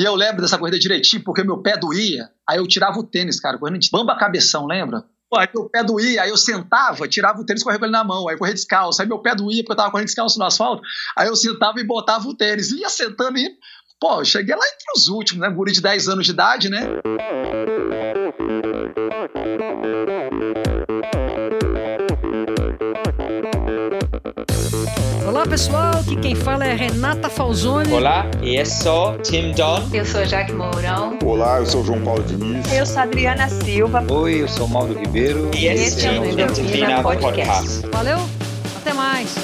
E eu lembro dessa corrida direitinho, porque meu pé doía. Aí eu tirava o tênis, cara, correndo de bamba cabeção, lembra? Pô, aí meu pé doía, aí eu sentava, tirava o tênis e corria com ele na mão, aí corria descalço. Aí meu pé doía porque eu tava correndo descalço no asfalto. Aí eu sentava e botava o tênis. Ia sentando e. Pô, eu cheguei lá entre os últimos, né? Guri de 10 anos de idade, né? Olá pessoal, aqui quem fala é Renata Falzoni. Olá, eu sou Tim Don. Eu sou Jaque Mourão. Olá, eu sou João Paulo Diniz. Eu sou Adriana Silva. Oi, eu sou Mauro Ribeiro. E esse é o Endorfina Podcast. Valeu, até mais.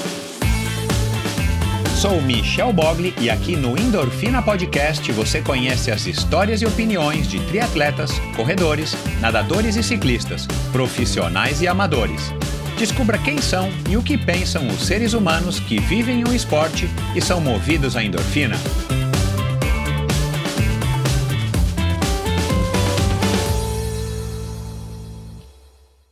Sou Michel Bogli e aqui no Endorfina Podcast você conhece as histórias e opiniões de triatletas, corredores, nadadores e ciclistas, profissionais e amadores. Descubra quem são e o que pensam os seres humanos que vivem o esporte e são movidos à endorfina.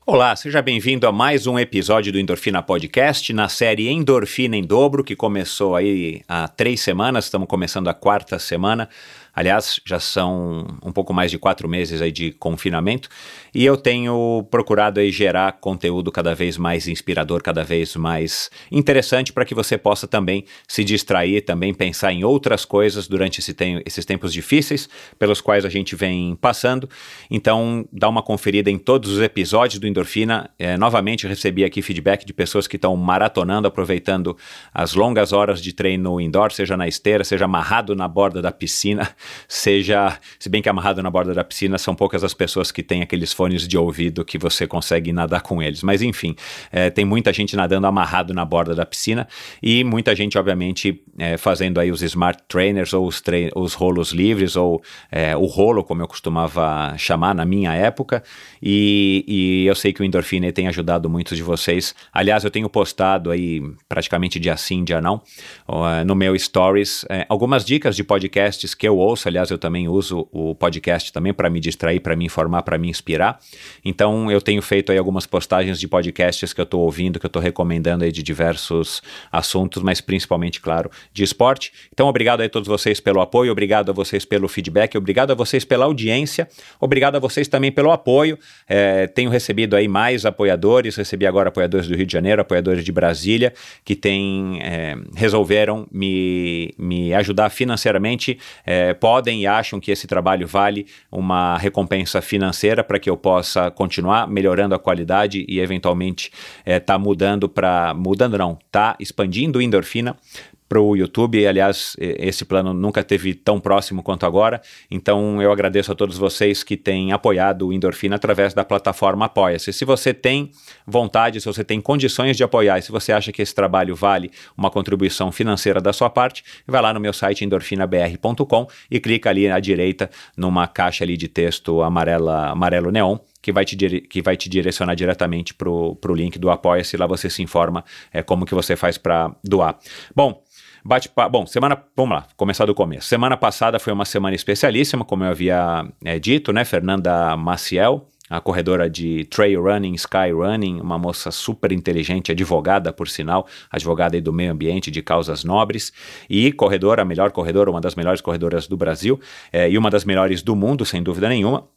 Olá, seja bem-vindo a mais um episódio do Endorfina Podcast na série Endorfina em Dobro, que começou aí há três semanas, estamos começando a quarta semana. Aliás, já são um pouco mais de quatro meses aí de confinamento e eu tenho procurado aí gerar conteúdo cada vez mais inspirador, cada vez mais interessante para que você possa também se distrair, também pensar em outras coisas durante esse esses tempos difíceis pelos quais a gente vem passando. Então, dá uma conferida em todos os episódios do Endorfina. É, novamente, recebi aqui feedback de pessoas que estão maratonando, aproveitando as longas horas de treino indoor, seja na esteira, seja amarrado na borda da piscina seja, se bem que amarrado na borda da piscina, são poucas as pessoas que têm aqueles fones de ouvido que você consegue nadar com eles. Mas enfim, é, tem muita gente nadando amarrado na borda da piscina e muita gente, obviamente, é, fazendo aí os smart trainers ou os, os rolos livres ou é, o rolo, como eu costumava chamar na minha época. E, e eu sei que o Endorfina tem ajudado muitos de vocês. Aliás, eu tenho postado aí praticamente dia sim, dia não, no meu stories, é, algumas dicas de podcasts que eu ouço, aliás, eu também uso o podcast também para me distrair, para me informar, para me inspirar. Então, eu tenho feito aí algumas postagens de podcasts que eu estou ouvindo, que eu estou recomendando aí de diversos assuntos, mas principalmente, claro, de esporte. Então, obrigado aí a todos vocês pelo apoio, obrigado a vocês pelo feedback, obrigado a vocês pela audiência, obrigado a vocês também pelo apoio. É, tenho recebido aí mais apoiadores, recebi agora apoiadores do Rio de Janeiro, apoiadores de Brasília, que tem, é, resolveram me, me ajudar financeiramente. É, podem e acham que esse trabalho vale uma recompensa financeira para que eu possa continuar melhorando a qualidade e eventualmente é, tá mudando para mudando não, tá expandindo endorfina para o YouTube. Aliás, esse plano nunca teve tão próximo quanto agora. Então, eu agradeço a todos vocês que têm apoiado o Endorfina através da plataforma Apoia-se. Se você tem vontade, se você tem condições de apoiar, e se você acha que esse trabalho vale uma contribuição financeira da sua parte, vai lá no meu site endorfinabr.com e clica ali à direita numa caixa ali de texto amarela, amarelo neon que vai te, que vai te direcionar diretamente para o link do Apoia-se. Lá você se informa é, como que você faz para doar. Bom, bate Bom, semana. Vamos lá, começar do começo. Semana passada foi uma semana especialíssima, como eu havia é, dito, né? Fernanda Maciel, a corredora de trail running, sky running, uma moça super inteligente, advogada por sinal, advogada do meio ambiente, de causas nobres e corredora, a melhor corredora, uma das melhores corredoras do Brasil é, e uma das melhores do mundo, sem dúvida nenhuma.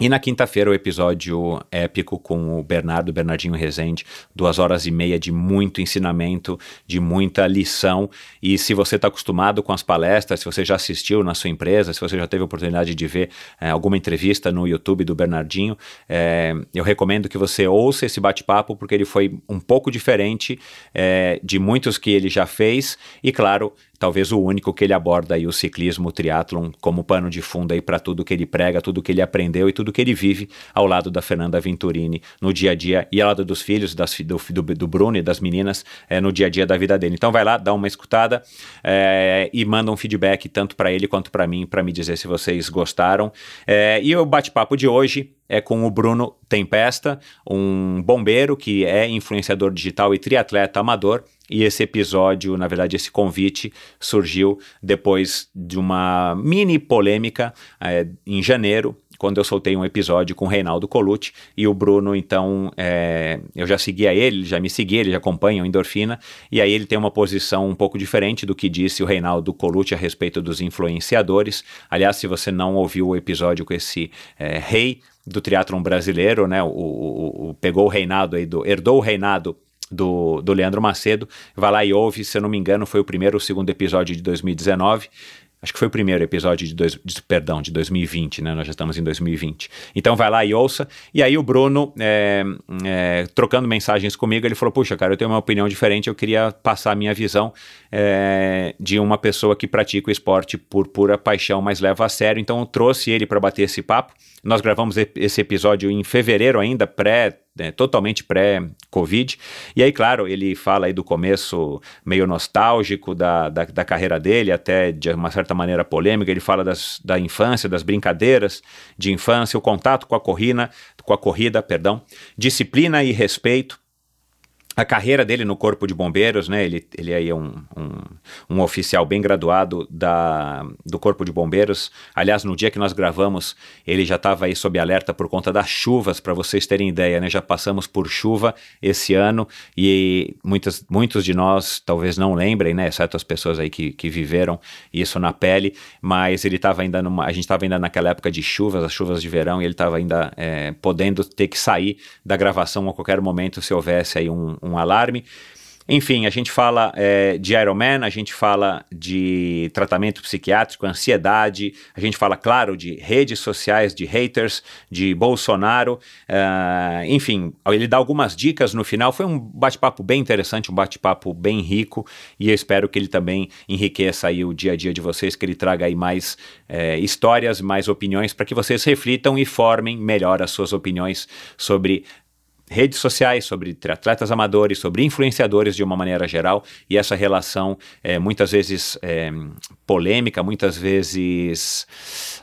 E na quinta-feira, o episódio épico com o Bernardo, Bernardinho Rezende, duas horas e meia de muito ensinamento, de muita lição. E se você está acostumado com as palestras, se você já assistiu na sua empresa, se você já teve a oportunidade de ver é, alguma entrevista no YouTube do Bernardinho, é, eu recomendo que você ouça esse bate-papo, porque ele foi um pouco diferente é, de muitos que ele já fez. E claro, talvez o único que ele aborda aí o ciclismo, o triatlon como pano de fundo aí para tudo que ele prega, tudo que ele aprendeu e tudo que ele vive ao lado da Fernanda Venturini no dia a dia e ao lado dos filhos, das, do, do, do Bruno e das meninas é, no dia a dia da vida dele. Então vai lá, dá uma escutada é, e manda um feedback tanto para ele quanto para mim para me dizer se vocês gostaram. É, e o bate-papo de hoje é com o Bruno Tempesta, um bombeiro que é influenciador digital e triatleta amador. E esse episódio, na verdade, esse convite surgiu depois de uma mini polêmica é, em janeiro quando eu soltei um episódio com o Reinaldo Colucci e o Bruno, então, é, eu já seguia ele, já me seguia, ele já acompanha o Endorfina, e aí ele tem uma posição um pouco diferente do que disse o Reinaldo Colucci a respeito dos influenciadores. Aliás, se você não ouviu o episódio com esse é, rei do triatlon brasileiro, né, o, o, o, pegou o reinado aí, do, herdou o reinado do, do Leandro Macedo, vai lá e ouve, se eu não me engano, foi o primeiro ou segundo episódio de 2019, Acho que foi o primeiro episódio de, dois, de, perdão, de 2020, né? Nós já estamos em 2020. Então vai lá e ouça. E aí o Bruno, é, é, trocando mensagens comigo, ele falou: Puxa, cara, eu tenho uma opinião diferente, eu queria passar a minha visão é, de uma pessoa que pratica o esporte por pura paixão, mas leva a sério. Então eu trouxe ele para bater esse papo. Nós gravamos esse episódio em fevereiro ainda, pré né, totalmente pré-Covid. E aí, claro, ele fala aí do começo meio nostálgico da, da, da, carreira dele, até de uma certa maneira polêmica. Ele fala das, da infância, das brincadeiras de infância, o contato com a corrida, com a corrida, perdão, disciplina e respeito a carreira dele no Corpo de Bombeiros, né? Ele, ele aí é um, um, um, oficial bem graduado da, do Corpo de Bombeiros. Aliás, no dia que nós gravamos, ele já estava aí sob alerta por conta das chuvas, para vocês terem ideia, né? Já passamos por chuva esse ano e muitas, muitos de nós talvez não lembrem, né? Exceto as pessoas aí que, que viveram isso na pele, mas ele estava ainda numa. A gente estava ainda naquela época de chuvas, as chuvas de verão, e ele estava ainda é, podendo ter que sair da gravação a qualquer momento se houvesse aí um um alarme. Enfim, a gente fala é, de Ironman, a gente fala de tratamento psiquiátrico, ansiedade, a gente fala, claro, de redes sociais, de haters, de Bolsonaro, uh, enfim, ele dá algumas dicas no final. Foi um bate-papo bem interessante, um bate-papo bem rico, e eu espero que ele também enriqueça aí o dia a dia de vocês, que ele traga aí mais é, histórias, mais opiniões, para que vocês reflitam e formem melhor as suas opiniões sobre redes sociais, sobre atletas amadores, sobre influenciadores de uma maneira geral, e essa relação é muitas vezes é, polêmica, muitas vezes.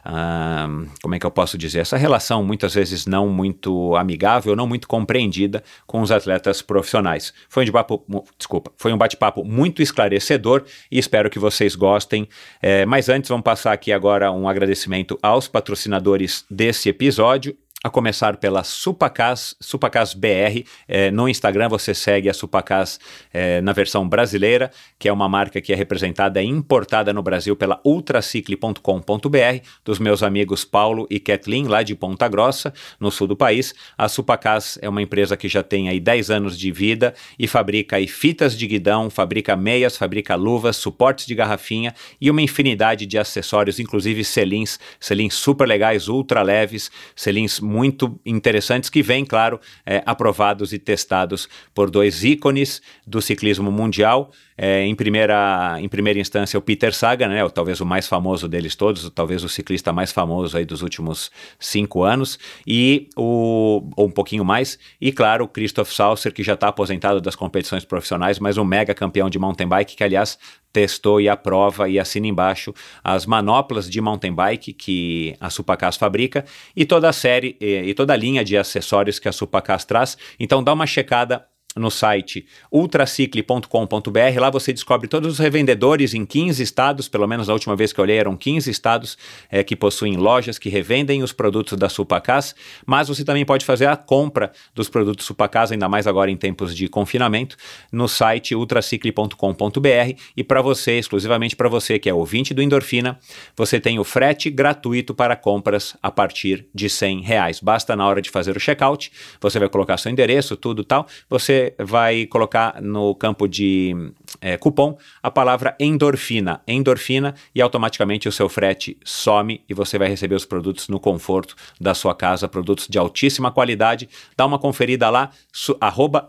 Ah, como é que eu posso dizer? Essa relação muitas vezes não muito amigável, não muito compreendida com os atletas profissionais. Foi um bate-papo, desculpa, foi um bate-papo muito esclarecedor e espero que vocês gostem. É, mas antes, vamos passar aqui agora um agradecimento aos patrocinadores desse episódio a começar pela Supacas, Supacas BR. É, no Instagram você segue a Supacas é, na versão brasileira, que é uma marca que é representada e importada no Brasil pela ultracicle.com.br, dos meus amigos Paulo e Kathleen, lá de Ponta Grossa, no sul do país. A Supacas é uma empresa que já tem aí 10 anos de vida e fabrica aí fitas de guidão, fabrica meias, fabrica luvas, suportes de garrafinha e uma infinidade de acessórios, inclusive selins, selins super legais, ultra leves, selins muito interessantes que vêm, claro, é, aprovados e testados por dois ícones do ciclismo mundial. É, em, primeira, em primeira instância, o Peter Sagan, né, talvez o mais famoso deles todos, talvez o ciclista mais famoso aí dos últimos cinco anos, e o, ou um pouquinho mais, e claro, o Christoph Saucer, que já está aposentado das competições profissionais, mas um mega campeão de mountain bike, que aliás testou e aprova e assina embaixo as manoplas de mountain bike que a Supacas fabrica e toda a série e, e toda a linha de acessórios que a Supacas traz. Então dá uma checada no site ultracicle.com.br. Lá você descobre todos os revendedores em 15 estados, pelo menos a última vez que eu olhei eram 15 estados é, que possuem lojas que revendem os produtos da Supacas, mas você também pode fazer a compra dos produtos Supacas, ainda mais agora em tempos de confinamento, no site ultracicle.com.br e para você, exclusivamente para você que é ouvinte do Endorfina, você tem o frete gratuito para compras a partir de 100 reais. Basta na hora de fazer o checkout, você vai colocar seu endereço, tudo tal, você vai colocar no campo de é, cupom a palavra endorfina, endorfina, e automaticamente o seu frete some e você vai receber os produtos no conforto da sua casa, produtos de altíssima qualidade. Dá uma conferida lá, su,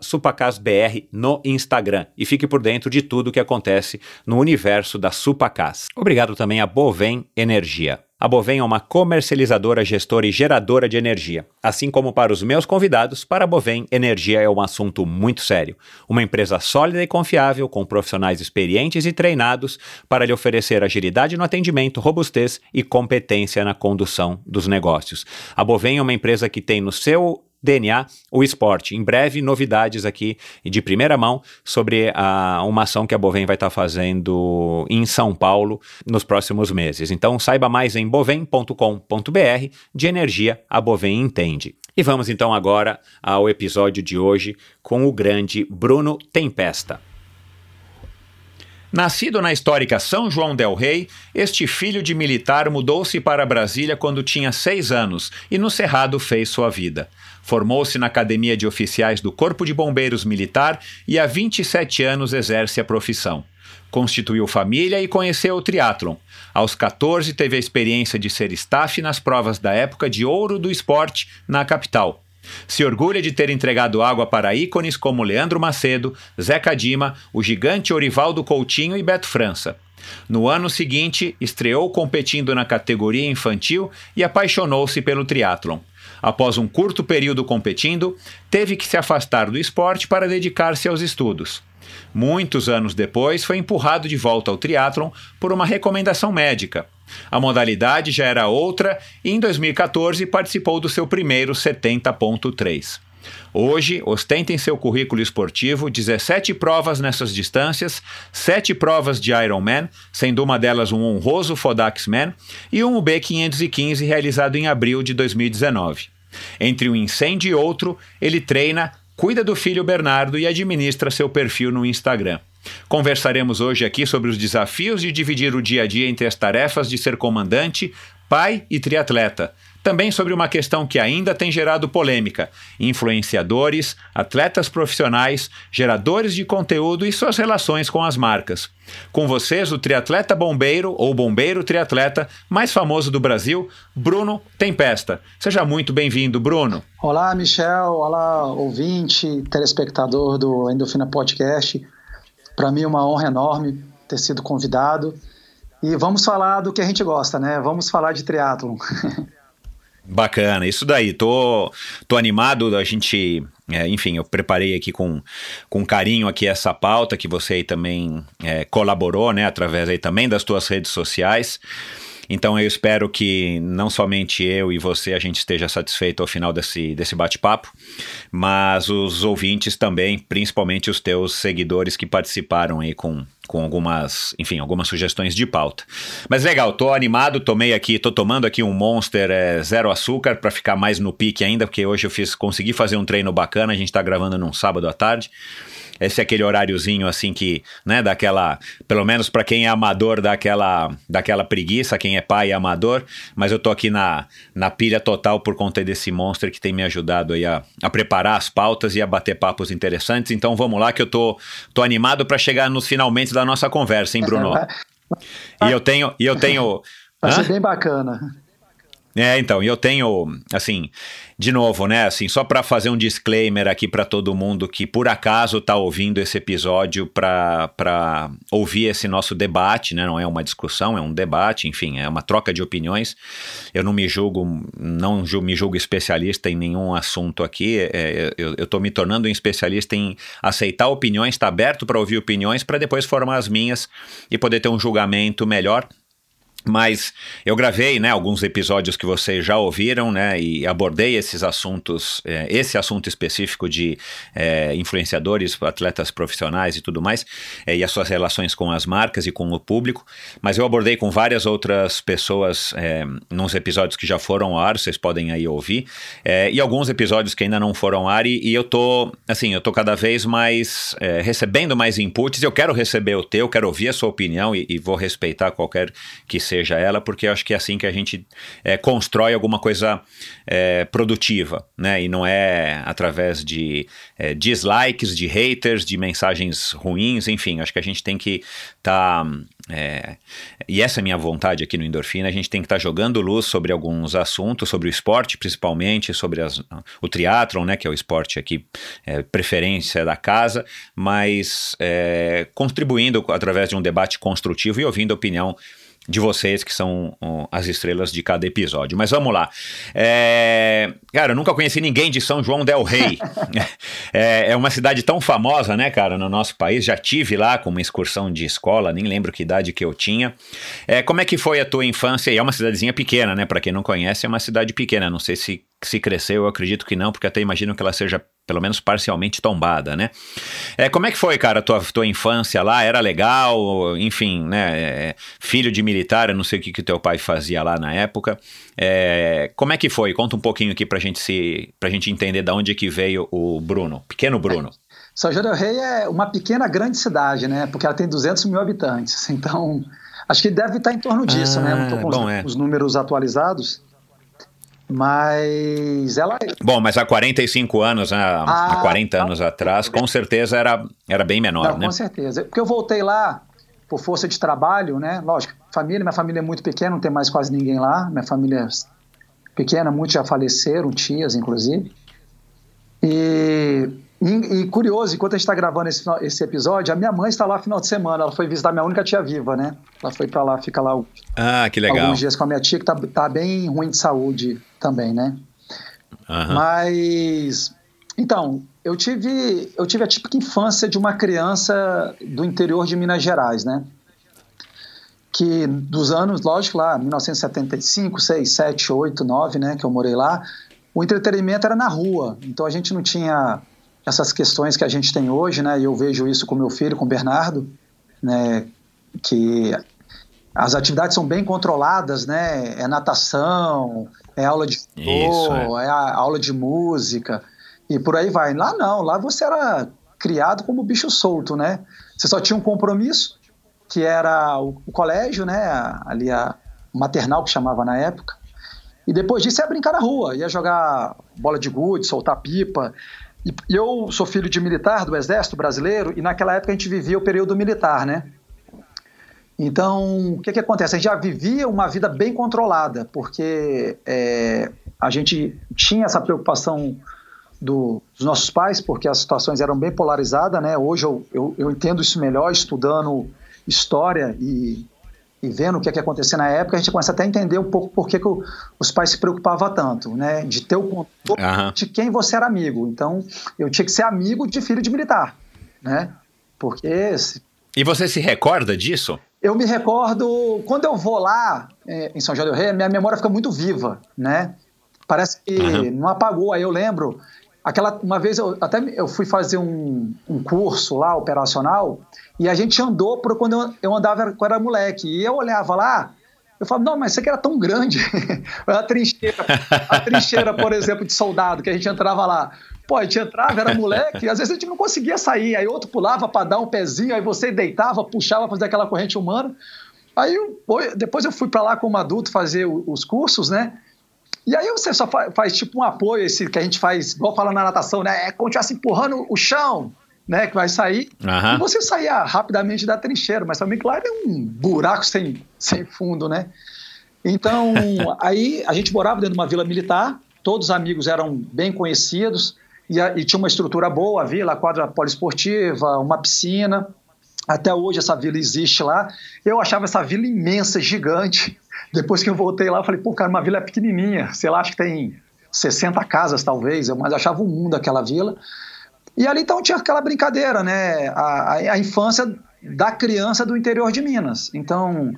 supacasbr no Instagram e fique por dentro de tudo que acontece no universo da Supacas. Obrigado também a Bovem Energia. A Bovem é uma comercializadora, gestora e geradora de energia. Assim como para os meus convidados, para a Bovem, energia é um assunto muito sério. Uma empresa sólida e confiável, com profissionais experientes e treinados para lhe oferecer agilidade no atendimento, robustez e competência na condução dos negócios. A Bovem é uma empresa que tem no seu DNA, o esporte. Em breve, novidades aqui de primeira mão sobre a, uma ação que a Bovem vai estar fazendo em São Paulo nos próximos meses. Então, saiba mais em bovem.com.br. De energia, a Bovem entende. E vamos então agora ao episódio de hoje com o grande Bruno Tempesta. Nascido na histórica São João del Rei, este filho de militar mudou-se para Brasília quando tinha seis anos e no Cerrado fez sua vida. Formou-se na Academia de Oficiais do Corpo de Bombeiros Militar e há 27 anos exerce a profissão. Constituiu família e conheceu o triatlon. Aos 14 teve a experiência de ser staff nas provas da época de ouro do esporte na capital. Se orgulha de ter entregado água para ícones como Leandro Macedo, Zeca Dima, o gigante Orivaldo Coutinho e Beto França. No ano seguinte, estreou competindo na categoria infantil e apaixonou-se pelo triatlon. Após um curto período competindo, teve que se afastar do esporte para dedicar-se aos estudos. Muitos anos depois, foi empurrado de volta ao triatlon por uma recomendação médica. A modalidade já era outra e em 2014 participou do seu primeiro 70.3. Hoje, ostenta em seu currículo esportivo 17 provas nessas distâncias, 7 provas de Ironman, sendo uma delas um honroso Fodax Man, e um UB515 realizado em abril de 2019. Entre um incêndio e outro, ele treina, cuida do filho Bernardo e administra seu perfil no Instagram. Conversaremos hoje aqui sobre os desafios de dividir o dia a dia entre as tarefas de ser comandante, pai e triatleta. Também sobre uma questão que ainda tem gerado polêmica: influenciadores, atletas profissionais, geradores de conteúdo e suas relações com as marcas. Com vocês, o triatleta bombeiro ou bombeiro triatleta mais famoso do Brasil, Bruno Tempesta. Seja muito bem-vindo, Bruno. Olá, Michel. Olá, ouvinte, telespectador do Endorfina Podcast. Para mim é uma honra enorme ter sido convidado. E vamos falar do que a gente gosta, né? Vamos falar de triatlon. Bacana, isso daí. Tô, tô animado. A gente, é, enfim, eu preparei aqui com, com carinho aqui essa pauta que você aí também é, colaborou, né? Através aí também das tuas redes sociais. Então eu espero que não somente eu e você a gente esteja satisfeito ao final desse, desse bate-papo, mas os ouvintes também, principalmente os teus seguidores que participaram aí com, com algumas, enfim, algumas sugestões de pauta. Mas legal, tô animado, tomei aqui, tô tomando aqui um Monster é, zero açúcar para ficar mais no pique ainda, porque hoje eu fiz, consegui fazer um treino bacana, a gente tá gravando num sábado à tarde. Esse é aquele horáriozinho assim que, né, daquela, pelo menos para quem é amador, daquela, daquela preguiça, quem é pai é amador, mas eu tô aqui na, na pilha total por conta desse monster que tem me ajudado aí a, a preparar as pautas e a bater papos interessantes. Então vamos lá que eu tô, tô animado para chegar nos finalmente da nossa conversa, hein, Bruno? e eu tenho, e eu tenho. Vai ser bem bacana. É, então, e eu tenho, assim, de novo, né, assim, só para fazer um disclaimer aqui para todo mundo que por acaso está ouvindo esse episódio para ouvir esse nosso debate, né, não é uma discussão, é um debate, enfim, é uma troca de opiniões. Eu não me julgo, não me julgo especialista em nenhum assunto aqui, é, eu estou me tornando um especialista em aceitar opiniões, está aberto para ouvir opiniões, para depois formar as minhas e poder ter um julgamento melhor mas eu gravei né, alguns episódios que vocês já ouviram né, e abordei esses assuntos, é, esse assunto específico de é, influenciadores, atletas profissionais e tudo mais, é, e as suas relações com as marcas e com o público. Mas eu abordei com várias outras pessoas é, nos episódios que já foram ao ar, vocês podem aí ouvir, e alguns episódios que ainda não foram ao ar, e, e eu tô, assim, eu tô cada vez mais recebendo mais inputs, eu quero receber o teu, quero ouvir a sua opinião e, e vou respeitar qualquer que seja seja ela, porque eu acho que é assim que a gente é, constrói alguma coisa é, produtiva, né? E não é através de é, dislikes, de haters, de mensagens ruins, enfim, acho que a gente tem que estar. Tá, e essa é minha vontade aqui no Endorfina, a gente tem que estar tá jogando luz sobre alguns assuntos, sobre o esporte principalmente, sobre as, o triatlon, né, que é o esporte aqui, é, preferência da casa, mas contribuindo através de um debate construtivo e ouvindo a opinião de vocês, que são as estrelas de cada episódio. Mas vamos lá. É... Cara, eu nunca conheci ninguém de São João Del Rei. é, é, uma cidade tão famosa, né, cara, no nosso país. Já tive lá com uma excursão de escola, nem lembro que idade que eu tinha. É, como é que foi a tua infância? E é uma cidadezinha pequena, né? Para quem não conhece, é uma cidade pequena. Não sei se se cresceu, eu acredito que não, porque até imagino que ela seja pelo menos parcialmente tombada, né? É, como é que foi, cara, tua, tua infância lá? Era legal? Enfim, né? É, filho de militar, eu não sei o que, que teu pai fazia lá na época. É, como é que foi? Conta um pouquinho aqui pra gente se, pra gente entender de onde que veio o Bruno, pequeno Bruno. São João del Rei é uma pequena grande cidade, né? Porque ela tem 200 mil habitantes. Então, acho que deve estar em torno disso, né? ah, né? Não estou com bom, os, é. os números atualizados. Mas ela. Bom, mas há 45 anos, né, há 40 ah, anos atrás, com certeza era, era bem menor, não, né? Com certeza. Porque eu voltei lá por força de trabalho, né? Lógico, família, minha família é muito pequena, não tem mais quase ninguém lá. Minha família é pequena, muitos já faleceram, tias, inclusive. E e, e, curioso, enquanto a gente está gravando esse, esse episódio, a minha mãe está lá no final de semana. Ela foi visitar minha única tia viva, né? Ela foi para lá, fica lá ah, que legal. alguns dias com a minha tia, que tá, tá bem ruim de saúde também, né? Uhum. Mas. Então, eu tive, eu tive a típica infância de uma criança do interior de Minas Gerais, né? Que dos anos, lógico, lá, 1975, 6, 7, 8, 9, né? Que eu morei lá, o entretenimento era na rua. Então a gente não tinha essas questões que a gente tem hoje, né? E eu vejo isso com meu filho, com o Bernardo, né? Que as atividades são bem controladas, né? É natação, é aula de futebol, é. é aula de música e por aí vai. Lá não, lá você era criado como bicho solto, né? Você só tinha um compromisso, que era o, o colégio, né? Ali a maternal que chamava na época. E depois disso ia brincar na rua, ia jogar bola de gude, soltar pipa. E eu sou filho de militar do Exército Brasileiro e naquela época a gente vivia o período militar, né? Então, o que, que acontece? A gente já vivia uma vida bem controlada, porque é, a gente tinha essa preocupação do, dos nossos pais, porque as situações eram bem polarizadas, né? Hoje eu, eu, eu entendo isso melhor estudando história e e vendo o que, é que acontecia na época, a gente começa até a entender um pouco por que, que o, os pais se preocupavam tanto, né? De ter o controle uhum. de quem você era amigo. Então, eu tinha que ser amigo de filho de militar, né? Porque... E você se recorda disso? Eu me recordo, quando eu vou lá é, em São João del Rei, minha memória fica muito viva, né? Parece que uhum. não apagou. Aí eu lembro, aquela uma vez eu até eu fui fazer um, um curso lá operacional e a gente andou por quando eu, eu andava quando era moleque. E eu olhava lá, eu falava, não, mas isso aqui era tão grande. a trincheira, a trincheira, por exemplo, de soldado, que a gente entrava lá. Pô, a gente entrava, era moleque, e às vezes a gente não conseguia sair. Aí outro pulava para dar um pezinho, aí você deitava, puxava, fazer aquela corrente humana. Aí depois eu fui para lá como adulto fazer os cursos, né? E aí você só faz, faz, tipo um apoio, esse que a gente faz, igual falando na natação, né? É como se empurrando o chão, né, que vai sair, uhum. e você saía rapidamente da trincheira, mas também, claro, é um buraco sem, sem fundo, né? Então, aí a gente morava dentro de uma vila militar, todos os amigos eram bem conhecidos, e, a, e tinha uma estrutura boa, a vila, a quadra poliesportiva, uma piscina, até hoje essa vila existe lá. Eu achava essa vila imensa, gigante. Depois que eu voltei lá, eu falei, pô, cara, uma vila é pequenininha, sei lá, acho que tem 60 casas talvez, mas eu achava um mundo aquela vila. E ali então tinha aquela brincadeira, né? A, a, a, infância da criança do interior de Minas. Então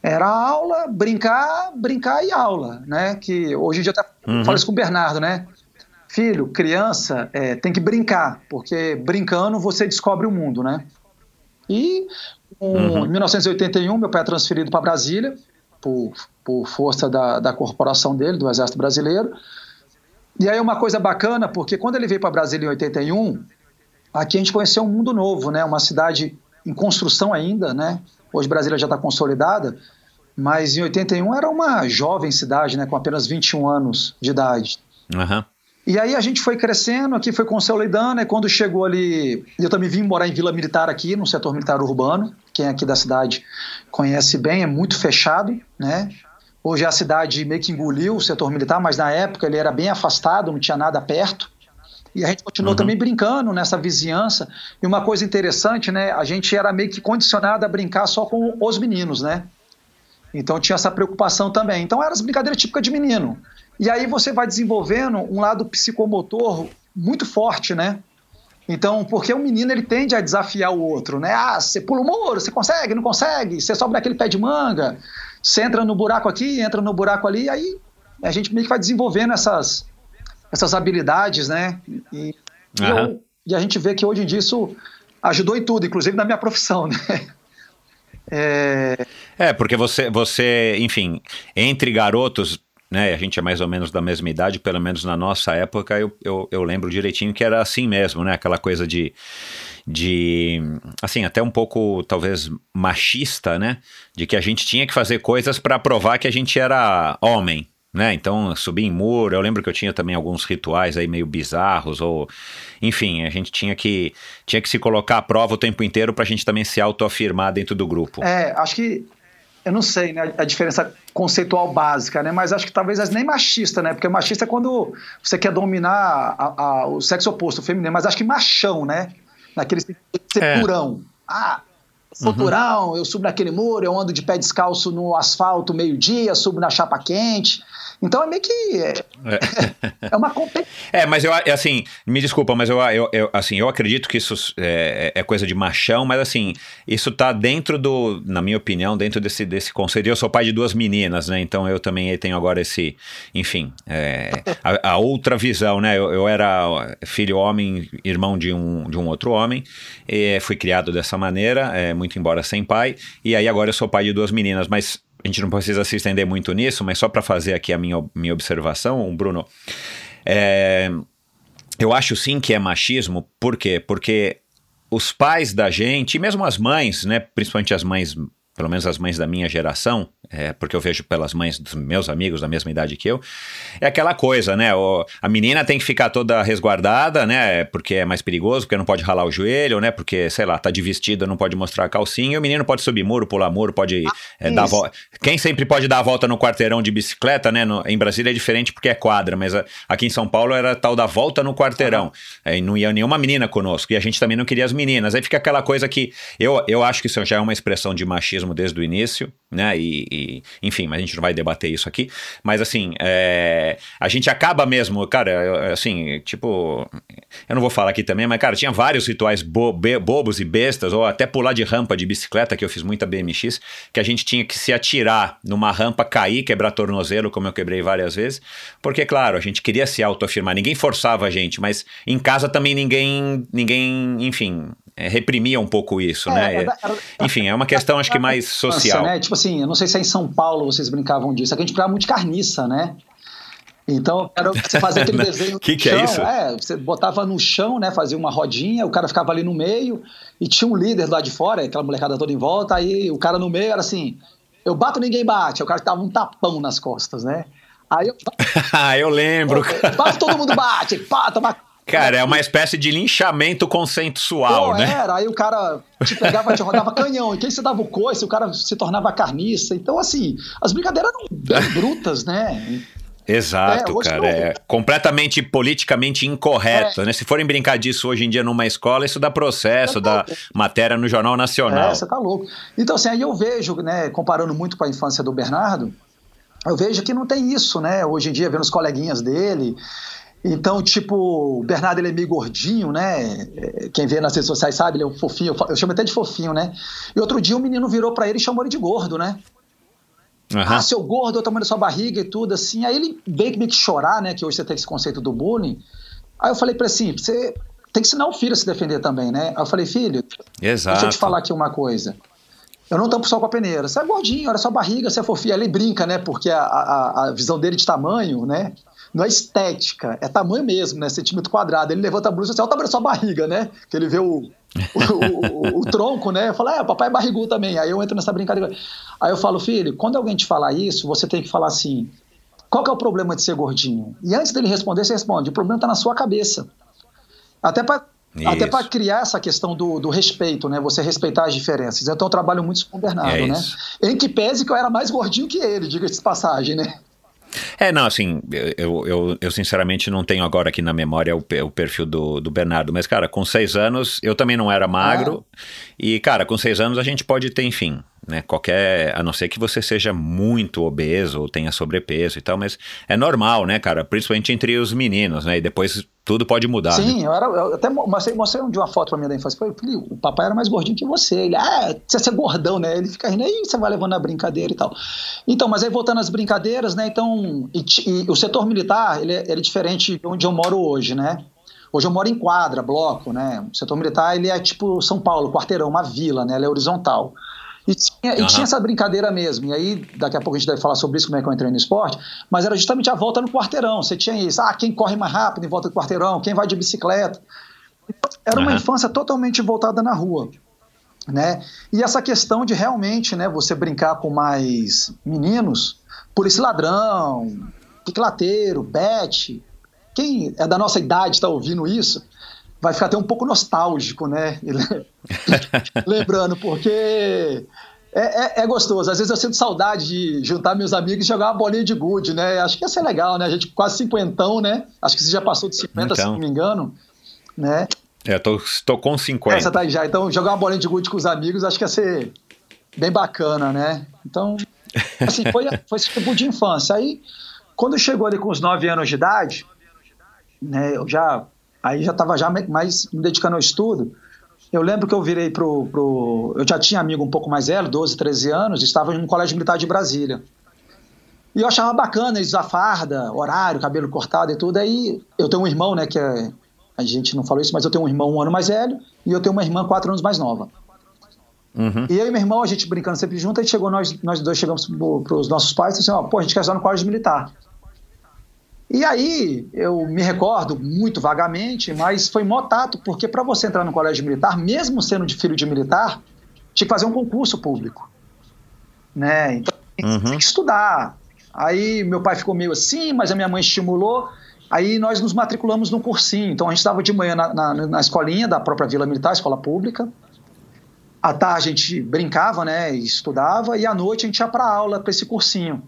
era aula, brincar, brincar e aula, né? Que hoje em dia até uhum. falo isso com o Bernardo, né? Filho, criança é, tem que brincar, porque brincando você descobre o mundo, né? E um, uhum. em 1981 meu pai é transferido para Brasília por, por força da, da corporação dele, do Exército Brasileiro. E aí uma coisa bacana, porque quando ele veio para Brasília em 81, aqui a gente conheceu um mundo novo, né? Uma cidade em construção ainda, né? Hoje Brasília já está consolidada, mas em 81 era uma jovem cidade, né? Com apenas 21 anos de idade. Uhum. E aí a gente foi crescendo, aqui foi consolidando, e quando chegou ali, eu também vim morar em Vila Militar aqui, no setor militar urbano, quem é aqui da cidade conhece bem, é muito fechado, né? Hoje a cidade meio que engoliu o setor militar, mas na época ele era bem afastado, não tinha nada perto. E a gente continuou uhum. também brincando nessa vizinhança. E uma coisa interessante, né? A gente era meio que condicionado a brincar só com os meninos, né? Então tinha essa preocupação também. Então eram as brincadeiras típicas de menino. E aí você vai desenvolvendo um lado psicomotor muito forte, né? Então, porque o menino ele tende a desafiar o outro, né? Ah, você pula o muro, você consegue, não consegue, você sobe naquele pé de manga, você entra no buraco aqui, entra no buraco ali, aí a gente meio que vai desenvolvendo essas, essas habilidades, né? E, e, Aham. eu- e a gente vê que hoje em dia isso ajudou em tudo, inclusive na minha profissão, né? É, É, porque você, você, enfim, entre garotos, né, a gente é mais ou menos da mesma idade, pelo menos na nossa época, eu, eu, eu lembro direitinho que era assim mesmo, né, aquela coisa de, de, assim, até um pouco, talvez, machista, né, de que a gente tinha que fazer coisas para provar que a gente era homem, né, então subir em muro, eu lembro que eu tinha também alguns rituais aí meio bizarros, ou, enfim, a gente tinha que, tinha que se colocar à prova o tempo inteiro pra gente também se autoafirmar dentro do grupo. é, acho que eu não sei, né, a diferença conceitual básica, né, mas acho que talvez nem machista, né, porque machista é quando você quer dominar a- a- o sexo oposto, o feminino, mas acho que machão, né, naquele sentido de ser É. durão. Ah, eu sou durão, eu subo naquele muro, eu ando de pé descalço no asfalto meio-dia, subo na chapa quente. Então é meio que. É, é uma competição. É, mas eu, assim, me desculpa, mas eu, eu, eu, assim, eu acredito que isso é, é coisa de machão, mas assim, isso tá dentro do, na minha opinião, dentro desse, desse conceito. Eu sou pai de duas meninas, né, então eu também tenho agora esse, enfim, é, a, a outra visão, né, eu, eu era filho homem, irmão de um, de um outro homem, e fui criado dessa maneira, é, muito embora sem pai, e aí agora eu sou pai de duas meninas, mas a gente não precisa se estender muito nisso, mas só para fazer aqui a minha, minha observação, Bruno, é, eu acho sim que é machismo, por quê? Porque os pais da gente, e mesmo as mães, né, principalmente as mães, pelo menos as mães da minha geração, é, porque eu vejo pelas mães dos meus amigos da mesma idade que eu, é aquela coisa, né? O, a menina tem que ficar toda resguardada, né? Porque é mais perigoso, porque não pode ralar o joelho, né? Porque, sei lá, tá de vestido, não pode mostrar a calcinha. E o menino pode subir muro, pular muro, pode é, dar volta. Quem sempre pode dar a volta no quarteirão de bicicleta, né? No- em Brasília é diferente porque é quadra, mas a- aqui em São Paulo era tal da volta no quarteirão. Aí não ia nenhuma menina conosco. E a gente também não queria as meninas. Aí fica aquela coisa que eu, eu acho que isso já é uma expressão de machismo desde o início, né? E, e, enfim, mas a gente não vai debater isso aqui. Mas assim, é, a gente acaba mesmo, cara, assim, tipo, eu não vou falar aqui também, mas cara, tinha vários rituais bo- be- bobos e bestas, ou até pular de rampa de bicicleta, que eu fiz muita BMX, que a gente tinha que se atirar numa rampa, cair, quebrar tornozelo, como eu quebrei várias vezes, porque, claro, a gente queria se autoafirmar, ninguém forçava a gente, mas em casa também ninguém, ninguém, enfim, é, reprimia um pouco isso, É, né? é da- era- enfim, é uma questão, acho que mais social. Né? Tipo assim, eu não sei se é em São Paulo vocês brincavam disso. Aqui a gente brincava muito de carniça, né? Então, era você fazia aquele desenho Que no que é chão, isso? É, você botava no chão, né? Fazia uma rodinha, o cara ficava ali no meio e tinha um líder lá de fora, aquela molecada toda em volta, aí o cara no meio era assim, eu bato, ninguém bate. O cara dava um tapão nas costas, né? Aí eu, Ah, eu lembro. bato, todo mundo bate, pá, toma Cara, é uma espécie de linchamento consensual, Pô, né? Era, aí o cara te pegava, te rodava canhão, e quem você dava o coice, o cara se tornava carniça. Então, assim, as brincadeiras eram brutas, né? Exato, É, cara. não. É completamente politicamente incorreto, né? Se forem brincar disso hoje em dia numa escola, isso dá processo, dá matéria no Jornal Nacional. É, você tá louco. Então, assim, aí eu vejo, né, comparando muito com a infância do Bernardo, eu vejo que não tem isso, né? Hoje em dia, vendo os coleguinhas dele. Então, tipo, o Bernardo ele é meio gordinho, né? É, Quem vê nas redes sociais sabe, ele é um fofinho, eu chamo até de fofinho, né? E outro dia um menino virou pra ele e chamou ele de gordo, né? Aham. Ah, seu gordo, eu tamanho da sua barriga e tudo, assim. Aí ele veio que meio que chorar, né? Que hoje você tem esse conceito do bullying. Aí eu falei pra ele assim: você tem que ensinar o filho a se defender também, né? Aí eu falei, filho, Exato. deixa eu te falar aqui uma coisa. Eu não tampo só com a peneira. Você é gordinho, olha sua barriga, você é fofinho. Aí ele brinca, né? Porque a, a, a visão dele de tamanho, né? Não é estética, é tamanho mesmo, né? Centímetro quadrado. Ele levanta a blusa e assim, olha o tamanho da sua barriga, né? Que ele vê o, o, o- o tronco, né? Eu falo, é, papai é barrigudo também. Aí eu entro nessa brincadeira. Aí eu falo, filho, quando alguém te falar isso, você tem que falar assim: qual que é o problema de ser gordinho? E antes dele responder, você responde: o problema está na sua cabeça. Até para até para criar essa questão do, do respeito, né? Você respeitar as diferenças. Então eu trabalho muito com o Bernardo, É né? Em que pese que eu era mais gordinho que ele, diga-se de passagem, né? É, não, assim, eu, eu, eu sinceramente não tenho agora aqui na memória o, o perfil do, do Bernardo, mas, cara, com seis anos eu também não era magro. Ah. E, cara, com seis anos a gente pode ter, enfim, né? Qualquer, a não ser que você seja muito obeso ou tenha sobrepeso e tal, mas é normal, né, cara? Principalmente entre os meninos, né? E depois tudo pode mudar. Sim, né? eu, era, eu até mostrei, mostrei um de uma foto pra mim da infância. Falei, filho, o papai era mais gordinho que você. Ele, ah, você ser gordão, né? Ele fica rindo, aí você vai levando a brincadeira e tal. Então, mas aí voltando às brincadeiras, né? Então, e, e o setor militar, ele é, ele é diferente de onde eu moro hoje, né? Hoje eu moro em quadra, bloco, né? O setor militar, ele é tipo São Paulo, quarteirão, uma vila, né? Ele é horizontal. E tinha, uhum. tinha, essa brincadeira mesmo. E aí, daqui a pouco a gente deve falar sobre isso, como é que eu entrei no esporte. Mas era justamente a volta no quarteirão. Você tinha isso. Ah, quem corre mais rápido em volta do quarteirão, quem vai de bicicleta. Então, era uma uhum. infância totalmente voltada na rua. Né? E essa questão de realmente né, você brincar com mais meninos, polícia ladrão, piquelateiro, bete. Quem é da nossa idade está ouvindo isso, vai ficar até um pouco nostálgico, né? Lembrando, porque é, é, é, gostoso. Às vezes eu sinto saudade de juntar meus amigos e jogar uma bolinha de gude, né? Acho que ia ser legal, né? A gente quase cinquentão, né? Acho que você já passou de 50, então, se não me engano, né? É, tô, tô com 50. É, você tá aí já. Então, jogar uma bolinha de gude com os amigos, acho que ia ser bem bacana, né? Então, assim, foi, foi esse tipo de infância. Aí, quando chegou ali com os 9 anos de idade, né, eu já Aí já estava já mais me dedicando ao estudo. Eu lembro que eu virei pro, pro. Eu já tinha amigo um pouco mais velho, 12, 13 anos, estava no Colégio Militar de Brasília. E eu achava bacana eles usar farda, horário, cabelo cortado e tudo. Aí eu tenho um irmão, né, que é. A gente não falou isso, mas eu tenho um irmão um ano mais velho e eu tenho uma irmã quatro anos mais nova. Uhum. E eu e meu irmão, a gente brincando sempre junto, aí chegou, nós, nós dois chegamos para os nossos pais e assim, ó, pô, a gente quer estudar no colégio militar. E aí, eu me recordo muito vagamente, mas foi mó tato, porque para você entrar no colégio militar, mesmo sendo de filho de militar, tinha que fazer um concurso público. Né? Então, uhum. tem que estudar. Aí meu pai ficou meio assim, mas a minha mãe estimulou. Aí nós nos matriculamos num cursinho. Então a gente estava de manhã na, na, na, escolinha da própria Vila Militar, escola pública. À tarde a gente brincava, né, e estudava, e à noite a gente ia para aula para esse cursinho.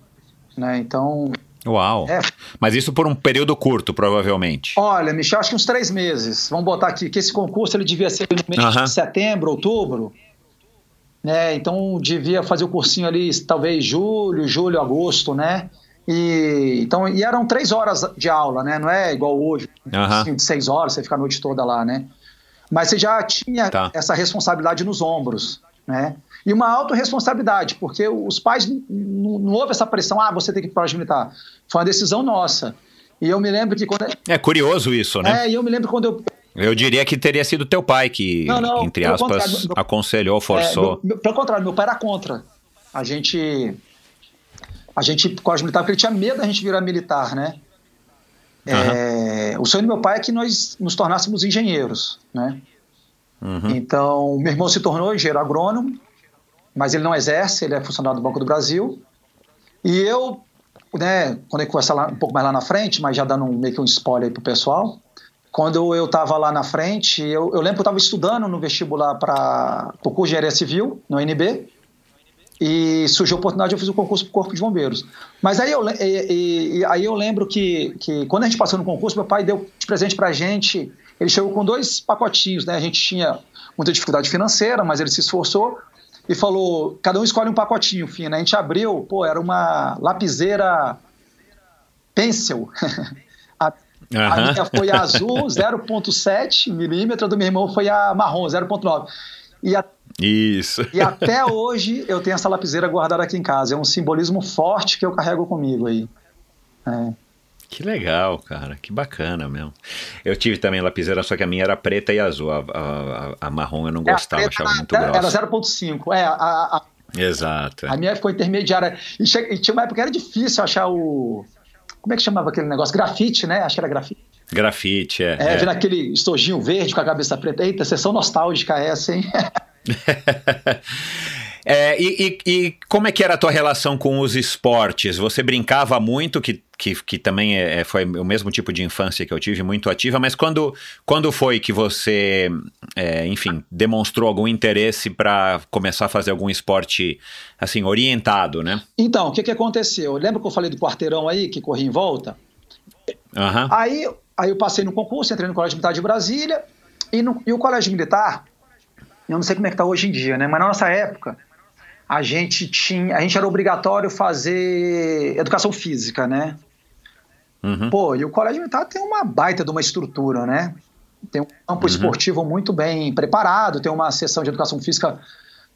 Né? Então Uau! É. Mas isso por um período curto, provavelmente. Olha, Michel, acho que uns três meses. Vamos botar aqui que esse concurso ele devia ser no mês de setembro, outubro. Né? Então devia fazer o cursinho ali, talvez julho, julho, agosto, né? E, então, e eram três horas de aula, né? Não é igual hoje, assim, de seis horas, você fica a noite toda lá, né? Mas você já tinha tá. essa responsabilidade nos ombros, né? e uma autorresponsabilidade, porque os pais não, não houve essa pressão, ah, você tem que ir para o militar. Foi uma decisão nossa. E eu me lembro que quando. É curioso isso, né? É, e eu me lembro quando eu. Eu diria que teria sido teu pai que, não, não, entre aspas, meu, aconselhou, forçou. É, meu, pelo contrário, meu pai era contra. A gente. A gente, os militar, porque ele tinha medo da gente virar militar, né? Uhum. É, o sonho do meu pai é que nós nos tornássemos engenheiros, né? Uhum. Então, meu irmão se tornou engenheiro agrônomo, mas ele não exerce, ele é funcionário do Banco do Brasil. E eu, né, quando eu conversar lá, um pouco mais lá na frente, mas já dando um, meio que um spoiler aí pro pessoal, quando eu estava lá na frente, eu, eu lembro que eu estava estudando no vestibular para o curso de engenharia civil, no UNB, e surgiu a oportunidade, eu fiz o concurso para o Corpo de Bombeiros. Mas aí eu, e, e, aí eu lembro que, que quando a gente passou no concurso, meu pai deu de presente para a gente, ele chegou com dois pacotinhos, né? A gente tinha muita dificuldade financeira, mas ele se esforçou e falou: cada um escolhe um pacotinho fino. A gente abriu, pô, era uma lapiseira pencil. a, uhum. a, minha foi azul, 0,7 milímetro, do meu irmão foi a marrom, 0,9. E a, Isso. E até hoje eu tenho essa lapiseira guardada aqui em casa. É um simbolismo forte que eu carrego comigo aí. É. Que legal, cara. Que bacana mesmo. Eu tive também lapiseira, só que a minha era preta e azul. A, a, a marrom eu não é, gostava, achava muito era, grossa. Era 0.5. É, a, a, Exato. A minha ficou intermediária. E, che, e tinha uma época que era difícil achar o... Como é que chamava aquele negócio? Grafite, né? Acho que era grafite. Grafite, é. É, é. vendo aquele estojinho verde com a cabeça preta. Eita, sessão nostálgica essa, hein? É, e, e, e, como é que era a tua relação com os esportes? Você brincava muito, que, que, que também é, é, foi o mesmo tipo de infância que eu tive, muito ativa, mas quando, quando foi que você, é, enfim, demonstrou algum interesse para começar a fazer algum esporte, assim, orientado, né? Então, o que, que aconteceu? Lembra que eu falei do quarteirão aí, que corria em volta? Uhum. Aí, aí eu passei no concurso, entrei no Colégio Militar de Brasília, e, no, e o Colégio Militar, eu não sei como é que está hoje em dia, né? Mas na nossa época, a gente tinha, a gente era obrigatório fazer educação física, né? Uhum. Pô, e o colégio militar tem uma baita de uma estrutura, né? Tem um campo uhum. esportivo muito bem preparado, tem uma sessão de educação física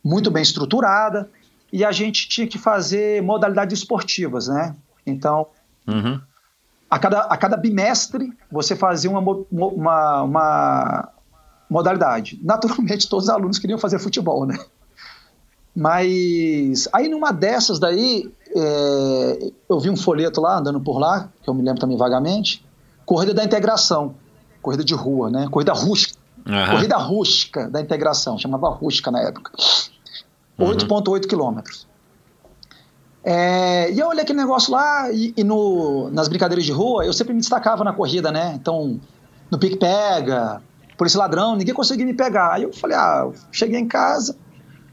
muito bem estruturada, e a gente tinha que fazer modalidades esportivas, né? Então, uhum. a, cada, a cada bimestre, você fazia uma, uma, uma modalidade. Naturalmente, todos os alunos queriam fazer futebol, né? Mas aí numa dessas daí, é, eu vi um folheto lá, andando por lá, que eu me lembro também vagamente, Corrida da Integração, corrida de rua, né? Corrida rústica. Uhum. Corrida rústica da integração, chamava rústica na época. 8,8 uhum. quilômetros. É, e eu olhei aquele negócio lá e, e no, nas brincadeiras de rua, eu sempre me destacava na corrida, né? Então, no pique-pega, por esse ladrão, ninguém conseguia me pegar. Aí eu falei, ah, eu cheguei em casa,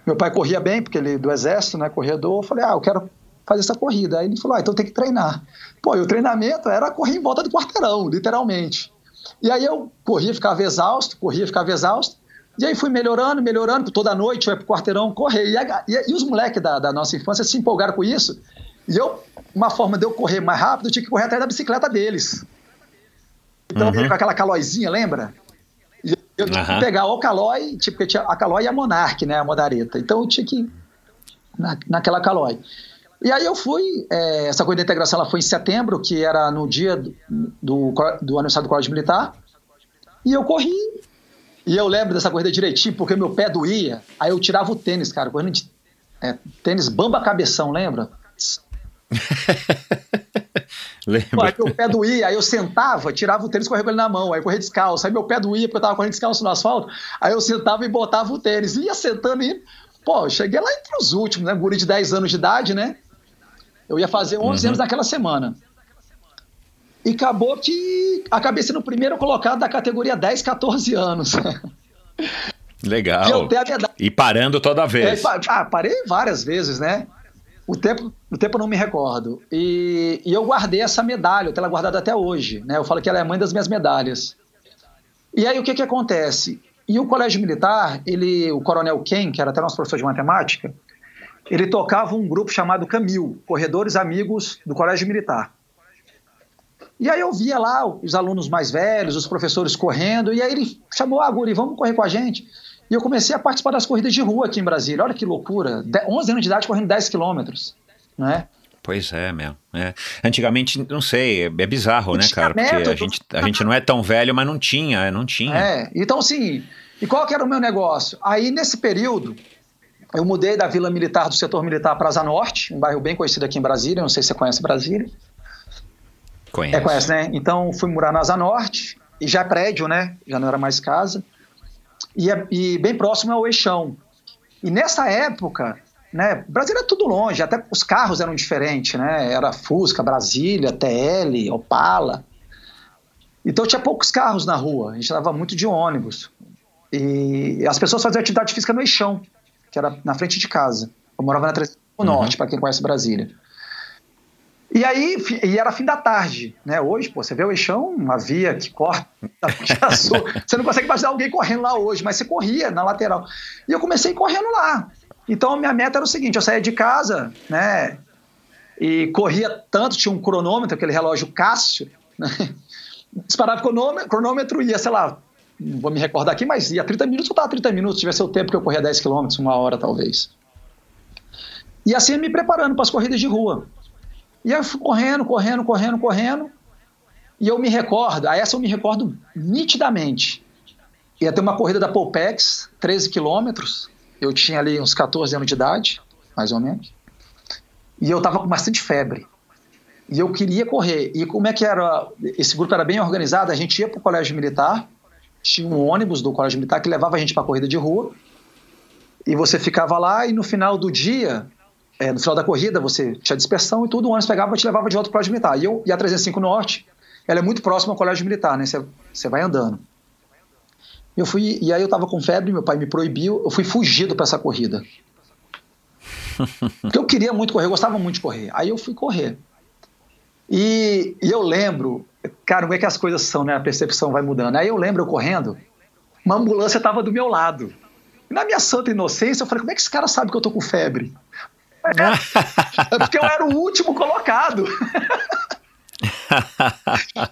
meu pai corria bem, porque ele do exército, né, corredor, eu falei, ah, eu quero fazer essa corrida. Aí ele falou, ah, então tem que treinar. Pô, e o treinamento era correr em volta do quarteirão, literalmente. E aí eu corria, ficava exausto, corria, ficava exausto. E aí fui melhorando, melhorando, toda noite eu ia pro quarteirão correr. E, a, e, e os moleques da, da, nossa infância se empolgaram com isso. E eu, uma forma de eu correr mais rápido, eu tinha que correr atrás da bicicleta deles. Então uhum. com aquela calóizinha, lembra? E eu tinha uhum. que pegar o calói, tipo, tinha a calói e a monarque, né, a modareta. Então eu tinha que ir na, naquela calói. E aí eu fui, é, essa coisa da integração ela foi em setembro, que era no dia do, do, do aniversário do Colégio Militar, e eu corri, e eu lembro dessa corrida direitinho, porque meu pé doía, aí eu tirava o tênis, cara, correndo de é, tênis bamba cabeção, lembra? Lembra? Aí meu pé doía, aí eu sentava, tirava o tênis e corria com ele na mão, aí corria descalço, aí meu pé doía porque eu tava correndo descalço no asfalto, aí eu sentava e botava o tênis, ia sentando e Pô, eu cheguei lá entre os últimos, né? Guri de 10 anos de idade, né? Eu ia fazer 11 uhum. anos naquela semana. E acabou que acabei sendo o primeiro colocado da categoria 10, 14 anos. Legal. E, parando toda vez. É, ah, parei várias vezes, né? O tempo, o tempo eu não me recordo. E, e eu guardei essa medalha, eu tenho ela guardada até hoje. Né? Eu falo que ela é a mãe das minhas medalhas. E aí o que, que acontece? E o colégio militar, ele, o coronel Ken, que era até nosso professor de matemática, ele tocava um grupo chamado Camil, Corredores Amigos do Colégio Militar. E aí eu via lá os alunos mais velhos, os professores correndo, e aí ele chamou, ah, Guri, vamos correr com a gente. E eu comecei a participar das corridas de rua aqui em Brasília. Olha que loucura, 11 anos de idade correndo 10 quilômetros, né? Pois é, meu. É. Antigamente, não sei, é bizarro, né, cara? Porque a gente, a gente não é tão velho, mas não tinha, não tinha. É, então assim, e qual que era o meu negócio? Aí nesse período, eu mudei da Vila Militar, do setor militar, para Asa Norte, um bairro bem conhecido aqui em Brasília. Não sei se você conhece Brasília. Conhece. É, conhece, né? Então fui morar na Asa Norte, e já é prédio, né? Já não era mais casa. E, é, e bem próximo ao Eixão. E nessa época, né? Brasília é tudo longe, até os carros eram diferentes, né? Era Fusca, Brasília, TL, Opala. Então tinha poucos carros na rua, a gente andava muito de ônibus. E as pessoas faziam atividade física no Eixão que era na frente de casa. Eu morava na 3 uhum. Norte, para quem conhece Brasília. E aí, e era fim da tarde, né? Hoje, pô, você vê o eixão, uma via que corta, você não consegue imaginar alguém correndo lá hoje, mas você corria na lateral. E eu comecei correndo lá. Então, a minha meta era o seguinte: eu saía de casa, né? E corria tanto, tinha um cronômetro, aquele relógio Cássio, né? Disparava o cronômetro, ia, sei lá, não vou me recordar aqui, mas ia 30 minutos, eu estava 30 minutos, tivesse o tempo que eu corria 10 km, uma hora talvez. E assim me preparando para as corridas de rua. E eu fui correndo, correndo, correndo, correndo. E eu me recordo, a essa eu me recordo nitidamente. Ia ter uma corrida da Polpex, 13 quilômetros. Eu tinha ali uns 14 anos de idade, mais ou menos. E eu estava com bastante febre. E eu queria correr. E como é que era? Esse grupo era bem organizado, a gente ia para o colégio militar tinha um ônibus do Colégio Militar que levava a gente para corrida de rua. E você ficava lá e no final do dia, é, no final da corrida, você tinha dispersão e tudo, o ônibus pegava e te levava de volta para o Colégio Militar. E, eu, e a 305 Norte, ela é muito próxima ao Colégio Militar, né? Você, você vai andando. Eu fui, e aí eu estava com febre, meu pai me proibiu, eu fui fugido para essa corrida. Porque eu queria muito correr, eu gostava muito de correr. Aí eu fui correr. E, e eu lembro, cara, como é que as coisas são, né? A percepção vai mudando. Aí eu lembro eu correndo, uma ambulância estava do meu lado. E na minha santa inocência, eu falei, como é que esse cara sabe que eu tô com febre? É, é porque eu era o último colocado.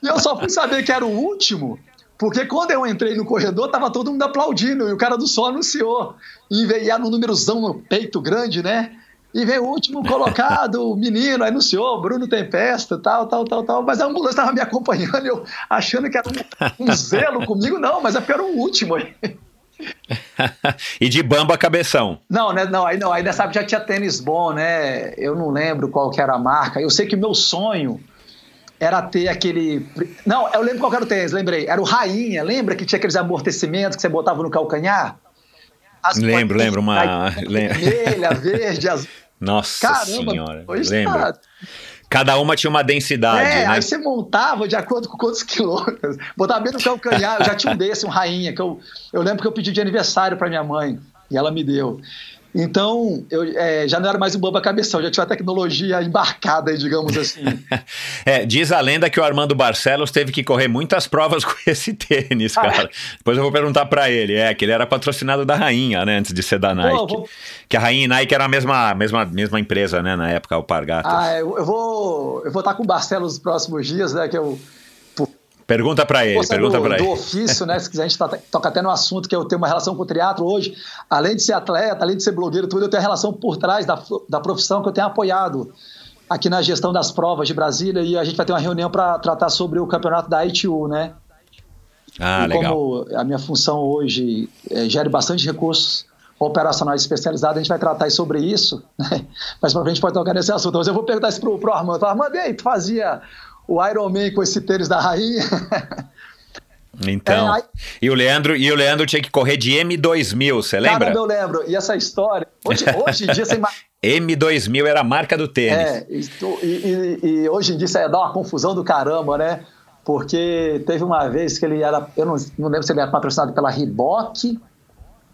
e eu só fui saber que era o último porque quando eu entrei no corredor, tava todo mundo aplaudindo, e o cara do sol anunciou. E veio no númerozão no peito grande, né? E veio o último colocado, o menino, anunciou, Bruno Tempesta, tal, tal, tal, tal. Mas a ambulância estava me acompanhando, eu achando que era um, um zelo comigo. Não, mas é porque era o último. e de bamba cabeção. Não, né? Não, aí não, aí nessa época já tinha tênis bom, né? Eu não lembro qual que era a marca. Eu sei que o meu sonho era ter aquele. Não, eu lembro qual era o tênis, lembrei. Era o Rainha, lembra que tinha aqueles amortecimentos que você botava no calcanhar? As lembro, lembro, uma. Vermelha, verde, azul. Nossa Caramba, senhora. Lembro. Tá. Cada uma tinha uma densidade. É, né? aí você montava de acordo com quantos quilômetros. Botava bem no calcanhar. Eu já tinha um desse, um rainha, que eu, eu lembro que eu pedi de aniversário para minha mãe. E ela me deu. Então, eu é, já não era mais um bamba cabeção, já tinha a tecnologia embarcada, digamos assim. é, diz a lenda que o Armando Barcelos teve que correr muitas provas com esse tênis, cara. Ah, é? Depois eu vou perguntar para ele. É, que ele era patrocinado da Rainha, né, antes de ser da Nike. Vou... Que a Rainha e Nike era a mesma, mesma, mesma empresa, né, na época, o Pargatas. Ah, eu, eu vou eu vou estar com o Barcelos nos próximos dias, né, que eu Pergunta para ele, pergunta para ele. Do ofício, né? Se quiser, a gente tá, toca até no assunto que eu tenho uma relação com o teatro hoje. Além de ser atleta, além de ser blogueiro, tudo, eu tenho a relação por trás da, da profissão que eu tenho apoiado aqui na gestão das provas de Brasília e a gente vai ter uma reunião para tratar sobre o campeonato da ITU, né? Ah, e legal. Como a minha função hoje é, gera bastante recursos operacionais especializados, a gente vai tratar sobre isso, né? Mas para a gente pode tocar nesse assunto. Mas eu vou perguntar isso pro, pro Armando. Armando, e aí, tu fazia o Iron Man com esse tênis da rainha. Então, é, aí... e, o Leandro, e o Leandro tinha que correr de M2000, você lembra? Caramba, eu lembro. E essa história, hoje, hoje em dia você... M2000 era a marca do tênis. É, e, e, e, hoje em dia isso ia dar uma confusão do caramba, né? Porque teve uma vez que ele era, eu não, não lembro se ele era patrocinado pela Reebok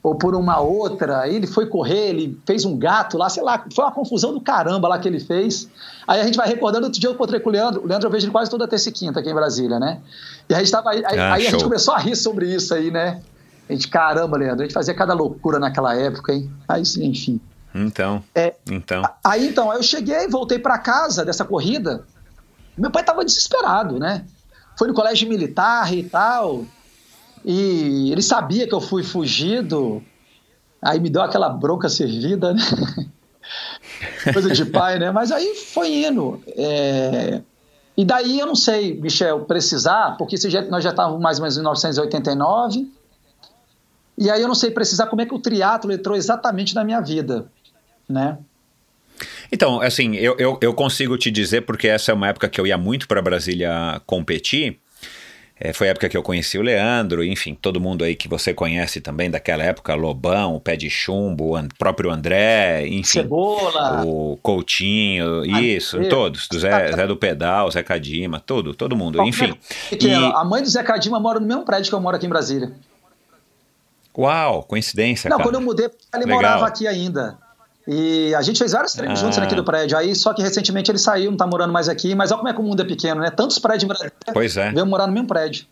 ou por uma outra. Aí ele foi correr, ele fez um gato lá, sei lá, foi uma confusão do caramba lá que ele fez. Aí a gente vai recordando, outro dia eu encontrei com o Leandro, o Leandro eu vejo ele quase toda terça e quinta aqui em Brasília, né? E a gente tava, aí, ah, aí a gente começou a rir sobre isso aí, né? A gente, caramba, Leandro, a gente fazia cada loucura naquela época, hein? Aí, enfim. Então, é, então. Aí então, eu cheguei, voltei para casa dessa corrida, meu pai tava desesperado, né? Foi no colégio militar e tal, e ele sabia que eu fui fugido, aí me deu aquela bronca servida, né? Coisa de pai, né? Mas aí foi indo. É... E daí eu não sei, Michel, precisar, porque já, nós já estávamos mais ou menos em 1989, e aí eu não sei precisar como é que o triatlo entrou exatamente na minha vida, né? Então, assim, eu, eu, eu consigo te dizer, porque essa é uma época que eu ia muito para Brasília competir, é, foi a época que eu conheci o Leandro, enfim, todo mundo aí que você conhece também daquela época, Lobão, o Pé de Chumbo, o próprio André, enfim. Cebola. O Coutinho, isso, todos. Do Zé, Zé, do Pedal, Zé Cadima, todo, todo mundo, enfim. E... A mãe do Zé Cadima mora no mesmo prédio que eu moro aqui em Brasília. Uau, coincidência. Não, cara. quando eu mudei, ele Legal. morava aqui ainda. E a gente fez vários treinos ah. juntos aqui do prédio. Aí, só que recentemente ele saiu, não tá morando mais aqui. Mas olha como é que o mundo é pequeno, né? Tantos prédios em Brasília. Pois é. Veio morar no mesmo prédio.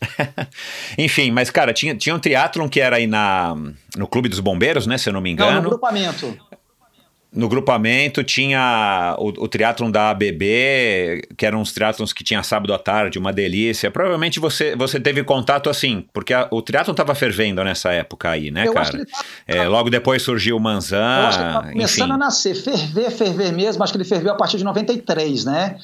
Enfim, mas cara, tinha, tinha um triatlon que era aí na, no Clube dos Bombeiros, né? Se eu não me engano. Não, no grupamento no grupamento tinha o, o triatlon da ABB, que eram uns triatlons que tinha sábado à tarde, uma delícia. Provavelmente você, você teve contato assim, porque a, o triatlon estava fervendo nessa época aí, né, eu cara? Tá, é, logo depois surgiu o Manzan, eu acho que ele tá começando enfim. a nascer, ferver, ferver mesmo, acho que ele ferveu a partir de 93, né?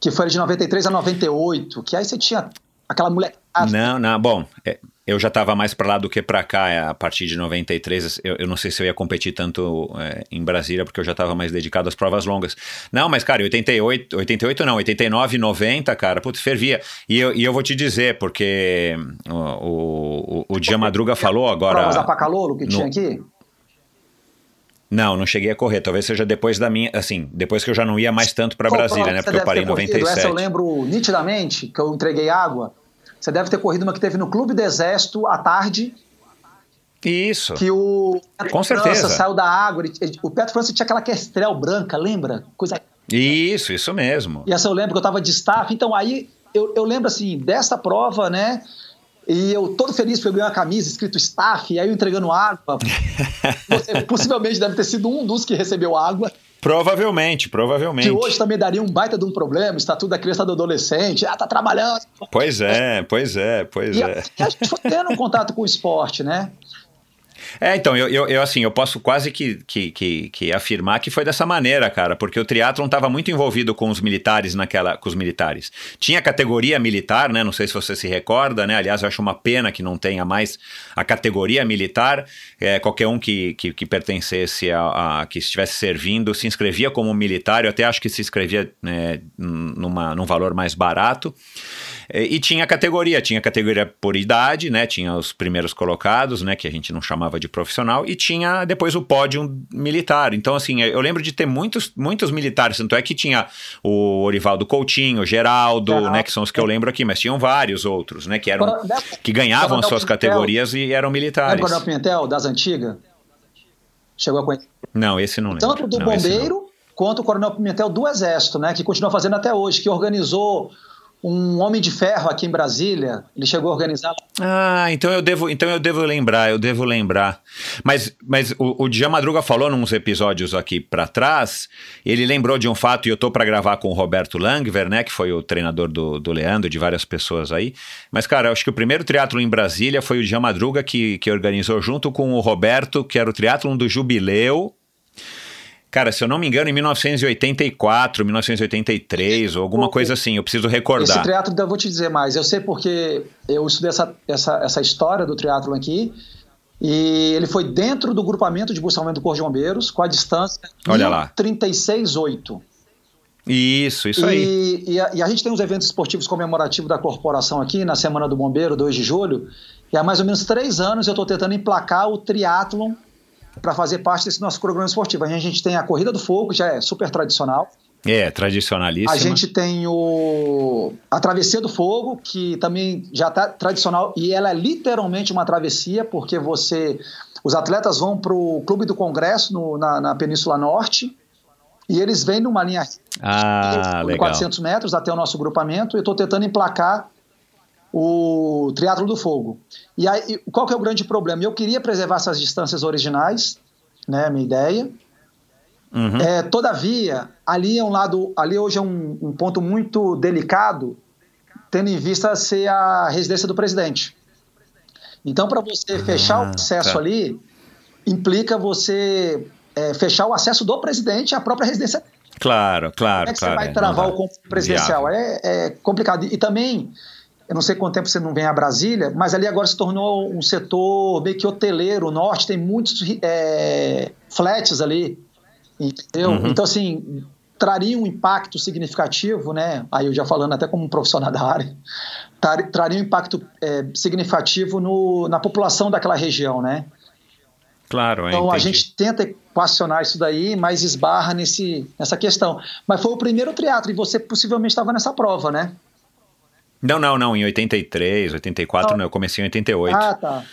Que foi de 93 a 98, que aí você tinha aquela mulher... Não, não, bom, é, eu já estava mais para lá do que para cá. É, a partir de 93, eu, eu não sei se eu ia competir tanto é, em Brasília, porque eu já estava mais dedicado às provas longas. Não, mas, cara, 88, 88 não, 89, 90, cara, putz, fervia. E eu, e eu vou te dizer, porque o, o, o Dia Madruga falou agora. Provas da Pacalolo que no, tinha aqui? Não, não cheguei a correr. Talvez seja depois da minha. Assim, depois que eu já não ia mais tanto para Brasília, né? Porque eu parei em 97. Essa eu lembro nitidamente que eu entreguei água você deve ter corrido uma que teve no Clube do Exército à tarde. Isso. Que o Com certeza. saiu da água. Ele, o Petro França tinha aquela Kestrel branca, lembra? Coisa. Isso, isso mesmo. E essa eu lembro que eu estava de staff. Então aí eu, eu lembro assim, dessa prova, né? E eu todo feliz porque eu ganhei uma camisa escrito staff, e aí eu entregando água. Você possivelmente deve ter sido um dos que recebeu água. Provavelmente, provavelmente. Que hoje também daria um baita de um problema, estatuto da criança do adolescente, ah, tá trabalhando. Pois é, pois é, pois e é. A, e a gente foi tendo um contato com o esporte, né? É, então, eu, eu, eu, assim, eu posso quase que, que, que, que, afirmar que foi dessa maneira, cara, porque o triatlon estava muito envolvido com os militares naquela, com os militares. Tinha categoria militar, né, não sei se você se recorda, né, aliás, eu acho uma pena que não tenha mais a categoria militar, é, qualquer um que, que, que pertencesse a, a, que estivesse servindo, se inscrevia como militar, eu até acho que se inscrevia né, numa, num valor mais barato, e tinha categoria, tinha categoria por idade, né? Tinha os primeiros colocados, né? Que a gente não chamava de profissional, e tinha depois o pódio militar. Então, assim, eu lembro de ter muitos, muitos militares, tanto é que tinha o Orivaldo Coutinho, o Geraldo, né? Que são os que eu lembro aqui, mas tinham vários outros, né? Que eram que ganhavam as suas categorias e eram militares. Coronel Pimentel, das antigas? Chegou a conhecer? Não, esse não lembro. Tanto do não, bombeiro quanto o Coronel Pimentel do Exército, né? Que continua fazendo até hoje, que organizou um Homem de Ferro aqui em Brasília. Ele chegou a organizar. Ah, então eu devo, então eu devo lembrar, eu devo lembrar. Mas, mas o, o Djan Madruga falou nos episódios aqui para trás. Ele lembrou de um fato e eu tô para gravar com o Roberto Langver, né, que foi o treinador do, do Leandro, de várias pessoas aí. Mas cara, eu acho que o primeiro triatlo em Brasília foi o Djan Madruga que, que organizou junto com o Roberto, que era o triatlon do Jubileu Cara, se eu não me engano, em 1984, 1983, ou alguma coisa assim, eu preciso recordar. Esse triatlo, eu vou te dizer mais. Eu sei porque eu estudei essa, essa, essa história do triatlo aqui, e ele foi dentro do grupamento de buscamento do Corpo de Bombeiros, com a distância Olha lá. 36,8. Isso, isso aí. E a, e a, gente tem os eventos esportivos comemorativos da corporação aqui, na Semana do Bombeiro, 2 de julho, e há mais ou menos três anos eu estou tentando emplacar o triatlon para fazer parte desse nosso programa esportivo. A gente tem a Corrida do Fogo, já é super tradicional. É, tradicionalíssima. A gente tem o a Travessia do Fogo, que também já está tradicional e ela é literalmente uma travessia, porque você os atletas vão para o Clube do Congresso no, na, na, Península Norte e eles vêm numa linha ah, de 400 metros até o nosso grupamento. Eu estou tentando emplacar o Triatlo do Fogo. E aí, qual que é o grande problema? Eu queria preservar essas distâncias originais, né, minha ideia. Uhum. É, todavia, ali é um lado, ali hoje é um, um, ponto muito delicado, tendo em vista ser a residência do presidente. Então, para você ah, fechar o acesso tá. ali, implica você é, fechar o acesso do presidente à própria residência. Claro, claro, Como é que claro. você vai travar o complexo presidencial? É, é, complicado. E também eu não sei quanto tempo você não vem a Brasília, mas ali agora se tornou um setor meio que hoteleiro, o norte tem muitos é, flats ali, entendeu? Uhum. Então, assim, traria um impacto significativo, né? Aí eu já falando até como um profissional da área, traria um impacto é, significativo no, na população daquela região, né? Claro, Então entendi. a gente tenta equacionar isso daí, mas esbarra nesse, nessa questão. Mas foi o primeiro teatro e você possivelmente estava nessa prova, né? Não, não, não. Em 83, 84, não, não eu comecei em 88. Ah, tá.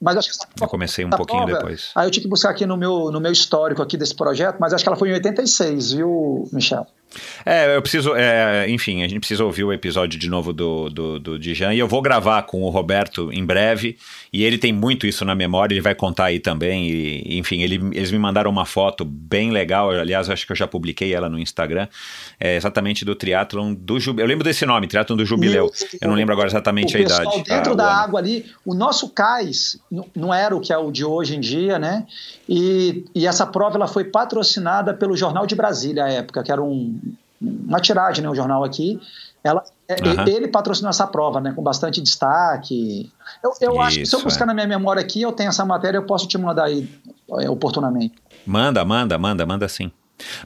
Mas acho que essa, eu comecei um pouquinho prova, depois. Aí eu tinha que buscar aqui no meu, no meu histórico aqui desse projeto, mas acho que ela foi em 86, viu, Michel? É, eu preciso, é, enfim, a gente precisa ouvir o episódio de novo do, do, do Dijan e eu vou gravar com o Roberto em breve e ele tem muito isso na memória, ele vai contar aí também e, enfim, ele, eles me mandaram uma foto bem legal, aliás, acho que eu já publiquei ela no Instagram, é, exatamente do triatlon do Jubileu, eu lembro desse nome, triatlon do Jubileu, eu não lembro agora exatamente a idade. dentro ah, da água ali, o nosso cais não era o que é o de hoje em dia, né, e, e essa prova ela foi patrocinada pelo Jornal de Brasília à época, que era um uma tiragem, né, o jornal aqui. Ela, uhum. Ele patrocinou essa prova, né, com bastante destaque. Eu, eu Isso, acho que se eu buscar é. na minha memória aqui, eu tenho essa matéria, eu posso te mandar aí é, oportunamente. Manda, manda, manda, manda sim.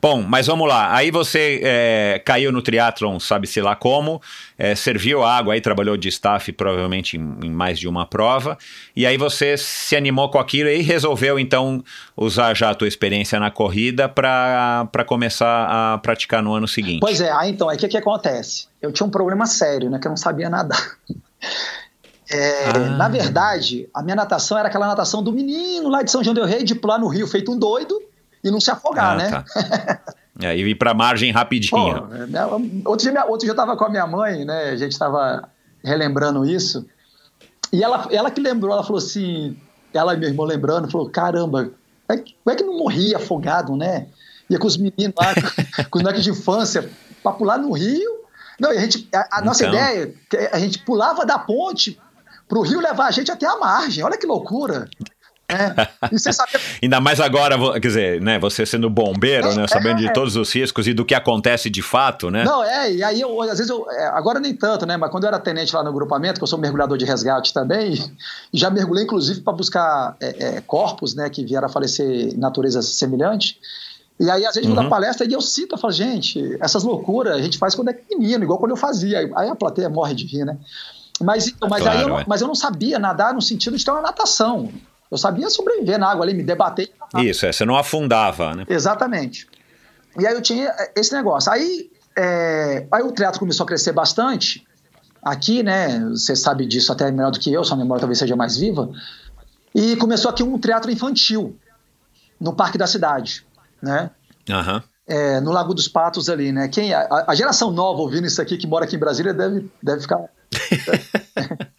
Bom, mas vamos lá. Aí você é, caiu no triatlon, sabe-se lá como, é, serviu água, aí trabalhou de staff provavelmente em, em, mais de uma prova, e aí você se animou com aquilo e resolveu então usar já a tua experiência na corrida para começar a praticar no ano seguinte. Pois é, aí então, o que, que acontece? Eu tinha um problema sério, né, que eu não sabia nadar. É, ah. Na verdade, a minha natação era aquela natação do menino lá de São João del Rei, de pular no rio feito um doido, e não se afogar, ah, né? Tá. é, e ir para margem rapidinho. Pô, é, outro dia, outro dia eu estava com a minha mãe, né? A gente estava relembrando isso. E ela, ela que lembrou, ela falou assim, ela e meu irmão lembrando, falou, caramba, como é que não morria afogado, né? Ia com os meninos lá, com os moleques de infância, para pular no rio. Não, e a, gente, a, a nossa então... ideia, a gente pulava da ponte para o rio levar a gente até a margem. Olha que loucura. É. Sabe... Ainda mais agora, quer dizer, né, você sendo bombeiro, não, né, sabendo é, de todos os riscos e do que acontece de fato, né? Não, é, e aí eu, às vezes eu, é, agora nem tanto, né, mas quando eu era tenente lá no grupamento, que eu sou mergulhador de resgate também, e já mergulhei inclusive para buscar é, é, corpos, né, que vieram a falecer em natureza semelhante, e aí, às vezes, uhum. eu dou palestra e eu cito, eu falo, gente, essas loucuras a gente faz quando é menino, igual quando eu fazia. Aí a plateia morre de rir, né? Mas, mas, claro, aí eu, é. mas eu não sabia nadar no sentido de ter uma natação. Eu sabia sobreviver na água ali, me debater. Isso, é, você não afundava, né? Exatamente. E aí eu tinha esse negócio. Aí, é, aí o teatro começou a crescer bastante. Aqui, né? Você sabe disso até melhor do que eu, sua memória talvez seja mais viva. E começou aqui um teatro infantil no Parque da Cidade, né? Uhum. É, no Lago dos Patos ali, né? Quem, a, a, geração nova ouvindo isso aqui que mora aqui em Brasília deve, deve ficar.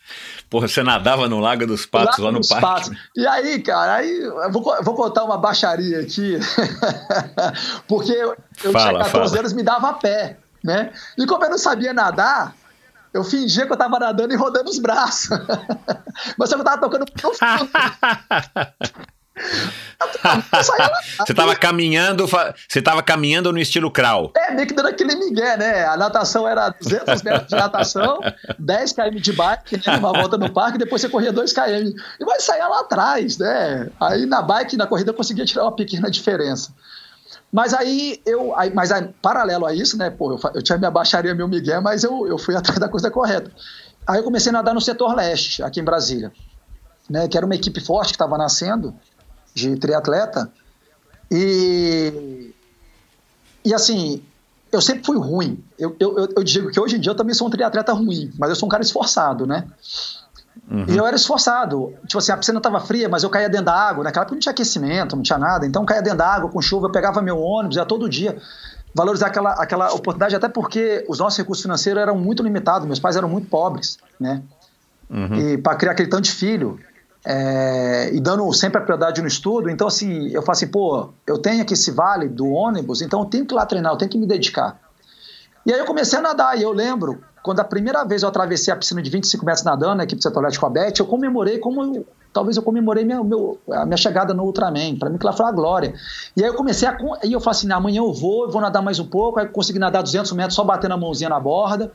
Porra, você nadava no Lago dos Patos, Lago lá no parque. Patos. E aí, cara, aí eu vou, eu vou contar uma baixaria aqui, porque eu, eu fala, tinha 14 fala. anos me dava a pé, né? E como eu não sabia nadar, eu fingia que eu tava nadando e rodando os braços. Mas eu tava tocando você estava caminhando, você estava caminhando no estilo crawl. É, meio que dando aquele migué, né? A natação era 200 metros de natação, 10 km de bike, né? uma volta no parque, depois você corria 2 km. E vai sair lá atrás, né? Aí na bike, na corrida, eu conseguia tirar uma pequena diferença. Mas aí eu, aí, mas aí, paralelo a isso, né? Pô, eu, eu tinha minha baixaria, meu migué, mas eu, eu fui atrás da coisa correta. Aí eu comecei a nadar no setor leste, aqui em Brasília, né? Que era uma equipe forte que estava nascendo de triatleta. E, e assim, eu sempre fui ruim. Eu, eu, eu digo que hoje em dia eu também sou um triatleta ruim, mas eu sou um cara esforçado, né? Uhum. E eu era esforçado. Tipo assim, a piscina estava fria, mas eu caía dentro da água. Naquela época não tinha aquecimento, não tinha nada. Então eu caía dentro da água com chuva, eu pegava meu ônibus, ia todo dia. Valorizar aquela, aquela oportunidade, até porque os nossos recursos financeiros eram muito limitados, meus pais eram muito pobres, né? Uhum. E para criar aquele tanto de filho, é, e dando sempre a prioridade no estudo. Então, assim, eu falo assim, pô, eu tenho aqui esse vale do ônibus, então eu tenho que ir lá treinar, eu tenho que me dedicar. E aí eu comecei a nadar, e eu lembro, quando a primeira vez eu atravessei a piscina de 25 metros nadando, na equipe de Setorete com a Beth, eu comemorei como eu, talvez eu comemorei minha, meu, a minha chegada no Ultraman, para mim que lá foi a glória. E aí eu comecei a, e eu falei assim, amanhã eu vou, eu vou nadar mais um pouco, aí eu consegui nadar 200 metros só batendo a mãozinha na borda,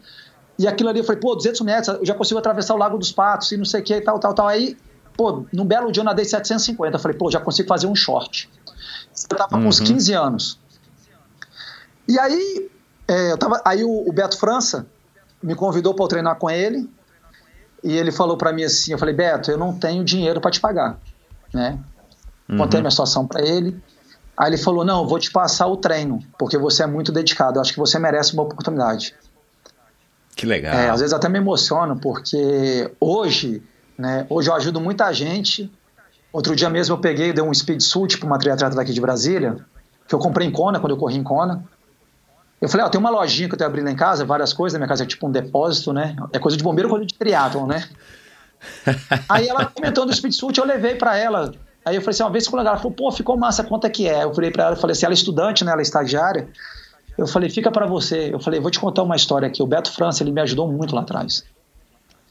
e aquilo ali eu falei, pô, 200 metros, eu já consigo atravessar o Lago dos Patos e não sei o que e tal, tal, tal. Aí Pô, num belo dia eu nadei 750. Eu falei, pô, já consigo fazer um short. Eu tava uhum. com uns 15 uhum. anos. E aí, é, eu tava, aí o, o Beto França me convidou para eu treinar com ele. E ele falou para mim assim: eu falei, Beto, eu não tenho dinheiro para te pagar. Né? Uhum. Contei minha situação para ele. Aí ele falou: Não, vou te passar o treino, porque você é muito dedicado. Eu acho que você merece uma oportunidade. Que legal. É, às vezes até me emociono, porque hoje né? Hoje eu ajudo muita gente. Outro dia mesmo eu peguei, dei um speed suit para uma triatleta daqui de Brasília, que eu comprei em Kona, quando eu corri em Kona. Eu falei, ó, tem uma lojinha que eu tenho abrindo lá em casa, várias coisas, na minha casa é tipo um depósito, né? É coisa de bombeiro, coisa de triatlon, né? Aí ela comentou do speed suit, eu levei para ela. Aí eu falei assim, uma vez legal. Ela falou, pô, ficou massa, quanto é que é? Eu falei para ela, falei assim, ela é estudante, né? Ela é estagiária. Eu falei, fica para você. Eu falei, vou te contar uma história aqui. O Beto França, ele me ajudou muito lá atrás.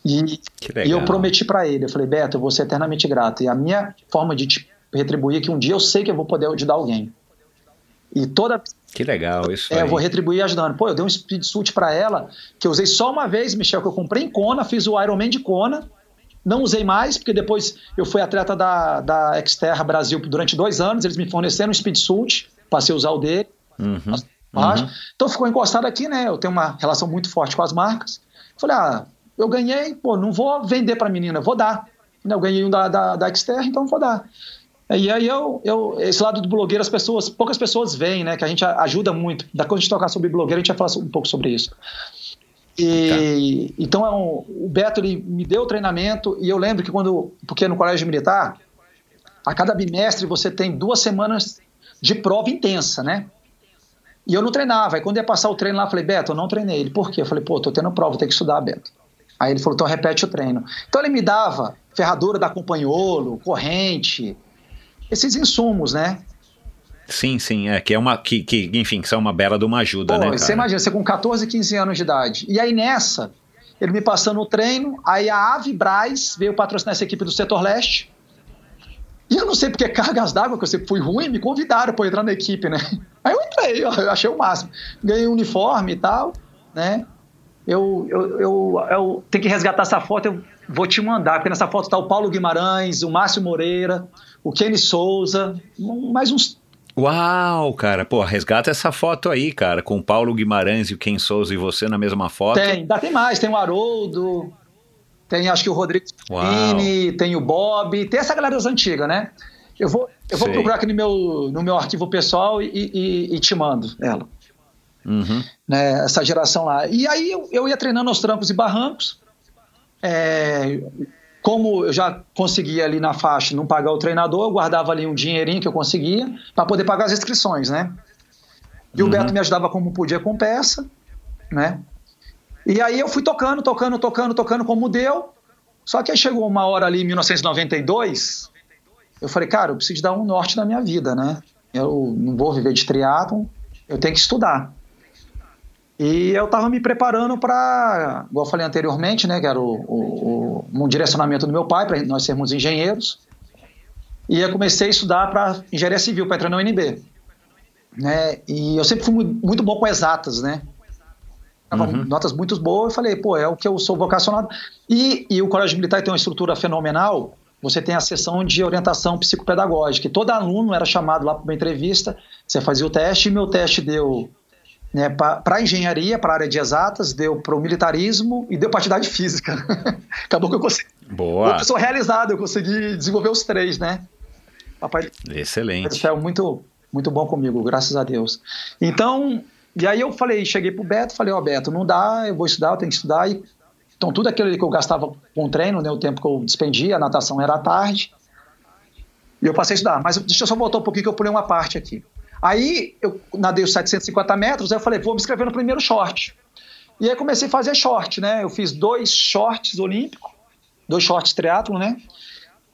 E, e eu prometi para ele, eu falei, Beto, eu vou ser eternamente grato. E a minha forma de te retribuir é que um dia eu sei que eu vou poder ajudar alguém. E toda. Que legal isso. É, aí. eu vou retribuir ajudando. Pô, eu dei um speed suit para ela, que eu usei só uma vez, Michel, que eu comprei em Kona, fiz o Ironman de Kona. Não usei mais, porque depois eu fui atleta da, da Xterra Brasil durante dois anos. Eles me forneceram um speed suit, passei a usar o dele. Uhum, uhum. Então ficou encostado aqui, né? Eu tenho uma relação muito forte com as marcas. Falei, ah, eu ganhei, pô, não vou vender para a menina, vou dar. Eu ganhei um da, da, da Xterra, então vou dar. E aí eu, eu, esse lado do blogueiro, as pessoas, poucas pessoas veem, né? Que a gente ajuda muito. Da quando a gente tocar sobre blogueiro, a gente vai falar um pouco sobre isso. E, tá. Então é um, o Beto ele me deu o treinamento e eu lembro que quando, porque no colégio militar, a cada bimestre você tem duas semanas de prova intensa, né? E eu não treinava. Aí quando ia passar o treino lá, eu falei, Beto, eu não treinei ele. Por quê? Eu falei, pô, tô tendo prova, tenho que estudar, Beto. Aí ele falou, então repete o treino. Então ele me dava ferradura da companholo, corrente, esses insumos, né? Sim, sim, é que é uma que, que enfim, que são uma bela de uma ajuda, Pô, né? Cara? Você imagina, você com 14, 15 anos de idade. E aí nessa, ele me passando o treino, aí a Ave Braz veio patrocinar essa equipe do setor leste. E eu não sei porque cargas d'água, que eu sempre fui ruim, me convidaram para entrar na equipe, né? Aí eu entrei, eu achei o máximo. Ganhei um uniforme e tal, né? Eu, eu, eu, eu tenho que resgatar essa foto, eu vou te mandar, porque nessa foto tá o Paulo Guimarães, o Márcio Moreira, o Kenny Souza, mais uns Uau, cara, pô, resgata essa foto aí, cara, com o Paulo Guimarães e o Ken Souza e você na mesma foto. Tem, ainda tem mais, tem o Haroldo, tem acho que o Rodrigo Spini, tem o Bob, tem essa galera das antigas, né? Eu vou, eu vou procurar aqui no meu, no meu arquivo pessoal e, e, e te mando ela. Uhum. Né, essa geração lá. E aí eu, eu ia treinando aos trancos e barrancos. É, como eu já conseguia ali na faixa não pagar o treinador, eu guardava ali um dinheirinho que eu conseguia para poder pagar as inscrições, né? E uhum. o Beto me ajudava como podia com peça, né? E aí eu fui tocando, tocando, tocando, tocando como deu. Só que aí chegou uma hora ali em 1992, eu falei, cara, eu preciso dar um norte na minha vida, né? Eu não vou viver de triatlon, eu tenho que estudar. E eu estava me preparando para, igual eu falei anteriormente, né, que era o, o, o um direcionamento do meu pai, para nós sermos engenheiros. E eu comecei a estudar para engenharia civil, para entrar na UNB. Né? E eu sempre fui muito bom com exatas, né? Uhum. Notas muito boas, eu falei, pô, é o que eu sou vocacionado. E, e o Colégio Militar tem uma estrutura fenomenal. Você tem a sessão de orientação psicopedagógica. E todo aluno era chamado lá para uma entrevista, você fazia o teste, e meu teste deu né, para a engenharia, para a área de exatas, deu para o militarismo e deu para atividade física. Acabou que eu consegui. Boa. Sou realizado, eu consegui desenvolver os três, né? Papai, Excelente. Foi muito, muito bom comigo, graças a Deus. Então, e aí eu falei, cheguei pro Beto, falei, ó, oh, Beto, não dá, eu vou estudar, eu tenho que estudar. E, então, tudo aquilo que eu gastava com treino, né, o tempo que eu despendia, a natação era à tarde, e eu passei a estudar. Mas deixa eu só voltar um pouquinho que eu pulei uma parte aqui. Aí eu nadei os 750 metros, aí eu falei, vou me inscrever no primeiro short. E aí comecei a fazer short, né? Eu fiz dois shorts olímpicos, dois shorts triatlo, né?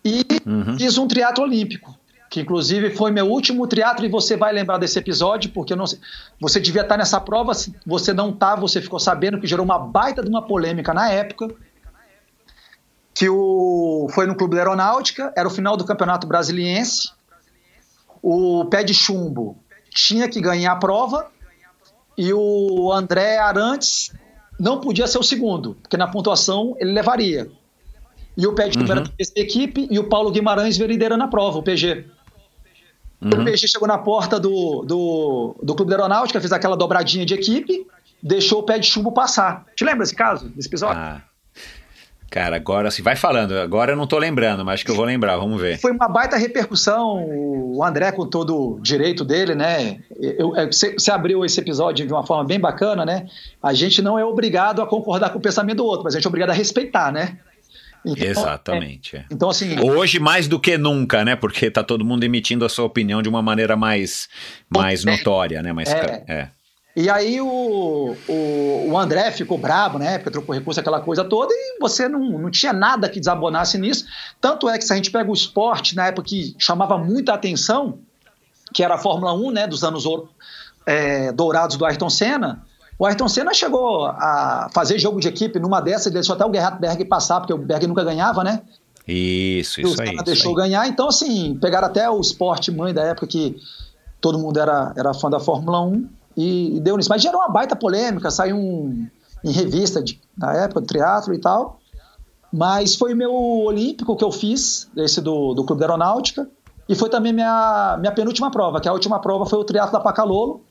E uhum. fiz um triatlo olímpico, que inclusive foi meu último triatlo e você vai lembrar desse episódio, porque não, você devia estar nessa prova, se você não tá, você ficou sabendo que gerou uma baita de uma polêmica na época, que o, foi no Clube da Aeronáutica, era o final do Campeonato Brasiliense, o pé de chumbo tinha que ganhar a prova e o André Arantes não podia ser o segundo, porque na pontuação ele levaria. E o pé de chumbo uhum. era da equipe e o Paulo Guimarães veio liderando a prova, o PG. Uhum. O PG chegou na porta do, do, do Clube da Aeronáutica, fez aquela dobradinha de equipe, deixou o pé de chumbo passar. Te lembra desse caso, desse episódio? Ah. Cara, agora se vai falando. Agora eu não tô lembrando, mas acho que eu vou lembrar, vamos ver. Foi uma baita repercussão. O André, com todo o direito dele, né? Você abriu esse episódio de uma forma bem bacana, né? A gente não é obrigado a concordar com o pensamento do outro, mas a gente é obrigado a respeitar, né? Então, Exatamente. É, então, assim. Hoje mais do que nunca, né? Porque tá todo mundo emitindo a sua opinião de uma maneira mais, mais notória, né? Mais, é. é. E aí o, o, o, André ficou brabo, né? Porque trocou recurso, aquela coisa toda, e você não, não tinha nada que desabonasse nisso. Tanto é que se a gente pega o esporte, na época que chamava muita atenção, que era a Fórmula 1, né? Dos anos é, dourados do Ayrton Senna, o Ayrton Senna chegou a fazer jogo de equipe numa dessas, ele deixou até o Gerhard Berg passar, porque o Berg nunca ganhava, né? Isso, isso aí. Isso deixou aí. ganhar. Então, assim, pegaram até o esporte mãe da época que todo mundo era, era fã da Fórmula 1 e, e deu nisso. Mas gerou uma baita polêmica, saiu um, em revista de, na época do teatro e tal. Mas foi o meu olímpico que eu fiz, esse do, do Clube da Aeronáutica, e foi também minha, minha penúltima prova, que a última prova foi o triatlo da Pacalolo,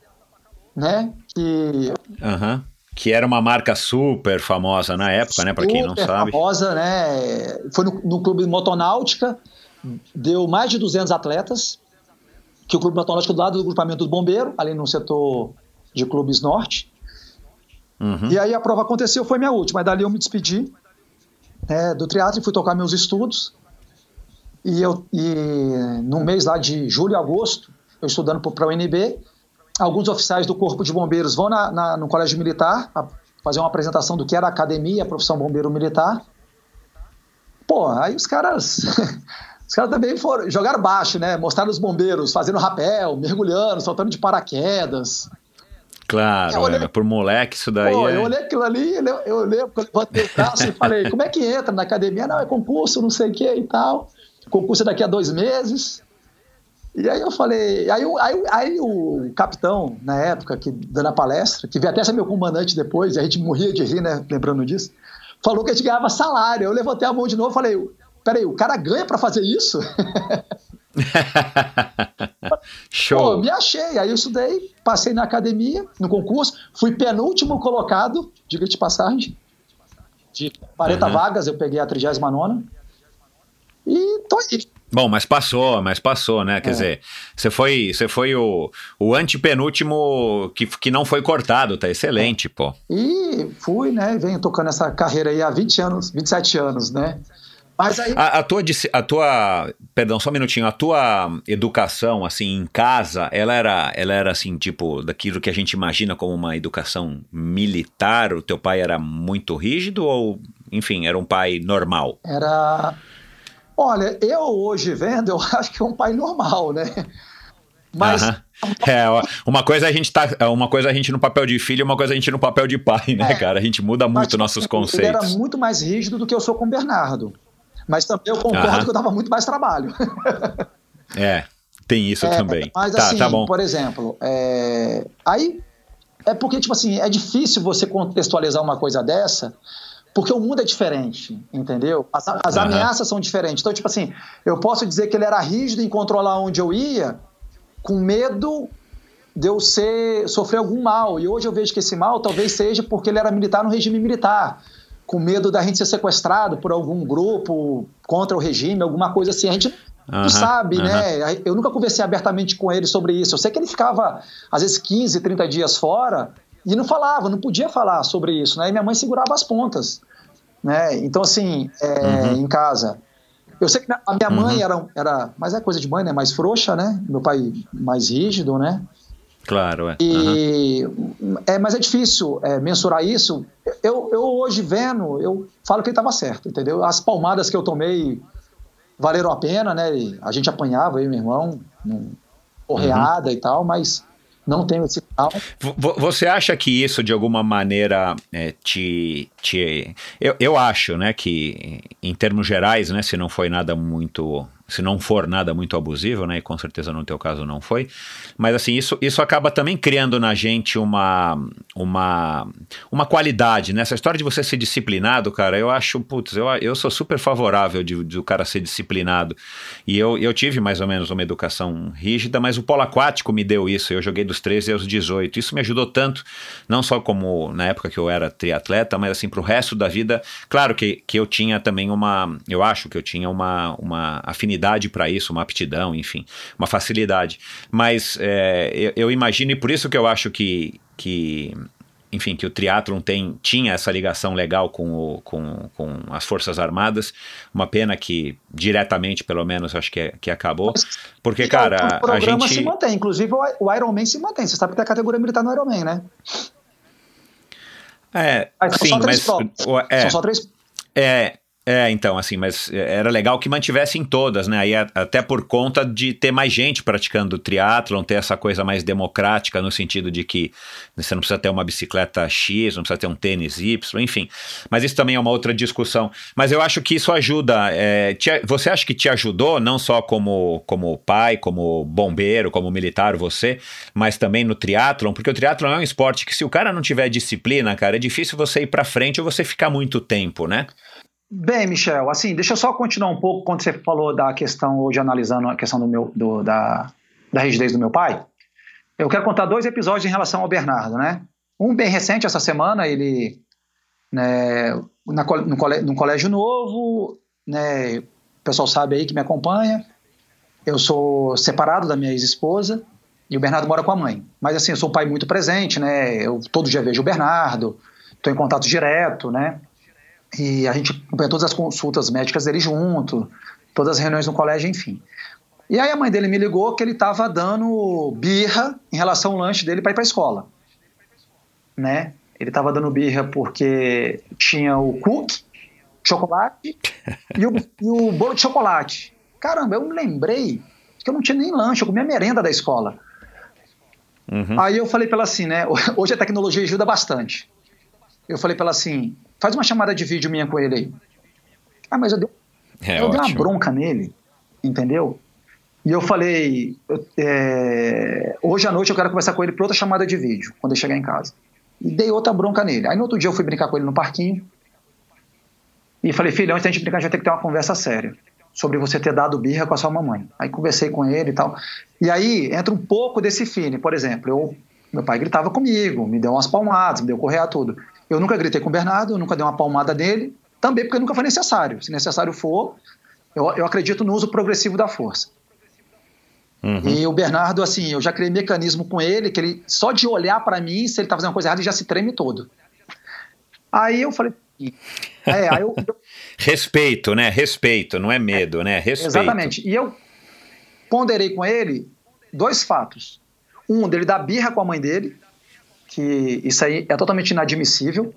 né? Que... Uhum. Que era uma marca super famosa na época, né? Para quem não sabe. famosa, né? Foi no, no Clube Motonáutica, deu mais de 200 atletas, que o Clube Meteorológico do lado do grupamento do bombeiro, ali no setor de clubes norte. Uhum. E aí a prova aconteceu, foi minha última. Aí dali eu me despedi né, do teatro e fui tocar meus estudos. E, eu, e no mês lá de julho e agosto, eu estudando para a UNB, alguns oficiais do Corpo de Bombeiros vão na, na, no Colégio Militar fazer uma apresentação do que era a academia, a profissão bombeiro militar. Pô, aí os caras. Os caras também foram, jogaram baixo, né? Mostraram os bombeiros fazendo rapel, mergulhando, saltando de paraquedas. Claro, eu olhei, é, por moleque isso daí. Pô, é... eu olhei aquilo ali, eu olhei, eu levantei o braço e falei, como é que entra na academia? Não, é concurso, não sei o que e tal. Concurso é daqui a dois meses. E aí eu falei, aí, aí, aí o capitão, na época, que dando a palestra, que veio até ser meu comandante depois, e a gente morria de rir, né, lembrando disso, falou que a gente ganhava salário. Eu levantei a mão de novo e falei, peraí, o cara ganha para fazer isso? Show. Pô, me achei. Aí eu estudei, passei na academia, no concurso, fui penúltimo colocado, diga de passagem. De 40 uhum. vagas, eu peguei a 39 e tô aí. Bom, mas passou, mas passou, né? Quer é. dizer, você foi, você foi o, o antepenúltimo que, que não foi cortado, tá excelente, é. pô. E fui, né? Venho tocando essa carreira aí há 20 anos, 27 anos, né? Mas aí... a, a, tua, a tua, perdão, só um minutinho, a tua educação, assim, em casa, ela era, ela era assim, tipo, daquilo que a gente imagina como uma educação militar? O teu pai era muito rígido ou, enfim, era um pai normal? Era... Olha, eu hoje vendo, eu acho que é um pai normal, né? Mas... Uh -huh. É, uma coisa a gente tá, uma coisa a gente no papel de filho, uma coisa a gente no papel de pai, né, é, cara? A gente muda muito nossos conceitos. Ele era muito mais rígido do que eu sou com o Bernardo. Mas também eu concordo que eu dava muito mais trabalho. é, tem isso é, também. Mas tá, assim, tá bom. por exemplo, é... aí é porque, tipo assim, é difícil você contextualizar uma coisa dessa, porque o mundo é diferente, entendeu? As, as uhum. ameaças são diferentes. Então, tipo assim, eu posso dizer que ele era rígido em controlar onde eu ia, com medo de eu ser, sofrer algum mal. E hoje eu vejo que esse mal talvez seja porque ele era militar no regime militar com medo da gente ser sequestrado por algum grupo contra o regime, alguma coisa assim. A gente não sabe, né? Eu nunca conversei abertamente com ele sobre isso. Eu sei que ele ficava, às vezes, 15, 30 dias fora e não falava, não podia falar sobre isso, né? E minha mãe segurava as pontas, né? Então, assim, é, uhum. em casa. Eu sei que a minha mãe uhum. era, era, mas é coisa de mãe, né? Mais frouxa, né? Meu pai mais rígido, né? Claro, é. E, uhum. é mas é difícil é, mensurar isso. Eu, eu hoje vendo, eu falo que ele estava certo, entendeu? As palmadas que eu tomei valeram a pena, né? A gente apanhava, e meu irmão, porreada uhum. e tal, mas não tenho esse tal. Você acha que isso de alguma maneira é, te, te eu, eu acho, né, que em termos gerais, né, se não foi nada muito se não for nada muito abusivo, né? E com certeza no teu caso não foi. Mas assim, isso, isso acaba também criando na gente uma, uma, uma qualidade, né? Essa história de você ser disciplinado, cara, eu acho, putz, eu, eu sou super favorável de, de o cara ser disciplinado. E eu, eu tive mais ou menos uma educação rígida, mas o polo aquático me deu isso. Eu joguei dos 13 aos 18. Isso me ajudou tanto, não só como na época que eu era triatleta, mas assim, pro resto da vida. Claro que, que eu tinha também uma, eu acho que eu tinha uma, uma afinidade habilidade para isso, uma aptidão, enfim, uma facilidade. Mas é, eu, eu, imagino, e por isso que eu acho que, que enfim, que o triatlon tem, tinha essa ligação legal com, o, com, com as Forças Armadas. Uma pena que, diretamente, pelo menos, acho que, que acabou. Porque, cara, o programa a gente... se mantém. Inclusive, o Ironman se mantém. Você sabe que tem a categoria militar no Ironman, né? É, mas sim, mas... É, são só três... É, é, então, assim, mas era legal que mantivessem todas, né? Aí, até por conta de ter mais gente praticando triatlon, ter essa coisa mais democrática, no sentido de que você não precisa ter uma bicicleta X, não precisa ter um tênis Y, enfim. Mas isso também é uma outra discussão. Mas eu acho que isso ajuda. É, te, você acha que te ajudou, não só como, como pai, como bombeiro, como militar, você, mas também no triatlon? Porque o triatlon é um esporte que, se o cara não tiver disciplina, cara, é difícil você ir pra frente ou você ficar muito tempo, né? Bem, Michel, assim, deixa eu só continuar um pouco quando você falou da questão, hoje analisando a questão do meu, do, da, da rigidez do meu pai. Eu quero contar dois episódios em relação ao Bernardo, né? Um bem recente, essa semana, ele, né, na, no, colégio, num colégio novo, né, o pessoal sabe aí que me acompanha, eu sou separado da minha ex-esposa e o Bernardo mora com a mãe. Mas assim, eu sou um pai muito presente, né? Eu todo dia vejo o Bernardo, estou em contato direto, né? E a gente acompanha todas as consultas médicas dele junto, todas as reuniões no colégio, enfim. E aí a mãe dele me ligou que ele estava dando birra em relação ao lanche dele para ir para a escola. Né? ele tava dando birra porque tinha o cookie, chocolate e o, e o bolo de chocolate. Caramba, eu me lembrei que eu não tinha nem lanche, eu comia merenda da escola. Uhum. Aí eu falei para ela assim, né? Hoje a tecnologia ajuda bastante. Eu falei para ela assim: faz uma chamada de vídeo minha com ele aí. Ah, mas eu dei, é, eu dei uma bronca nele, entendeu? E eu falei: é, hoje à noite eu quero conversar com ele por outra chamada de vídeo, quando ele chegar em casa. E dei outra bronca nele. Aí no outro dia eu fui brincar com ele no parquinho. E falei: filho, antes da gente brincar, a gente vai ter que ter uma conversa séria sobre você ter dado birra com a sua mamãe. Aí conversei com ele e tal. E aí entra um pouco desse feeling. Por exemplo, eu, meu pai gritava comigo, me deu umas palmadas, me deu correia tudo. Eu nunca gritei com o Bernardo, eu nunca dei uma palmada nele, também porque nunca foi necessário. Se necessário for, eu, eu acredito no uso progressivo da força. Uhum. E o Bernardo, assim, eu já criei mecanismo com ele, que ele, só de olhar para mim, se ele tá fazendo uma coisa errada, ele já se treme todo. Aí eu falei, é, aí eu, Respeito, né? Respeito, não é medo, é, né? Respeito. Exatamente. E eu ponderei com ele dois fatos. Um, dele dar birra com a mãe dele, que isso aí é totalmente inadmissível.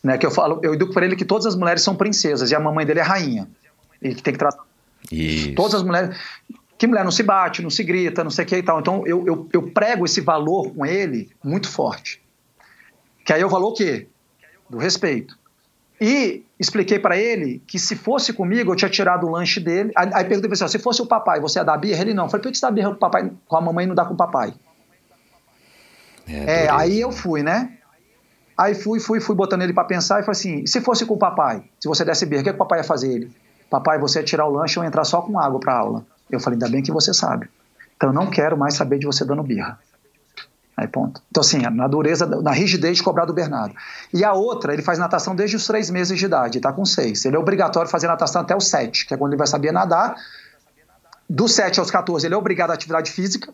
Né, que eu falo, eu educo para ele que todas as mulheres são princesas e a mamãe dele é rainha. E que tem que tratar isso. todas as mulheres. Que mulher não se bate, não se grita, não sei o que e tal. Então eu, eu, eu prego esse valor com ele muito forte. Que aí é o valor o quê? Do respeito. E expliquei para ele que se fosse comigo, eu tinha tirado o lanche dele. Aí, perguntei para ele, se fosse o papai, você ia dar birra? Ele não. falei, por que você dá birra com, o papai, com a mamãe e não dá com o papai? É, é aí eu fui, né? Aí fui, fui, fui botando ele para pensar e falei assim, se fosse com o papai, se você desse birra, o que, é que o papai ia fazer ele? Papai, você ia tirar o lanche ou entrar só com água para aula. Eu falei, ainda bem que você sabe. Então eu não quero mais saber de você dando birra. Aí ponto. Então, assim, na dureza, na rigidez de cobrar do Bernardo. E a outra, ele faz natação desde os três meses de idade, está com seis. Ele é obrigatório fazer natação até os sete, que é quando ele vai saber nadar. Dos sete aos 14, ele é obrigado à atividade física.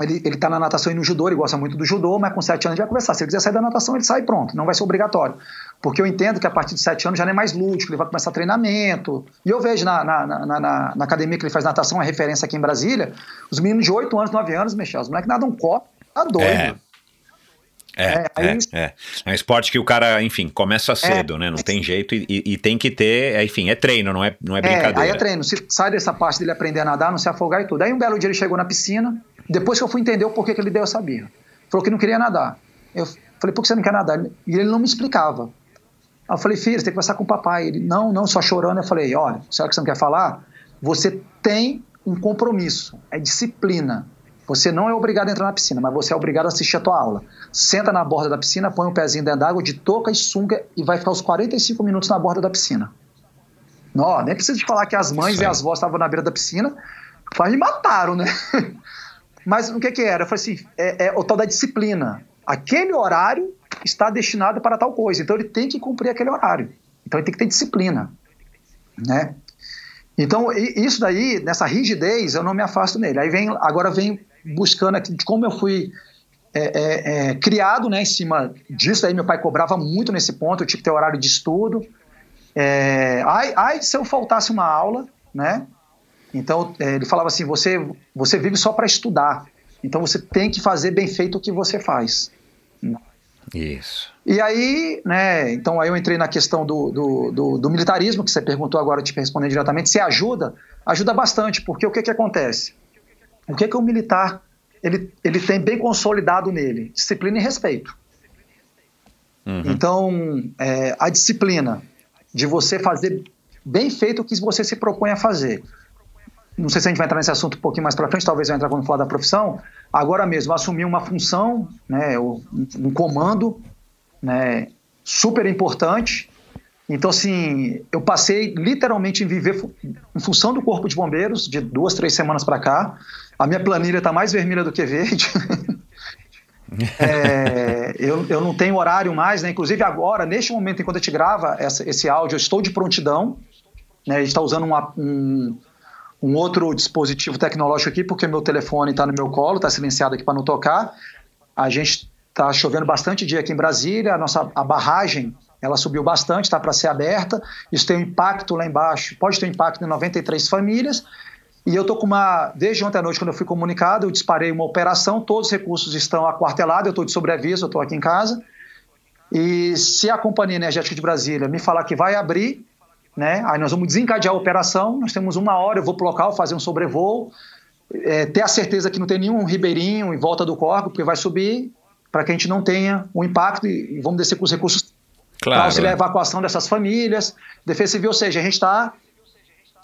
Ele, ele tá na natação e no judô, ele gosta muito do judô, mas com sete anos já vai começar. Se ele quiser sair da natação, ele sai pronto, não vai ser obrigatório. Porque eu entendo que a partir de sete anos já não é mais lúdico, ele vai começar treinamento. E eu vejo na, na, na, na, na academia que ele faz natação, a referência aqui em Brasília, os meninos de oito anos, nove anos, mexer, os moleques nadam copo Tá doido. É. É, é, é, é, é, um esporte que o cara, enfim, começa é. cedo, é, né? Não tem jeito e, e, tem que ter, é, enfim, é treino, não é, não é brincadeira. aí é treino, se sai dessa parte dele aprender a nadar, não se afogar e tudo. Aí um belo dia ele chegou na piscina, depois que eu fui entender o porquê que ele deu essa birra. Falou que não queria nadar. Eu falei, por que você não quer nadar? E ele não me explicava. Aí eu falei, filho, você tem que conversar com o papai. Ele, não, não, só chorando. Eu falei, olha, será que você não quer falar? Você tem um compromisso, é disciplina. Você não é obrigado a entrar na piscina, mas você é obrigado a assistir a tua aula. Senta na borda da piscina, põe um pezinho dentro d'água, de touca e sunga e vai ficar os 45 minutos na borda da piscina. Não, nem precisa de falar que as mães Sim. e as vós estavam na beira da piscina, quase me mataram, né? Mas o que que era? Eu falei assim, é, é o tal da disciplina. Aquele horário está destinado para tal coisa, então ele tem que cumprir aquele horário. Então ele tem que ter disciplina, né? Então, isso daí, nessa rigidez, eu não me afasto nele. Aí vem, agora vem buscando aqui de como eu fui é, é, é, criado né, em cima disso. Aí meu pai cobrava muito nesse ponto, eu tinha que ter horário de estudo. É, ai, ai, se eu faltasse uma aula, né? Então é, ele falava assim: você, você vive só para estudar. Então você tem que fazer bem feito o que você faz. Isso. E aí, né, então aí eu entrei na questão do, do, do, do militarismo, que você perguntou agora, eu te responder diretamente, se ajuda, ajuda bastante, porque o que que acontece? O que que o militar, ele, ele tem bem consolidado nele? Disciplina e respeito. Uhum. Então, é, a disciplina de você fazer bem feito o que você se propõe a fazer. Não sei se a gente vai entrar nesse assunto um pouquinho mais para frente, talvez eu entrar quando falar da profissão. Agora mesmo, assumir uma função, né, um comando né, super importante. Então, assim, eu passei literalmente em viver em função do Corpo de Bombeiros, de duas, três semanas para cá. A minha planilha está mais vermelha do que verde. é, eu, eu não tenho horário mais, né? Inclusive agora, neste momento, enquanto a gente grava essa, esse áudio, eu estou de prontidão. Né? A gente está usando uma, um, um outro dispositivo tecnológico aqui, porque meu telefone está no meu colo, está silenciado aqui para não tocar. A gente Está chovendo bastante dia aqui em Brasília, a nossa a barragem ela subiu bastante, está para ser aberta. Isso tem um impacto lá embaixo, pode ter um impacto em 93 famílias. E eu estou com uma. Desde ontem à noite, quando eu fui comunicado, eu disparei uma operação, todos os recursos estão aquartelados, eu estou de sobreaviso, eu estou aqui em casa. E se a Companhia Energética de Brasília me falar que vai abrir, né, aí nós vamos desencadear a operação, nós temos uma hora, eu vou para o local fazer um sobrevoo, é, ter a certeza que não tem nenhum ribeirinho em volta do corpo, porque vai subir, para que a gente não tenha um impacto e, e vamos descer com os recursos Claro. para auxiliar a evacuação dessas famílias. Defesa Civil, ou seja, a gente está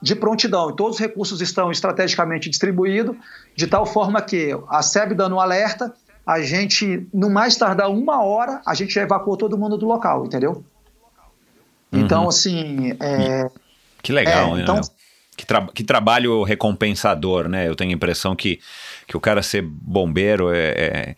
de prontidão e todos os recursos estão estrategicamente distribuídos, de tal forma que a SEB dando um alerta, a gente, no mais tardar uma hora, a gente já evacuou todo mundo do local, entendeu? Então, assim. É, Que legal, É, né? então- Que, tra- que trabalho recompensador, né? Eu tenho a impressão que, que o cara ser bombeiro é, é-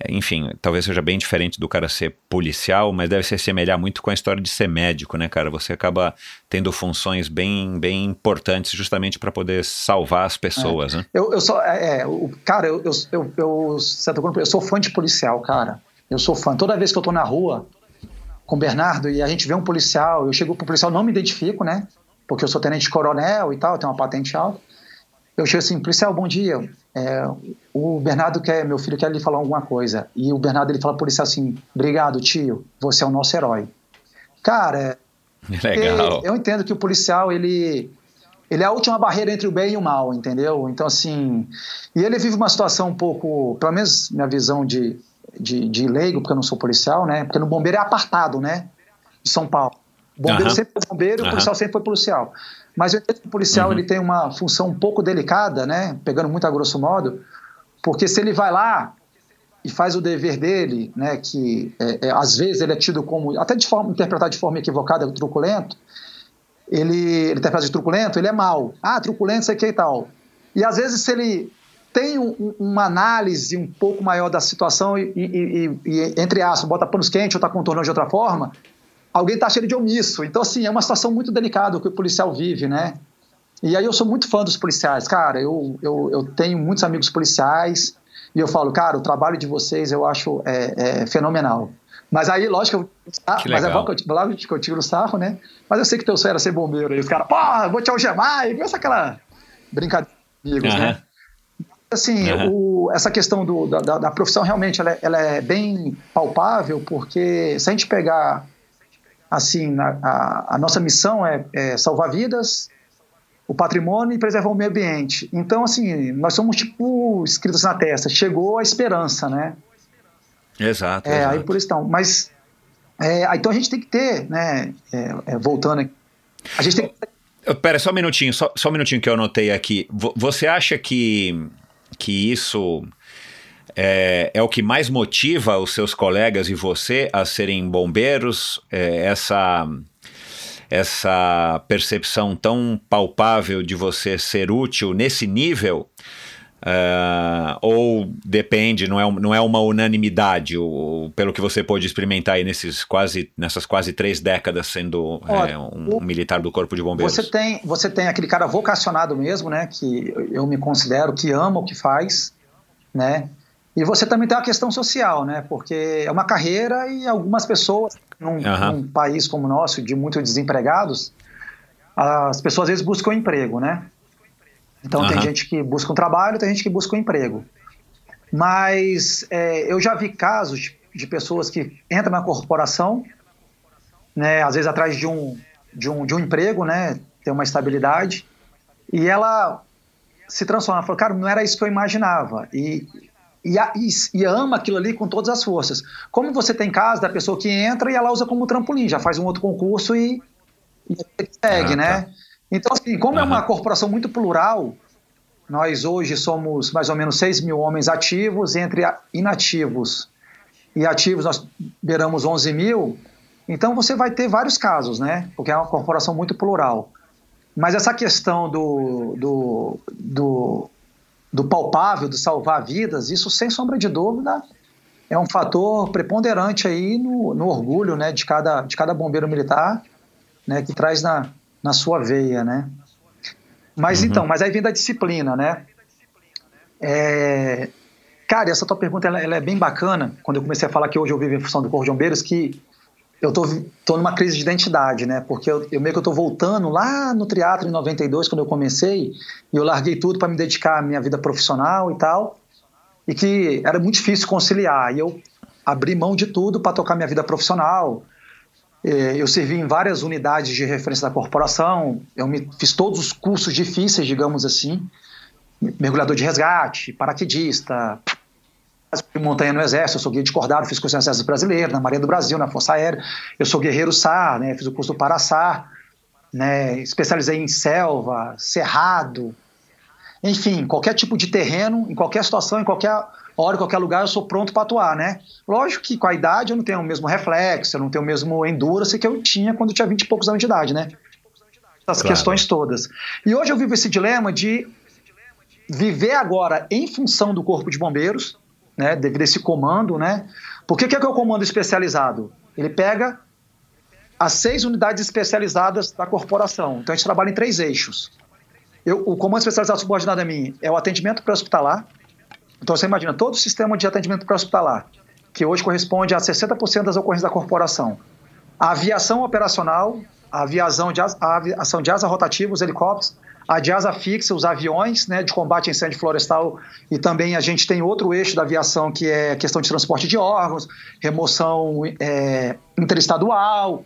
é- Enfim, talvez seja bem diferente do cara ser policial, mas deve se assemelhar muito com a história de ser médico, né, cara? Você acaba tendo funções bem, bem importantes justamente para poder salvar as pessoas, né? eu, eu sou. É, é, o, cara, eu, eu, eu, eu, eu sou fã de policial, cara. Eu sou fã. Toda vez que eu tô na rua com o Bernardo e a gente vê um policial, eu chego pro policial, não me identifico, né? Porque eu sou tenente coronel e tal, tenho uma patente alta. Eu chego assim, policial, bom dia. É, o Bernardo quer, meu filho quer lhe falar alguma coisa. E o Bernardo ele fala policial assim: obrigado, tio, você é o nosso herói. Cara, Legal. eu entendo que o policial, ele, ele é a última barreira entre o bem e o mal, entendeu? Então, assim. E ele vive uma situação um pouco, pelo menos minha visão de, de, de leigo, porque eu não sou policial, né? Porque no bombeiro é apartado, né? De São Paulo. O bombeiro Aham. sempre foi bombeiro, o Aham. policial sempre foi policial. Mas eu entendo que o policial Uhum. ele tem uma função um pouco delicada, né? Pegando muito a grosso modo, porque se ele vai lá e faz o dever dele, né, que é, é, às vezes ele é tido como, até de forma, interpretado de forma equivocada, truculento, ele, ele interpreta de truculento, ele é mau. Ah, truculento, sei que e tal. E às vezes se ele tem um- uma análise um pouco maior da situação e, e- e- e, entre aspas, bota panos quentes ou está contornando de outra forma, alguém está cheio de omisso. Então, assim, é uma situação muito delicada que o policial vive, né? E aí eu sou muito fã dos policiais, cara. Eu, eu, eu tenho muitos amigos policiais e eu falo, cara, o trabalho de vocês eu acho é, é fenomenal. Mas aí, lógico, eu, ah, mas é bom que eu, lógico que eu tiro o sarro, né? Mas eu sei que teu sonho era ser bombeiro. Aí os caras, porra, vou te algemar. E começa aquela brincadeira de amigos, Aham. né? Assim, Aham. o- essa questão do- da, da- profissão realmente ela é, ela é bem palpável, porque se a gente pegar assim, na- a, a nossa missão é, é salvar vidas, o patrimônio e preservar o meio ambiente. Então, assim, nós somos tipo escritos na testa. Chegou a esperança, né? Exato. É, exato. aí por isso então. Mas é, então a gente tem que ter, né? é, é, voltando aqui, a gente tem que Pera, só um minutinho, só, só um minutinho que eu anotei aqui. Vo- Você acha que, que isso é, é o que mais motiva os seus colegas e você a serem bombeiros? É, essa, essa percepção tão palpável de você ser útil nesse nível? Ah, ou depende, não é, não é uma unanimidade, o, pelo que você pôde experimentar aí nesses quase, nessas quase três décadas sendo Olha, é, um o- militar do Corpo de Bombeiros? Você tem, você tem aquele cara vocacionado mesmo, né? Que eu me considero que ama o que faz, né? E você também tem a questão social, né? Porque é uma carreira e algumas pessoas, num, num país como o nosso, de muitos desempregados, as pessoas às vezes buscam emprego, né? Então tem Aham. gente que busca um trabalho, tem gente que busca um emprego. Mas é, eu já vi casos de, de pessoas que entram na corporação, né, às vezes atrás de um, de um, de um emprego, né, tem uma estabilidade, e ela se transforma, fala, cara, não era isso que eu imaginava, e, e, a- e, e ama aquilo ali com todas as forças. Como você tem casos da pessoa que entra e ela usa como trampolim, já faz um outro concurso e, e segue, Ah, né? Então, assim, como é uma corporação muito plural, nós hoje somos mais ou menos 6 mil homens ativos, entre inativos e ativos nós beiramos 11 mil, então você vai ter vários casos, né? Porque é uma corporação muito plural. Mas essa questão do, do, do, do palpável, do salvar vidas, isso sem sombra de dúvida é um fator preponderante aí no, no orgulho né, de, cada, de cada bombeiro militar né, que traz na, na sua veia, né? Mas Uhum. então, mas aí vem da disciplina, né? É, cara, essa tua pergunta ela, ela é bem bacana. Quando eu comecei a falar que hoje eu vivo em função do Corpo de Bombeiros, que eu tô, tô numa crise de identidade, né? Porque eu, eu meio que eu tô voltando lá no teatro em 92, quando eu comecei, e eu larguei tudo para me dedicar à minha vida profissional e tal, e que era muito difícil conciliar. E eu abri mão de tudo para tocar minha vida profissional. É, eu servi em várias unidades de referência da corporação, eu me, fiz todos os cursos difíceis, digamos assim, mergulhador de resgate, paraquedista, montanha no exército, eu sou guia de cordado, fiz curso no exército brasileiro, na Marinha do Brasil, na Força Aérea, eu sou guerreiro SAR, né, fiz o curso do Paraçar, né, especializei em selva, cerrado, enfim, qualquer tipo de terreno, em qualquer situação, em qualquer hora, qualquer lugar, eu sou pronto para atuar, né? Lógico que com a idade eu não tenho o mesmo reflexo, eu não tenho o mesmo endurance que eu tinha quando eu tinha 20 e poucos anos de idade, né? Essas claro. questões todas. E hoje eu vivo esse dilema de viver agora em função do Corpo de Bombeiros, né, devido a esse comando, né? Por que, que é que é o comando especializado? Ele pega as seis unidades especializadas da corporação. Então a gente trabalha em três eixos. Eu, o comando especializado subordinado a mim é o atendimento pré-hospitalar. Então você imagina todo o sistema de atendimento pré-hospitalar, que hoje corresponde a 60% das ocorrências da corporação. A aviação operacional, a aviação de, a aviação de asa rotativa, os helicópteros, a de asa fixa, os aviões né, de combate a incêndio florestal, e também a gente tem outro eixo da aviação que é questão de transporte de órgãos, remoção é, interestadual,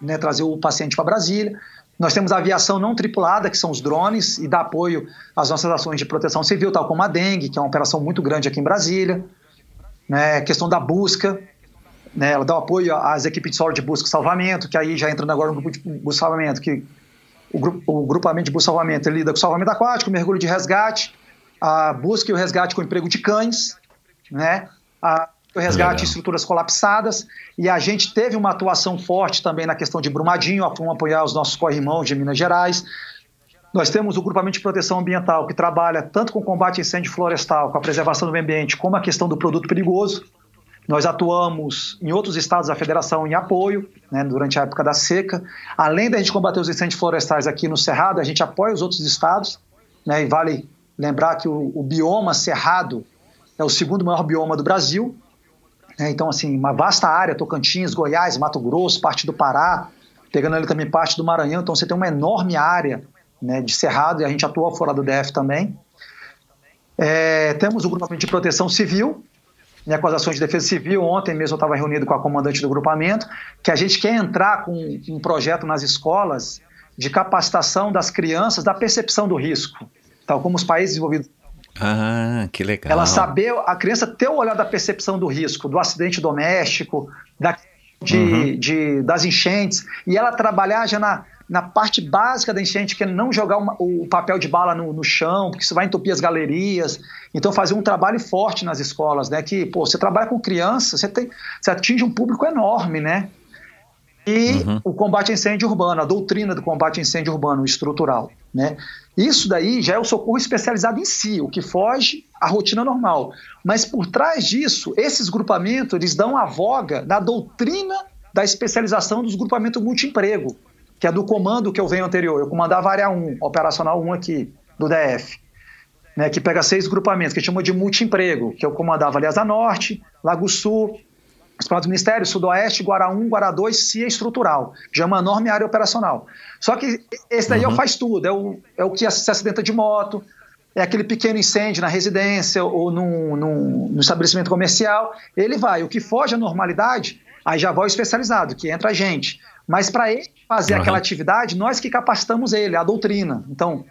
né, trazer o paciente para Brasília. Nós temos a aviação não tripulada, que são os drones, e dá apoio às nossas ações de proteção civil, tal como a dengue, que é uma operação muito grande aqui em Brasília. Né, questão da busca, né, ela dá apoio às equipes de solo de busca e salvamento, que aí já entrando agora no grupo de busca e salvamento, que o, grupo, o grupamento de busca e salvamento lida com salvamento aquático, mergulho de resgate, a busca e o resgate com emprego de cães, né, a o resgate em estruturas colapsadas, e a gente teve uma atuação forte também na questão de Brumadinho, vamos apoiar os nossos corrimãos de Minas Gerais. Nós temos o grupamento de proteção ambiental, que trabalha tanto com o combate a incêndio florestal, com a preservação do meio ambiente, como a questão do produto perigoso. Nós atuamos em outros estados da federação em apoio, né, durante a época da seca. Além da gente combater os incêndios florestais aqui no Cerrado, a gente apoia os outros estados, né, e vale lembrar que o, o bioma cerrado é o segundo maior bioma do Brasil, né? Então, assim, uma vasta área, Tocantins, Goiás, Mato Grosso, parte do Pará, pegando ali também parte do Maranhão. Então, você tem uma enorme área né, de cerrado e a gente atua fora do DF também. É, temos o grupamento de proteção civil, né, com as ações de defesa civil. Ontem mesmo eu estava reunido com a comandante do grupamento, que a gente quer entrar com um projeto nas escolas de capacitação das crianças da percepção do risco, tal como os países desenvolvidos ah, que legal. Ela saber, a criança ter o olhar da percepção do risco, do acidente doméstico, da, de, uhum. de, das enchentes, e ela trabalhar já na, na parte básica da enchente, que é não jogar uma, o papel de bala no, no, chão, porque isso vai entupir as galerias. Então, fazer um trabalho forte nas escolas, né? Que, pô, você trabalha com criança, você, tem, você atinge um público enorme, né? E uhum. o combate a incêndio urbano, a doutrina do combate a incêndio urbano estrutural, né? Isso daí já é o socorro especializado em si, o que foge à rotina normal. Mas por trás disso, esses grupamentos eles dão a voga da doutrina da especialização dos grupamentos multiemprego, que é do comando que eu venho anterior. Eu comandava a área 1, operacional 1 aqui, do DF, né, que pega seis grupamentos, que chama de multiemprego, que eu comandava aliás a Norte, Lago Sul, os do Ministério, Sudoeste, Guará 1, Guará 2, CIA estrutural, já é uma enorme área operacional. Só que esse daí uhum. é o faz tudo, é o, é o que se acidenta de moto, é aquele pequeno incêndio na residência ou num, num, num estabelecimento comercial, ele vai. O que foge à normalidade, aí já vai o especializado, que entra a gente. Mas para ele fazer uhum. aquela atividade, nós que capacitamos ele, a doutrina. Então,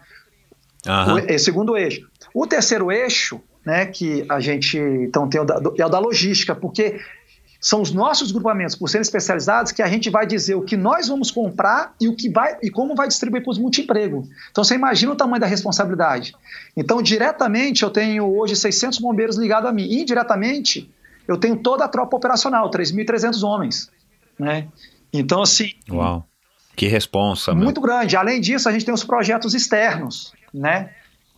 uhum. o, é, segundo eixo. O terceiro eixo, né, que a gente então tem o da, é o da logística, porque são os nossos grupamentos, por serem especializados, que a gente vai dizer o que nós vamos comprar e o que vai e como vai distribuir para os multiemprego. Então você imagina o tamanho da responsabilidade. Então, diretamente, eu tenho hoje 600 bombeiros ligados a mim. Indiretamente, eu tenho toda a tropa operacional, 3.300 homens. Né? Então, assim. Uau! Que responsa. Muito meu. grande. Além disso, a gente tem os projetos externos, né?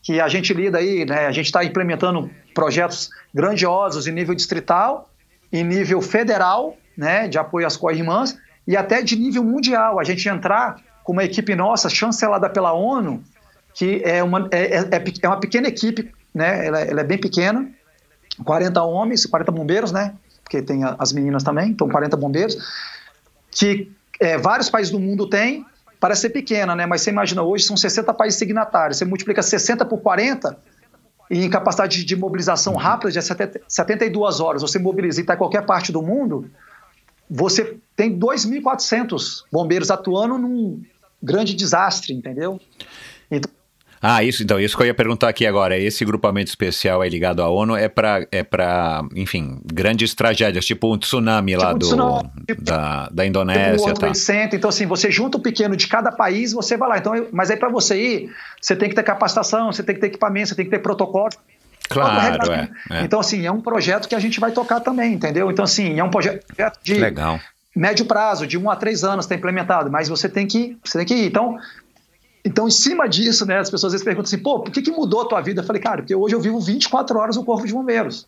Que a gente lida aí, né? A gente está implementando projetos grandiosos em nível distrital em nível federal, né, de apoio às co-irmãs, e até de nível mundial. A gente entrar com uma equipe nossa, chancelada pela ONU, que é uma, é, é, é uma pequena equipe, né, ela, ela, é bem pequena, 40 homens, 40 bombeiros, né, porque tem as meninas também, então 40 bombeiros, que é, vários países do mundo têm, parece ser pequena, né, mas você imagina, hoje são 60 países signatários, você multiplica 60 por 40, e capacidade de mobilização rápida de 70 72 horas, você mobiliza e está em qualquer parte do mundo, você tem 2.400 bombeiros atuando num grande desastre, entendeu? Então, Ah, isso, então, isso que eu ia perguntar aqui agora. Esse grupamento especial aí ligado à ONU é para, é pra, enfim, grandes tragédias, tipo um tsunami lá Tipo um do, tsunami, tipo- da, da um Indonésia, outro tá? centro, então assim, você junta o pequeno de cada país, você vai lá. Então, eu- mas aí para você ir, você tem que ter capacitação, você tem que ter equipamento, você tem que ter protocolo. Claro, é, é. Então, assim, é um projeto que a gente vai tocar também, entendeu? Então, assim, é um projeto de Legal. médio prazo, de um a três anos está implementado, mas você tem que, você tem que ir. Então, então, em cima disso, né, as pessoas às vezes perguntam assim, pô, por que, que mudou a tua vida? Eu falei, cara, porque hoje eu vivo 24 horas no Corpo de Bombeiros.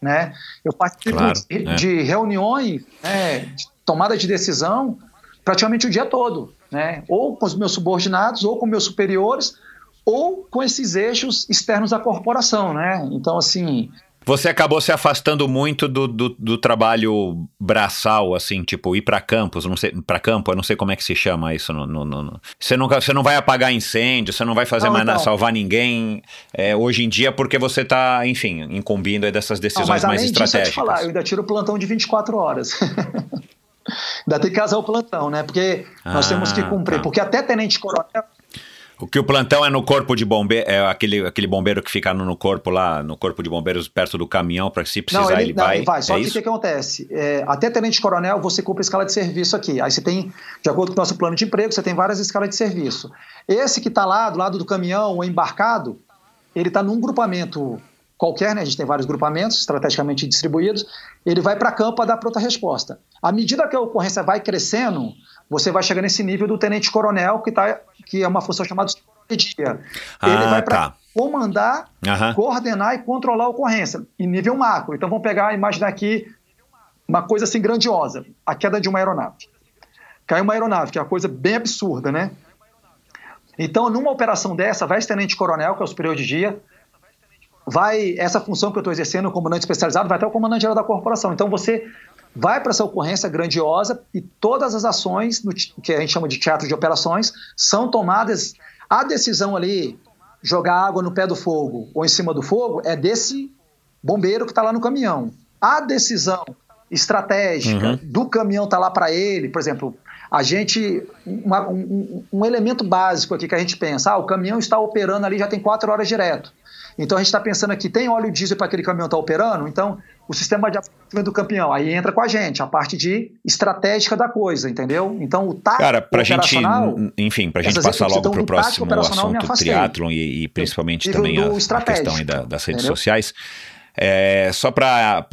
Né? Eu participo Claro, de, é. de reuniões, né, de tomada de decisão, praticamente o dia todo. Né? Ou com os meus subordinados, ou com meus superiores, ou com esses eixos externos à corporação. Né? Então, assim, Você acabou se afastando muito do, do, do trabalho braçal, assim, tipo, ir para campos, não sei, para campo, eu não sei como é que se chama isso. No, no- no- Você, nunca, você não vai apagar incêndio, você não vai fazer Não, mais nada, então. salvar ninguém é, hoje em dia, porque você está, enfim, incumbindo aí dessas Não, decisões mas mais além disso, eu te estratégicas. falar, eu ainda tiro o plantão de 24 horas. ainda tem que casar o plantão, né? Porque nós Ah, temos que cumprir. tá. Porque até tenente coronel. O que o plantão é no corpo de bombeiro, é aquele, aquele bombeiro que fica no, no corpo lá, no corpo de bombeiros perto do caminhão, para se precisar não, ele, ele, não, vai. ele vai. Só é que o que, que acontece? É, até tenente coronel, você cumpre a escala de serviço aqui. Aí você tem, de acordo com o nosso plano de emprego, você tem várias escalas de serviço. Esse que está lá, do lado do caminhão ou embarcado, ele está num grupamento qualquer, né? A gente tem vários grupamentos estrategicamente distribuídos. Ele vai para campo para dar pronta resposta. À medida que a ocorrência vai crescendo, você vai chegar nesse nível do tenente coronel, que, tá, que é uma função chamada de dia. Ele Ah, vai para tá. comandar Aham. coordenar e controlar a ocorrência em nível macro. Então vamos pegar, imaginar aqui uma coisa assim grandiosa, a queda de uma aeronave. Caiu uma aeronave, que é uma coisa bem absurda, né? Então, numa operação dessa, vai esse tenente-coronel, que é o superior de dia, vai essa função que eu estou exercendo, o comandante especializado, vai até o comandante geral da corporação. Então você vai para essa ocorrência grandiosa e todas as ações, no, que a gente chama de teatro de operações, são tomadas. A decisão ali, jogar água no pé do fogo ou em cima do fogo, é desse bombeiro que está lá no caminhão. A decisão estratégica Uhum. do caminhão tá lá para ele, por exemplo, a gente uma- um, um- elemento básico aqui que a gente pensa, ah, o caminhão está operando ali já tem quatro horas direto. Então a gente está pensando aqui, tem óleo diesel para aquele caminhão estar operando? Então o sistema de abastecimento do caminhão aí entra com a gente, a parte de estratégica da coisa, entendeu? Então o tático Cara, pra gente, enfim, pra gente passar logo pro próximo assunto, triatlon e, e principalmente também a, a questão aí da- das redes entendeu? sociais. É, só para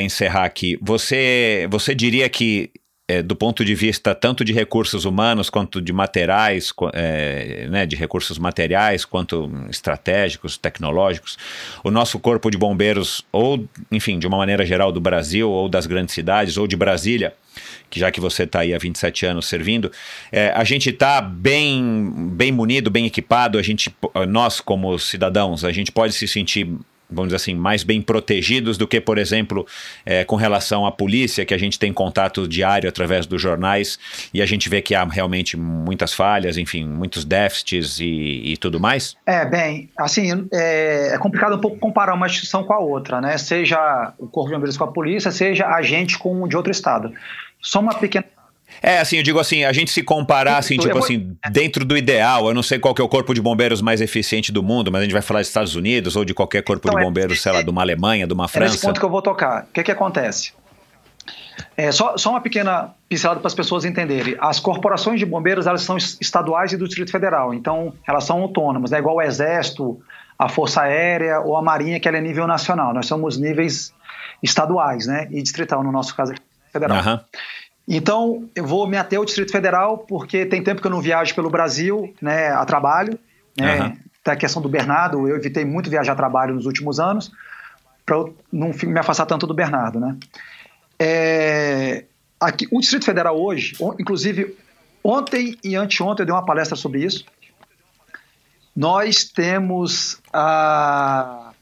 encerrar aqui, você, você diria que é, do ponto de vista tanto de recursos humanos quanto de materiais, é, né, de recursos materiais, quanto estratégicos, tecnológicos, o nosso corpo de bombeiros, ou, enfim, de uma maneira geral do Brasil, ou das grandes cidades, ou de Brasília, que já que você está aí há 27 anos servindo, é, a gente está bem, bem munido, bem equipado, a gente, nós como cidadãos, a gente pode se sentir vamos dizer assim, mais bem protegidos do que, por exemplo, é, com relação à polícia, que a gente tem contato diário através dos jornais e a gente vê que há realmente muitas falhas, enfim, muitos déficits e, e tudo mais? É, bem, assim, é, é complicado um pouco comparar uma instituição com a outra, né? Seja o Corpo de Bombeiros com a polícia, seja a gente com de outro estado. Só uma pequena. É, assim, eu digo assim, a gente se comparar, assim, tipo assim, dentro do ideal, eu não sei qual que é o corpo de bombeiros mais eficiente do mundo, mas a gente vai falar dos Estados Unidos ou de qualquer corpo Então, de é- bombeiros, sei lá, de uma Alemanha, de uma É França. ponto que eu vou tocar. O que, que acontece? É, só, só uma pequena pincelada para as pessoas entenderem. As corporações de bombeiros elas são es- estaduais e do Distrito Federal, então elas são autônomas, né? igual o Exército, a Força Aérea ou a Marinha, que ela é nível nacional. Nós somos níveis estaduais né? e distrital, no nosso caso federal. Aham. Então, eu vou me ater ao Distrito Federal, porque tem tempo que eu não viajo pelo Brasil né, a trabalho. Né? Aham. Tem a questão do Bernardo, eu evitei muito viajar a trabalho nos últimos anos, para não me afastar tanto do Bernardo. Né? É, aqui, o Distrito Federal hoje, inclusive ontem e anteontem eu dei uma palestra sobre isso. Nós temos ah,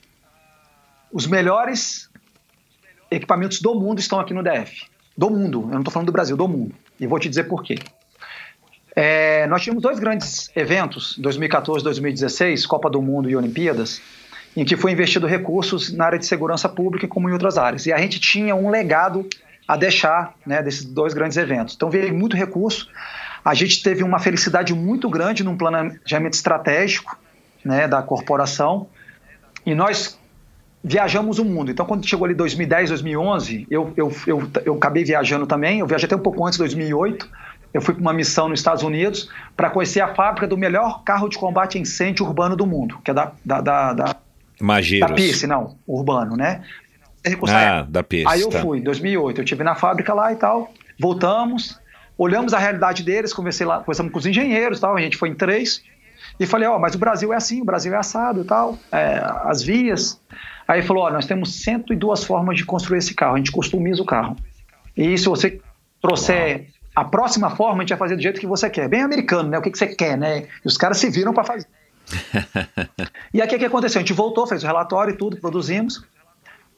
os melhores equipamentos do mundo estão aqui no DF. Do mundo, eu não estou falando do Brasil, do mundo. E vou te dizer por quê. É, nós tínhamos dois grandes eventos, 2014 e 2016, Copa do Mundo e Olimpíadas, em que foi investido recursos na área de segurança pública como em outras áreas. E a gente tinha um legado a deixar né, desses dois grandes eventos. Então veio muito recurso. A gente teve uma felicidade muito grande num planejamento estratégico né, da corporação e nós viajamos o mundo. Então, quando chegou ali 2010, 2011, eu, eu, eu, eu acabei viajando também. Eu viajei até um pouco antes, 2008. Eu fui para uma missão nos Estados Unidos para conhecer a fábrica do melhor carro de combate a incêndio urbano do mundo, que é da, da, da, da, da Pierce, não, urbano, né? Ah, da Pierce. Aí eu tá. fui, em 2008, eu estive na fábrica lá e tal, voltamos, olhamos a realidade deles, conversei lá, conversamos com os engenheiros tal, a gente foi em três, e falei, ó, oh, mas o Brasil é assim, o Brasil é assado e tal, é, as vias. Aí ele falou, ó, oh, nós temos 102 formas de construir esse carro, a gente customiza o carro. E se você trouxer Uau. a próxima forma, a gente vai fazer do jeito que você quer. Bem americano, né? O que, que você quer, né? E os caras se viram para fazer. e aí o que, que aconteceu? A gente voltou, fez o relatório e tudo, produzimos.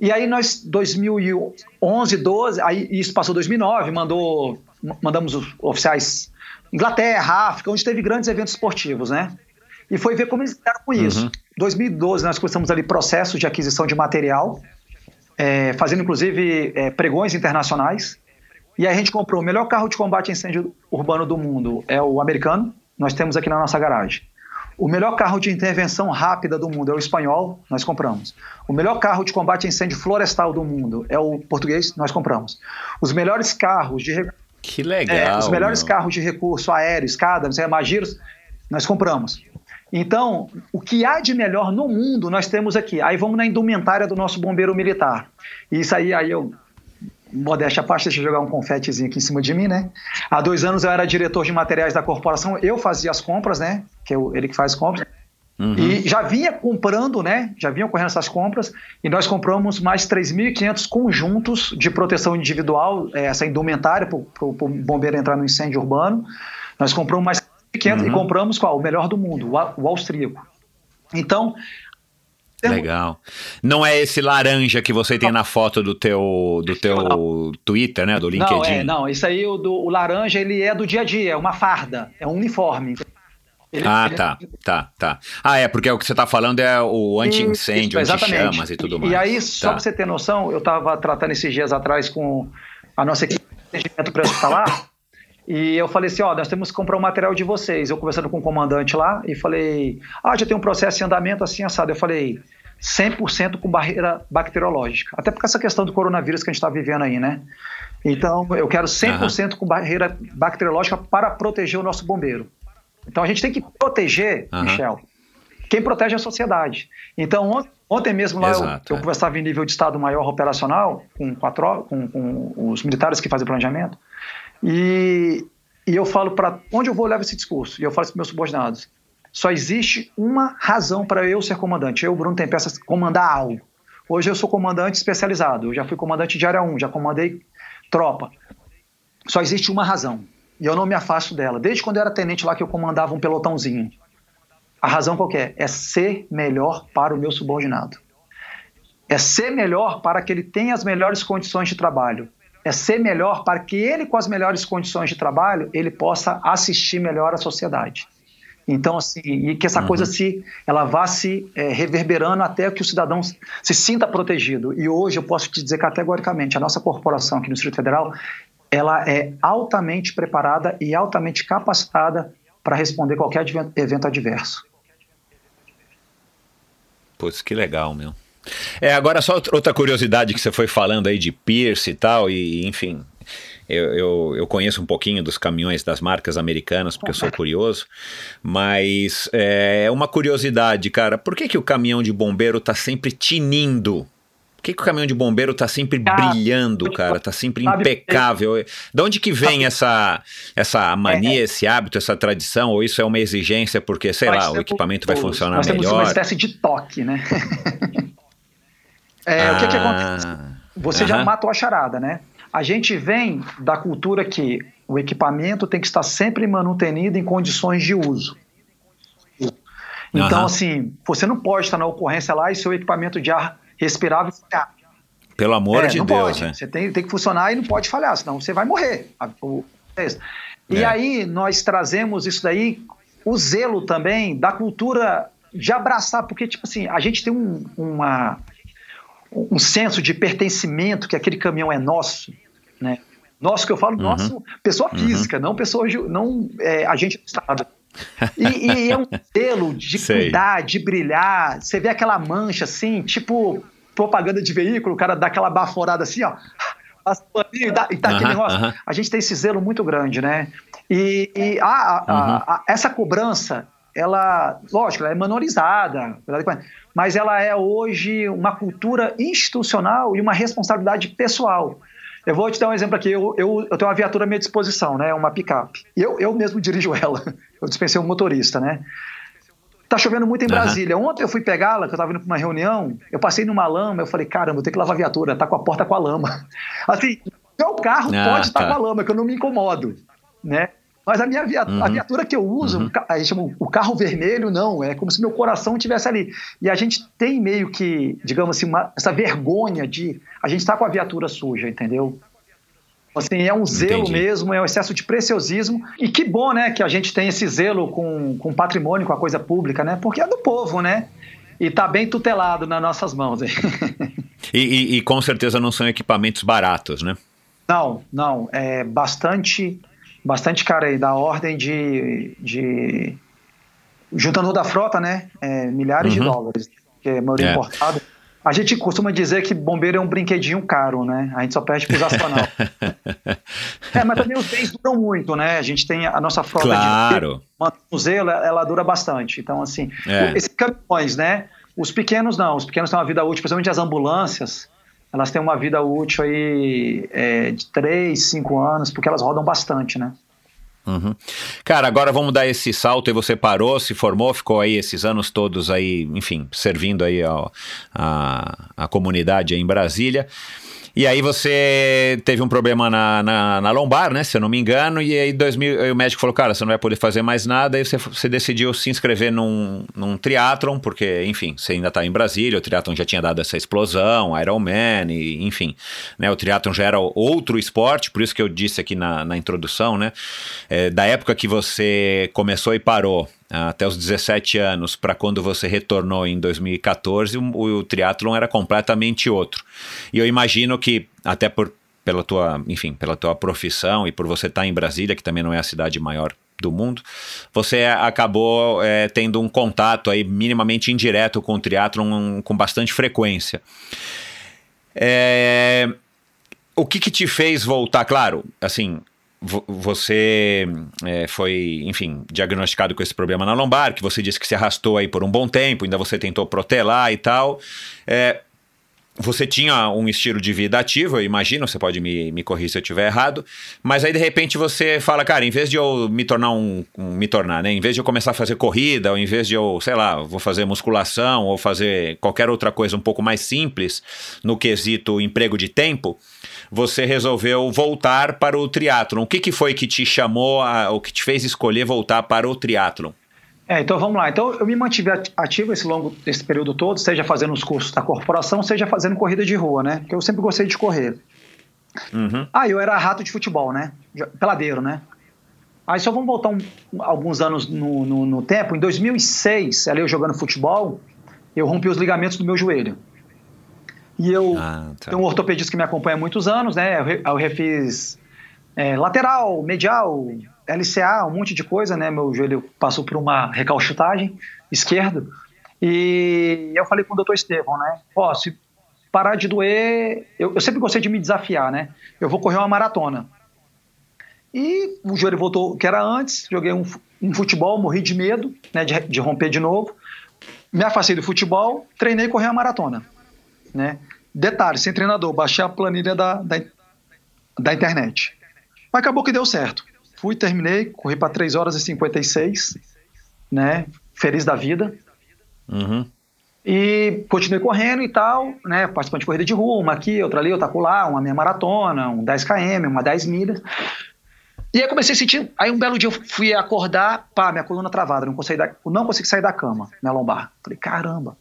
E aí nós, 2011, 12, aí isso passou 2009, mandou, mandamos os oficiais Inglaterra, África, onde teve grandes eventos esportivos, né? E foi ver como eles lidaram com isso. Uhum. 2012 nós começamos ali processos de aquisição de material, é, fazendo inclusive é, pregões internacionais. E aí a gente comprou o melhor carro de combate a incêndio urbano do mundo, é o americano, nós temos aqui na nossa garagem. O melhor carro de intervenção rápida do mundo é o espanhol, nós compramos. O melhor carro de combate a incêndio florestal do mundo é o português, nós compramos. Os melhores carros de que legal. É, os melhores meu. carros de recurso aéreo, escada, sei, magiros, nós compramos. Então, o que há de melhor no mundo nós temos aqui. Aí vamos na indumentária do nosso bombeiro militar. E isso aí, aí eu modéstia à parte, deixa eu jogar um confetezinho aqui em cima de mim, né? Há dois anos eu era diretor de materiais da corporação, eu fazia as compras, né? Que é ele que faz compras. Uhum. E já vinha comprando, né? Já vinha ocorrendo essas compras e nós compramos mais 3.500 conjuntos de proteção individual, é, essa indumentária para o bombeiro entrar no incêndio urbano. Nós compramos mais 1.500 uhum. e compramos qual? O melhor do mundo, o, o austríaco. Então, Legal. Não é esse laranja que você tem na foto do teu, do teu Twitter, né? Do LinkedIn. Não, é, não. Isso aí, o, do, o laranja, ele é do dia a dia, é uma farda, é um uniforme. Ele, ah, ele... tá, tá, tá. Ah, é, porque o que você está falando é o anti-incêndio, anti-chamas e tudo mais. E aí, só tá. para você ter noção, eu estava tratando esses dias atrás com a nossa equipe de atendimento para hospitalar, e eu falei assim, ó, nós temos que comprar o um material de vocês. Eu conversando com o comandante lá, e falei, ah, já tem um processo de andamento assim, assado. Eu falei, 100% com barreira bacteriológica. Até porque essa questão do coronavírus que a gente está vivendo aí, né? Então, eu quero 100% uhum. com barreira bacteriológica para proteger o nosso bombeiro. Então a gente tem que proteger, uhum. Michel. Quem protege é a sociedade. Então, ontem mesmo lá Exato, eu, eu é. conversava em nível de Estado Maior operacional com, quatro, com, com os militares que fazem planejamento. E, e eu falo para onde eu vou levar esse discurso. E eu falo para meus subordinados: só existe uma razão para eu ser comandante. Eu, Bruno Tempesta, comandar algo. Hoje eu sou comandante especializado. Eu já fui comandante de área 1, já comandei tropa. Só existe uma razão. E eu não me afasto dela. Desde quando eu era tenente lá que eu comandava um pelotãozinho. A razão qual é? É ser melhor para o meu subordinado. É ser melhor para que ele tenha as melhores condições de trabalho. É ser melhor para que ele, com as melhores condições de trabalho, ele possa assistir melhor à sociedade. Então, assim, e que essa uhum. coisa se, ela vá se é, reverberando até que o cidadão se sinta protegido. E hoje eu posso te dizer categoricamente, a nossa corporação aqui no Distrito Federal, ela é altamente preparada e altamente capacitada para responder qualquer evento adverso. Putz, que legal, meu. É, agora só outra curiosidade que você foi falando aí de Pierce e tal, e enfim, eu, eu, eu, conheço um pouquinho dos caminhões das marcas americanas, porque eu sou curioso, mas é uma curiosidade, cara, por que, que o caminhão de bombeiro tá sempre tinindo? Que, que o caminhão de bombeiro tá sempre ah, brilhando, cara? Tá sempre impecável. De onde que vem essa, essa mania, é, esse hábito, essa tradição? Ou isso é uma exigência porque, sei lá, o equipamento vai funcionar nós melhor? Nós temos uma espécie de toque, né? é, ah, o que que acontece? Você uh -huh. já matou a charada, né? A gente vem da cultura que o equipamento tem que estar sempre manutenido em condições de uso. Então, assim, você não pode estar na ocorrência lá e seu equipamento de ar respirável e ficar. Pelo amor é, de Deus, né? Você tem, tem que funcionar e não pode falhar, senão você vai morrer. E é. aí nós trazemos isso daí, o zelo também da cultura de abraçar, porque, tipo assim, a gente tem um, uma, um senso de pertencimento, que aquele caminhão é nosso, né? Nosso que eu falo, uhum. nosso, pessoa uhum. física, não pessoa, não é, agente do Estado. E, e, é um selo de Sei. cuidar, de brilhar. Você vê aquela mancha assim, tipo propaganda de veículo, o cara dá aquela baforada assim, ó. E, tá aquele negócio. A gente tem esse zelo muito grande, né? E, e a, a, a, essa cobrança, ela, lógico, ela é menorizada, mas ela é hoje uma cultura institucional e uma responsabilidade pessoal. Eu vou te dar um exemplo aqui. Eu, eu, eu tenho uma viatura à minha disposição, né? Uma picape. Eu, eu mesmo dirijo ela. Eu dispensei um motorista, né? Tá chovendo muito em Brasília. Uhum. Ontem eu fui pegá-la, que eu tava indo para uma reunião, eu passei numa lama, eu falei, caramba, eu tenho que lavar a viatura, tá com a porta com a lama. Assim, meu carro ah, pode estar tá. com a lama, que eu não me incomodo, né? Mas a minha viatura, uhum. a viatura que eu uso, uhum. a gente chama o carro vermelho, não, é como se meu coração estivesse ali. E a gente tem meio que, digamos assim, uma, essa vergonha de a gente estar tá com a viatura suja, entendeu? Assim, é um zelo Entendi. mesmo, é um excesso de preciosismo. E que bom, né, que a gente tem esse zelo com, com patrimônio, com a coisa pública, né? Porque é do povo, né? E tá bem tutelado nas nossas mãos. e, e, e com certeza não são equipamentos baratos, né? Não, não. É bastante, bastante cara aí, da ordem de. de juntando da frota, né? É, milhares uhum. de dólares, que é maioria é. importada. A gente costuma dizer que bombeiro é um brinquedinho caro, né? A gente só perde para os astronautas. é, mas também os bens duram muito, né? A gente tem a nossa frota claro. de museu, ela, ela, dura bastante. Então, assim, é. esses caminhões, né? Os pequenos não, os pequenos têm uma vida útil, principalmente as ambulâncias, elas têm uma vida útil aí é, de 3, 5 anos, porque elas rodam bastante, né? Uhum. Cara, agora vamos dar esse salto e você parou, se formou, ficou aí esses anos todos aí, enfim, servindo aí a, a, a comunidade aí em Brasília. E aí você teve um problema na, na, na, lombar, né? Se eu não me engano, e aí 2000, aí o médico falou, cara, você não vai poder fazer mais nada, e você, você decidiu se inscrever num, num triatlon, porque, enfim, você ainda está em Brasília, o triatlon já tinha dado essa explosão, Ironman, e, enfim, né? O triatlon já era outro esporte, por isso que eu disse aqui na, na introdução, né? É, da época que você começou e parou, até os 17 anos para quando você retornou em 2014, o, o triatlon era completamente outro. E eu imagino que até por pela tua, enfim, pela tua profissão e por você estar tá em Brasília, que também não é a cidade maior do mundo, você acabou é, tendo um contato aí minimamente indireto com o triatlon com bastante frequência. É, o que, que te fez voltar? Claro, assim, você é, foi, enfim, diagnosticado com esse problema na lombar, que você disse que se arrastou aí por um bom tempo, ainda você tentou protelar e tal. É, você tinha um estilo de vida ativo, eu imagino, você pode me, me corrigir se eu estiver errado, mas aí de repente você fala, cara, em vez de eu me tornar um, um, me tornar, né, em vez de eu começar a fazer corrida, ou em vez de eu, sei lá, vou fazer musculação ou fazer qualquer outra coisa um pouco mais simples no quesito emprego de tempo, você resolveu voltar para o triatlon. O que, que foi que te chamou, a, o que te fez escolher voltar para o triatlon? É, então vamos lá. Então eu me mantive ativo esse longo esse período todo, seja fazendo os cursos da corporação, seja fazendo corrida de rua, né? Porque eu sempre gostei de correr. Uhum. Ah, eu era rato de futebol, né? Peladeiro, né? Aí só vamos voltar um, alguns anos no, no, no, tempo. Em 2006, ali eu jogando futebol, eu rompi os ligamentos do meu joelho. E eu ah, tá. tenho um ortopedista que me acompanha há muitos anos, né? Eu, refiz é, lateral, medial, LCA, um monte de coisa, né? Meu joelho passou por uma recalchutagem esquerdo. E eu falei com o doutor Estevão, né? Ó, oh, se parar de doer, eu, eu, sempre gostei de me desafiar, né? Eu vou correr uma maratona. E o joelho voltou, que era antes, joguei um, um futebol, morri de medo, né? De, de romper de novo. Me afastei do futebol, treinei e corri a maratona né? Detalhe, sem treinador, baixei a planilha da, da, da internet. Mas acabou que deu certo. Fui, terminei, corri para 3 horas e 56, né? Feliz da vida. Uhum. E continuei correndo e tal, né? Participando de corrida de rua, uma aqui, outra ali, outra lá, uma meia maratona, um 10 km, uma 10 milhas. E aí comecei a sentir. Aí um belo dia eu fui acordar, pá, minha coluna travada, não consegui, não consegui sair da cama, minha lombar. Falei, caramba.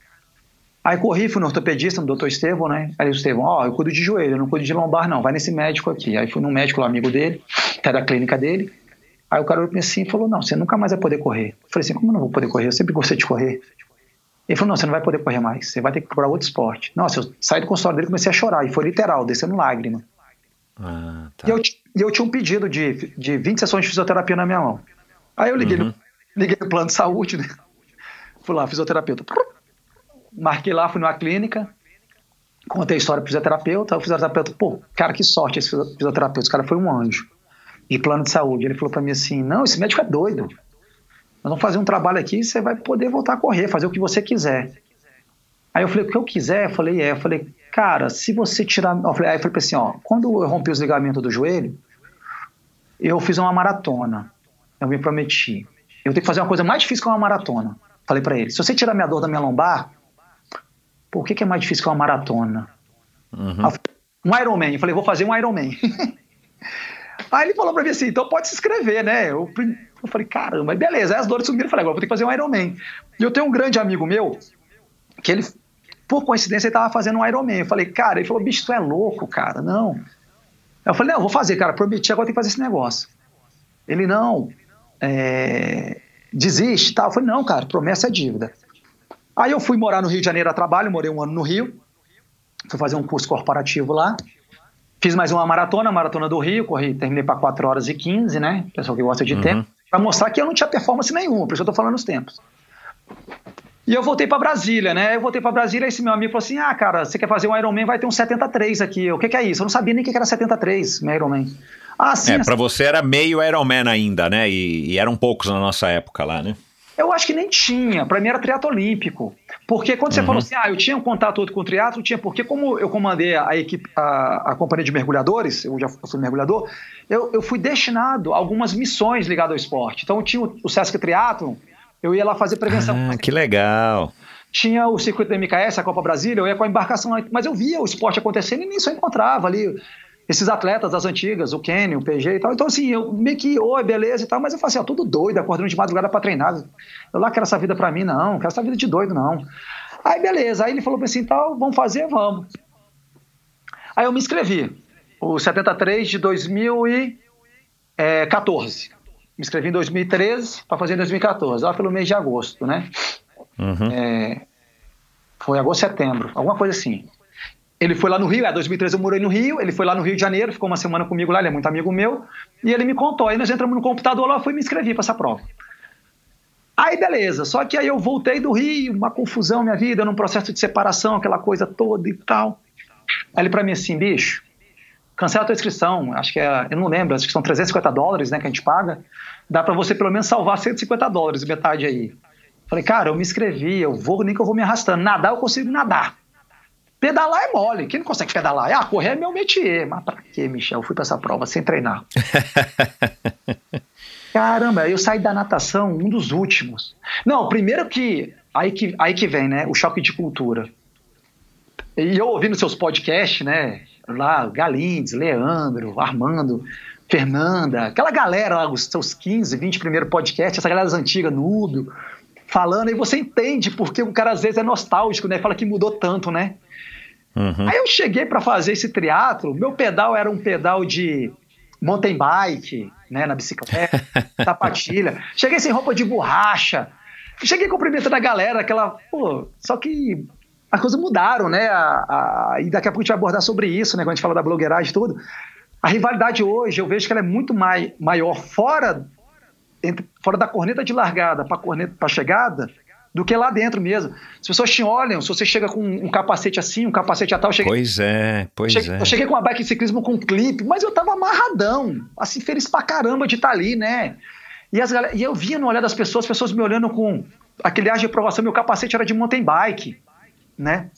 Aí corri, fui no ortopedista, no doutor Estevão, né? Aí o Estevão, ó, oh, eu cuido de joelho, eu não cuido de lombar, não, vai nesse médico aqui. Aí fui num médico lá, amigo dele, que é da clínica dele. Aí o cara olhou pra mim assim e falou: Não, você nunca mais vai poder correr. Eu falei assim: Como eu não vou poder correr? Eu sempre gostei de correr. Ele falou: Não, você não vai poder correr mais. Você vai ter que procurar outro esporte. Nossa, eu saí do consultório dele e comecei a chorar. E foi literal, descendo lágrima. Ah, tá. E eu, eu tinha um pedido de, de 20 sessões de fisioterapia na minha mão. Aí eu liguei, Uhum. no, liguei no plano de saúde, né? Fui lá, fisioterapeuta. Marquei lá, fui numa clínica, contei a história pro fisioterapeuta. O fisioterapeuta, pô, cara, que sorte esse fisio- fisioterapeuta. Esse cara foi um anjo de plano de saúde. Ele falou pra mim assim: não, esse médico é doido. Nós vamos fazer um trabalho aqui e você vai poder voltar a correr, fazer o que você quiser. Aí eu falei, o que eu quiser? Eu falei, é. Eu falei, cara, se você tirar. Eu falei, aí eu falei assim, ó, quando eu rompi os ligamentos do joelho, eu fiz uma maratona. Eu me prometi. Eu tenho que fazer uma coisa mais difícil que uma maratona. Falei pra ele, se você tirar minha dor da minha lombar, por que, que é mais difícil que uma maratona? Uhum. Um Ironman. Eu falei, vou fazer um Ironman. Aí ele falou pra mim assim, então pode se inscrever, né? Eu, eu falei, caramba, beleza. Aí as dores sumiram. Eu falei, agora vou ter que fazer um Ironman. E eu tenho um grande amigo meu, que ele, por coincidência, ele tava fazendo um Ironman. Eu falei, cara, ele falou, bicho, tu é louco, cara, não. Eu falei, não, eu vou fazer, cara, prometi, agora tem que fazer esse negócio. Ele, não, é, desiste e tal. Eu falei, não, cara, promessa é dívida. Aí eu fui morar no Rio de Janeiro a trabalho, morei um ano no Rio, fui fazer um curso corporativo lá. Fiz mais uma maratona, maratona do Rio, corri, terminei para 4 horas e 15, né? Pessoal que gosta de tempo, para mostrar que eu não tinha performance nenhuma, por isso eu tô falando os tempos. E eu voltei para Brasília, né? Eu voltei para Brasília e esse meu amigo falou assim: "Ah, cara, você quer fazer um Ironman, vai ter um 73 aqui". Eu, O que que é isso? Eu não sabia nem o que era 73, meu Ironman. Ah, sim. É, assim- pra você era meio Ironman ainda, né? E, e eram poucos na nossa época lá, né? Eu acho que nem tinha. Para mim era triatlo olímpico. Porque quando você falou assim, ah, eu tinha um contato outro com o triatlo, tinha porque como eu comandei a equipe, a, a companhia de mergulhadores, eu já fui mergulhador, eu, eu fui destinado a algumas missões ligadas ao esporte. Então tinha o, o Sesc Triathlon, eu ia lá fazer prevenção. Ah, que legal. Tinha o circuito da MKS, a Copa Brasília, eu ia com a embarcação lá, mas eu via o esporte acontecendo e nisso eu encontrava ali esses atletas das antigas, o Kenny, o PG e tal. Então, assim, eu meio que, oi, beleza e tal, mas eu falei assim, ó, tudo doido, acordando de madrugada pra treinar. Eu lá quero essa vida pra mim, não, quero essa vida de doido, não. Aí, beleza, aí ele falou pra assim, tal, vamos fazer, vamos. Aí eu me inscrevi, o 73 de 2014. Me inscrevi em 2013 para fazer em 2014, lá pelo mês de agosto, né? Uhum. É, foi agosto, setembro, alguma coisa assim. Ele foi lá no Rio, é, 2013 eu morei no Rio, ele foi lá no Rio de Janeiro, ficou uma semana comigo lá, ele é muito amigo meu, e ele me contou. Aí nós entramos no computador lá, eu fui me inscrever para essa prova. Aí beleza, só que aí eu voltei do Rio, uma confusão minha vida, num processo de separação, aquela coisa toda e tal. Aí ele pra mim assim, bicho, cancela a tua inscrição, acho que é, eu não lembro, acho que são 350 dólares, né, que a gente paga, dá pra você pelo menos salvar 150 dólares, metade aí. Falei, cara, eu me inscrevi, eu vou, nem que eu vou me arrastando, nadar eu consigo nadar. Pedalar é mole, quem não consegue pedalar? Ah, correr é meu métier, mas pra quê, Michel? Eu fui pra essa prova sem treinar. Caramba, eu saí da natação um dos últimos. Não, primeiro que aí que, aí que vem, né? O choque de cultura. E eu ouvindo seus podcasts, né? Lá, Galindes, Leandro, Armando, Fernanda, aquela galera lá, os seus 15, 20 primeiros podcasts, essa galera das antigas, Núbio, falando, aí você entende porque o cara às vezes é nostálgico, né? Fala que mudou tanto, né? Uhum. Aí eu cheguei para fazer esse triatlo, meu pedal era um pedal de mountain bike, né, na bicicleta, sapatilha. Cheguei sem roupa de borracha. Cheguei cumprimentando a galera, aquela, pô, só que as coisas mudaram, né? A, a, e daqui a pouco a gente vai abordar sobre isso, né, quando a gente fala da blogueiragem e tudo. A rivalidade hoje, eu vejo que ela é muito mai, maior fora entre, fora da corneta de largada para corneta para chegada do que lá dentro mesmo. As pessoas te olham, se você chega com um capacete assim, um capacete a tal, eu cheguei, Pois é, pois cheguei, é. eu cheguei com uma bike de ciclismo com clipe, mas eu tava amarradão, assim, feliz pra caramba de estar ali, né? E, as e eu via no olhar das pessoas, as pessoas me olhando com aquele ar de aprovação, meu capacete era de mountain bike, né?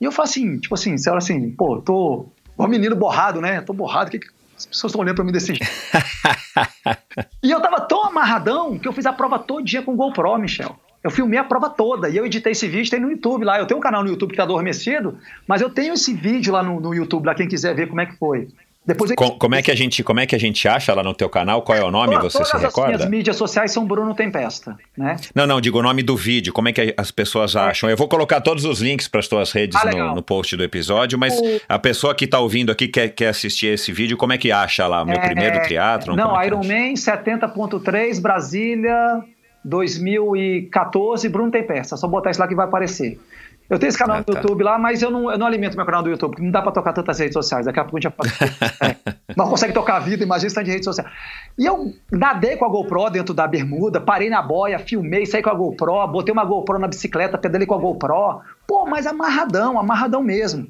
E eu falo assim, tipo assim, você olha assim, pô, tô um menino borrado, né? Tô borrado, que, que as pessoas estão olhando pra mim desse jeito? e eu tava tão amarradão que eu fiz a prova todo dia com GoPro, Michel. Eu filmei a prova toda e eu editei esse vídeo, tem no YouTube lá. Eu tenho um canal no YouTube que tá adormecido, mas eu tenho esse vídeo lá no, no YouTube, lá quem quiser ver como é que foi. Depois. Com, como, é que a gente, como é que a gente acha lá no teu canal? Qual é o nome? Todas, você se recorda? As minhas mídias sociais são Bruno Tempesta, né? Não, não, digo o nome do vídeo. Como é que as pessoas é. acham? Eu vou colocar todos os links para as tuas redes ah, no, no, post do episódio, mas o... a pessoa que está ouvindo aqui quer, quer assistir esse vídeo, como é que acha lá? Meu é... primeiro triatlo? Não, é Ironman 70.3 Brasília 2014 Bruno Tempesta. Só botar isso lá que vai aparecer. Eu tenho esse canal ah, no tá. YouTube lá, mas eu não, eu não alimento meu canal do YouTube, porque não dá pra tocar tantas redes sociais. Daqui a pouco a gente já é, não consegue tocar a vida, imagina se de redes sociais. E eu nadei com a GoPro dentro da bermuda, parei na boia, filmei, saí com a GoPro, botei uma GoPro na bicicleta, pedalei com a GoPro. Pô, mas amarradão, amarradão mesmo.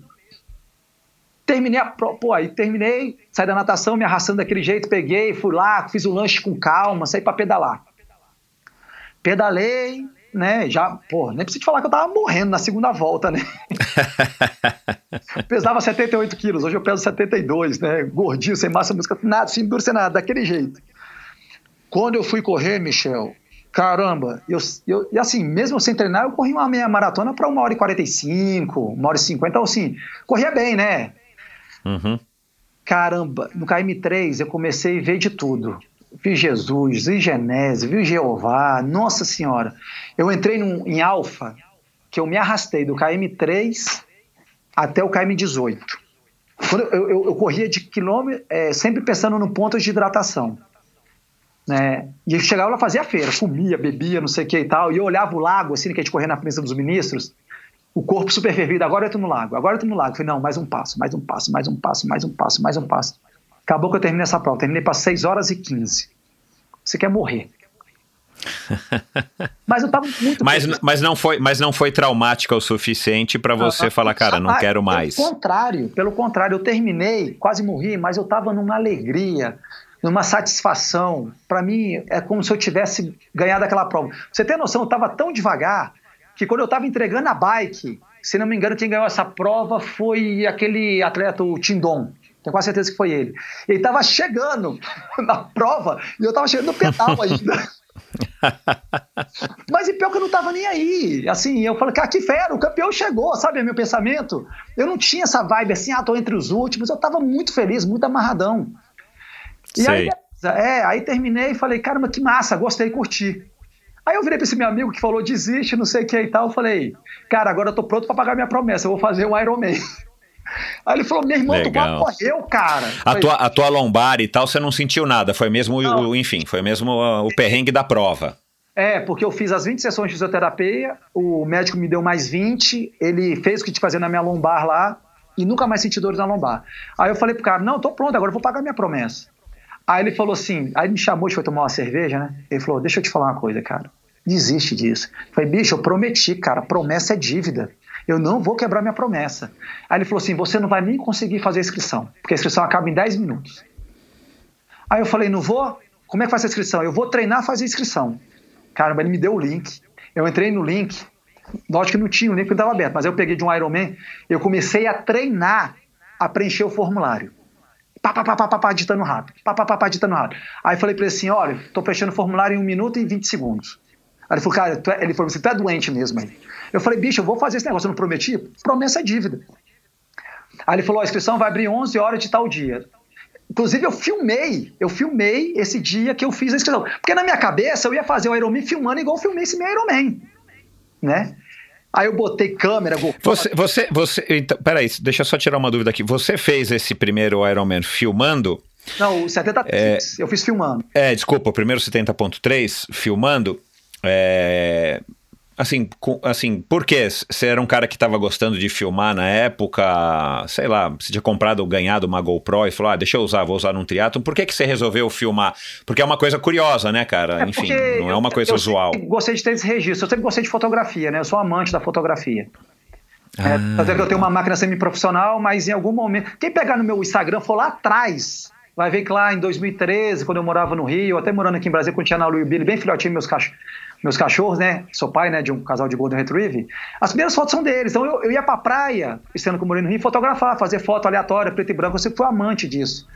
Terminei a pô, aí terminei, saí da natação, me arrastando daquele jeito, peguei, fui lá, fiz o lanche com calma, saí para pedalar. Pedalei, né, já, pô, nem preciso te falar que eu tava morrendo na segunda volta, né? Pesava 78 quilos, hoje eu peso 72, né? Gordinho, sem massa muscular, nada, sem duro, sem nada, daquele jeito. Quando eu fui correr, Michel, caramba, eu, eu, e assim, mesmo sem treinar, eu corri uma meia maratona para uma hora e 45, uma hora e 50, então assim, corria bem, né? Uhum. Caramba, no KM3 eu comecei a ver de tudo vi Jesus, vi Genésio, vi Jeová, Nossa Senhora. Eu entrei num, em Alfa, que eu me arrastei do KM3 até o KM18. Quando eu, eu, eu corria de quilômetro, é, sempre pensando no ponto de hidratação. Né? E eu chegava lá, fazia feira, comia, bebia, não sei o que e tal. E eu olhava o lago, assim, que a gente corria na frente dos ministros, o corpo super fervido. Agora eu tô no lago, agora eu tô no lago. Eu falei, não, mais um passo, mais um passo, mais um passo, mais um passo, mais um passo. Acabou que eu terminei essa prova, terminei para 6 horas e 15. Você quer morrer. mas eu tava muito mas, mas não foi mas não foi traumática o suficiente para você ah, falar cara não quero mais. pelo contrário pelo contrário eu terminei quase morri mas eu tava numa alegria numa satisfação. Para mim é como se eu tivesse ganhado aquela prova. Você tem noção eu tava tão devagar que quando eu tava entregando a bike se não me engano quem ganhou essa prova foi aquele atleta o Tindon tenho quase certeza que foi ele. Ele estava chegando na prova e eu estava chegando no pedal ainda. Mas e pior que eu não estava nem aí. Assim, eu falei, cara, que fera, o campeão chegou, sabe? É meu pensamento. Eu não tinha essa vibe assim, ah, tô entre os últimos. Eu estava muito feliz, muito amarradão. E Sei. aí, é, aí terminei e falei, caramba, que massa, gostei, curti. Aí eu virei para esse meu amigo que falou, desiste, não sei o que e tal. Eu falei, cara, agora eu tô pronto para pagar minha promessa, eu vou fazer o Iron Man. Aí ele falou: meu irmão, Legal. tu quase morreu, cara. A tua, a tua lombar e tal, você não sentiu nada. Foi mesmo, o, enfim, foi mesmo o perrengue da prova. É, porque eu fiz as 20 sessões de fisioterapia, o médico me deu mais 20, ele fez o que que fazer na minha lombar lá e nunca mais senti dores na lombar. Aí eu falei pro cara: não, tô pronto, agora eu vou pagar minha promessa. Aí ele falou assim: aí me chamou, a gente foi tomar uma cerveja, né? Ele falou: deixa eu te falar uma coisa, cara. Desiste disso. Eu falei, bicho, eu prometi, cara, promessa é dívida eu não vou quebrar minha promessa. Aí ele falou assim: você não vai nem conseguir fazer a inscrição, porque a inscrição acaba em 10 minutos. Aí eu falei: não vou? Como é que faz a inscrição? Eu vou treinar fazer a inscrição. Caramba, ele me deu o link. Eu entrei no link, lógico que não tinha o link porque estava aberto, mas eu peguei de um Ironman, eu comecei a treinar a preencher o formulário. Pá, pá, pá, pá, pá, pá, ditando rápido. Pá, pá, pá, pá, ditando rápido. Aí falei para ele assim: olha, estou preenchendo o formulário em 1 minuto e 20 segundos. Aí ele falou, cara, é, ele falou assim, tu é doente mesmo aí. Eu falei, bicho, eu vou fazer esse negócio, eu não prometi? Promessa é dívida. Aí ele falou, a inscrição vai abrir 11 horas de tal dia. Inclusive, eu filmei, eu filmei esse dia que eu fiz a inscrição. Porque na minha cabeça eu ia fazer o Ironman filmando igual eu filmei esse meu Ironman. Né? Aí eu botei câmera, GoPro. Você, você, você, então, peraí, deixa eu só tirar uma dúvida aqui. Você fez esse primeiro Ironman filmando? Não, o 70.3, é, eu fiz filmando. É, desculpa, o primeiro 70.3 filmando. É, assim, com, assim, por quê? Você era um cara que estava gostando de filmar na época, sei lá, você tinha comprado ou ganhado uma GoPro e falou, ah, deixa eu usar, vou usar num triatlo. Por que, que você resolveu filmar? Porque é uma coisa curiosa, né, cara? É Enfim, não é uma coisa eu, eu usual. Eu gostei de ter esse registro, eu sempre gostei de fotografia, né? Eu sou amante da fotografia. É, ah. É, que eu tenho uma máquina semi-profissional, mas em algum momento. Quem pegar no meu Instagram for lá atrás, vai ver que lá em 2013, quando eu morava no Rio, até morando aqui em Brasília, quando tinha na e o Billy, bem filhotinho, meus cachorros meus cachorros, né? Sou pai, né, de um casal de Golden Retriever. As primeiras fotos são deles. Então eu, eu ia pra praia, esse ano que eu morei no Rio, fotografar, fazer foto aleatória, preto e branco. Eu sempre fui amante disso.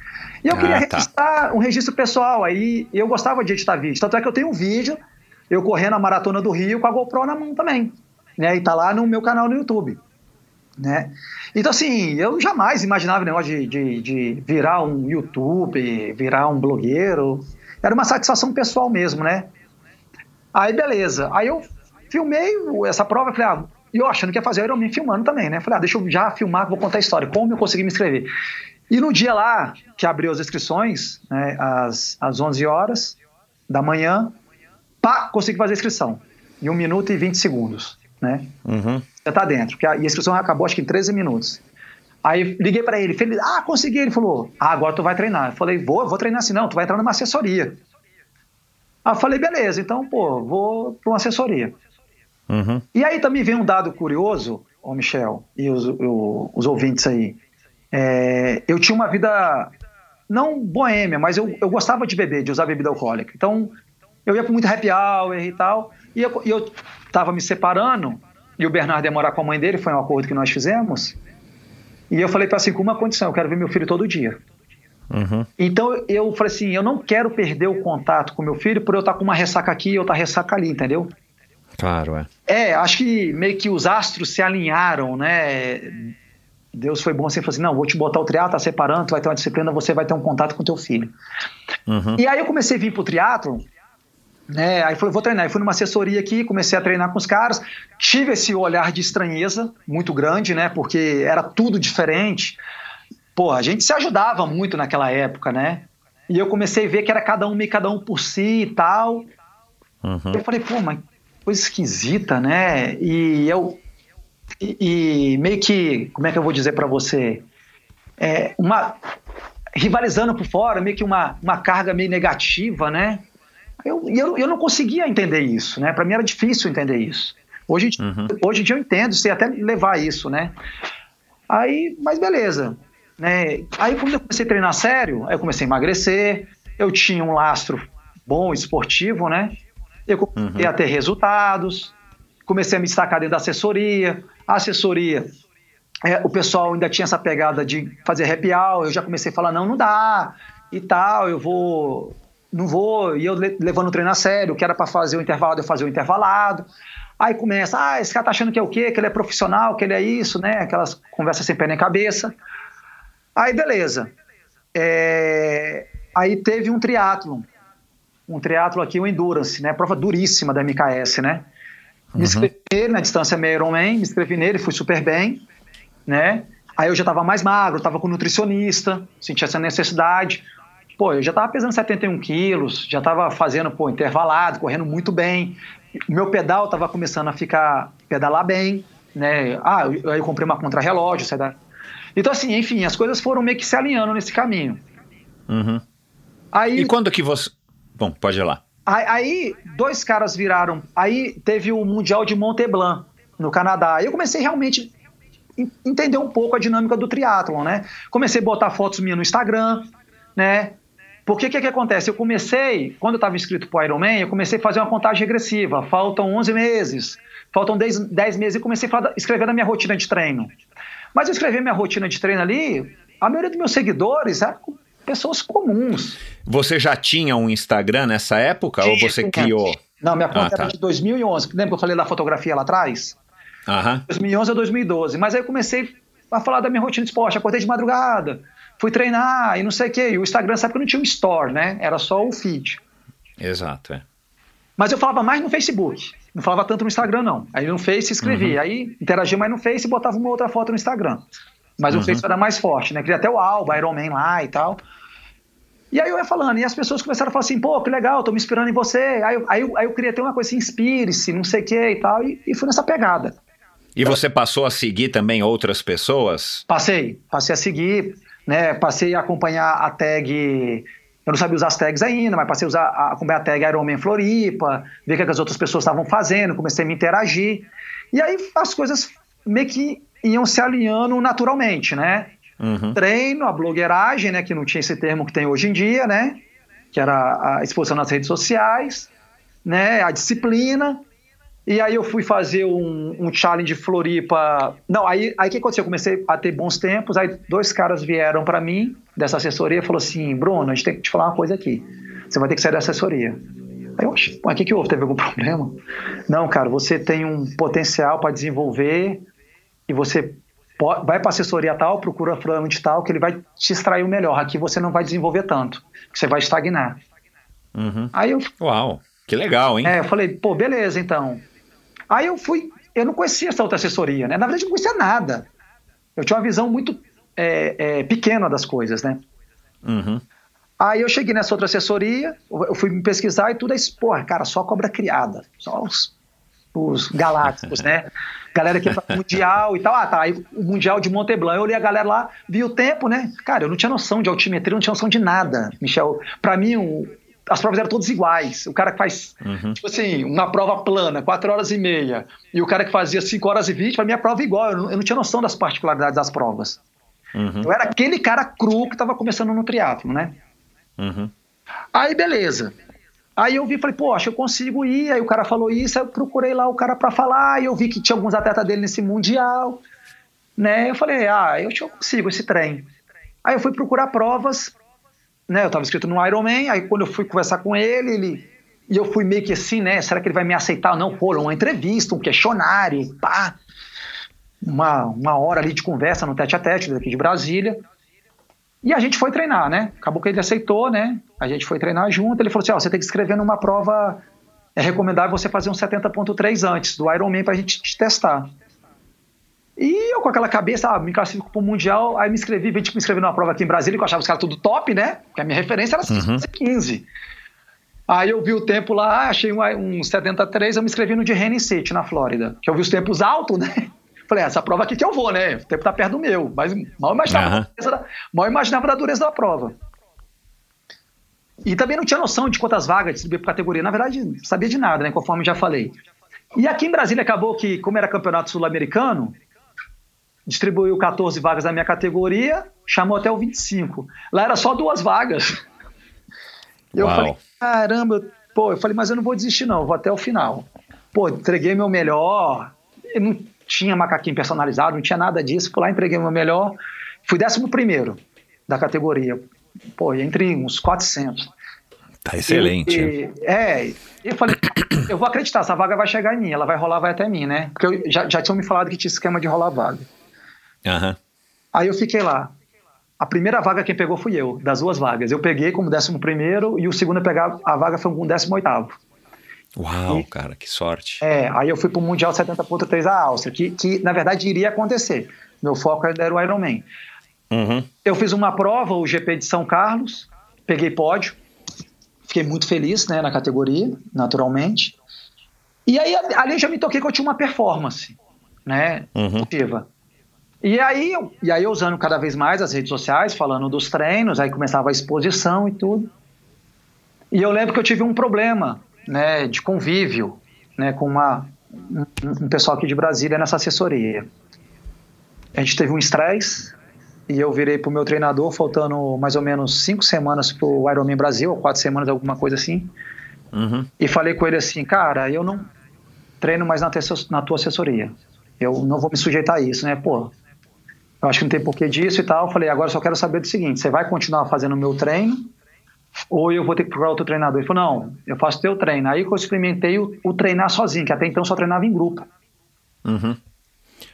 E eu ah, queria tá. registrar um registro pessoal. Aí eu gostava de editar vídeo. Tanto é que eu tenho um vídeo, eu correndo a maratona do Rio com a GoPro na mão também. Né? E tá lá no meu canal no YouTube. né? Então, assim, eu jamais imaginava o negócio de, de, de virar um YouTube, virar um blogueiro. Era uma satisfação pessoal mesmo, né? Aí, beleza. Aí eu filmei essa prova, falei, ah, e eu achando que ia fazer me filmando também, né? Falei, ah, deixa eu já filmar, vou contar a história, como eu consegui me inscrever. E no dia lá, que abriu as inscrições, né, às, às 11 horas da manhã, pá, consegui fazer a inscrição. Em 1 minuto e 20 segundos, né? Uhum. Já tá dentro, porque a, e a inscrição acabou acho que em 13 minutos. Aí liguei para ele, falei, ah, consegui. Ele falou, ah, agora tu vai treinar. Eu falei, vou, vou treinar assim, não, tu vai entrar numa assessoria. Aí eu falei, beleza, então, pô, vou para uma assessoria. Uhum. E aí também vem um dado curioso, ô Michel, e os, o, os ouvintes aí. É, eu tinha uma vida, não boêmia, mas eu, eu gostava de beber, de usar bebida alcoólica. Então, eu ia para muito happy hour e tal, e eu, e eu tava me separando, e o Bernardo ia morar com a mãe dele, foi um acordo que nós fizemos, e eu falei para assim, com uma condição, eu quero ver meu filho todo dia. Uhum. Então eu falei assim, eu não quero perder o contato com meu filho por eu estar com uma ressaca aqui e outra ressaca ali, entendeu? Claro, é. É, acho que meio que os astros se alinharam, né? Deus foi bom assim, falou assim, não, vou te botar o triatlo, tá separando, tu vai ter uma disciplina, você vai ter um contato com teu filho. Uhum. E aí eu comecei a vir pro triatlo, né? Aí falei, vou treinar. Aí fui numa assessoria aqui, comecei a treinar com os caras. Tive esse olhar de estranheza muito grande, né? Porque era tudo diferente. Pô, a gente se ajudava muito naquela época, né? E eu comecei a ver que era cada um meio cada um por si e tal. Uhum. Eu falei, pô, mas coisa esquisita, né? E eu. E, e meio que. Como é que eu vou dizer para você? É, uma. Rivalizando por fora, meio que uma, uma carga meio negativa, né? Eu, eu, eu não conseguia entender isso, né? Para mim era difícil entender isso. Hoje, Uhum. hoje em dia eu entendo, sei até levar isso, né? Aí, mas beleza. Né? Aí quando eu comecei a treinar sério, aí eu comecei a emagrecer, eu tinha um lastro bom, esportivo, né? Eu comecei Uhum. a ter resultados, comecei a me destacar dentro da assessoria. A assessoria, é, o pessoal ainda tinha essa pegada de fazer happy hour, eu já comecei a falar, não, não dá, e tal, eu vou, não vou, e eu le- levando o treino a sério, que era para fazer o intervalado, eu fazia o intervalado. Aí começa, ah, esse cara tá achando que é o quê? Que ele é profissional, que ele é isso, né? Aquelas conversas sem pé nem cabeça. Aí, beleza. É, Aí teve um triatlon. Um triatlo aqui, o Endurance, né? Prova duríssima da MKS, né? Me inscrevi nele na distância meio Ironman, me inscrevi nele, fui super bem, né? Aí eu já tava mais magro, tava com nutricionista, sentia essa necessidade. Pô, eu já tava pesando 71 quilos, já tava fazendo, pô, intervalado, correndo muito bem. Meu pedal tava começando a ficar, pedalar bem, né? Ah, eu- eu comprei uma contra-relógio, sai da... Então, assim, enfim, as coisas foram meio que se alinhando nesse caminho. Uhum. Aí, E quando que você. Bom, pode ir lá. Aí, aí, dois caras viraram. Aí teve o Mundial de Mont Blanc, no Canadá. Aí eu comecei realmente a en- entender um pouco a dinâmica do triatlon, né? Comecei a botar fotos minhas no Instagram, né? Porque o que, que acontece? Eu comecei, quando eu estava inscrito para o Ironman, eu comecei a fazer uma contagem regressiva. Faltam 11 meses, faltam 10, 10 meses e comecei a escrever na minha rotina de treino. Mas eu escrevi minha rotina de treino ali, a maioria dos meus seguidores eram pessoas comuns. Você já tinha um Instagram nessa época ou você Tinha. criou? Não, minha conta Ah, tá. era de 2011. Lembra que eu falei da fotografia lá atrás? Aham. 2011 a 2012. Mas aí eu comecei a falar da minha rotina de esporte. Acordei de madrugada, fui treinar e não sei o quê. E o Instagram, sabe que não tinha um store, né? Era só o feed. Exato, é. Mas eu falava mais no Facebook. Não falava tanto no Instagram, não. Aí no Face escrevia. Aí interagia mais no Face e botava uma outra foto no Instagram. Mas Uhum. o Face era mais forte, né? Queria até o Alba, Iron Man lá e tal. E aí eu ia falando, e as pessoas começaram a falar assim, pô, que legal, tô me inspirando em você. Aí, eu- aí, eu- aí eu queria ter uma coisa assim, inspire-se, não sei o que e tal. E, e fui nessa pegada. E você passou a seguir também outras pessoas? Passei, passei a seguir, né? Passei a acompanhar a tag. Eu não sabia usar as tags ainda, mas passei a, usar, a a tag Ironman Floripa, ver o que, que as outras pessoas estavam fazendo, comecei a me interagir. E aí as coisas meio que iam se alinhando naturalmente, né? Uhum. Treino, a blogueiragem, né? Que não tinha esse termo que tem hoje em dia, né? Que era a exposição nas redes sociais, né? A disciplina. E aí eu fui fazer um, um challenge Floripa. Não, aí aí o que aconteceu? Eu comecei a ter bons tempos. Aí dois caras vieram para mim dessa assessoria e falou assim: Bruno, a gente tem que te falar uma coisa aqui. Você vai ter que sair da assessoria. Aí eu, "Oxe, mas o que, que houve? Teve algum problema? Não, cara, você tem um potencial para desenvolver e você vai para assessoria tal, procura fulano de tal, que ele vai te extrair o melhor. Aqui você não vai desenvolver tanto, você vai estagnar. Uhum. Aí eu, Uau, que legal, hein? é, eu falei, pô, beleza, então. Aí eu fui, eu não conhecia essa outra assessoria, né? Na verdade, eu não conhecia nada. Eu tinha uma visão muito é, é, pequena das coisas, né? Uhum. Aí eu cheguei nessa outra assessoria, eu fui me pesquisar e tudo, aí, porra, cara, só cobra criada, só os, os galácticos, né? Galera que pro Mundial e tal. Ah, tá, aí o Mundial de Monteblanc, eu olhei a galera lá, vi o tempo, né? Cara, eu não tinha noção de altimetria, não tinha noção de nada, Michel. Pra mim, um, as provas eram todas iguais. O cara que faz, Uhum. tipo assim, uma prova plana, 4 horas e meia, e o cara que fazia 5 horas e 20, pra mim a prova é igual. Eu não, eu não tinha noção das particularidades das provas. Uhum. Eu era aquele cara cru que tava começando no triatlo, né? Uhum. Aí, beleza. Aí eu vi, falei, pô, acho que eu consigo ir. Aí o cara falou isso, aí eu procurei lá o cara pra falar, e eu vi que tinha alguns atletas dele nesse Mundial, né? Eu falei, ah, eu eu consigo esse trem. Aí eu fui procurar provas, né? Eu tava inscrito no Ironman, aí quando eu fui conversar com ele, ele... E eu fui meio que assim, né? Será que ele vai me aceitar ou não? Pô, uma entrevista, um questionário, pá. Uma, uma hora ali de conversa no tete a tete daqui de Brasília. E a gente foi treinar, né? Acabou que ele aceitou, né? A gente foi treinar junto. Ele falou assim: ó, você tem que escrever numa prova. É recomendável você fazer um 70.3 antes do Ironman pra gente te testar. E eu com aquela cabeça, ah, me classifico pro Mundial, aí me inscrevi, vim tipo, me inscrever numa prova aqui em Brasília, que eu achava os caras tudo top, né? Porque a minha referência era Uhum. 15. Aí eu vi o tempo lá, achei um, um 73, eu me inscrevi no de Rennie City, na Flórida. Que eu vi os tempos altos, né? Falei, ah, essa prova aqui que eu vou, né? O tempo tá perto do meu. Mas mal imaginava, Aham. a dureza da- mal imaginava da dureza da prova. E também não tinha noção de quantas vagas distribuir por categoria. Na verdade, não sabia de nada, né? Conforme já falei. E aqui em Brasília acabou que, como era campeonato sul-americano, distribuiu 14 vagas na minha categoria, chamou até o 25. Lá era só duas vagas. Eu Uau. falei, caramba, eu- pô, eu falei, mas eu não vou desistir, não, eu vou até o final. Pô, entreguei meu melhor, eu não tinha macaquinho personalizado, não tinha nada disso, fui lá, entreguei meu melhor, fui décimo primeiro da categoria. Pô, entre uns 400. Tá excelente. E, é, e eu falei, eu vou acreditar, essa vaga vai chegar em mim, ela vai rolar, vai até mim, né? Porque eu, já, já tinham me falado que tinha esquema de rolar vaga. Aham. Aí eu fiquei lá. A primeira vaga quem pegou fui eu, das duas vagas. Eu peguei como décimo primeiro e o segundo a pegar a vaga foi com décimo oitavo. Uau, cara, que sorte. É, aí eu fui pro Mundial 70.3 da Áustria, que, que na verdade iria acontecer. Meu foco era o Ironman. Uhum. Eu fiz uma prova, o GP de São Carlos, peguei pódio, fiquei muito feliz né, na categoria, naturalmente. E aí ali eu já me toquei que eu tinha uma performance, né, Uhum. ativa. E aí, e aí usando cada vez mais as redes sociais, falando dos treinos, aí começava a exposição e tudo. E eu lembro que eu tive um problema, né, de convívio, né, com uma, um, um pessoal aqui de Brasília nessa assessoria. A gente teve um estresse e eu virei pro meu treinador, faltando mais ou menos cinco semanas pro Ironman Brasil, ou quatro semanas, alguma coisa assim, Uhum. e falei com ele assim, cara, eu não treino mais na, te- na tua assessoria. Eu não vou me sujeitar a isso, né? Pô, eu acho que não tem porquê disso e tal. Eu falei, agora eu só quero saber do seguinte, você vai continuar fazendo o meu treino ou eu vou ter que procurar outro treinador? Ele falou, não, eu faço teu treino. Aí que eu experimentei o, o treinar sozinho, que até então só treinava em grupo. Uhum.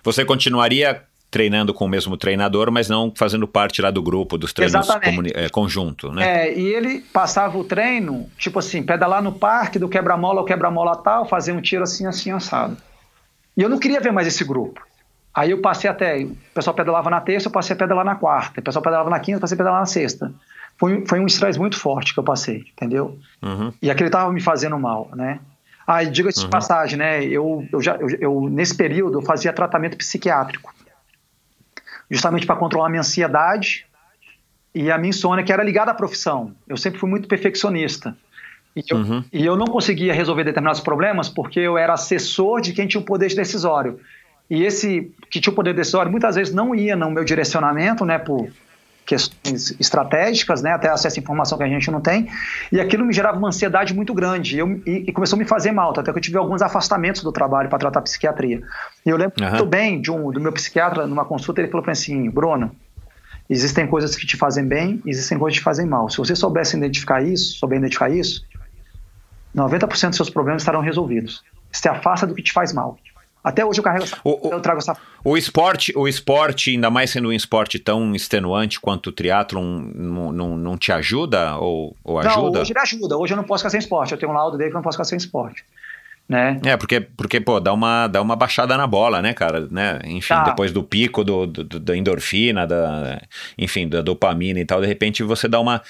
Você continuaria treinando com o mesmo treinador, mas não fazendo parte lá do grupo, dos treinos é, conjunto, né? É, e ele passava o treino, tipo assim, pedalar no parque do quebra-mola ao quebra-mola tal, fazer um tiro assim, assim, assado. E eu não queria ver mais esse grupo. Aí eu passei até, o pessoal pedalava na terça, eu passei a pedalar na quarta, o pessoal pedalava na quinta, eu passei a pedalar na sexta. Foi, foi um estresse muito forte que eu passei, entendeu? Uhum. E aquele tava me fazendo mal, né? Ah, e diga-se de passagem, né? Eu, eu já, eu, eu, nesse período, eu fazia tratamento psiquiátrico. Justamente para controlar a minha ansiedade e a minha insônia, que era ligada à profissão. Eu sempre fui muito perfeccionista. E eu, Uhum. e eu não conseguia resolver determinados problemas porque eu era assessor de quem tinha o poder decisório. E esse que tinha o poder decisório muitas vezes não ia no meu direcionamento, né, por questões estratégicas, né, até acesso à informação que a gente não tem, e aquilo me gerava uma ansiedade muito grande, e, eu, e, e começou a me fazer mal, até que eu tive alguns afastamentos do trabalho para tratar psiquiatria. E eu lembro Aham. muito bem de um, do meu psiquiatra, numa consulta, ele falou pra mim assim, Bruno, existem coisas que te fazem bem, existem coisas que te fazem mal. Se você soubesse identificar isso, souber identificar isso, 90% dos seus problemas estarão resolvidos. Se afasta do que te faz mal. Até hoje eu carrego essa. O, eu trago essa. O esporte, o esporte, ainda mais sendo um esporte tão extenuante quanto o triatlon, não, não, não te ajuda ou, ou ajuda? Não, hoje ele ajuda. Hoje eu não posso ficar sem esporte. Eu tenho um laudo dele que eu não posso ficar sem esporte né? É, porque, porque pô, dá uma, dá uma baixada na bola, né, cara? Né? Enfim, tá. depois do pico do, do, da endorfina, da, enfim, da dopamina e tal, de repente você dá uma,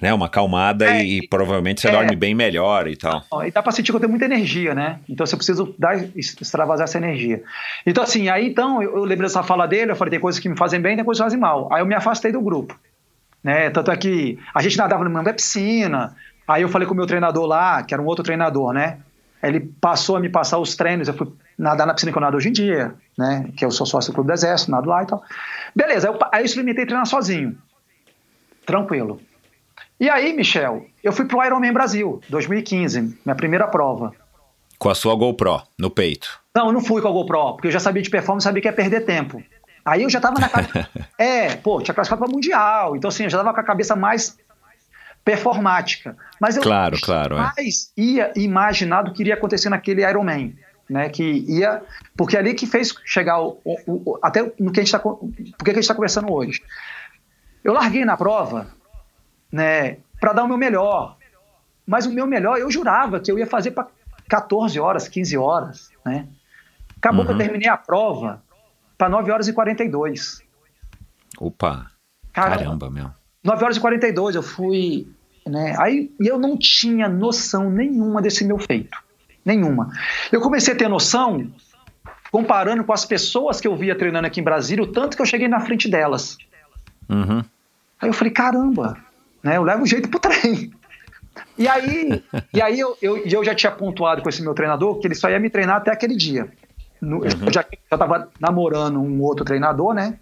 né, uma acalmada é, e, e, provavelmente você é, dorme bem melhor e tal. E dá pra sentir que eu tenho muita energia, né? Então você precisa dar, extravasar essa energia. Então assim, aí então, eu, eu lembrei dessa fala dele, eu falei, tem coisas que me fazem bem, tem coisas que fazem mal. Aí eu me afastei do grupo, né? Tanto é que a gente nadava numa piscina, aí eu falei com o meu treinador lá, que era um outro treinador, né? Ele passou a me passar os treinos, eu fui nadar na piscina que eu nado hoje em dia, né? Que eu sou sócio do Clube do Exército, nado lá e tal. Beleza, aí eu, aí eu experimentei treinar sozinho. Tranquilo. E aí, Michel, eu fui pro Ironman Brasil, 2015, minha primeira prova. Com a sua GoPro no peito? Não, eu não fui com a GoPro, porque eu já sabia de performance, sabia que ia perder tempo. Aí eu já tava na. é, pô, tinha classificado para Mundial, então assim, eu já tava com a cabeça mais performática. Mas eu claro, claro, mais é. ia imaginar do que iria acontecer naquele Ironman. Né, que ia, porque é ali que fez chegar o, o, o, até no que a gente está, porque a gente está conversando hoje. Eu larguei na prova, né, para dar o meu melhor, mas o meu melhor eu jurava que eu ia fazer para 14 horas, 15 horas, né? Acabou uhum. que eu uhum. terminei a prova para 9 horas e 42. Opa! Caramba, Caramba meu. 9 horas e 42, eu fui. Né, aí eu não tinha noção nenhuma desse meu feito. Nenhuma. Eu comecei a ter noção comparando com as pessoas que eu via treinando aqui em Brasília, o tanto que eu cheguei na frente delas. Uhum. Aí eu falei, caramba, né, eu levo jeito pro trem. E aí, e aí eu, eu, eu já tinha pontuado com esse meu treinador que ele só ia me treinar até aquele dia. No, uhum. Eu já estava namorando um outro treinador, né?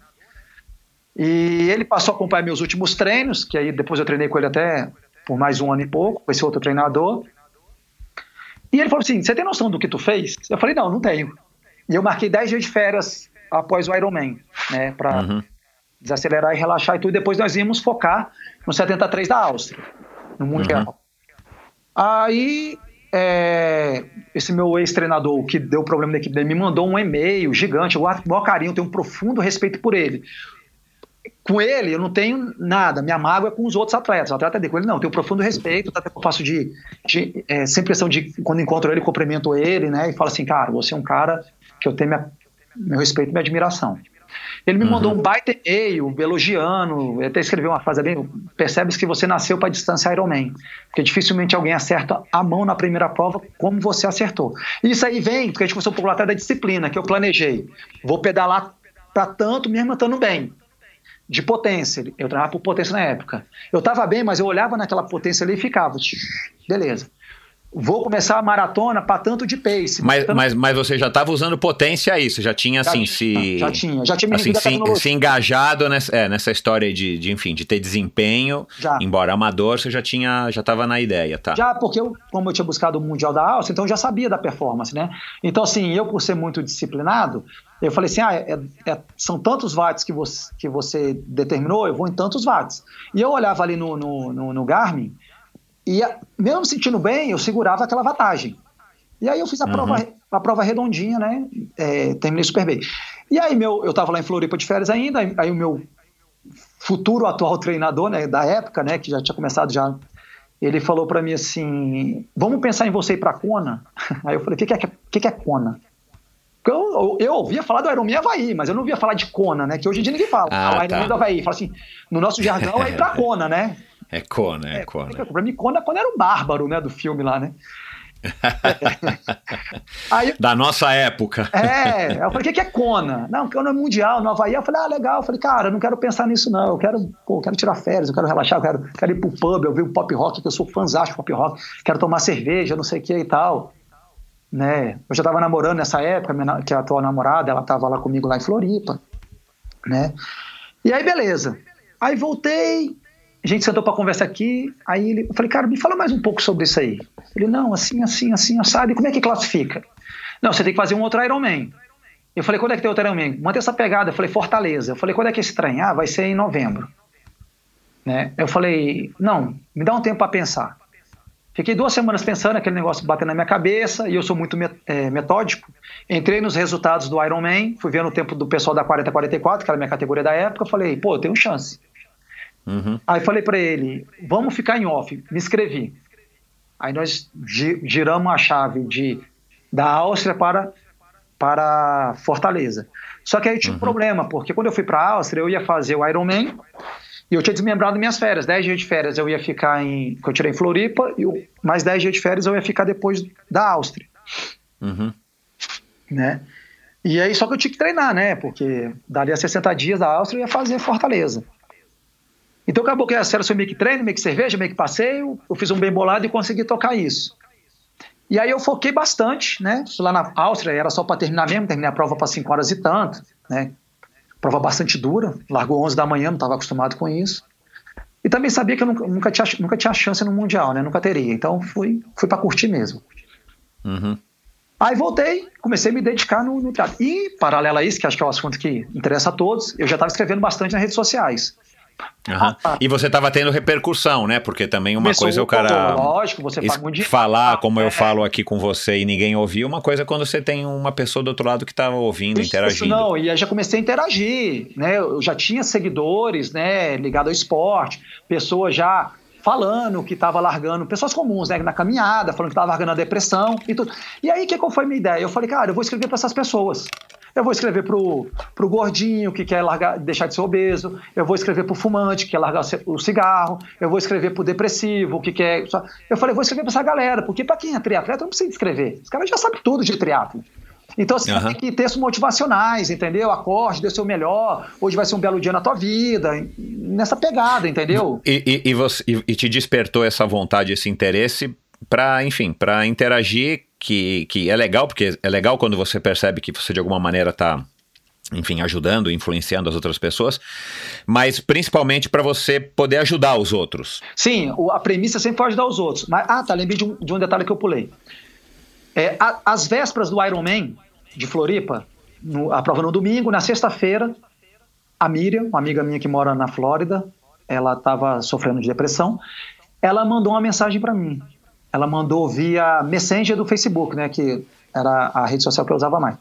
E ele passou a acompanhar meus últimos treinos, que aí depois eu treinei com ele até por mais um ano e pouco, com esse outro treinador. E ele falou assim: Você tem noção do que tu fez? Eu falei: Não, não tenho. E eu marquei 10 dias de férias após o Ironman, né, para uhum. desacelerar e relaxar e tudo. Depois nós íamos focar no 73 da Áustria, no Mundial. Uhum. Aí, é, esse meu ex-treinador, que deu problema da equipe dele, me mandou um e-mail gigante. Eu guardo com o maior carinho, tenho um profundo respeito por ele com ele eu não tenho nada, minha mágoa é com os outros atletas. O atleta dele, com ele não, eu tenho profundo respeito, até eu faço de, de é, sempre questão de, quando encontro ele, cumprimento ele, né, e falo assim, cara, você é um cara que eu tenho minha, meu respeito e minha admiração. Ele me uhum. mandou um baita e-mail, elogiando, até escreveu uma frase bem, percebes que você nasceu para distância Ironman, porque dificilmente alguém acerta a mão na primeira prova como você acertou. Isso aí vem, porque a gente começou por até da disciplina, que eu planejei. Vou pedalar para tanto mesmo estando bem de potência. Eu treinava por potência na época. Eu estava bem, mas eu olhava naquela potência ali e ficava, beleza. Vou começar a maratona para tanto de pace. Mas, tanto... mas, mas você já estava usando potência aí, você já tinha assim já, se. Já tinha, já tinha assim, se, se, engajado nessa, é, nessa história de, de, enfim, de ter desempenho, já. embora amador, você já tinha, já estava na ideia, tá? Já, porque eu, como eu tinha buscado o Mundial da Alça, então eu já sabia da performance, né? Então, assim, eu por ser muito disciplinado, eu falei assim: ah, é, é, são tantos watts que você, que você determinou, eu vou em tantos watts. E eu olhava ali no, no, no, no Garmin, e mesmo sentindo bem, eu segurava aquela vantagem. E aí eu fiz a, uhum. prova, a prova redondinha, né? É, terminei super bem. E aí meu, eu estava lá em Floripa de férias ainda, aí o meu futuro atual treinador, né, da época, né, que já tinha começado já, ele falou para mim assim, vamos pensar em você ir para Kona? Aí eu falei, o que, que, é, que, que é Kona? Eu, eu ouvia falar do Ironman Havaí, mas eu não ouvia falar de Kona, né? Que hoje em dia ninguém fala. Ah, o Ironman tá. do Havaí. Fala assim, no nosso jargão é ir pra Kona, né? É Kona, é, é Kona. Pra mim, Kona, Kona era um bárbaro, né? Do filme lá, né? Aí, da nossa época. É, eu falei, o que é Kona? Não, Kona é mundial, no Havaí. Eu falei, ah, legal. Eu falei, cara, eu não quero pensar nisso, não. Eu quero, pô, eu quero tirar férias, eu quero relaxar, eu quero, quero ir pro pub, eu vi o pop rock, que eu sou fãzão de pop rock, quero tomar cerveja, não sei o que e tal né? Eu já estava namorando nessa época, minha, que é a atual namorada, ela estava lá comigo lá em Floripa, né? E aí, beleza. Aí voltei, a gente sentou para conversar aqui, aí ele, eu falei, cara, me fala mais um pouco sobre isso aí. Ele, não, assim, assim, assim, sabe? Como é que classifica? Não, você tem que fazer um outro Ironman. Eu falei, quando é que tem outro Ironman? Mantém essa pegada. Eu falei, Fortaleza. Eu falei, quando é que é trem? Ah, vai ser em novembro. Né? Eu falei, não, me dá um tempo para pensar. Fiquei duas semanas pensando, aquele negócio batendo na minha cabeça, e eu sou muito é, metódico. Entrei nos resultados do Ironman, fui vendo o tempo do pessoal da 40-44, que era a minha categoria da época, falei, pô, eu tenho chance. Uhum. Aí falei para ele, vamos ficar em off, me inscrevi. Aí nós giramos a chave de, da Áustria para, para Fortaleza. Só que aí tinha um uhum. problema, porque quando eu fui para a Áustria, eu ia fazer o Ironman, e eu tinha desmembrado minhas férias. 10 dias de férias eu ia ficar em. que eu tirei em Floripa, e mais 10 dias de férias eu ia ficar depois da Áustria. Uhum. Né? E aí, só que eu tinha que treinar, né? Porque dali a 60 dias da Áustria eu ia fazer Fortaleza. Então acabou que as férias foi meio que treino, meio que cerveja, meio que passeio. Eu fiz um bem bolado e consegui tocar isso. E aí eu foquei bastante, né? Lá na Áustria era só para terminar mesmo, terminei a prova para 5 horas e tanto, né? prova bastante dura, largou 11 da manhã, não estava acostumado com isso. E também sabia que eu nunca, nunca, tinha, nunca tinha chance no Mundial, né? Nunca teria. Então fui, fui para curtir mesmo. Uhum. Aí voltei, comecei a me dedicar no, no teatro. E, paralelo a isso, que acho que é o assunto que interessa a todos, eu já estava escrevendo bastante nas redes sociais. Uhum. Ah, e você estava tendo repercussão, né? Porque também uma Começou, coisa é o cara. Lógico, você falar como eu é. falo aqui com você e ninguém ouviu, uma coisa é quando você tem uma pessoa do outro lado que estava ouvindo, Isso, interagindo. Não, e aí já comecei a interagir, né? Eu já tinha seguidores, né? Ligado ao esporte, pessoas já falando que estava largando, pessoas comuns, né, na caminhada, falando que estava largando a depressão e tudo. E aí, que qual foi a minha ideia? Eu falei, cara, eu vou escrever para essas pessoas. Eu vou escrever pro, pro gordinho que quer largar, deixar de ser obeso. Eu vou escrever pro fumante que quer largar o cigarro. Eu vou escrever pro depressivo que quer. Eu falei, vou escrever para essa galera, porque para quem é triatleta não precisa escrever. Os caras já sabem tudo de triatlo. Então, assim, uhum. tem que textos motivacionais, entendeu? Acorde, dê o seu melhor, hoje vai ser um belo dia na tua vida, nessa pegada, entendeu? E, e, e, você, e, e te despertou essa vontade, esse interesse para, enfim, para interagir que, que é legal, porque é legal quando você percebe que você de alguma maneira está enfim, ajudando, influenciando as outras pessoas, mas principalmente para você poder ajudar os outros. Sim, a premissa sempre foi ajudar os outros. Mas, ah, tá, lembrei de um, de um detalhe que eu pulei. É, a, as vésperas do Ironman de Floripa, no, a prova no domingo, na sexta-feira, a Miriam, uma amiga minha que mora na Flórida, ela estava sofrendo de depressão, ela mandou uma mensagem para mim ela mandou via Messenger do Facebook, né, que era a rede social que eu usava mais.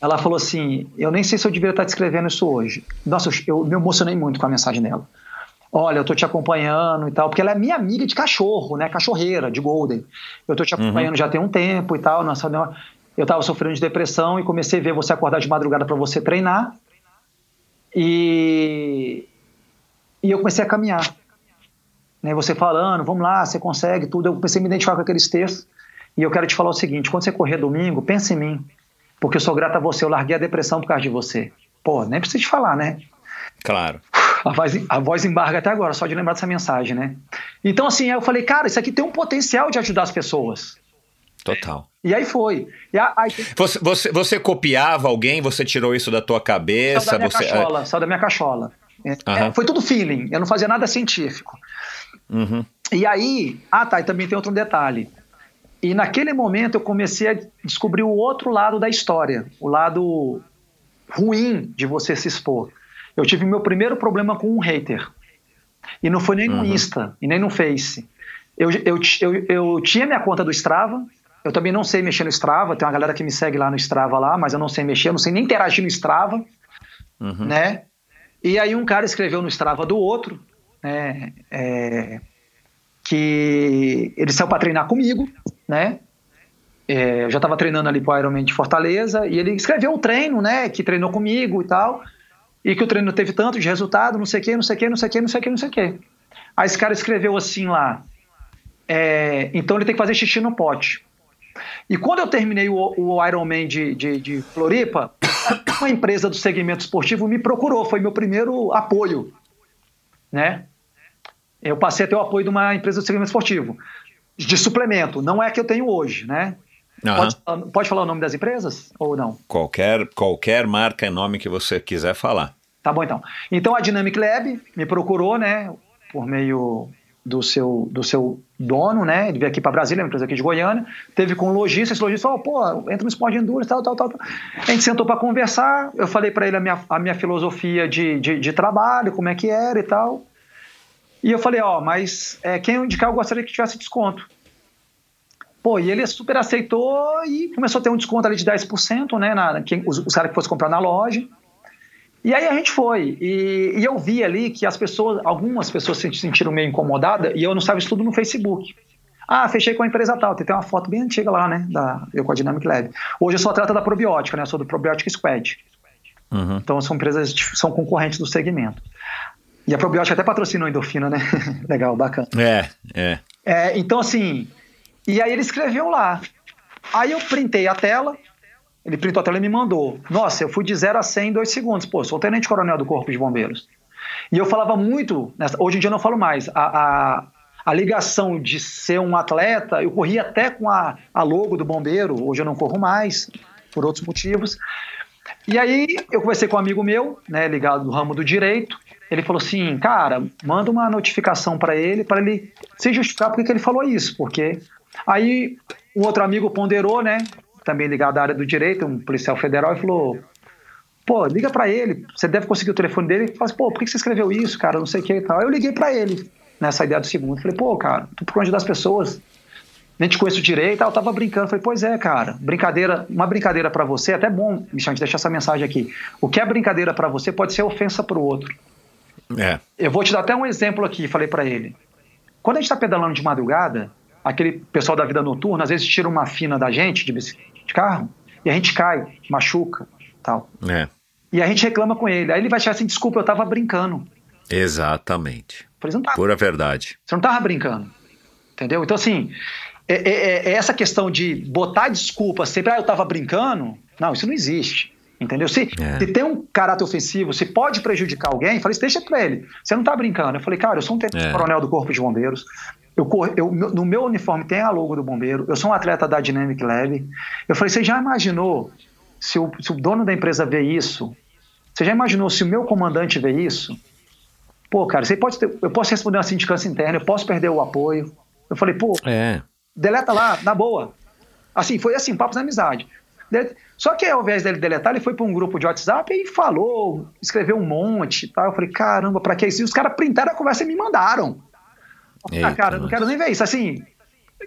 Ela falou assim: Eu nem sei se eu deveria estar te escrevendo isso hoje. Nossa, eu me emocionei muito com a mensagem dela. Olha, eu tô te acompanhando e tal, porque ela é minha amiga de cachorro, né? Cachorreira, de Golden. Eu tô te uhum. acompanhando uhum. já tem um tempo e tal. Nossa, eu tava sofrendo de depressão e comecei a ver você acordar de madrugada para você treinar. E, e eu comecei a caminhar né, você falando, vamos lá, você consegue tudo. Eu comecei a me identificar com aqueles textos. E eu quero te falar o seguinte: quando você correr domingo, pense em mim. Porque eu sou grato a você, eu larguei a depressão por causa de você. Pô, nem precisa te falar, né? Claro. A voz, a voz embarga até agora, só de lembrar dessa mensagem, né? Então, assim, eu falei, cara, isso aqui tem um potencial de ajudar as pessoas. Total. E aí foi. E aí... Você, você, você, copiava alguém? Você tirou isso da tua cabeça? Saiu da minha você... cachola, saiu da minha cachola. É, é, foi tudo feeling, eu não fazia nada científico. Uhum. E aí, ah tá, e também tem outro detalhe. E naquele momento eu comecei a descobrir o outro lado da história, o lado ruim de você se expor. Eu tive meu primeiro problema com um hater. E não foi nem no uhum. Insta e nem no Face. Eu, eu, eu, eu tinha minha conta do Strava, eu também não sei mexer no Strava, tem uma galera que me segue lá no Strava lá, mas eu não sei mexer, eu não sei nem interagir no Strava, uhum. né? E aí um cara escreveu no Strava do outro, né, é, que ele saiu para treinar comigo, né? É, eu já estava treinando ali para o Ironman de Fortaleza e ele escreveu um treino, né? Que treinou comigo e tal, e que o treino teve tanto de resultado, não sei o que, não sei o que, não sei o que, não sei o que, não sei que. Aí esse cara escreveu assim lá, é, então ele tem que fazer xixi no pote. E quando eu terminei o, o Ironman de, de, de Floripa, uma empresa do segmento esportivo me procurou, foi meu primeiro apoio, né? Eu passei a ter o apoio de uma empresa do segmento esportivo, de suplemento, não é que eu tenho hoje, né? Uhum. Pode, pode, falar o nome das empresas ou não? Qualquer, qualquer marca e nome que você quiser falar. Tá bom, então. Então a Dynamic Lab me procurou, né, por meio do seu, do seu dono, né? Ele veio aqui para Brasília, uma empresa aqui de Goiânia, teve com o lojista, esse lojista falou, pô, entra no esporte de endurance, tal, tal, tal. A gente sentou para conversar, eu falei para ele a minha, a minha filosofia de, de, de, trabalho, como é que era e tal. E eu falei, ó, mas é, quem indicar eu gostaria que tivesse desconto. Pô, e ele super aceitou e começou a ter um desconto ali de 10%, né? Na, quem, os, os caras que fossem comprar na loja. E aí a gente foi. E, e, eu vi ali que as pessoas, algumas pessoas se sentiram meio incomodadas e eu não estava tudo no Facebook. Ah, fechei com a empresa tal. Tem uma foto bem antiga lá, né? Da Ecodynamic Lab. Hoje eu sou atleta da probiótica, né? Eu sou do Probiotic Squad. Uhum. Então são empresas, são concorrentes do segmento. E a probiótica até patrocina a endorfina, né? Legal, bacana. É, é, é. Então, assim. E aí ele escreveu lá. Aí eu printei a tela, ele printou a tela e me mandou. Nossa, eu fui de 0 a 100 em 2 segundos. Pô, sou tenente coronel do Corpo de Bombeiros. E eu falava muito, nessa, hoje em dia eu não falo mais, a, a, a, ligação de ser um atleta, eu corria até com a, a logo do bombeiro, hoje eu não corro mais, por outros motivos. E aí eu conversei com um amigo meu, né, ligado do ramo do direito, ele falou assim, cara, manda uma notificação para ele, para ele se justificar porque que ele falou isso, porque aí um outro amigo ponderou, né, também ligado à área do direito, um policial federal, e falou: pô, liga para ele, você deve conseguir o telefone dele. E fala assim, pô, por que você escreveu isso, cara? Não sei o que e tal. Eu liguei para ele nessa ideia do segundo. Falei, pô, cara, tô por onde das pessoas. Nem te conheço direito, eu tava brincando. Falei, pois é, cara, brincadeira, uma brincadeira para você, é até bom, Michel, deixar essa mensagem aqui. O que é brincadeira para você pode ser ofensa para o outro. É. Eu vou te dar até um exemplo aqui, falei para ele. Quando a gente tá pedalando de madrugada, aquele pessoal da vida noturna às vezes tira uma fina da gente de, de carro e a gente cai, machuca, tal. É. E a gente reclama com ele. Aí ele vai achar assim, desculpa, eu tava brincando. Exatamente. Por exemplo, Pura verdade. Você não tava brincando. Entendeu? Então, assim, é, é, é, é essa questão de botar desculpa sempre, ah, eu tava brincando. Não, isso não existe. Entendeu? Se, é. se, tem um caráter ofensivo, se pode prejudicar alguém, falei, deixa pra ele. Você não tá brincando. Eu falei, cara, eu sou um é. coronel do Corpo de Bombeiros. Eu, eu, no meu uniforme tem a logo do bombeiro, eu sou um atleta da Dynamic Lab. Eu falei, você já imaginou se o, se o dono da empresa vê isso? Você já imaginou se o meu comandante vê isso? Pô, cara, você pode ter, eu posso responder uma sindicância interna, eu posso perder o apoio. Eu falei, pô, é. deleta lá, na boa. Assim, foi assim, papos na amizade. Só que ao invés dele deletar, ele foi para um grupo de WhatsApp e falou, escreveu um monte e tal. Eu falei, caramba, pra que isso? E os caras printaram a conversa e me mandaram. Eita, ah, cara, eu não quero nem ver isso. Assim,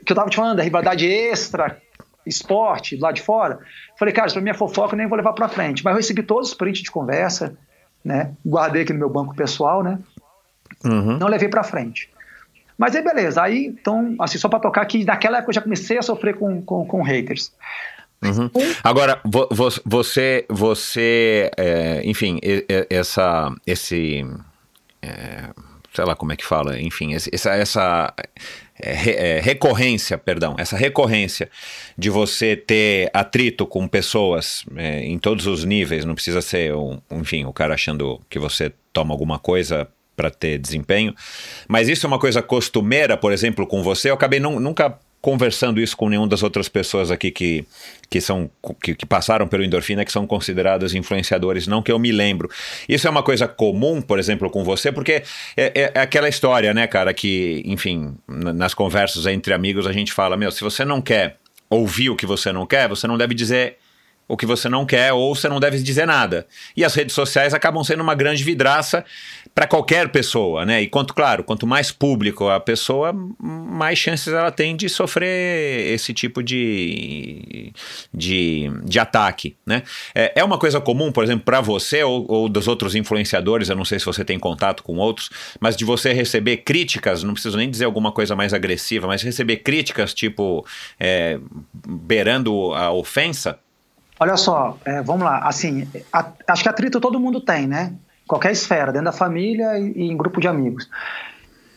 que eu tava te falando, da rivalidade extra, esporte, lá de fora. Falei, cara, isso pra mim é fofoca, eu nem vou levar pra frente. Mas eu recebi todos os prints de conversa, né? Guardei aqui no meu banco pessoal, né? Uhum. Não levei pra frente. Mas aí, beleza. Aí, então, assim, só pra tocar que naquela época eu já comecei a sofrer com, com, com haters. Uhum. Agora, vo, vo, você, você é, enfim, essa, esse. É sei lá como é que fala, enfim, essa, essa é, é, recorrência, perdão, essa recorrência de você ter atrito com pessoas é, em todos os níveis, não precisa ser, um, enfim, o cara achando que você toma alguma coisa para ter desempenho, mas isso é uma coisa costumeira, por exemplo, com você, eu acabei nunca conversando isso com nenhuma das outras pessoas aqui que, que são que, que, passaram pelo endorfina que são consideradas influenciadores, não que eu me lembro. Isso é uma coisa comum, por exemplo, com você, porque é, é, é aquela história, né, cara, que, enfim, nas conversas entre amigos a gente fala, meu, se você não quer ouvir o que você não quer, você não deve dizer o que você não quer ou você não deve dizer nada. E as redes sociais acabam sendo uma grande vidraça para qualquer pessoa, né? E quanto, claro, quanto mais público a pessoa, mais chances ela tem de sofrer esse tipo de, de, de ataque, né? É, é uma coisa comum, por exemplo, para você ou, ou dos outros influenciadores, eu não sei se você tem contato com outros, mas de você receber críticas, não preciso nem dizer alguma coisa mais agressiva, mas receber críticas, tipo, é, beirando a ofensa, Olha só, é, vamos lá. Assim, a, acho que atrito todo mundo tem, né? Qualquer esfera, dentro da família e, e em grupo de amigos.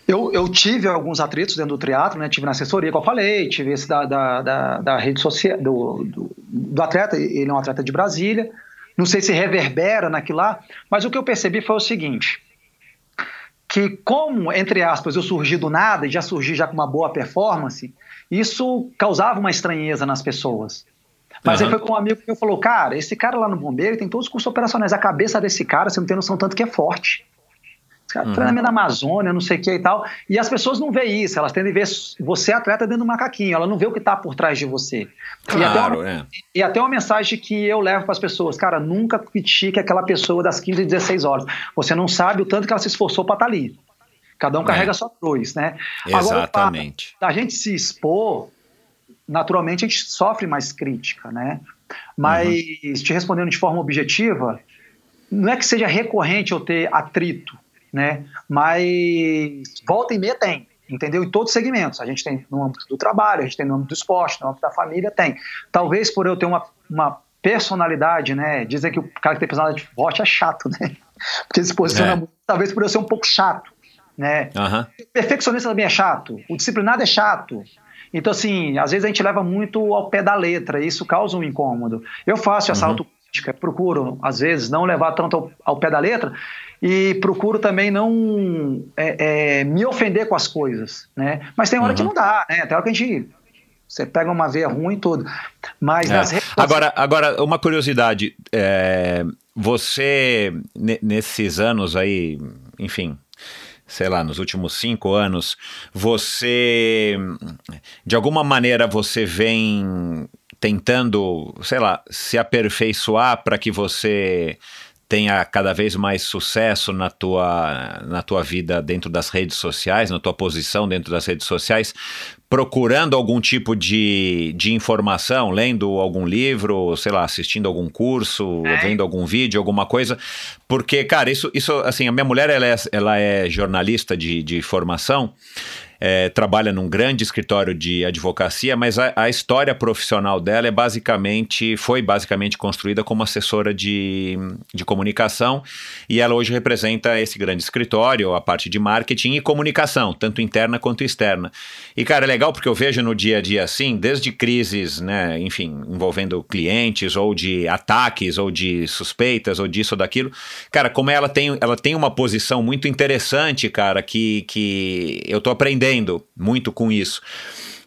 Eu, eu, tive alguns atritos dentro do teatro, né? Tive na assessoria, como eu falei, tive esse da, da, da, da rede social, do, do, do, atleta, ele é um atleta de Brasília. Não sei se reverbera naquilo lá, mas o que eu percebi foi o seguinte: que como, entre aspas, eu surgi do nada e já surgi já com uma boa performance, isso causava uma estranheza nas pessoas. Mas uhum. aí foi com um amigo que falou: Cara, esse cara lá no bombeiro tem todos os cursos operacionais. A cabeça desse cara, você não tem noção tanto que é forte. Esse cara uhum. treinamento na Amazônia, não sei o que e tal. E as pessoas não veem isso, elas tendem a ver você atleta dentro do macaquinho, ela não vê o que está por trás de você. Claro, e, até uma, é. e até uma mensagem que eu levo para as pessoas: Cara, nunca critique aquela pessoa das 15 e 16 horas. Você não sabe o tanto que ela se esforçou para estar tá ali. Cada um é. carrega sua cruz, né? Exatamente. Agora, a gente se expor naturalmente a gente sofre mais crítica, né? Mas uhum. te respondendo de forma objetiva, não é que seja recorrente eu ter atrito, né? Mas volta e meia tem, entendeu? Em todos os segmentos. A gente tem no âmbito do trabalho, a gente tem no âmbito do esporte, no âmbito da família, tem. Talvez por eu ter uma, uma personalidade, né? Dizem que o cara que tem personalidade forte é chato, né? Porque ele se posiciona é. muito, talvez por eu ser um pouco chato, né? Uhum. O perfeccionista também é chato, o disciplinado é chato. Então, assim, às vezes a gente leva muito ao pé da letra, e isso causa um incômodo. Eu faço essa uhum. autocrítica, procuro, às vezes, não levar tanto ao, ao pé da letra, e procuro também não é, é, me ofender com as coisas, né? Mas tem hora uhum. que não dá, né? Tem hora que a gente você pega uma veia ruim e tudo. Mas é. nas agora, agora, uma curiosidade. É, você, nesses anos aí, enfim, sei lá, nos últimos cinco anos, você, de alguma maneira, você vem tentando, sei lá, se aperfeiçoar para que você tenha cada vez mais sucesso na tua, na tua vida dentro das redes sociais, na tua posição dentro das redes sociais, procurando algum tipo de, de informação, lendo algum livro, sei lá, assistindo algum curso, é. vendo algum vídeo, alguma coisa. Porque, cara, isso, isso assim, a minha mulher, ela é, ela é jornalista de, de formação, é, trabalha num grande escritório de advocacia, mas a, a, história profissional dela é basicamente, foi basicamente construída como assessora de, de comunicação e ela hoje representa esse grande escritório, a parte de marketing e comunicação, tanto interna quanto externa. E, cara, é legal porque eu vejo no dia a dia assim, desde crises, né, enfim, envolvendo clientes ou de ataques ou de suspeitas ou disso ou daquilo, cara, como ela tem, ela tem uma posição muito interessante, cara, que, que eu tô aprendendo aprendendo muito com isso.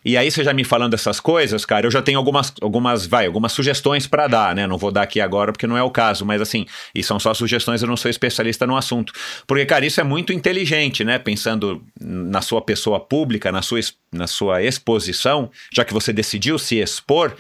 E aí, você já me falando essas coisas, cara, eu já tenho algumas, algumas, vai, algumas sugestões para dar, né? Não vou dar aqui agora porque não é o caso, mas assim, e são só sugestões, eu não sou especialista no assunto. Porque, cara, isso é muito inteligente, né? Pensando na sua pessoa pública, na sua, na sua exposição, já que você decidiu se expor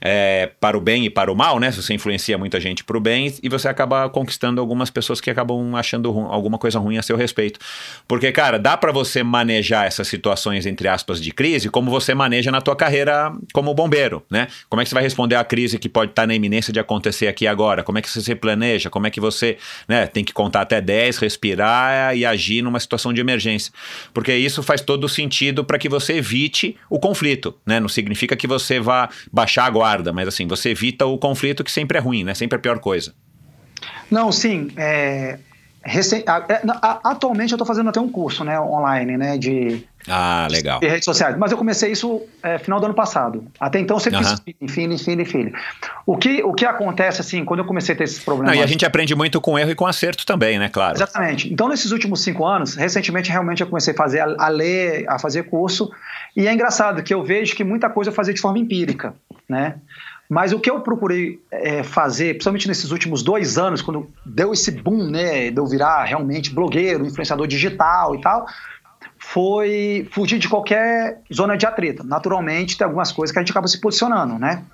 é, para o bem e para o mal, né? Você influencia muita gente para o bem e você acaba conquistando algumas pessoas que acabam achando alguma coisa ruim a seu respeito. Porque, cara, dá para você manejar essas situações, entre aspas, de crise, como você maneja na tua carreira como bombeiro, né? Como é que você vai responder à crise que pode estar tá na iminência de acontecer aqui agora? Como é que você se planeja? Como é que você né, tem que contar até 10, respirar e agir numa situação de emergência? Porque isso faz todo sentido para que você evite o conflito, né? Não significa que você vá baixar agora mas assim, você evita o conflito que sempre é ruim, né? Sempre é a pior coisa. Não, sim. É, recém, é, atualmente eu estou fazendo até um curso né, online né, de, ah, legal. de redes sociais, mas eu comecei isso é, final do ano passado. Até então sempre uhum. fiz filho, filho, filho. O que, o que acontece, assim, quando eu comecei a ter esses problemas... Não, e a gente aprende muito com erro e com acerto também, né, claro. Exatamente. Então, nesses últimos cinco anos, recentemente, realmente eu comecei a fazer, a ler, a fazer curso, e é engraçado que eu vejo que muita coisa eu fazia de forma empírica né? Mas o que eu procurei é, fazer, principalmente nesses últimos dois anos, quando deu esse boom, né, de eu virar realmente blogueiro, influenciador digital e tal, foi fugir de qualquer zona de atrito. Naturalmente, tem algumas coisas que a gente acaba se posicionando, né?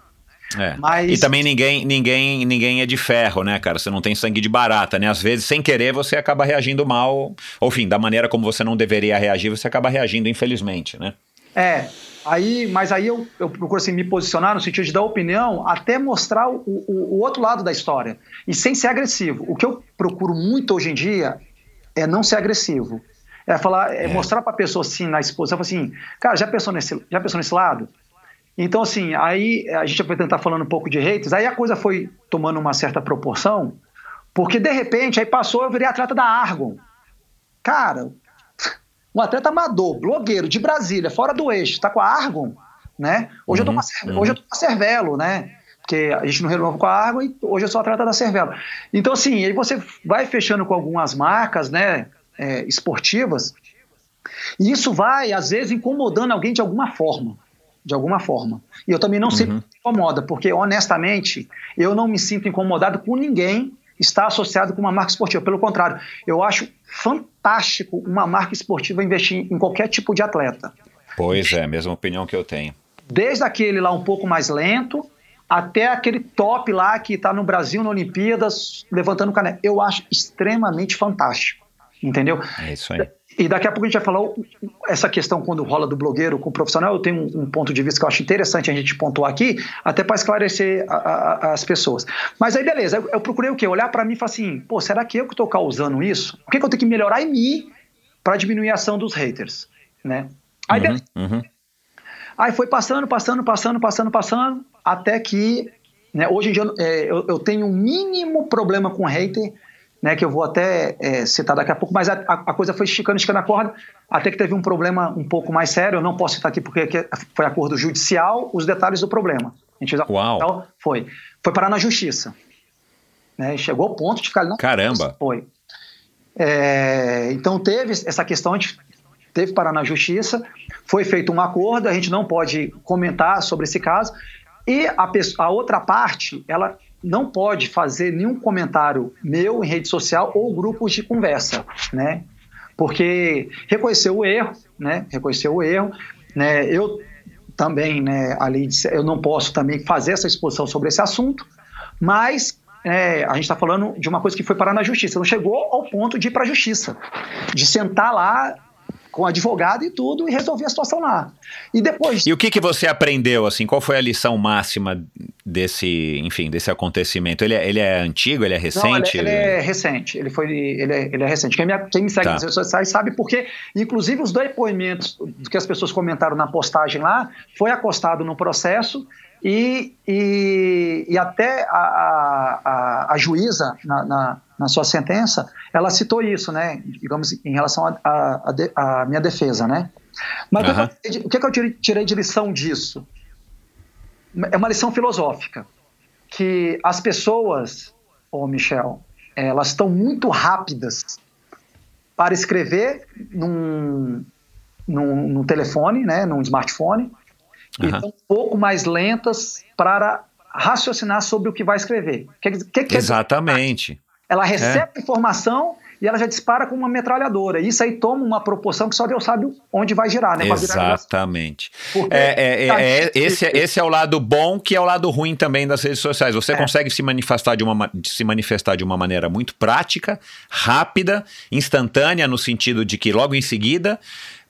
É. Mas... E também ninguém, ninguém, ninguém é de ferro, né, cara? Você não tem sangue de barata, né? Às vezes, sem querer, você acaba reagindo mal, ou enfim, da maneira como você não deveria reagir, você acaba reagindo, infelizmente, né? É, Aí, mas aí eu, eu procuro assim, me posicionar no sentido de dar opinião até mostrar o, o, o, outro lado da história. E sem ser agressivo. O que eu procuro muito hoje em dia é não ser agressivo. É falar, é, é. mostrar para a pessoa assim, na exposição, assim, cara, já pensou, nesse, já pensou nesse lado? Então, assim, aí a gente vai tentar falando um pouco de haters, aí a coisa foi tomando uma certa proporção, porque de repente aí passou, eu virei atleta da Argon. Cara, um atleta amador, blogueiro, de Brasília, fora do eixo, está com a Argon, né? Hoje, uhum, eu, tô uhum. hoje eu tô com a Cervelo, né? Porque a gente não renovou com a Argon e hoje eu sou atleta da Cervelo. Então, assim, aí você vai fechando com algumas marcas, né, é, esportivas, e isso vai, às vezes, incomodando alguém de alguma forma. De alguma forma. E eu também não uhum. sempre me incomoda, porque, honestamente, eu não me sinto incomodado com ninguém está associado com uma marca esportiva. Pelo contrário, eu acho fantástico uma marca esportiva investir em qualquer tipo de atleta. Pois é, mesma opinião que eu tenho. Desde aquele lá um pouco mais lento, até aquele top lá que está no Brasil, na Olimpíadas, levantando caneca. Eu acho extremamente fantástico. Entendeu? É isso aí. E daqui a pouco a gente vai falar essa questão quando rola do blogueiro com o profissional. Eu tenho um, um ponto de vista que eu acho interessante a gente pontuar aqui, até para esclarecer a, a, as pessoas. Mas aí, beleza, eu, eu procurei o quê? Olhar para mim e falar assim: pô, será que eu que estou causando isso? O que, que eu tenho que melhorar em mim para diminuir a ação dos haters? Né? Aí, uhum, uhum. aí foi passando, passando, passando, passando, passando, até que né, hoje em dia é, eu, eu tenho um mínimo problema com hater né, que eu vou até é, citar daqui a pouco, mas a, a, coisa foi esticando, esticando a corda, até que teve um problema um pouco mais sério, eu não posso citar aqui porque foi acordo judicial, os detalhes do problema. A gente Uau. Então, foi. Foi parar na justiça. Né, chegou ao ponto de ficar... Não, Caramba! Foi. É, então teve essa questão, a gente teve parar na justiça, foi feito um acordo, a gente não pode comentar sobre esse caso, e a, pessoa, a outra parte, ela não pode fazer nenhum comentário meu em rede social ou grupos de conversa, né? Porque reconheceu o erro, né? Reconheceu o erro, né? Eu também, né, ali, eu não posso também fazer essa exposição sobre esse assunto, mas é, a gente está falando de uma coisa que foi parar na justiça, não chegou ao ponto de ir para a justiça, de sentar lá com advogado e tudo e resolver a situação lá. E depois. E o que, que você aprendeu assim? Qual foi a lição máxima desse, enfim, desse acontecimento? Ele é, ele é antigo? Ele é recente? Não, ele, é, ele é recente. Ele foi, ele é, ele é recente. Quem me, quem me segue tá. nas redes sociais sabe porque, inclusive, os depoimentos que as pessoas comentaram na postagem lá foi acostado no processo e, e, e até a, a, a juíza, na, na, na, sua sentença, ela citou isso, né? Digamos, em relação à minha defesa, né? Mas uhum. o que, que eu tirei de lição disso? É uma lição filosófica. Que as pessoas, ô oh Michel, elas estão muito rápidas para escrever num, num, num telefone, né, num smartphone, uhum. e um pouco mais lentas para raciocinar sobre o que vai escrever. Que, que, que Exatamente. Ela recebe é. informação e ela já dispara com uma metralhadora. Isso aí toma uma proporção que só Deus sabe onde vai girar, né? Exatamente. É, é, tá é, esse, esse é o lado bom, que é o lado ruim também das redes sociais. Você é. consegue se manifestar, de uma, se manifestar de uma maneira muito prática, rápida, instantânea, no sentido de que logo em seguida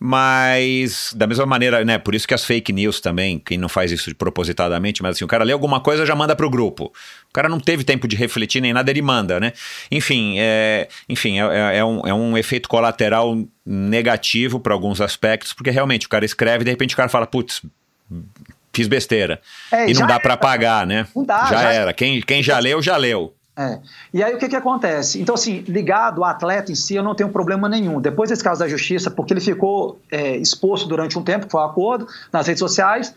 mas, da mesma maneira, né? Por isso que as fake news também, quem não faz isso propositadamente, mas assim, o cara lê alguma coisa já manda pro grupo. O cara não teve tempo de refletir nem nada, ele manda, né? Enfim, é, enfim, é, é, é um, é um efeito colateral negativo para alguns aspectos, porque realmente o cara escreve e de repente o cara fala, putz, fiz besteira. É, e não dá para pagar, né? Não dá, já, já era. Quem, quem já leu, já leu. É. E aí o que, que acontece? Então, assim, ligado ao atleta em si, eu não tenho problema nenhum. Depois desse caso da justiça, porque ele ficou é, exposto durante um tempo, foi um acordo, nas redes sociais,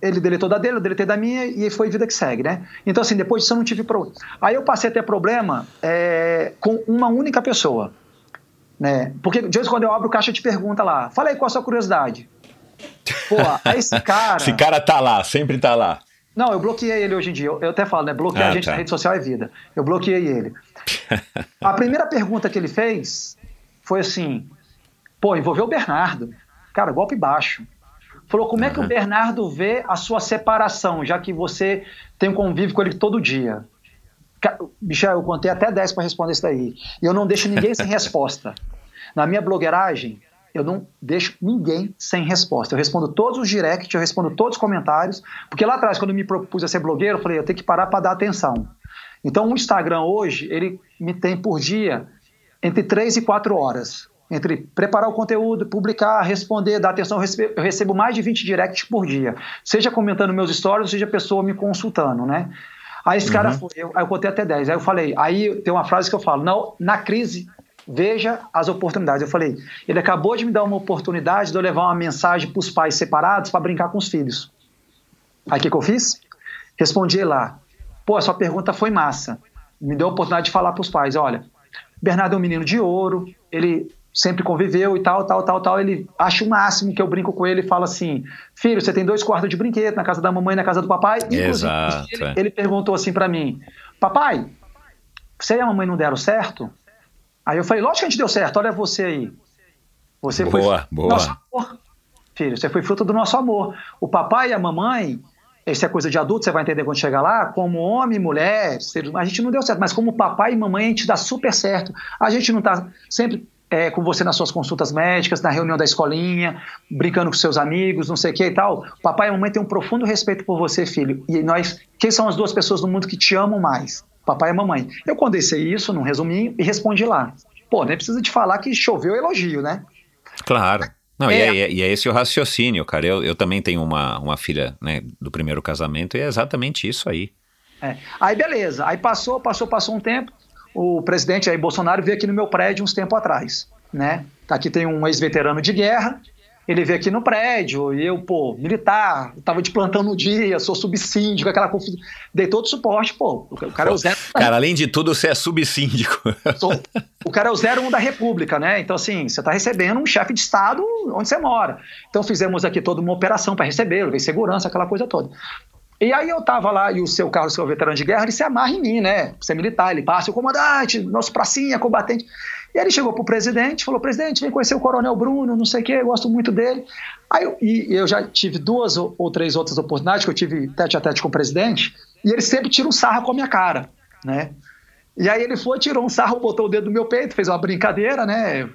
ele deletou da dele, eu deletei da minha e foi vida que segue, né? Então, assim, depois disso eu não tive problema. Aí eu passei a ter problema é, com uma única pessoa. Né? Porque de vez em quando eu abro caixa de pergunta lá, fala aí qual a sua curiosidade. Pô, aí esse cara. esse cara tá lá, sempre tá lá. Não, eu bloqueei ele hoje em dia. Eu, eu até falo, né? Bloquear ah, a gente tá. na rede social é vida. Eu bloqueei ele. a primeira pergunta que ele fez foi assim: pô, envolveu o Bernardo. Cara, golpe baixo. Falou, como é que o Bernardo vê a sua separação, já que você tem um convívio com ele todo dia? Michel, eu contei até 10 para responder isso daí. E eu não deixo ninguém sem resposta. Na minha blogueiragem, eu não deixo ninguém sem resposta. Eu respondo todos os directs, eu respondo todos os comentários, porque lá atrás, quando eu me propus a ser blogueiro, eu falei, eu tenho que parar para dar atenção. Então, o Instagram hoje, ele me tem por dia entre 3 e 4 horas. Entre preparar o conteúdo, publicar, responder, dar atenção, eu recebo, eu recebo mais de 20 directs por dia. Seja comentando meus stories, seja pessoa me consultando, né? Aí esse uhum. cara foi, eu, aí eu contei até 10. Aí eu falei, aí tem uma frase que eu falo, não, na crise veja as oportunidades. Eu falei, ele acabou de me dar uma oportunidade de eu levar uma mensagem para os pais separados para brincar com os filhos. Aí o que, que, eu fiz? Respondi lá, pô, a sua pergunta foi massa. Me deu a oportunidade de falar para os pais, olha, Bernardo é um menino de ouro, ele sempre conviveu e tal, tal, tal, tal. Ele acha o máximo que eu brinco com ele e fala assim: Filho, você tem dois quartos de brinquedo na casa da mamãe e na casa do papai. Inclusive, Exato. Ele, é. ele perguntou assim para mim: Papai, você e a mamãe não deram certo? Aí eu falei, lógico que a gente deu certo, olha você aí. Você boa, foi boa. nosso amor. Filho, você foi fruto do nosso amor. O papai e a mamãe, isso é coisa de adulto, você vai entender quando chegar lá, como homem e mulher, a gente não deu certo, mas como papai e mamãe a gente dá super certo. A gente não está sempre é, com você nas suas consultas médicas, na reunião da escolinha, brincando com seus amigos, não sei o que e tal. Papai e mamãe têm um profundo respeito por você, filho. E nós, quem são as duas pessoas no mundo que te amam mais? Papai e mamãe. Eu condensei isso num resuminho e respondi lá. Pô, nem precisa de falar que choveu elogio, né? Claro. Não, é. E, é, e, é, esse o raciocínio, cara. Eu, eu também tenho uma, uma filha né, do primeiro casamento e é exatamente isso aí. É. Aí beleza, aí passou, passou, passou um tempo o presidente aí, Bolsonaro, veio aqui no meu prédio uns tempo atrás, né? Aqui tem um ex-veterano de guerra, ele veio aqui no prédio, e eu, pô, militar, tava de plantão no dia, sou subsíndico, aquela confusão. Dei todo o suporte, pô. O cara é o zero. Cara, além de tudo, você é subsíndico. Sou, o cara é o 01 da República, né? Então, assim, você tá recebendo um chefe de Estado onde você mora. Então, fizemos aqui toda uma operação para recebê-lo, veio segurança, aquela coisa toda. E aí eu tava lá, e o seu Carlos, seu veterano de guerra, ele se amarra em mim, né? Você é militar, ele passa, o comandante, nosso pracinha, combatente. E ele chegou pro presidente, falou, presidente, vem conhecer o coronel Bruno, não sei o quê, eu gosto muito dele. Aí eu, e eu já tive duas ou, ou três outras oportunidades que eu tive tete a tete com o presidente, e ele sempre tira um sarro com a minha cara, né? E aí ele foi, tirou um sarro, botou o dedo no meu peito, fez uma brincadeira, né?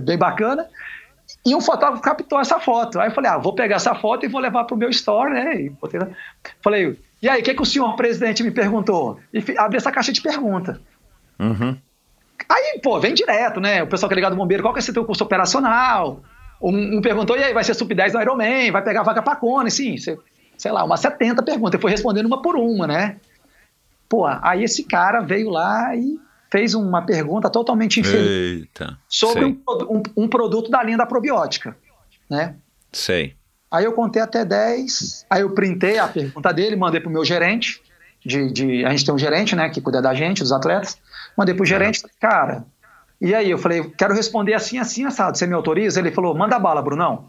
Bem bacana. E um fotógrafo captou essa foto. Aí eu falei, ah, vou pegar essa foto e vou levar para o meu store, né? E botei, falei, e aí, o que, que o senhor presidente me perguntou? E abri essa caixa de pergunta. Uhum. Aí, pô, vem direto, né? O pessoal que é ligado ao bombeiro, qual que é esse teu curso operacional? Um, um, perguntou, e aí, vai ser sub 10 no Ironman? Vai pegar vaga pra Cone? Sim, sei, sei lá, umas 70 perguntas. Eu fui respondendo uma por uma, né? Pô, aí esse cara veio lá e fez uma pergunta totalmente infeliz Eita, sobre um, um, um, produto da linha da probiótica, né? Sei. Aí eu contei até 10, aí eu printei a pergunta dele, mandei pro meu gerente, de, de, a gente tem um gerente, né, que cuida da gente, dos atletas, mandei pro gerente, cara, e aí eu falei, quero responder assim, assim, assado, você me autoriza? Ele falou, manda bala, Brunão.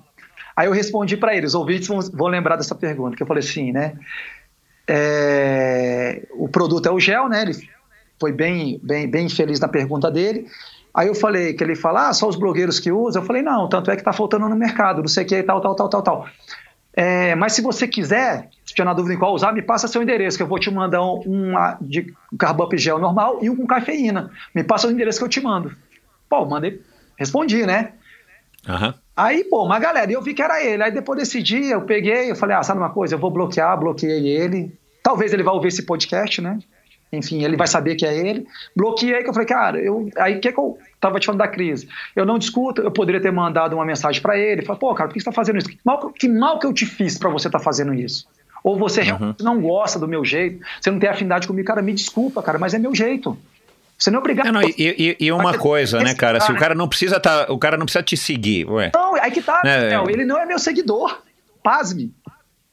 Aí eu respondi para eles, ouvintes vão, vão lembrar dessa pergunta, que eu falei assim, né, é, o produto é o gel, né, ele foi bem, bem, bem feliz na pergunta dele. Aí eu falei que ele fala, ah, só os blogueiros que usam. Eu falei, não, tanto é que está faltando no mercado, não sei o que, tal, tal, tal, tal, tal. É, mas se você quiser, se tiver na dúvida em qual usar, me passa seu endereço, que eu vou te mandar um, de carbup gel normal e um com cafeína. Me passa o endereço que eu te mando. Pô, mandei, respondi, né? Uhum. Aí, pô, uma galera, eu vi que era ele. Aí depois desse dia, eu peguei, eu falei, ah, sabe uma coisa, eu vou bloquear, bloqueei ele. Talvez ele vá ouvir esse podcast, né? enfim, ele vai saber que é ele. Bloqueei que eu falei, cara, eu, aí que, que eu tava te falando da crise? Eu não discuto, eu poderia ter mandado uma mensagem para ele, falar, pô, cara, por que você tá fazendo isso? Que mal, que mal que eu te fiz para você estar tá fazendo isso? Ou você uhum. realmente não gosta do meu jeito, você não tem afinidade comigo, cara, me desculpa, cara, mas é meu jeito. Você não é obrigado. Não, não, e, e, uma coisa, né, cara? Se o cara não precisa tá, o cara não precisa te seguir, ué. Não, aí que tá, é, não, ele não é meu seguidor. Pasme.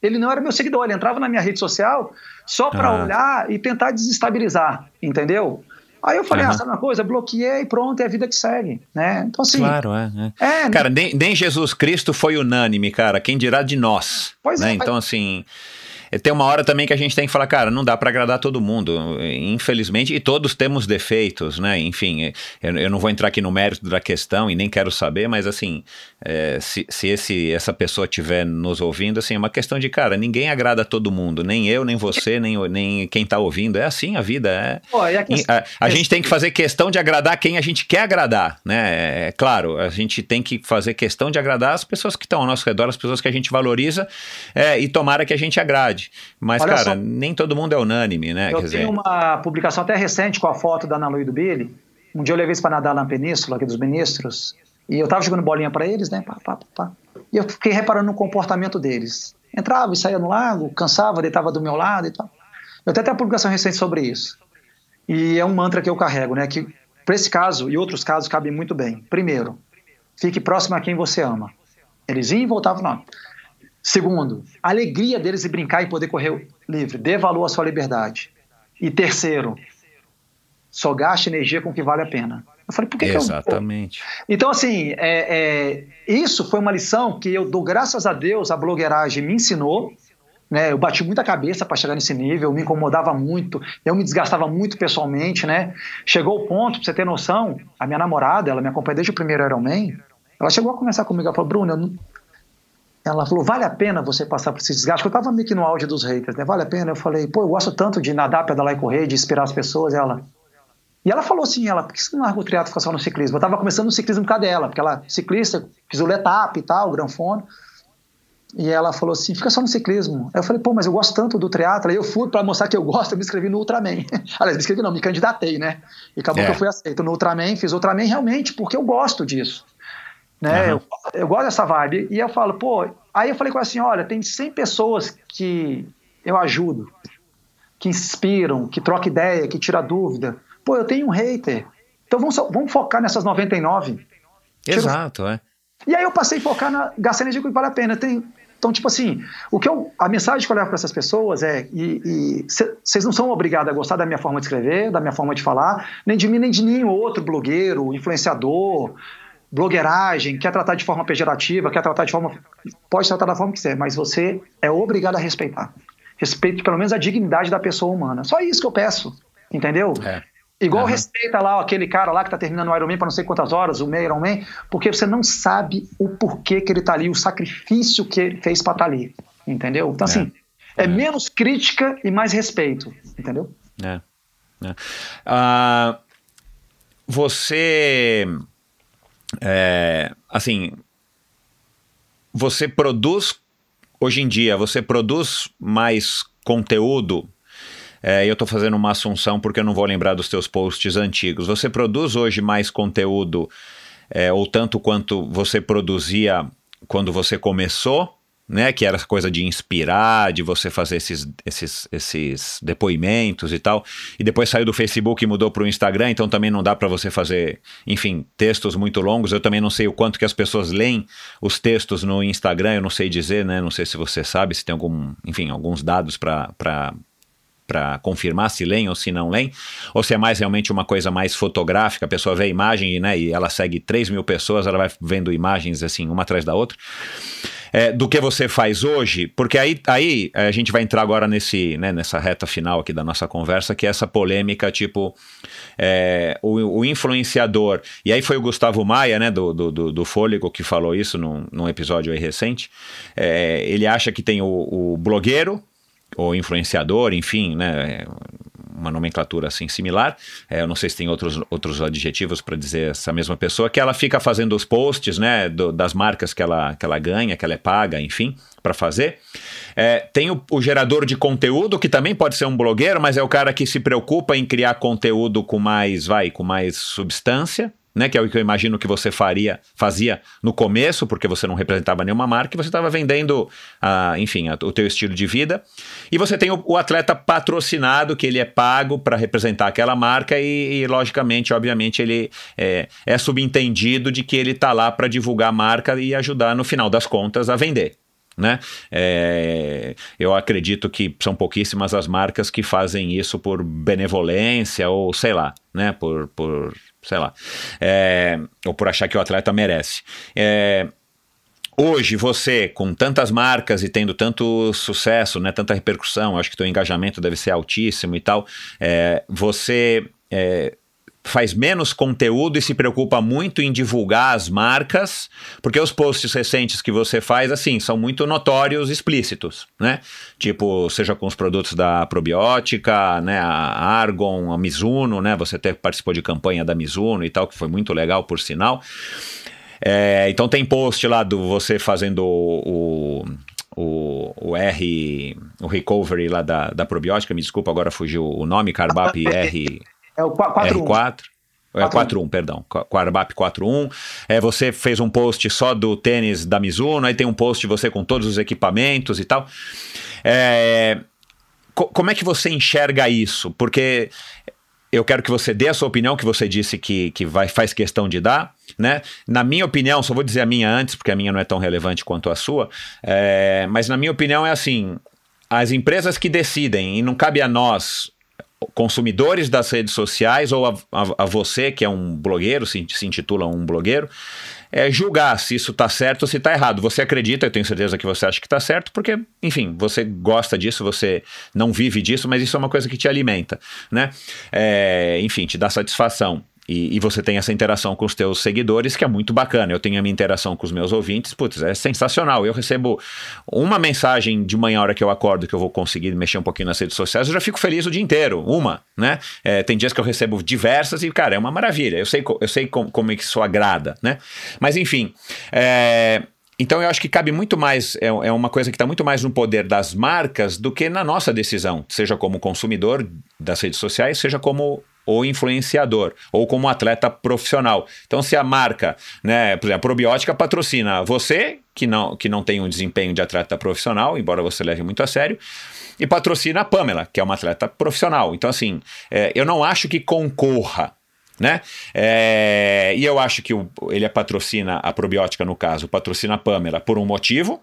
Ele não era meu seguidor, ele entrava na minha rede social só para ah. olhar e tentar desestabilizar, entendeu? Aí eu falei, uhum. ah, sabe uma coisa? Bloqueei, pronto, é a vida que segue, né? Então assim... Claro, é. é. é né? cara, nem, nem, Jesus Cristo foi unânime, cara, quem dirá de nós, pois né? É, então assim... tem uma hora também que a gente tem que falar, cara, não dá para agradar todo mundo, infelizmente, e todos temos defeitos, né? Enfim, eu, eu, não vou entrar aqui no mérito da questão e nem quero saber, mas assim, é, se, se esse, essa pessoa estiver nos ouvindo, assim, é uma questão de, cara, ninguém agrada todo mundo, nem eu, nem você, nem, nem quem tá ouvindo. É assim a vida. É, Pô, a, questão, a, a gente tem que fazer questão de agradar quem a gente quer agradar, né? É, é, claro, a gente tem que fazer questão de agradar as pessoas que estão ao nosso redor, as pessoas que a gente valoriza, é, e tomara que a gente agrade verdade. Mas, Olha cara, só, nem todo mundo é unânime, né? Eu Quer tenho dizer... uma publicação até recente com a foto da Ana Lu e do Billy. Um dia eu levei isso para nadar na península, aqui dos ministros, e eu tava jogando bolinha para eles, né? Pá, pá, pá. E eu fiquei reparando no comportamento deles. Entrava e saía no lago, cansava, deitava do meu lado e tal. Eu até tenho uma publicação recente sobre isso. E é um mantra que eu carrego, né? Que para esse caso e outros casos cabem muito bem. Primeiro, fique próximo a quem você ama. Eles iam e voltavam, não. Segundo, a alegria deles de brincar e poder correr livre. Dê valor à sua liberdade. E terceiro, só gaste energia com o que vale a pena. Eu falei, por que Exatamente. Que eu... Então, assim, é, é, isso foi uma lição que eu dou graças a Deus, a blogueiragem me ensinou. Né? Eu bati muita cabeça para chegar nesse nível, me incomodava muito, eu me desgastava muito pessoalmente. Né? Chegou o ponto, para você ter noção, a minha namorada, ela me acompanha desde o primeiro Ironman, ela chegou a conversar comigo, ela falou, Bruno, eu não ela falou, vale a pena você passar por esse desgaste? Eu estava meio que no áudio dos haters, né? Vale a pena? Eu falei, pô, eu gosto tanto de nadar, pedalar e correr, de inspirar as pessoas. Ela, E ela falou assim, ela, por que você não larga o triatlo e fica só no ciclismo? Eu tava começando no ciclismo por causa dela, porque ela, ciclista, fiz o letap e tal, o granfono. E ela falou assim, fica só no ciclismo. Aí eu falei, pô, mas eu gosto tanto do triatlo. Aí eu fui para mostrar que eu gosto, eu me inscrevi no Ultraman. Aliás, me inscrevi não, me candidatei, né? E acabou é. que eu fui aceito no Ultraman, fiz Ultraman realmente porque eu gosto disso. Né? Uhum. Eu, eu gosto dessa vibe. E eu falo, pô, aí eu falei com ela assim, olha, tem 100 pessoas que eu ajudo, que inspiram, que troca ideia, que tira dúvida. Pô, eu tenho um hater. Então vamos, vamos focar nessas 99. Exato, Tiro... é. E aí eu passei a focar na gastar energia que vale a pena. Tem, então, tipo assim, o que eu, a mensagem que eu levo para essas pessoas é: vocês não são obrigados a gostar da minha forma de escrever, da minha forma de falar, nem de mim, nem de nenhum outro blogueiro, influenciador, blogueiragem, quer tratar de forma pejorativa, quer tratar de forma. Pode tratar da forma que quiser, mas você é obrigado a respeitar. Respeite pelo menos a dignidade da pessoa humana. Só isso que eu peço. Entendeu? É. Igual uhum. respeita lá aquele cara lá que tá terminando o Ironman para não sei quantas horas, o meio Ironman, porque você não sabe o porquê que ele tá ali, o sacrifício que ele fez para estar tá ali. Entendeu? Então, assim, é, é menos crítica e mais respeito. Entendeu? É. é. Uh, você. É, assim. Você produz. Hoje em dia, você produz mais conteúdo é, eu estou fazendo uma assunção porque eu não vou lembrar dos teus posts antigos. Você produz hoje mais conteúdo, é, ou tanto quanto você produzia quando você começou? Né, que era coisa de inspirar, de você fazer esses, esses, esses depoimentos e tal. E depois saiu do Facebook e mudou para o Instagram, então também não dá para você fazer, enfim, textos muito longos. Eu também não sei o quanto que as pessoas leem os textos no Instagram, eu não sei dizer, né? Não sei se você sabe, se tem algum, enfim, alguns dados para para confirmar se leem ou se não leem, ou se é mais realmente uma coisa mais fotográfica, a pessoa vê a imagem né, e ela segue 3 mil pessoas, ela vai vendo imagens assim, uma atrás da outra. É, do que você faz hoje, porque aí, aí é, a gente vai entrar agora nesse, né, nessa reta final aqui da nossa conversa, que é essa polêmica, tipo, é, o, o, influenciador, e aí foi o Gustavo Maia, né, do, do, do Fôlego, que falou isso num, num episódio aí recente, é, ele acha que tem o, o blogueiro, ou influenciador, enfim, né, uma nomenclatura assim similar. É, eu não sei se tem outros, outros adjetivos para dizer essa mesma pessoa, que ela fica fazendo os posts, né, do, das marcas que ela, que ela ganha, que ela é paga, enfim, para fazer. É, tem o, o, gerador de conteúdo, que também pode ser um blogueiro, mas é o cara que se preocupa em criar conteúdo com mais, vai, com mais substância, né, que é o que eu imagino que você faria, fazia no começo, porque você não representava nenhuma marca e você estava vendendo, uh, enfim, a, o teu estilo de vida. E você tem o, o atleta patrocinado, que ele é pago para representar aquela marca e, e, logicamente, obviamente, ele é, é subentendido de que ele está lá para divulgar a marca e ajudar, no final das contas, a vender. Né? É, eu acredito que são pouquíssimas as marcas que fazem isso por benevolência ou sei lá, né? Por, por sei lá, é, ou por achar que o atleta merece. É, hoje você, com tantas marcas e tendo tanto sucesso, né, tanta repercussão, acho que teu engajamento deve ser altíssimo e tal, é, você é, faz menos conteúdo e se preocupa muito em divulgar as marcas, porque os posts recentes que você faz, assim, são muito notórios, explícitos, né? Tipo, seja com os produtos da probiótica, né, a Argon, a Mizuno, né? Você até participou de campanha da Mizuno e tal, que foi muito legal, por sinal. É, então tem post lá do você fazendo o, o, o R, o recovery lá da, da probiótica, me desculpa, agora fugiu o nome, Carbap R... É o 4 R4. É 4-1, perdão. Quarbap 4-1. É, você fez um post só do tênis da Mizuno, aí tem um post você com todos os equipamentos e tal. É, co como é que você enxerga isso? Porque eu quero que você dê a sua opinião, que você disse que, que vai, faz questão de dar. Né? Na minha opinião, só vou dizer a minha antes, porque a minha não é tão relevante quanto a sua, é, mas na minha opinião é assim: as empresas que decidem, e não cabe a nós consumidores das redes sociais ou a, a, a, você que é um blogueiro, se, se intitula um blogueiro, é julgar se isso está certo ou se está errado. Você acredita, eu tenho certeza que você acha que está certo, porque, enfim, você gosta disso, você não vive disso, mas isso é uma coisa que te alimenta, né? É, enfim, te dá satisfação. E, e, você tem essa interação com os teus seguidores que é muito bacana. Eu tenho a minha interação com os meus ouvintes, putz, é sensacional. Eu recebo uma mensagem de manhã, hora que eu acordo, que eu vou conseguir mexer um pouquinho nas redes sociais, eu já fico feliz o dia inteiro. Uma, né? É, tem dias que eu recebo diversas e, cara, é uma maravilha. Eu sei, eu sei como, como é que isso agrada, né? Mas, enfim, é, então eu acho que cabe muito mais, é, é uma coisa que está muito mais no poder das marcas do que na nossa decisão, seja como consumidor das redes sociais, seja como o influenciador ou como atleta profissional. Então, se a marca, né, por exemplo, a probiótica patrocina você, que não, que não tem um desempenho de atleta profissional, embora você leve muito a sério, e patrocina a Pamela, que é uma atleta profissional. Então, assim, é, eu não acho que concorra né? É, e eu acho que o, ele patrocina a probiótica, no caso, patrocina a Pamela por um motivo.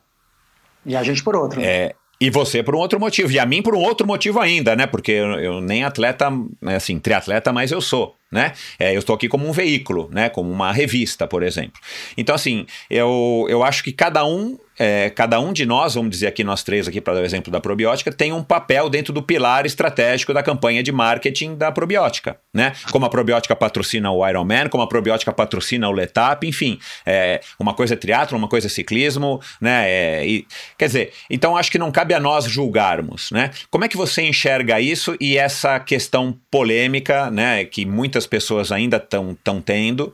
E a gente por outro. Né? É, e você por um outro motivo. E a mim por um outro motivo ainda, né? Porque eu, eu nem atleta, assim, triatleta, mas eu sou né? É, eu estou aqui como um veículo, né? Como uma revista, por exemplo. Então, assim, eu, eu acho que cada um é, cada um de nós, vamos dizer aqui nós três aqui para dar o exemplo da probiótica, tem um papel dentro do pilar estratégico da campanha de marketing da probiótica, né? Como a probiótica patrocina o Ironman, como a probiótica patrocina o Letap, enfim, é, uma coisa é triatlo, uma coisa é ciclismo, né? É, e, quer dizer, então acho que não cabe a nós julgarmos, né? Como é que você enxerga isso e essa questão polêmica, né? Que muitas pessoas ainda estão tendo,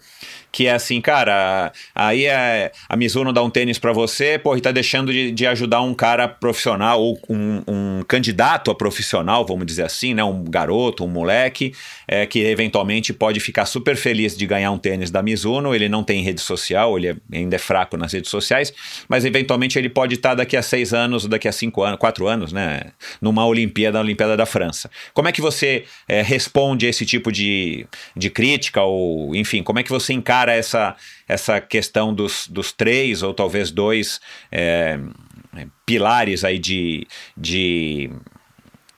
que é assim, cara, aí é, a Mizuno dá um tênis para você, pô, e tá deixando de, de, ajudar um cara profissional ou um, um, candidato a profissional, vamos dizer assim, né, um garoto, um moleque, é, que eventualmente pode ficar super feliz de ganhar um tênis da Mizuno, ele não tem rede social, ele é, ainda é fraco nas redes sociais, mas eventualmente ele pode estar tá daqui a seis anos, daqui a cinco anos, quatro anos, né, numa Olimpíada, na Olimpíada da França. Como é que você é, responde a esse tipo de, de crítica ou, enfim, como é que você encara encara essa, essa questão dos, dos três ou talvez dois é, pilares aí de, de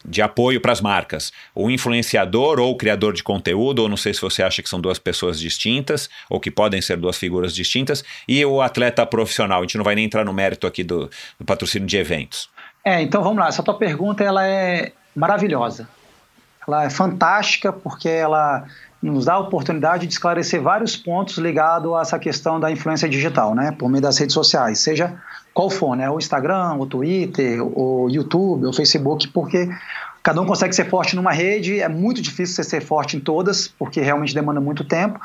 de apoio para as marcas. O influenciador ou o criador de conteúdo, ou não sei se você acha que são duas pessoas distintas, ou que podem ser duas figuras distintas, e o atleta profissional. A gente não vai nem entrar no mérito aqui do, do patrocínio de eventos. É, então vamos lá. Essa tua pergunta ela é maravilhosa. Ela é fantástica porque ela nos dá a oportunidade de esclarecer vários pontos ligados a essa questão da influência digital, né, por meio das redes sociais, seja qual for, né, o Instagram, o Twitter, o YouTube, o Facebook, porque cada um consegue ser forte numa rede, é muito difícil você ser forte em todas, porque realmente demanda muito tempo,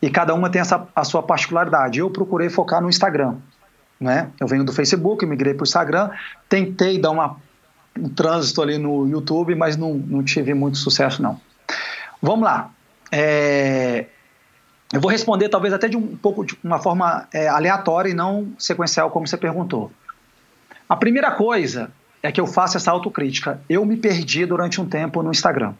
e cada uma tem essa, a sua particularidade. Eu procurei focar no Instagram, né, eu venho do Facebook, migrei para o Instagram, tentei dar uma, um trânsito ali no YouTube, mas não, não tive muito sucesso não. Vamos lá, é, eu vou responder talvez até de um pouco de uma forma é, aleatória e não sequencial, como você perguntou. A primeira coisa é que eu faço essa autocrítica. Eu me perdi durante um tempo no Instagram.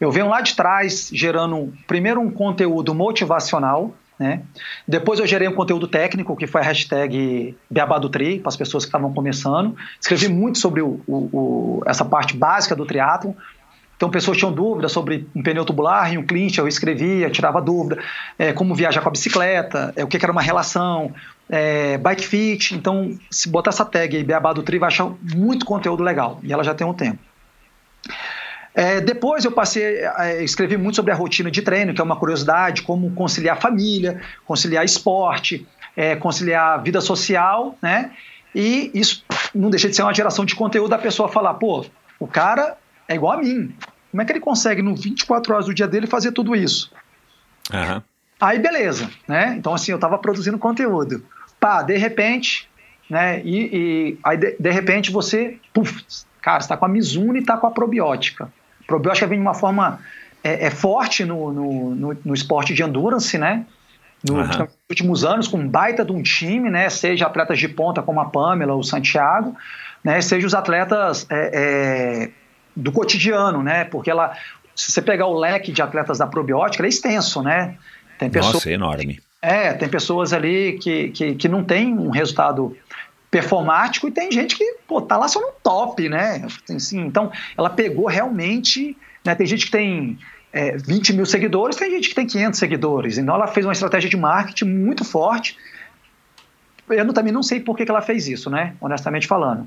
Eu venho lá de trás gerando primeiro um conteúdo motivacional, né? Depois eu gerei um conteúdo técnico, que foi a hashtag Beabadutri, para as pessoas que estavam começando. Escrevi muito sobre o, o, o, essa parte básica do triatlo, então, pessoas tinham dúvidas sobre um pneu tubular e um clinch, eu escrevia, tirava dúvida, é, como viajar com a bicicleta, é, o que, que, era uma relação, é, bike fit. Então, se botar essa tag aí, Beabá do Tri, vai achar muito conteúdo legal, e ela já tem um tempo. É, depois eu passei a escrever muito sobre a rotina de treino, que é uma curiosidade, como conciliar família, conciliar esporte, é, conciliar vida social, né? E isso não deixa de ser uma geração de conteúdo da pessoa falar, pô, o cara é igual a mim. Como é que ele consegue, no 24 horas do dia dele, fazer tudo isso? Uhum. Aí, beleza, né? Então, assim, eu estava produzindo conteúdo. Pá, de repente, né? E, e aí, de, de, repente, você, puf, cara, está com a Mizuno e está com a probiótica. A probiótica vem de uma forma é, é forte no, no, no, no, esporte de endurance, né? No, uhum. Nos últimos anos, com um baita de um time, né? Seja atletas de ponta como a Pamela ou o Santiago, né? Seja os atletas é, é do cotidiano, né? Porque ela, se você pegar o leque de atletas da probiótica, é extenso, né? Tem pessoas, Nossa, é enorme. É, tem pessoas ali que, que, que não tem um resultado performático e tem gente que pô, tá lá só no top, né? Assim, então, ela pegou realmente. Né, tem gente que tem é, 20 mil seguidores, tem gente que tem 500 seguidores. Então, ela fez uma estratégia de marketing muito forte eu não, também não sei por que, que ela fez isso, né? Honestamente falando.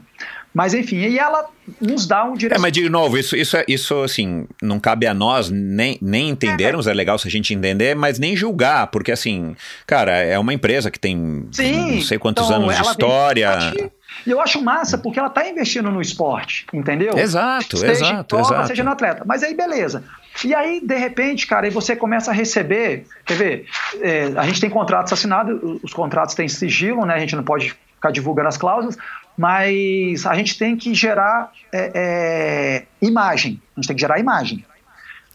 Mas enfim, e ela nos dá um direcionamento. É, mas de novo, isso, isso, é, isso assim, não cabe a nós nem, nem entendermos, é. é legal se a gente entender, mas nem julgar, porque assim, cara, é uma empresa que tem Sim, não sei quantos então, anos de história. E eu acho massa porque ela está investindo no esporte, entendeu? Exato, seja exato, prova, exato. Seja no atleta. Mas aí, beleza. E aí, de repente, cara, aí você começa a receber. Quer ver? É, a gente tem contratos assinados, os contratos têm sigilo, né? A gente não pode ficar divulgando as cláusulas, mas a gente tem que gerar é, é, imagem. A gente tem que gerar imagem.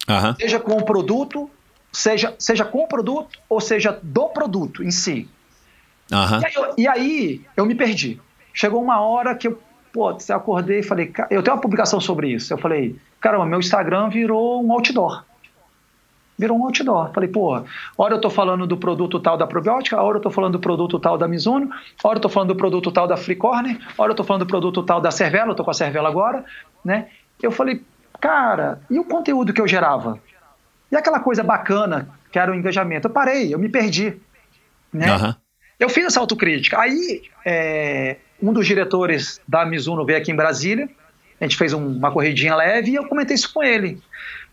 Uhum. Seja com o produto, seja, seja com o produto ou seja do produto em si. Uhum. E, aí, e, aí, eu me perdi. Chegou uma hora que eu, pô, eu acordei e falei, eu tenho uma publicação sobre isso. Eu falei, caramba, meu Instagram virou um outdoor virou um outdoor. Falei, pô, hora eu tô falando do produto tal da probiótica, hora eu tô falando do produto tal da Mizuno, hora eu tô falando do produto tal da Free Corner, hora eu tô falando do produto tal da Cervelo, eu tô com a Cervelo agora, né? Eu falei, cara, e o conteúdo que eu gerava? E aquela coisa bacana que era o engajamento? Eu parei, eu me perdi, né? Uhum. Eu fiz essa autocrítica. Aí, é, um dos diretores da Mizuno veio aqui em Brasília, a gente fez um, uma corridinha leve e eu comentei isso com ele.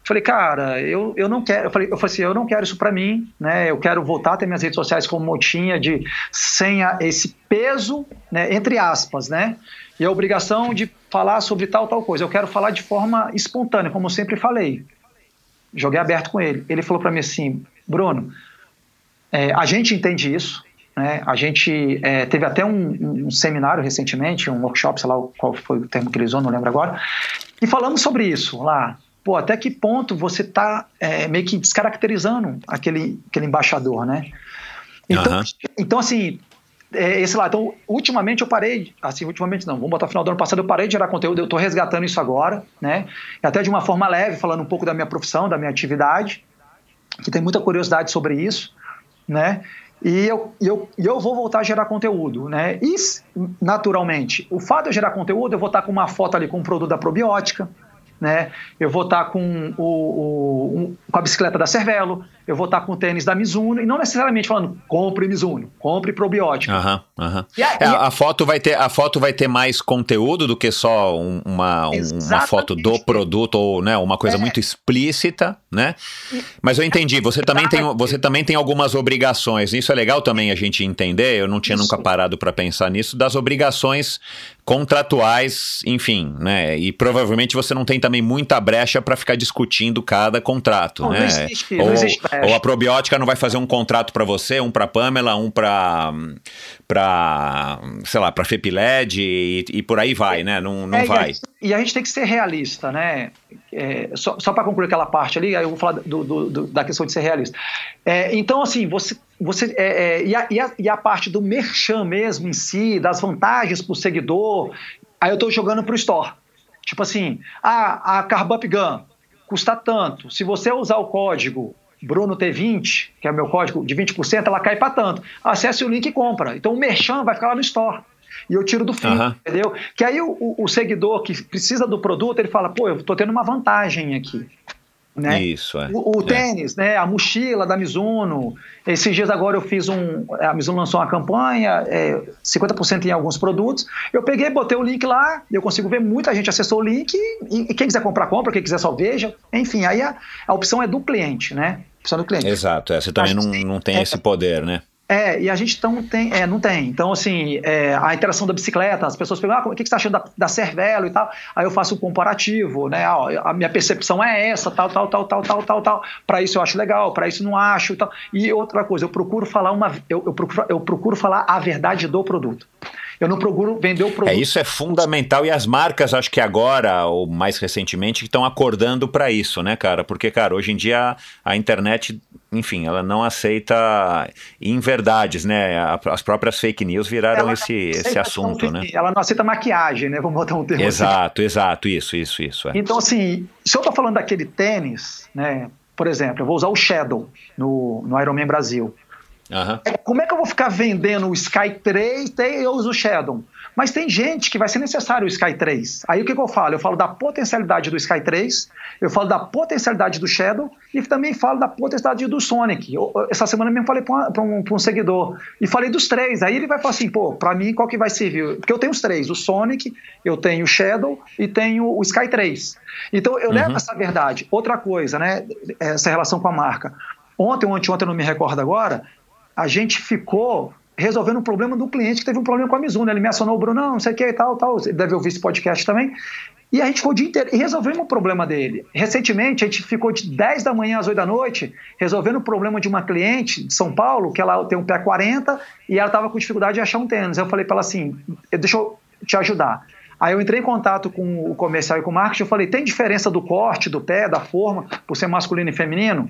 Falei, cara, eu, eu não quero. Eu falei, eu falei assim, eu não quero isso para mim, né? Eu quero voltar a ter minhas redes sociais como motinha de sem a, esse peso, né? Entre aspas, né? E a obrigação de falar sobre tal tal coisa. Eu quero falar de forma espontânea, como eu sempre falei. Joguei aberto com ele. Ele falou para mim assim, Bruno, é, a gente entende isso, né? A gente é, teve até um, um, seminário recentemente, um workshop, sei lá qual foi o termo que ele usou, não lembro agora, e falamos sobre isso lá pô, até que ponto você está é, meio que descaracterizando aquele, aquele embaixador, né? Então, uhum. então assim, é, esse lá. Então, ultimamente eu parei, assim, ultimamente não, vamos botar final do ano passado, eu parei de gerar conteúdo, eu estou resgatando isso agora, né? Até de uma forma leve, falando um pouco da minha profissão, da minha atividade, que tem muita curiosidade sobre isso, né? E eu, eu, eu vou voltar a gerar conteúdo, né? E, naturalmente, o fato de eu gerar conteúdo, eu vou estar com uma foto ali com um produto da probiótica, né? Eu vou estar com, o, o um, com a bicicleta da Cervelo, eu vou estar com o tênis da Mizuno, e não necessariamente falando compre Mizuno, compre probiótico. Uhum, uhum. E a, é, a, foto vai ter, a foto vai ter mais conteúdo do que só um, uma, uma foto do produto, ou né, uma coisa é. muito explícita, né? Mas eu entendi, você também, tem, você também tem algumas obrigações, isso é legal também a gente entender, eu não tinha isso. nunca parado para pensar nisso, das obrigações contratuais, enfim, né? E provavelmente você não tem também muita brecha para ficar discutindo cada contrato, não, né? Não existe, ou, não existe ou a probiótica não vai fazer um contrato para você, um para Pamela, um para para sei lá, para Fepiled e, e, por aí vai, né? Não, não é, vai. E a, gente tem que ser realista, né? É, só só para concluir aquela parte ali, aí eu vou falar do, do, do, da questão de ser realista. É, então, assim, você você é, é, e, a, e, a, e, a, parte do merchan mesmo em si, das vantagens para o seguidor, aí eu estou jogando para o store. Tipo assim, ah, a Carbup Gun custa tanto. Se você usar o código Bruno T20, que é o meu código de 20%, ela cai para tanto. Acesse o link e compra. Então o merchan vai ficar lá no store. E eu tiro do fim, uhum. entendeu? Que aí o, o, seguidor que precisa do produto, ele fala, pô, eu estou tendo uma vantagem aqui. Né? Isso, é. O, o é. tênis, né? A mochila da Mizuno. Esses dias agora eu fiz um. A Mizuno lançou uma campanha, é, 50% em alguns produtos. Eu peguei, botei o link lá, eu consigo ver muita gente acessou o link e, e quem quiser comprar, compra, quem quiser só veja. Enfim, aí a, a opção é do cliente, né? Opção do cliente. Exato, é, você também não, não tem esse poder, né? É, e a gente não tem, é, não tem. Então, assim, é, a interação da bicicleta, as pessoas perguntam, ah, o que, você está achando da, da Cervelo e tal? Aí eu faço o um comparativo, né? Ah, a minha percepção é essa, tal, tal, tal, tal, tal, tal, tal. Para isso eu acho legal, para isso não acho e tal. E outra coisa, eu procuro falar uma, eu, eu, procuro, eu procuro falar a verdade do produto. Eu não procuro vender o produto. É, isso é fundamental e as marcas, acho que agora, ou mais recentemente, estão acordando para isso, né, cara? Porque, cara, hoje em dia a internet, enfim, ela não aceita inverdades, né? As próprias fake news viraram esse, esse assunto, né? Ela não aceita maquiagem, né? Vamos botar um termo assim. Exato, assim. exato, isso, isso, isso. É. Então, assim, se eu tô falando daquele tênis, né? Por exemplo, eu vou usar o Shadow no, no Ironman Brasil. Uhum. Como é que eu vou ficar vendendo o Sky 3 e eu uso o Shadow? Mas tem gente que vai ser necessário o Sky 3. Aí o que, que, eu falo? Eu falo da potencialidade do Sky 3, eu falo da potencialidade do Shadow e também falo da potencialidade do Sonic. Eu, essa semana mesmo falei para um, um, seguidor e falei dos três. Aí ele vai falar assim, pô, para mim qual que vai servir? Porque eu tenho os três, o Sonic, eu tenho o Shadow e tenho o Sky 3. Então eu uhum. levo essa verdade. Outra coisa, né? Essa relação com a marca. Ontem ou anteontem, eu não me recordo agora, a gente ficou resolvendo um problema do cliente que teve um problema com a Mizuno. Ele me acionou Bruno, não, sei o que e tal, tal. Ele deve ouvir esse podcast também. E a gente ficou o dia inteiro e resolvemos o problema dele. Recentemente, a gente ficou de 10 da manhã às 8 da noite resolvendo o problema de uma cliente de São Paulo, que ela tem um pé 40 e ela estava com dificuldade de achar um tênis. Eu falei para ela assim: deixa eu te ajudar. Aí eu entrei em contato com o comercial e com o marketing. Eu falei: tem diferença do corte, do pé, da forma, por ser masculino e feminino?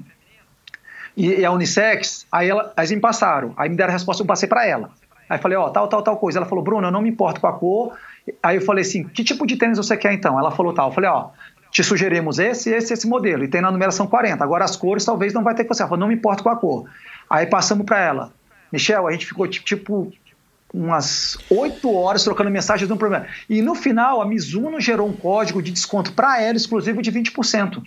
E, e a unissex, aí, ela, aí eles me passaram, aí me deram a resposta, eu passei para ela. Aí falei, ó, tal, tal, tal coisa. Ela falou, Bruno, eu não me importo com a cor. Aí eu falei assim, que tipo de tênis você quer então? Ela falou tal. Eu falei, ó, te sugerimos esse, esse, esse modelo. E tem na numeração 40. Agora as cores talvez não vai ter que você. Ela falou, não me importo com a cor. Aí passamos para ela. Michel, a gente ficou tipo umas oito horas trocando mensagens de um problema. E no final, a Mizuno gerou um código de desconto para ela exclusivo de 20%.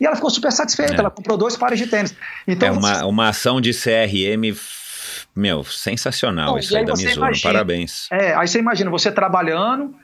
E ela ficou super satisfeita, é. ela comprou dois pares de tênis. Então, é uma, uma ação de CRM meu, sensacional isso aí, aí da Mizuno, imagina, parabéns. É, aí você imagina, você trabalhando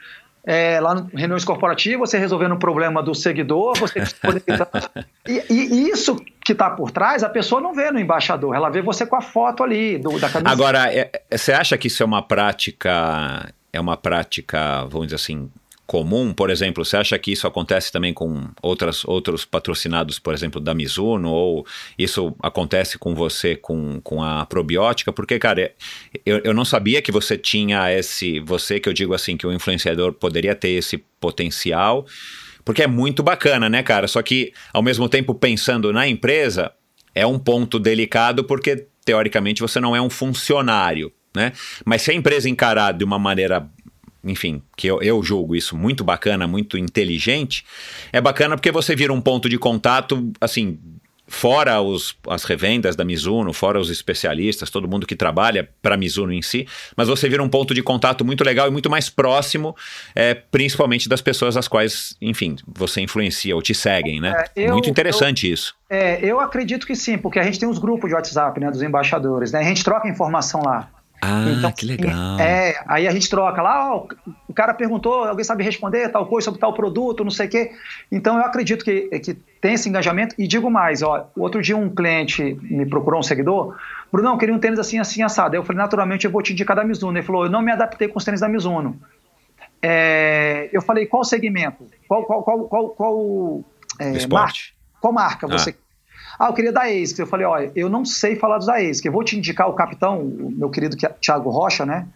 é, lá no reuniões corporativas, você resolvendo o problema do seguidor, você e, e, isso que está por trás, a pessoa não vê no embaixador, ela vê você com a foto ali do, da camisa. Agora, é, é, você acha que isso é uma prática, é uma prática, vamos dizer assim, comum? Por exemplo, você acha que isso acontece também com outras, outros patrocinados, por exemplo, da Mizuno? Ou isso acontece com você com, com a probiótica? Porque, cara, eu, eu não sabia que você tinha esse. Você, que eu digo assim, que o influenciador poderia ter esse potencial. Porque é muito bacana, né, cara? Só que, ao mesmo tempo, pensando na empresa, é um ponto delicado porque, teoricamente, você não é um funcionário. Né? Mas se a empresa encarar de uma maneira enfim, que eu, eu julgo isso muito bacana, muito inteligente, é bacana porque você vira um ponto de contato, assim, fora os, as revendas da Mizuno, fora os especialistas, todo mundo que trabalha para a Mizuno em si, mas você vira um ponto de contato muito legal e muito mais próximo, é, principalmente das pessoas às quais, enfim, você influencia ou te seguem, né? É, eu, muito interessante eu, isso. É, eu acredito que sim, porque a gente tem os grupos de WhatsApp, né, dos embaixadores, né? A gente troca informação lá. Ah, então, que legal. É, aí a gente troca lá, ó, o cara perguntou, alguém sabe responder tal coisa sobre tal produto, não sei o quê. Então eu acredito que, que tem esse engajamento e digo mais, ó, outro dia um cliente me procurou, um seguidor, Bruno, eu queria um tênis assim, assim, assado. Eu falei, naturalmente eu vou te indicar da Mizuno. Ele falou, eu não me adaptei com os tênis da Mizuno. É, eu falei, qual segmento? Qual, qual, qual, qual, qual é, marca? Qual marca você ah. Eu queria da ASICS. Eu falei, olha, eu não sei falar dos da ASICS. Eu vou te indicar o capitão, o meu querido Thiago Rocha, né?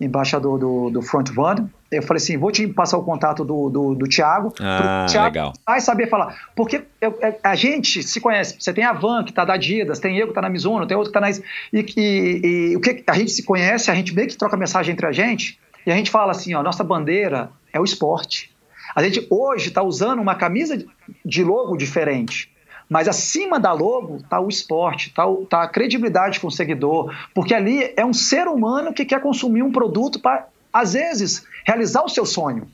Embaixador do, do Front Van. Eu falei assim, vou te passar o contato do, do, do Thiago. Ah, Thiago legal. vai saber falar. Porque eu, é, a gente se conhece. Você tem a Van, que está da Adidas, tem eu que está na Mizuno, tem outro que está na... E, e, e, o que a gente se conhece, a gente meio que troca mensagem entre a gente, e a gente fala assim, ó, nossa bandeira é o esporte. A gente hoje está usando uma camisa de logo diferente. Mas acima da logo está o esporte, está tá a credibilidade com o seguidor, porque ali é um ser humano que quer consumir um produto para, às vezes, realizar o seu sonho.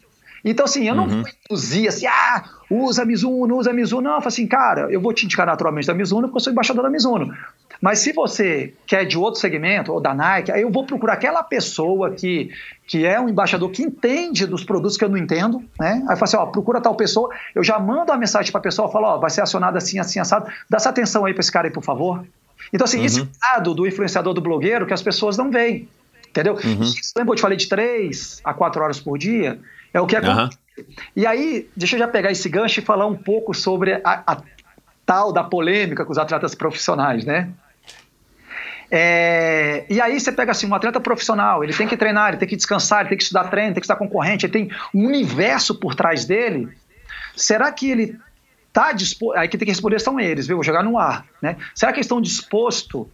Então, assim, eu não uhum. vou induzir assim, ah, usa Mizuno, usa Mizuno. Não, eu falo assim, cara, eu vou te indicar naturalmente da Mizuno porque eu sou embaixador da Mizuno. Mas se você quer de outro segmento, ou da Nike, aí eu vou procurar aquela pessoa que, que é um embaixador que entende dos produtos que eu não entendo, né? Aí eu falo assim, ó, procura tal pessoa, eu já mando a mensagem para a pessoa, falo, ó, vai ser acionado assim, assim, assado, dá essa atenção aí para esse cara aí, por favor. Então, assim, uhum. esse lado do influenciador do blogueiro que as pessoas não veem, entendeu? Uhum. Lembra que eu te falei de três a quatro horas por dia? É o que acontece. Uhum. E aí, deixa eu já pegar esse gancho e falar um pouco sobre a, a tal da polêmica com os atletas profissionais, né? É, e aí você pega assim, um atleta profissional, ele tem que treinar, ele tem que descansar, ele tem que estudar treino, tem que estudar concorrente, ele tem um universo por trás dele. Será que ele está disposto. Aí que tem que responder são eles, viu? Vou jogar no ar. Né? Será que eles estão dispostos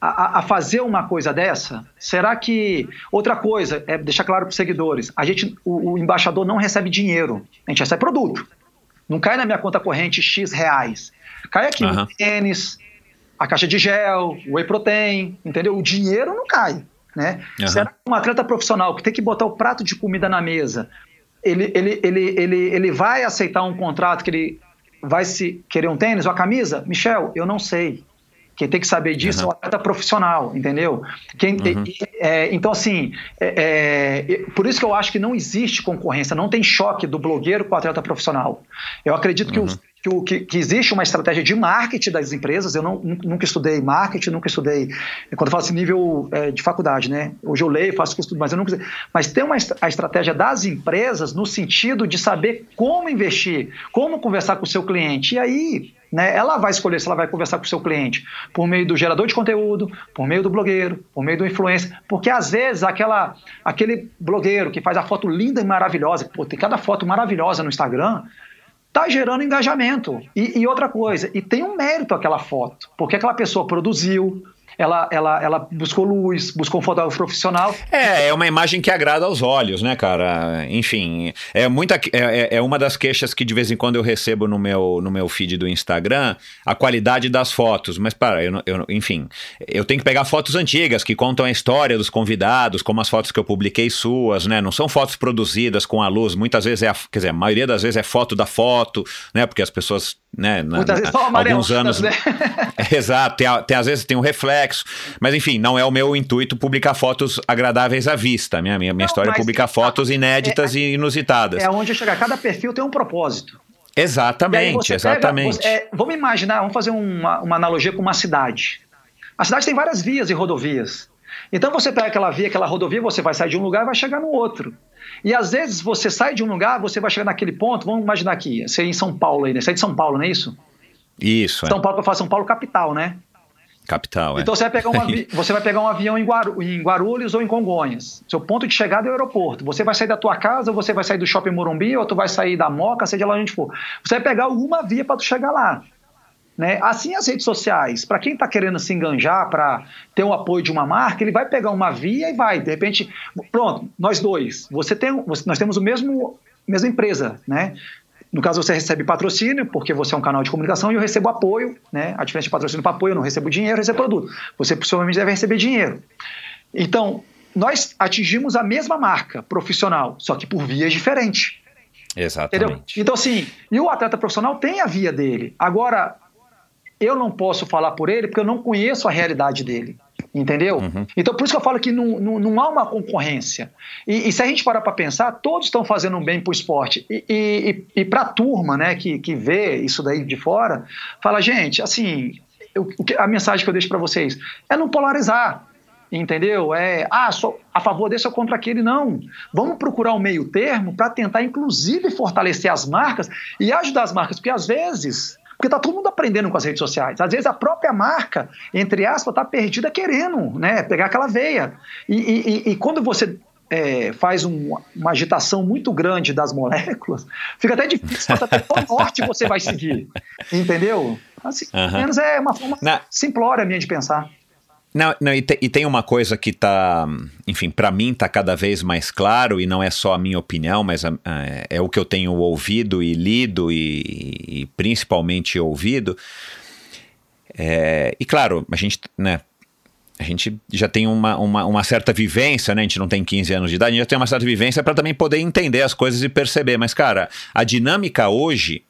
a, a, fazer uma coisa dessa? Será que. Outra coisa, é deixar claro para os seguidores: a gente, o, o, embaixador não recebe dinheiro, a gente recebe produto. Não cai na minha conta corrente X reais. Cai aqui uhum. um tênis, a caixa de gel, o whey protein, entendeu? O dinheiro não cai, né? Uhum. Será que um atleta profissional que tem que botar o prato de comida na mesa, ele, ele, ele, ele, ele vai aceitar um contrato que ele vai se querer um tênis ou a camisa? Michel, eu não sei. Quem tem que saber disso uhum. é o atleta profissional, entendeu? Quem, uhum. é, então, assim, é, é, por isso que eu acho que não existe concorrência, não tem choque do blogueiro com o atleta profissional. Eu acredito que, uhum. os, que, que, existe uma estratégia de marketing das empresas. Eu não, nunca estudei marketing, nunca estudei. Quando eu falo assim, nível é, de faculdade, né? Hoje eu leio, faço estudo, mas eu nunca. Mas tem uma a estratégia das empresas no sentido de saber como investir, como conversar com o seu cliente. E aí, né? Ela vai escolher se ela vai conversar com o seu cliente por meio do gerador de conteúdo, por meio do blogueiro, por meio do influencer, porque às vezes aquela, aquele blogueiro que faz a foto linda e maravilhosa, pô, tem cada foto maravilhosa no Instagram, tá gerando engajamento. E, e outra coisa, e tem um mérito aquela foto, porque aquela pessoa produziu, ela, ela, ela buscou luz, buscou um fotógrafo profissional. É, é uma imagem que agrada aos olhos, né, cara? Enfim, é muita é, é, é uma das queixas que de vez em quando eu recebo no meu, no meu feed do Instagram, a qualidade das fotos. Mas, para, eu, eu, enfim, eu tenho que pegar fotos antigas que contam a história dos convidados, como as fotos que eu publiquei suas, né? Não são fotos produzidas com a luz, muitas vezes é, a, quer dizer, a maioria das vezes é foto da foto, né? Porque as pessoas né? Na, Muitas vezes são alguns anos, né? Exato, tem, tem, às vezes tem um reflexo, mas enfim, não é o meu intuito publicar fotos agradáveis à vista. Minha, minha, minha não, história é publicar é, fotos inéditas é, e inusitadas. É onde eu chegar. Cada perfil tem um propósito. Exatamente, exatamente. Pega, é, vamos imaginar, vamos fazer uma, uma analogia com uma cidade. A cidade tem várias vias e rodovias. Então você pega aquela via, aquela rodovia, você vai sair de um lugar e vai chegar no outro. E às vezes você sai de um lugar, você vai chegar naquele ponto, vamos imaginar aqui, você é em São Paulo aí, né? Você é de São Paulo, não é isso? Isso. São é. Paulo, eu falo São Paulo capital, né? Capital, é. Então você vai, pegar um você vai pegar um avião em, Guaru em Guarulhos ou em Congonhas. Seu ponto de chegada é o aeroporto. Você vai sair da tua casa, ou você vai sair do shopping Morumbi, ou tu vai sair da Moca, seja lá onde for. Você vai pegar alguma via para tu chegar lá. Né? Assim as redes sociais, para quem está querendo se enganjar para ter o apoio de uma marca, ele vai pegar uma via e vai, de repente, pronto, nós dois, você tem, nós temos o mesmo mesma empresa, né? No caso, você recebe patrocínio, porque você é um canal de comunicação, e eu recebo apoio, né? A diferença de patrocínio para apoio, eu não recebo dinheiro, eu recebo produto. Você possivelmente deve receber dinheiro. Então, nós atingimos a mesma marca profissional, só que por vias diferentes. Exatamente. Entendeu? Então, assim, e o atleta profissional tem a via dele. Agora, eu não posso falar por ele porque eu não conheço a realidade dele. Entendeu? Uhum. Então, por isso que eu falo que não, não, não há uma concorrência. E, e, se a gente parar para pensar, todos estão fazendo um bem para o esporte. E, e, e para a turma né, que, que vê isso daí de fora, fala, gente, assim, eu, a mensagem que eu deixo para vocês é não polarizar. Entendeu? É, ah, sou a favor desse ou contra aquele. Não. Vamos procurar um meio termo para tentar, inclusive, fortalecer as marcas e ajudar as marcas, porque às vezes porque está todo mundo aprendendo com as redes sociais. Às vezes a própria marca, entre aspas, está perdida querendo né, pegar aquela veia. E, e, e quando você é, faz um, uma agitação muito grande das moléculas, fica até difícil até qual norte você vai seguir. Entendeu? Assim, uhum. menos é uma forma Na... simplória minha de pensar. Não, não e, te, e, tem uma coisa que tá, enfim, para mim tá cada vez mais claro, e não é só a minha opinião, mas a, a, é o que eu tenho ouvido e lido e, e principalmente ouvido. É, e claro, a gente, né, a gente já tem uma, uma, uma, certa vivência, né? A gente não tem 15 anos de idade, a gente já tem uma certa vivência para também poder entender as coisas e perceber. Mas, cara, a dinâmica hoje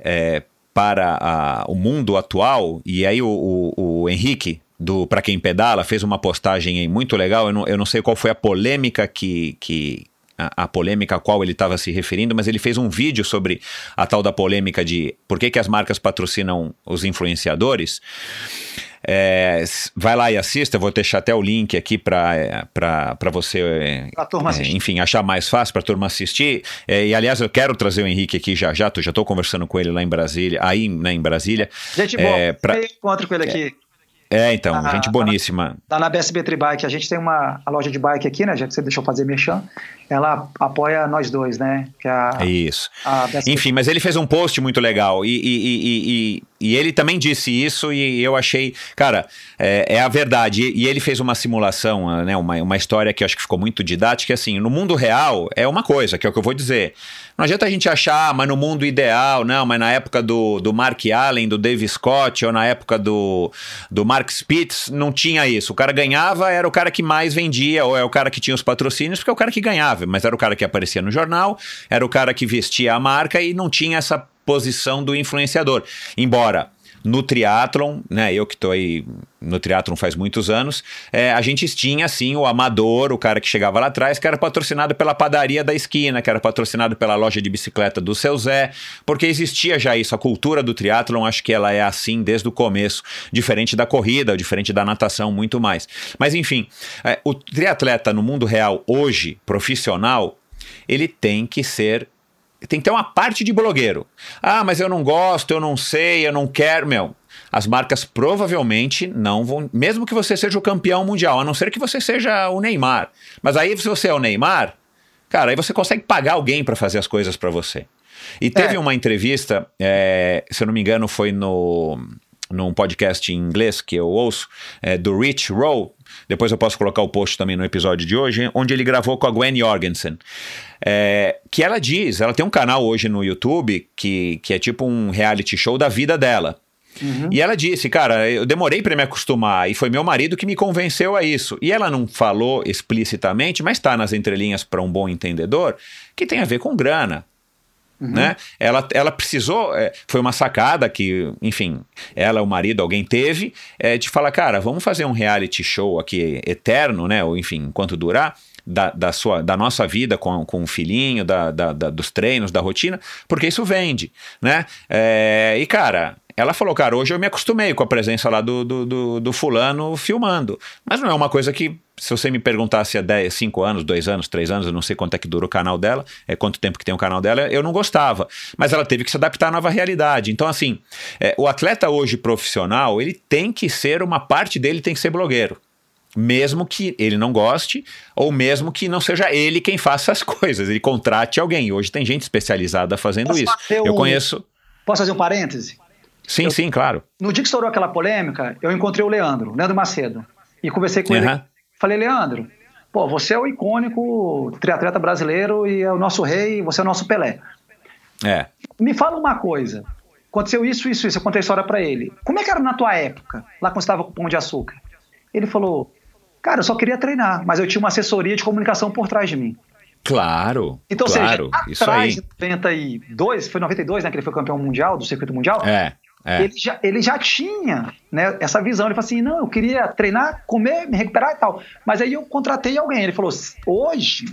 é, para a, o mundo atual, e aí o, o, o Henrique do Para Quem Pedala fez uma postagem muito legal. Eu não, eu não sei qual foi a polêmica que. que a, a polêmica a qual ele estava se referindo, mas ele fez um vídeo sobre a tal da polêmica de por que, que as marcas patrocinam os influenciadores. É, vai lá e assista, eu vou deixar até o link aqui para você, é, enfim, achar mais fácil para a turma assistir. É, e aliás, eu quero trazer o Henrique aqui já já, já estou conversando com ele lá em Brasília, aí né, em Brasília. Gente boa, é, pra, encontro com ele aqui. É, então, tá gente boníssima. Tá na, tá na BSB Tribike. A gente tem uma a loja de bike aqui, né? Já que você deixou fazer merchan. Ela apoia nós dois, né? Que é a, isso. A Enfim, mas ele fez um post muito legal e, e, e, e, e ele também disse isso e eu achei, cara, é, é a verdade. E, ele fez uma simulação, né? Uma, uma história que eu acho que ficou muito didática. Assim, no mundo real é uma coisa, que é o que eu vou dizer. Não adianta a gente achar, mas no mundo ideal, não, mas na época do, do Mark Allen, do Dave Scott, ou na época do, do Mark Spitz, não tinha isso. O cara ganhava, era o cara que mais vendia, ou é o cara que tinha os patrocínios, porque é o cara que ganhava, mas era o cara que aparecia no jornal, era o cara que vestia a marca e não tinha essa posição do influenciador. Embora no triatlon, né, eu que estou aí no triatlon faz muitos anos, é, a gente tinha assim o amador, o cara que chegava lá atrás, que era patrocinado pela padaria da esquina, que era patrocinado pela loja de bicicleta do seu Zé, porque existia já isso, a cultura do triatlon, acho que ela é assim desde o começo, diferente da corrida, diferente da natação, muito mais. Mas enfim, é, o triatleta no mundo real hoje, profissional, ele tem que ser tem que ter uma parte de blogueiro. Ah, mas eu não gosto, eu não sei, eu não quero. Meu, as marcas provavelmente não vão. Mesmo que você seja o campeão mundial, a não ser que você seja o Neymar. Mas aí, se você é o Neymar, cara, aí você consegue pagar alguém para fazer as coisas para você. E teve é. uma entrevista, é, se eu não me engano, foi no num podcast em inglês que eu ouço, é, do Rich Roll. Depois eu posso colocar o post também no episódio de hoje, onde ele gravou com a Gwen Jorgensen. É, que ela diz, ela tem um canal hoje no YouTube que, que é tipo um reality show da vida dela. Uhum. E ela disse, cara, eu demorei para me acostumar e foi meu marido que me convenceu a isso. E ela não falou explicitamente, mas está nas entrelinhas para um bom entendedor, que tem a ver com grana. Uhum. Né? Ela, ela precisou, é, foi uma sacada que, enfim, ela, o marido, alguém teve, é, de falar, cara, vamos fazer um reality show aqui eterno, né? Ou enfim, enquanto durar, da, da, sua, da nossa vida com, com o filhinho, da, da, da, dos treinos, da rotina, porque isso vende, né? É, e, cara, ela falou, cara, hoje eu me acostumei com a presença lá do, do, do, do, fulano filmando. Mas não é uma coisa que, se você me perguntasse há 10, 5 anos, 2 anos, 3 anos, eu não sei quanto é que dura o canal dela, é quanto tempo que tem o canal dela, eu não gostava. Mas ela teve que se adaptar à nova realidade. Então, assim, é, o atleta hoje profissional, ele tem que ser, uma parte dele tem que ser blogueiro mesmo que ele não goste, ou mesmo que não seja ele quem faça as coisas, ele contrate alguém. Hoje tem gente especializada fazendo Posso isso. Um... Eu conheço. Posso fazer um parêntese? Sim, eu... sim, claro. No dia que estourou aquela polêmica, eu encontrei o Leandro, Leandro Macedo, e conversei com uhum. ele. Falei, Leandro, pô, você é o icônico triatleta brasileiro e é o nosso rei, você é o nosso Pelé. É. Me fala uma coisa. Aconteceu isso, isso, isso. Eu contei a história para ele. Como é que era na tua época, lá quando você estava com o Pão de Açúcar? Ele falou: Cara, eu só queria treinar, mas eu tinha uma assessoria de comunicação por trás de mim. Claro. Então, claro, seja, isso atrás, aí. 92, foi 92, né, que ele foi campeão mundial, do circuito mundial. É. É. Ele, já, ele já tinha né, essa visão. Ele falou assim: não, eu queria treinar, comer, me recuperar e tal. Mas aí eu contratei alguém. Ele falou: hoje,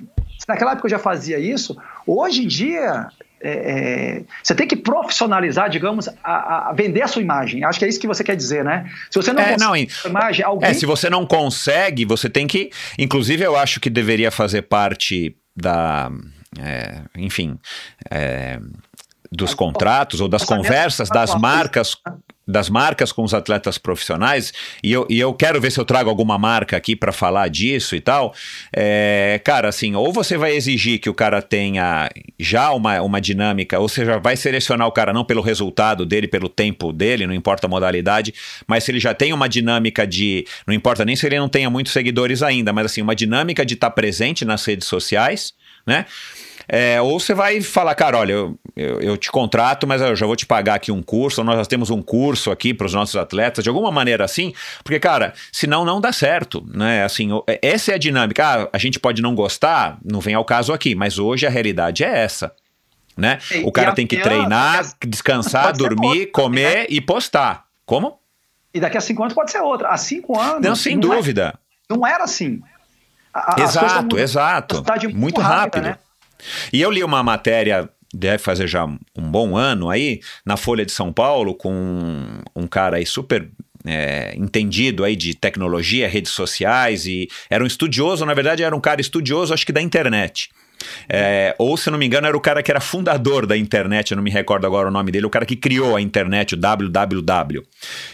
naquela época eu já fazia isso, hoje em dia é, é, você tem que profissionalizar, digamos, a, a, vender a sua imagem. Acho que é isso que você quer dizer, né? Se você não é, não, imagem, alguém... É, se você não consegue, você tem que. Inclusive, eu acho que deveria fazer parte da. É, enfim. Dos contratos ou das conversas das marcas das marcas com os atletas profissionais, e eu, e eu quero ver se eu trago alguma marca aqui para falar disso e tal. É, cara, assim, ou você vai exigir que o cara tenha já uma, uma dinâmica, ou seja, vai selecionar o cara não pelo resultado dele, pelo tempo dele, não importa a modalidade, mas se ele já tem uma dinâmica de. Não importa nem se ele não tenha muitos seguidores ainda, mas assim, uma dinâmica de estar tá presente nas redes sociais, né? É, ou você vai falar, cara, olha, eu, eu, eu, te contrato, mas eu já vou te pagar aqui um curso, ou nós temos um curso aqui para os nossos atletas, de alguma maneira assim, porque, cara, senão não dá certo, né? Assim, é, essa é a dinâmica. Ah, a gente pode não gostar, não vem ao caso aqui, mas hoje a realidade é essa. Né? E, o cara tem que treinar, descansar, dormir, comer né? e postar. Como? E daqui a cinco anos pode ser outra. Há cinco anos. Não, sem não é- dúvida. É, não era assim. A, exato, exato. Muito, muito rápido. Né? E eu li uma matéria deve fazer já um bom ano aí, na Folha de São Paulo, com um, cara aí super é, entendido aí de tecnologia, redes sociais, e era um estudioso, na verdade era um cara estudioso, acho que da internet. É, ou, se não me engano, era o cara que era fundador da internet, eu não me recordo agora o nome dele, o cara que criou a internet, o www.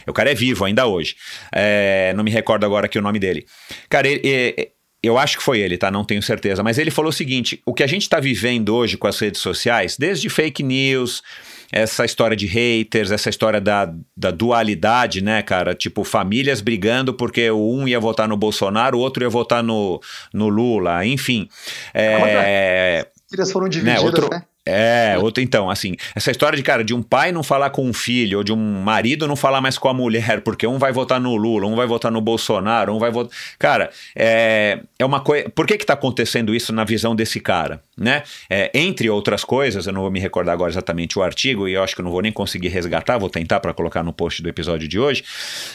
O cara é vivo ainda hoje. É, não me recordo agora aqui o nome dele. Cara, ele, eu acho que foi ele, tá? Não tenho certeza. Mas ele falou o seguinte: o que a gente está vivendo hoje com as redes sociais, desde fake news, essa história de haters, essa história da, da dualidade, né, cara? Tipo, famílias brigando porque um ia votar no Bolsonaro, o outro ia votar no, no Lula, enfim. É, Filhas foram divididas, né? Outro, né? É, outro, então, assim, essa história de, cara, de um pai não falar com um filho, ou de um marido não falar mais com a mulher, porque um vai votar no Lula, um vai votar no Bolsonaro, um vai votar. Cara, é, é uma coisa. Por que que tá acontecendo isso na visão desse cara, né? É, entre outras coisas, eu não vou me recordar agora exatamente o artigo, e eu acho que eu não vou nem conseguir resgatar, vou tentar para colocar no post do episódio de hoje.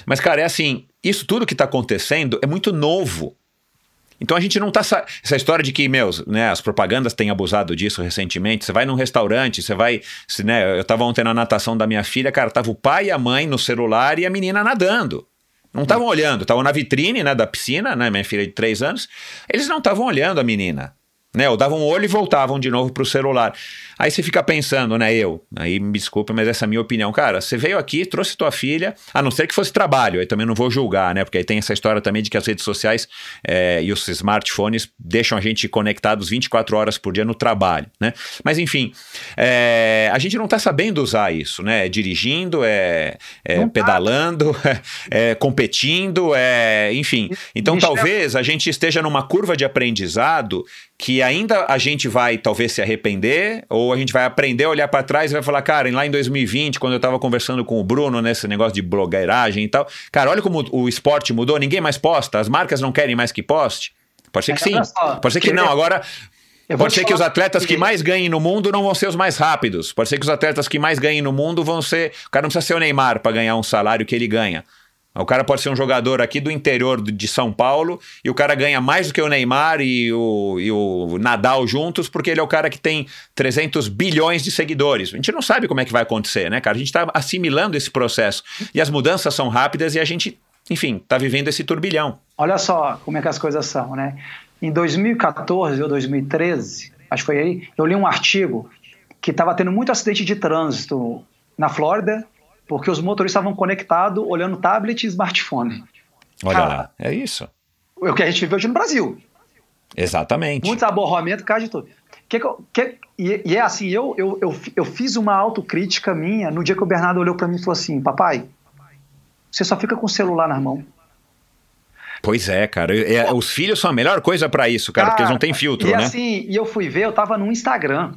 Mas, cara, é assim, isso tudo que tá acontecendo é muito novo. Então a gente não tá. Essa história de que, meus, né, as propagandas têm abusado disso recentemente. Você vai num restaurante, você vai. Se, né, eu tava ontem na natação da minha filha, cara, tava o pai e a mãe no celular e a menina nadando. Não estavam olhando, estavam na vitrine né, da piscina, né? Minha filha de três anos. Eles não estavam olhando a menina né? Ou davam um olho e voltavam de novo para o celular. Aí você fica pensando, né? Eu, aí me desculpa, mas essa é a minha opinião. Cara, você veio aqui, trouxe tua filha, a não ser que fosse trabalho, aí também não vou julgar, né? Porque aí tem essa história também de que as redes sociais é, e os smartphones deixam a gente conectados 24 horas por dia no trabalho, né? Mas enfim, é, a gente não está sabendo usar isso, né? Dirigindo, é, é tá. pedalando, é, competindo, é, enfim. Então talvez a gente esteja numa curva de aprendizado que ainda a gente vai talvez se arrepender, ou a gente vai aprender a olhar para trás e vai falar, cara, lá em 2020, quando eu estava conversando com o Bruno nesse negócio de blogueiragem e tal, cara, olha como o esporte mudou, ninguém mais posta, as marcas não querem mais que poste. Pode ser que sim, pode ser que não. Agora, Pode ser que os atletas que mais ganhem no mundo não vão ser os mais rápidos. Pode ser que os atletas que mais ganhem no mundo vão ser. O cara não precisa ser o Neymar para ganhar um salário que ele ganha. O cara pode ser um jogador aqui do interior de São Paulo e o cara ganha mais do que o Neymar e o, e o Nadal juntos porque ele é o cara que tem 300 bilhões de seguidores. A gente não sabe como é que vai acontecer, né, cara? A gente está assimilando esse processo e as mudanças são rápidas e a gente, enfim, está vivendo esse turbilhão. Olha só como é que as coisas são, né? Em 2014 ou 2013, acho que foi aí, eu li um artigo que estava tendo muito acidente de trânsito na Flórida porque os motoristas estavam conectados olhando tablet e smartphone. Olha Cara, lá, é isso. É o que a gente vive hoje no Brasil. Exatamente. Muitos aborramentos, cara de tudo. Que, que, e, e, é assim, eu, eu, eu, eu fiz uma autocrítica minha no dia que o Bernardo olhou para mim e falou assim: Papai, você só fica com o celular na mão. Pois é, cara. É, os filhos são a melhor coisa para isso, cara, cara, porque eles não têm filtro, e né? E assim, e eu fui ver, eu tava no Instagram,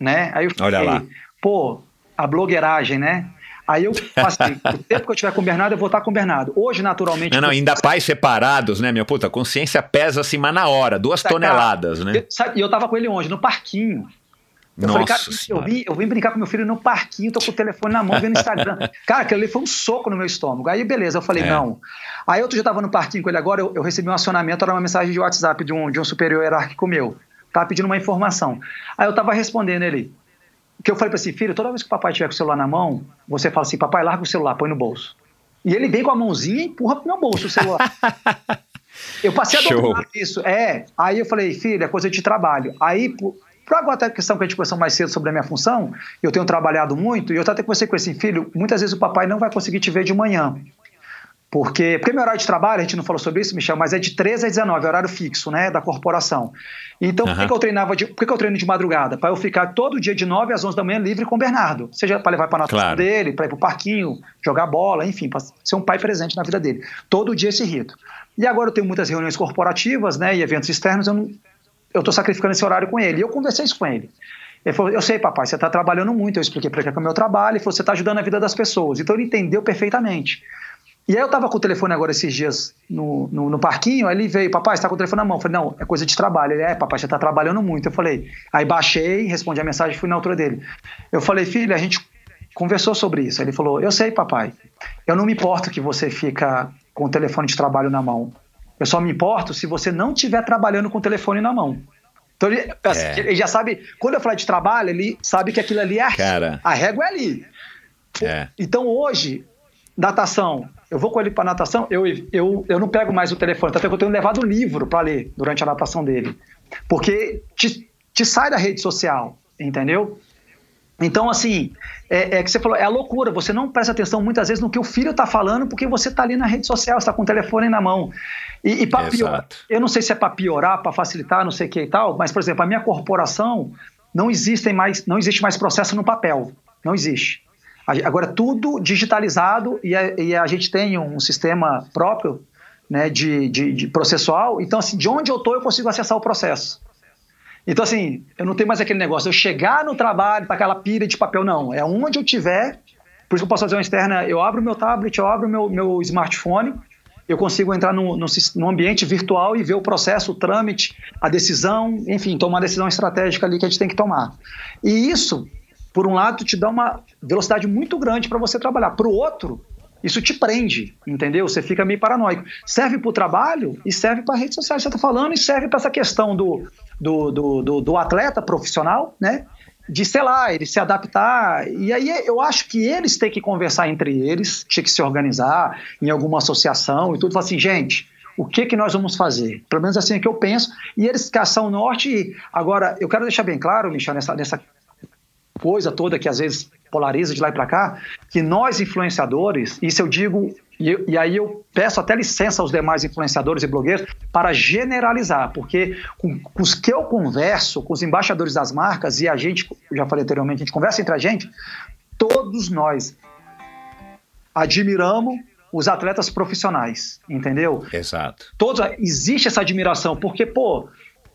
né? Aí eu fiquei, Olha lá. pô, a blogueiragem, né? Aí eu passei, o tempo que eu tiver com o Bernardo, eu vou estar com o Bernardo. Hoje, naturalmente. Não, não, ainda pais separados, né, minha puta? A consciência pesa assim, mas na hora, duas tá, toneladas, cara, né? E eu tava com ele onde? No parquinho. Eu Nossa falei, cara, eu vim, eu vim brincar com meu filho no parquinho, tô com o telefone na mão, vendo Instagram. cara, aquilo ali foi um soco no meu estômago. Aí, beleza, eu falei, é. não. Aí outro dia tava no parquinho com ele agora, eu, eu, recebi um acionamento, era uma mensagem de WhatsApp de um, de um superior hierárquico meu. Tava pedindo uma informação. Aí eu tava respondendo ele, que eu falei para esse filho, toda vez que o papai tiver com o celular na mão, você fala assim, papai, larga o celular, põe no bolso. E ele vem com a mãozinha e empurra pro meu bolso o celular. eu passei a dominar isso. É, aí eu falei, filho, é coisa de trabalho. Aí, para agora a questão que a gente conversou mais cedo sobre a minha função, eu tenho trabalhado muito, e eu até conversei com esse filho, muitas vezes o papai não vai conseguir te ver de manhã. Porque, porque meu horário de trabalho, a gente não falou sobre isso, Michel, mas é de 13 a 19, é horário fixo, né, da corporação. Então, uhum. por, que, que, eu treinava de, por que, que eu treino de madrugada? Para eu ficar todo dia de 9 às 11 da manhã livre com o Bernardo. Seja para levar para a natação claro. dele, para ir para o parquinho, jogar bola, enfim, para ser um pai presente na vida dele. Todo dia esse rito. E agora eu tenho muitas reuniões corporativas, né, e eventos externos, eu eu estou sacrificando esse horário com ele. E eu conversei isso com ele. Ele falou: Eu sei, papai, você está trabalhando muito. Eu expliquei para ele que é o meu trabalho. Ele falou: Você está ajudando a vida das pessoas. Então ele entendeu perfeitamente. E aí eu tava com o telefone agora esses dias no, no, no parquinho, aí ele veio, papai, você tá com o telefone na mão? Eu falei, não, é coisa de trabalho. Ele, é, papai, você tá trabalhando muito. Eu falei, aí baixei, respondi a mensagem e fui na altura dele. Eu falei, filho, a gente conversou sobre isso. Ele falou, eu sei, papai, eu não me importo que você fica com o telefone de trabalho na mão. Eu só me importo se você não estiver trabalhando com o telefone na mão. Então ele, assim, é. ele já sabe, quando eu falar de trabalho, ele sabe que aquilo ali é Cara. a régua é ali. É. Então hoje, natação, eu vou com ele para natação, eu, eu, eu não pego mais o telefone, até que eu tenho levado o livro para ler durante a natação dele. Porque te, te sai da rede social, entendeu? Então, assim, é, é, que você falou, é a loucura. Você não presta atenção muitas vezes no que o filho está falando, porque você está ali na rede social, está com o telefone na mão. E, e para piorar, eu não sei se é para piorar, para facilitar, não sei o que e tal, mas, por exemplo, a minha corporação não existem mais, não existe mais processo no papel. Não existe. Agora, tudo digitalizado e a, e a gente tem um sistema próprio né, de, de, de processual. Então, assim, de onde eu estou, eu consigo acessar o processo. Então, assim, eu não tenho mais aquele negócio, eu chegar no trabalho, para aquela pilha de papel, não. É onde eu tiver, por isso que eu posso fazer uma externa, eu abro meu tablet, eu abro meu, meu smartphone, eu consigo entrar no, no, no, ambiente virtual e ver o processo, o trâmite, a decisão, enfim, tomar uma decisão estratégica ali que a gente tem que tomar. E isso, por um lado, te dá uma velocidade muito grande para você trabalhar. Para o outro, isso te prende, entendeu? Você fica meio paranoico. Serve para o trabalho e serve para a rede social você está falando e serve para essa questão do, do, do, do, do atleta profissional, né? de, sei lá, ele se adaptar. E aí eu acho que eles têm que conversar entre eles, tinha que se organizar em alguma associação e tudo, falar assim, gente, o que que nós vamos fazer? Pelo menos assim é que eu penso. E eles caçam o norte. Agora, eu quero deixar bem claro, Michel, nessa, nessa coisa toda que às vezes polariza de lá e para cá, que nós influenciadores, isso eu digo e, e, aí eu peço até licença aos demais influenciadores e blogueiros para generalizar, porque com, com, os que eu converso, com os embaixadores das marcas, e a gente, já falei anteriormente, a gente conversa entre a gente, todos nós admiramos os atletas profissionais, entendeu? Exato. Todos, existe essa admiração, porque, pô,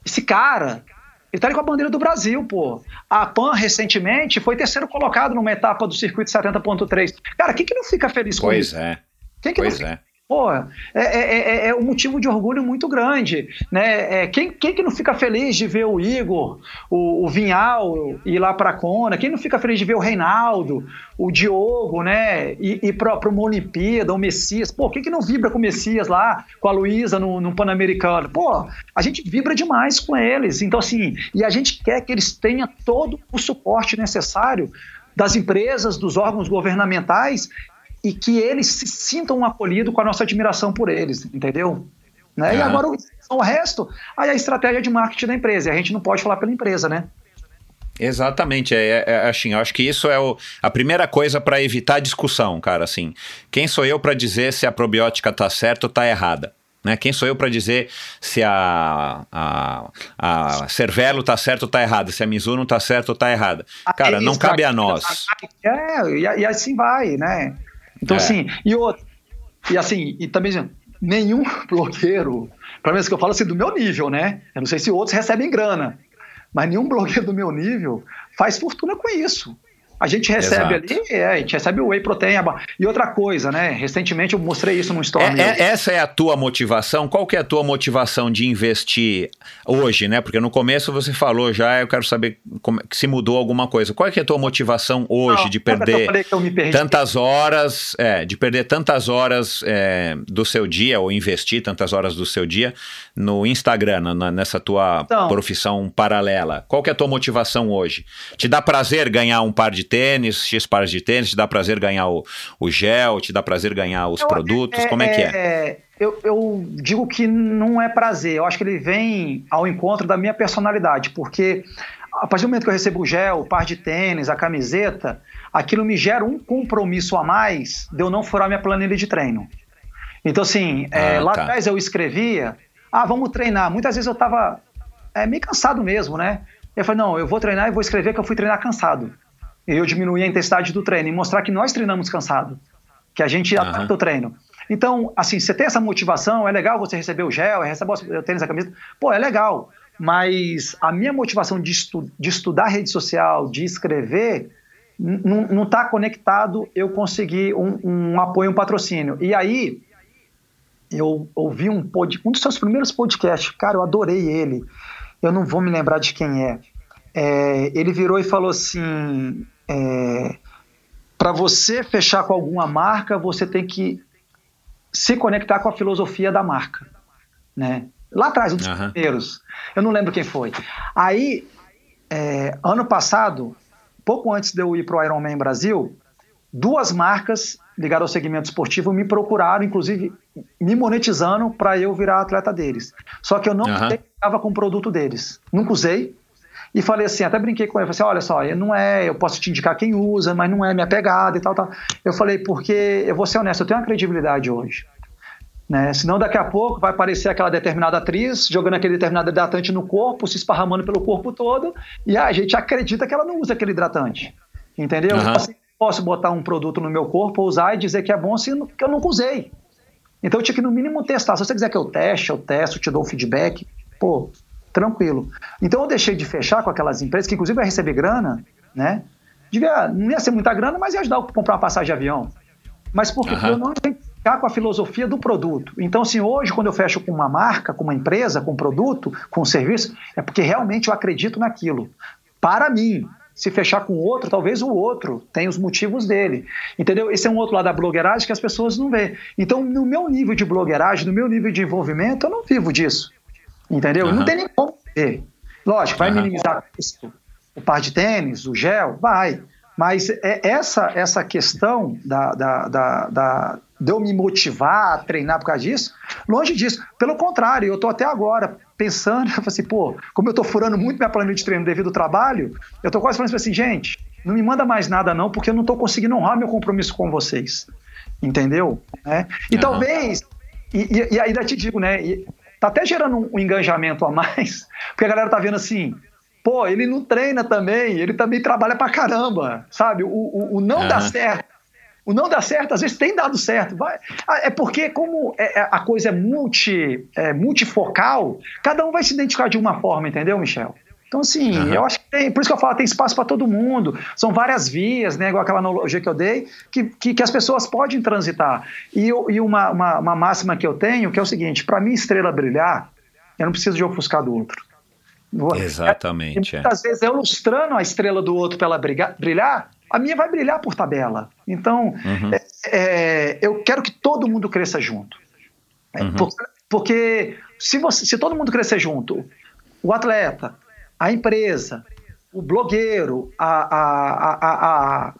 esse cara, ele tá com a bandeira do Brasil, pô. A PAN, recentemente, foi terceiro colocado numa etapa do circuito 70.3. Cara, quem que não fica feliz pois com isso? Pois é. Quem que pois não... é. Pô, é, é, é, é, um motivo de orgulho muito grande. Né? É, quem, quem que não fica feliz de ver o Igor, o, o Vinhal ir lá para a Kona? Quem não fica feliz de ver o Reinaldo, o Diogo, né? E, e para uma Olimpíada, o Messias? Pô, quem que não vibra com o Messias lá, com a Luísa no, no Pan-Americano? Pô, a gente vibra demais com eles. Então, assim, e a gente quer que eles tenham todo o suporte necessário das empresas, dos órgãos governamentais e que eles se sintam acolhidos com a nossa admiração por eles, entendeu? Né? E agora o, o resto, aí a estratégia de marketing da empresa. E a gente não pode falar pela empresa, né? Exatamente, é, é, é assim, eu acho que isso é o, a primeira coisa para evitar discussão, cara, assim. Quem sou eu para dizer se a probiótica tá certa ou tá errada? Né? Quem sou eu para dizer se a, a, a Cervelo tá certo ou tá errada, se a Mizuno tá certo ou tá errada? Cara, é não cabe a nós. É, e, e assim vai, né? Então, é. assim, e outro, e assim, e também nenhum blogueiro, pelo menos que eu falo assim, do meu nível, né? Eu não sei se outros recebem grana, mas nenhum blogueiro do meu nível faz fortuna com isso. A gente recebe Exato. ali, é, a gente recebe o whey protein. E outra coisa, né? Recentemente eu mostrei isso no story. É, é, essa é a tua motivação? Qual que é a tua motivação de investir hoje, né? Porque no começo você falou já, eu quero saber como, se mudou alguma coisa. Qual é, que é a tua motivação hoje Não, de perder tantas horas, é, de perder tantas horas é, do seu dia, ou investir tantas horas do seu dia no Instagram, na, nessa tua então, profissão paralela? Qual que é a tua motivação hoje? Te dá prazer ganhar um par de tênis, X pares de tênis, te dá prazer ganhar o, o gel, te dá prazer ganhar os eu, produtos? É, como é que é? é eu, eu, digo que não é prazer, eu acho que ele vem ao encontro da minha personalidade, porque a partir do momento que eu recebo o gel, o par de tênis, a camiseta, aquilo me gera um compromisso a mais de eu não furar minha planilha de treino. Então, assim, é, ah, é, lá tá. atrás eu escrevia, ah, vamos treinar. Muitas vezes eu estava é, meio cansado mesmo, né? Eu falei, não, eu vou treinar e vou escrever que eu fui treinar cansado eu diminuir a intensidade do treino e mostrar que nós treinamos cansado, que a gente uhum. adapta o treino. Então, assim, você tem essa motivação, é legal você receber o gel, receber o tênis, a camisa, pô, é legal, mas a minha motivação de, estu de estudar rede social, de escrever, não está conectado eu conseguir um, um, apoio, um patrocínio. E aí, eu ouvi um, pod, um dos seus primeiros podcasts, cara, eu adorei ele, eu não vou me lembrar de quem é, é ele virou e falou assim: é, para você fechar com alguma marca, você tem que se conectar com a filosofia da marca, né? Lá atrás, um dos uhum. primeiros, eu não lembro quem foi. Aí, é, ano passado, pouco antes de eu ir para o Ironman Brasil, duas marcas ligadas ao segmento esportivo me procuraram, inclusive me monetizando para eu virar atleta deles. Só que eu não uhum. estava com o produto deles. Nunca usei, e falei assim, até brinquei com ele, falei assim, olha só, não é, eu posso te indicar quem usa, mas não é minha pegada e tal, tal. Eu falei, porque, eu vou ser honesto, eu tenho uma credibilidade hoje. Né? Senão daqui a pouco vai aparecer aquela determinada atriz jogando aquele determinado hidratante no corpo, se esparramando pelo corpo todo, e a gente acredita que ela não usa aquele hidratante. Entendeu? Uhum. Assim, posso botar um produto no meu corpo, usar e dizer que é bom se eu nunca usei. Então eu tinha que no mínimo testar. Se você quiser que eu teste, eu testo, te dou um feedback, pô, tranquilo. Então eu deixei de fechar com aquelas empresas que inclusive vai receber grana, né? Devia, não ia ser muita grana, mas ia ajudar a comprar uma passagem de avião. Mas porque uhum. eu não ficar com a filosofia do produto. Então, assim, hoje, quando eu fecho com uma marca, com uma empresa, com um produto, com um serviço, é porque realmente eu acredito naquilo. Para mim, se fechar com outro, talvez o outro tenha os motivos dele. Entendeu? Esse é um outro lado da blogueiragem que as pessoas não vê. Então, no meu nível de blogueiragem, no meu nível de envolvimento, eu não vivo disso. Entendeu? Uhum. Não tem nem como ver. Lógico, vai uhum. minimizar o, o par de tênis, o gel, vai. Mas é essa, essa questão da, da, da, da de eu me motivar a treinar por causa disso, longe disso. Pelo contrário, eu estou até agora pensando, eu assim, pô, como eu estou furando muito minha planilha de treino devido ao trabalho, eu estou quase falando assim, assim, gente, não me manda mais nada não, porque eu não estou conseguindo honrar meu compromisso com vocês. Entendeu? É. E uhum. talvez, e, e, e, ainda te digo, né, e, tá até gerando um engajamento a mais, porque a galera tá vendo assim, pô, ele não treina também, ele também trabalha pra caramba, sabe? O, o, o não uhum. dá certo o não dá certo, às vezes tem dado certo. Vai, ah, é porque, como é, é, a coisa é, multi, é multifocal, cada um vai se identificar de uma forma, entendeu, Michel? Então, assim, uhum. eu acho que tem, por isso que eu falo, tem espaço para todo mundo. São várias vias, né, igual aquela analogia que eu dei, que, que, que as pessoas podem transitar. E, e uma, uma, uma, máxima que eu tenho, que é o seguinte: para mim, estrela brilhar, eu não preciso de ofuscar do outro. Exatamente. E muitas é. vezes, eu ilustrando a estrela do outro para ela brilhar, a minha vai brilhar por tabela. Então, uhum. é, é, eu quero que todo mundo cresça junto. É, uhum. Porque, porque se, você, se todo mundo crescer junto, o atleta, a empresa, o blogueiro, a, a, a, a,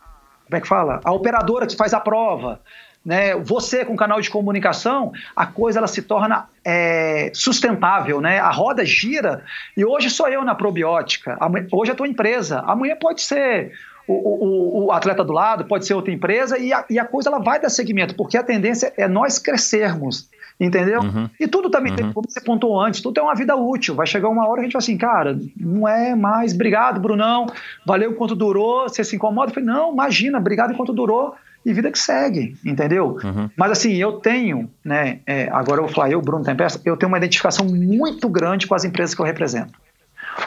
como é que fala? A operadora que faz a prova, né? Você com canal de comunicação, a coisa ela se torna é, sustentável, né? A roda gira e hoje sou eu na probiótica, hoje é a tua empresa, amanhã pode ser o, o, o, atleta do lado, pode ser outra empresa, e a, e a, coisa ela vai dar segmento, porque a tendência é nós crescermos, entendeu? Uhum. E tudo também, uhum. como você pontuou antes, tudo é uma vida útil. Vai chegar uma hora que a gente vai assim, cara, não é mais, obrigado, Brunão, valeu enquanto durou, você se incomoda? Eu falei, não, imagina, obrigado enquanto durou. E vida que segue, entendeu? Uhum. Mas assim, eu tenho, né? É, agora eu vou falar, eu, Bruno Tempesta, eu tenho uma identificação muito grande com as empresas que eu represento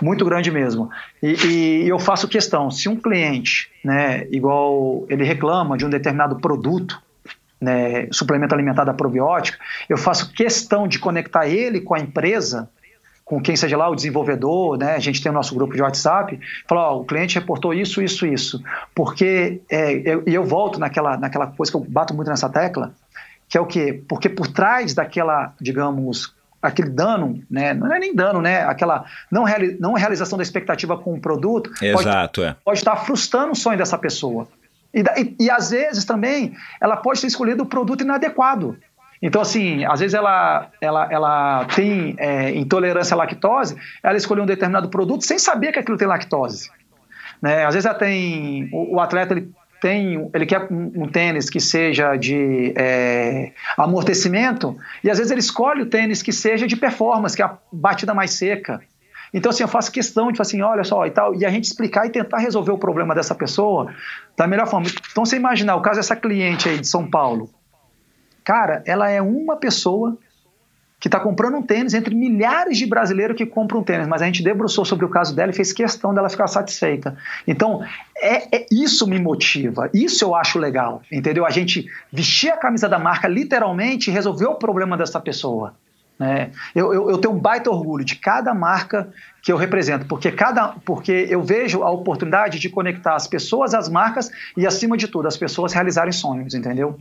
muito grande mesmo. E, e, eu faço questão, se um cliente, né, igual ele reclama de um determinado produto, né, suplemento alimentar da probiótica, eu faço questão de conectar ele com a empresa, com quem seja lá o desenvolvedor, né, a gente tem o nosso grupo de WhatsApp, falar, ó, o cliente reportou isso, isso, isso, porque, é, eu, e eu volto naquela, naquela coisa que eu bato muito nessa tecla, que é o quê? Porque por trás daquela, digamos, aquele dano, né? Não é nem dano, né? Aquela não, reali não realização da expectativa com o produto. Exato, pode, é. Pode estar frustrando o sonho dessa pessoa. E, e, e, às vezes também ela pode ter escolhido o produto inadequado. Então, assim, às vezes ela, ela, ela tem é, intolerância à lactose, ela escolheu um determinado produto sem saber que aquilo tem lactose. Né? Às vezes ela tem. O, o atleta ele tem, ele quer um, um tênis que seja de é, amortecimento e às vezes ele escolhe o tênis que seja de performance, que é a batida mais seca. Então, assim, eu faço questão de falar assim, olha só, e tal, e a gente explicar e tentar resolver o problema dessa pessoa da melhor forma. Então, você imaginar o caso dessa cliente aí de São Paulo. Cara, ela é uma pessoa que está comprando um tênis entre milhares de brasileiros que compram um tênis, mas a gente debruçou sobre o caso dela e fez questão dela ficar satisfeita. Então, é, é, isso me motiva, isso eu acho legal, entendeu? A gente vestir a camisa da marca literalmente resolver o problema dessa pessoa. Né? Eu, eu, eu, tenho um baita orgulho de cada marca que eu represento, porque, cada, porque eu vejo a oportunidade de conectar as pessoas às marcas e, acima de tudo, as pessoas realizarem sonhos, entendeu?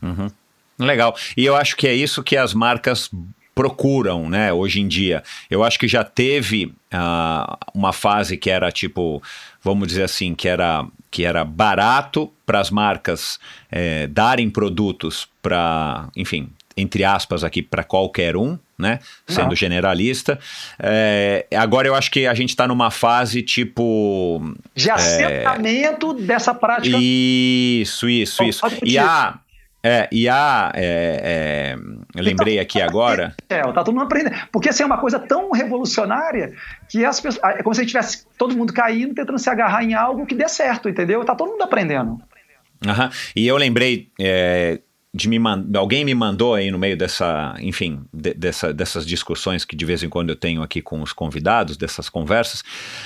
Uhum. Legal. E eu acho que é isso que as marcas procuram, né, hoje em dia. Eu acho que já teve uh, uma fase que era tipo, vamos dizer assim, que era, que era barato para as marcas é, darem produtos para, enfim, entre aspas aqui, para qualquer um, né? Sendo Não. generalista. É, agora eu acho que a gente está numa fase tipo. De assentamento é, dessa prática. Isso, isso, isso. E a. É, e a. É, é, lembrei aqui agora. É, tá todo mundo aprendendo. Porque assim, é uma coisa tão revolucionária que as pessoas. É como se tivesse todo mundo caindo, tentando se agarrar em algo que dê certo, entendeu? Tá todo mundo aprendendo. Uhum. E eu lembrei é, de me alguém me mandou aí no meio dessa, enfim, de, dessa, dessas discussões que de vez em quando eu tenho aqui com os convidados, dessas conversas,